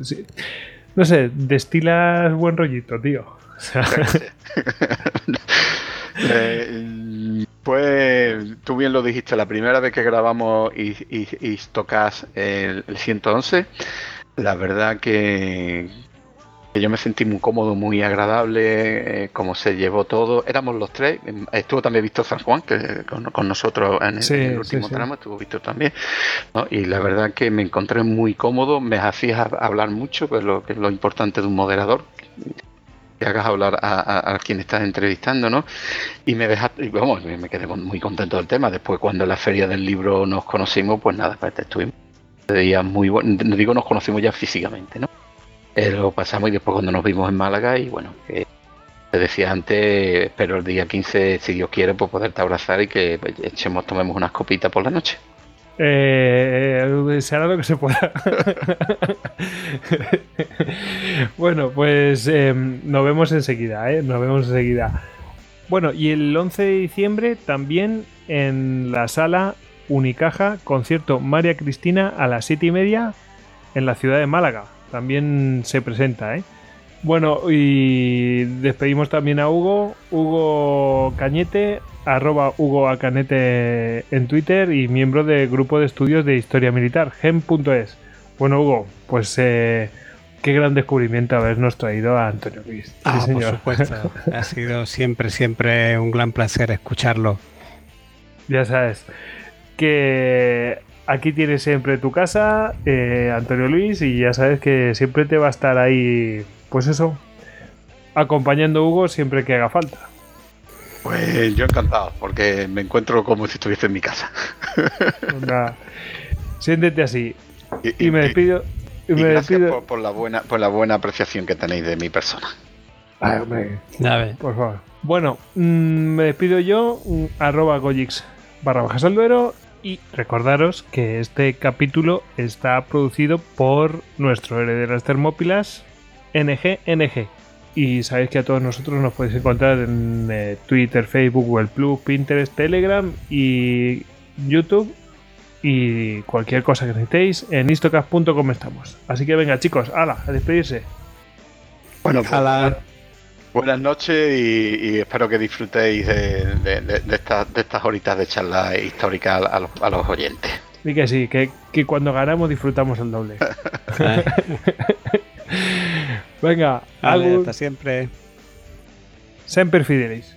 Speaker 1: No sé, destilas buen rollito, tío.
Speaker 2: Eh, pues tú bien lo dijiste, la primera vez que grabamos y, y, tocas el, 111, la verdad que, yo me sentí muy cómodo, muy agradable, eh, como se llevó todo. Éramos los tres. Estuvo también Víctor San Juan, que con, nosotros en el, último tramo, estuvo Víctor también. Y la verdad que me encontré muy cómodo, me hacías hablar mucho, pues lo que es lo importante de un moderador. Que hagas hablar a, quien estás entrevistando, ¿no? Y me dejaste, vamos, me quedé muy contento del tema. Después, cuando en la feria del libro nos conocimos, pues nada, pues estuvimos días muy bueno. Digo, nos conocimos ya físicamente, ¿no? Eh, lo pasamos y después cuando nos vimos en Málaga y bueno, que te decía antes, espero el día 15, si Dios quiere, pues poderte abrazar y que echemos, tomemos unas copitas por la noche.
Speaker 1: Eh, se hará lo que se pueda. bueno, pues em, nos vemos enseguida, ¿eh? Nos vemos enseguida. Bueno, y el 11 de diciembre también en la sala Unicaja, concierto María Cristina a las 7 y media en la ciudad de Málaga también se presenta, ¿eh? Bueno, y despedimos también a Hugo, Hugo Cañete, arroba Hugo Acanete en Twitter y miembro del grupo de estudios de historia militar, gem.es. Bueno, Hugo, pues eh, qué gran descubrimiento habernos traído a Antonio Luis.
Speaker 3: Ah, por supuesto. ha sido siempre, siempre un gran placer escucharlo.
Speaker 1: Ya sabes que aquí tienes siempre tu casa, eh, Antonio Luis, y ya sabes que siempre te va a estar ahí, pues eso, acompañando a Hugo siempre que haga falta.
Speaker 2: Pues yo encantado, porque me encuentro como si estuviese en mi casa.
Speaker 1: siéntete así. Y, me despido.
Speaker 2: Y, me despido. Por, la buena, por la buena apreciación que tenéis de mi persona.
Speaker 1: Ay, hombre. Por favor. Bueno, mm, me despido yo, mm, arroba Gojix barra bajas al duero y recordaros que este capítulo está producido por nuestro heredero Termópilas NGNG. Y sabéis que a todos nosotros nos podéis encontrar en eh, Twitter, Facebook, Google Plus, Pinterest, Telegram y YouTube. Y cualquier cosa que necesitéis, en istocast.com estamos. Así que venga, chicos, ala, a despedirse.
Speaker 2: Bueno, pues, buenas noches y, y espero que disfrutéis de, de- de- de estas, de estas horitas de charla histórica a, los- a los oyentes.
Speaker 1: Y que sí, que, que cuando ganamos disfrutamos el doble. venga,
Speaker 3: Vale, hasta siempre.
Speaker 1: sempre fidelis.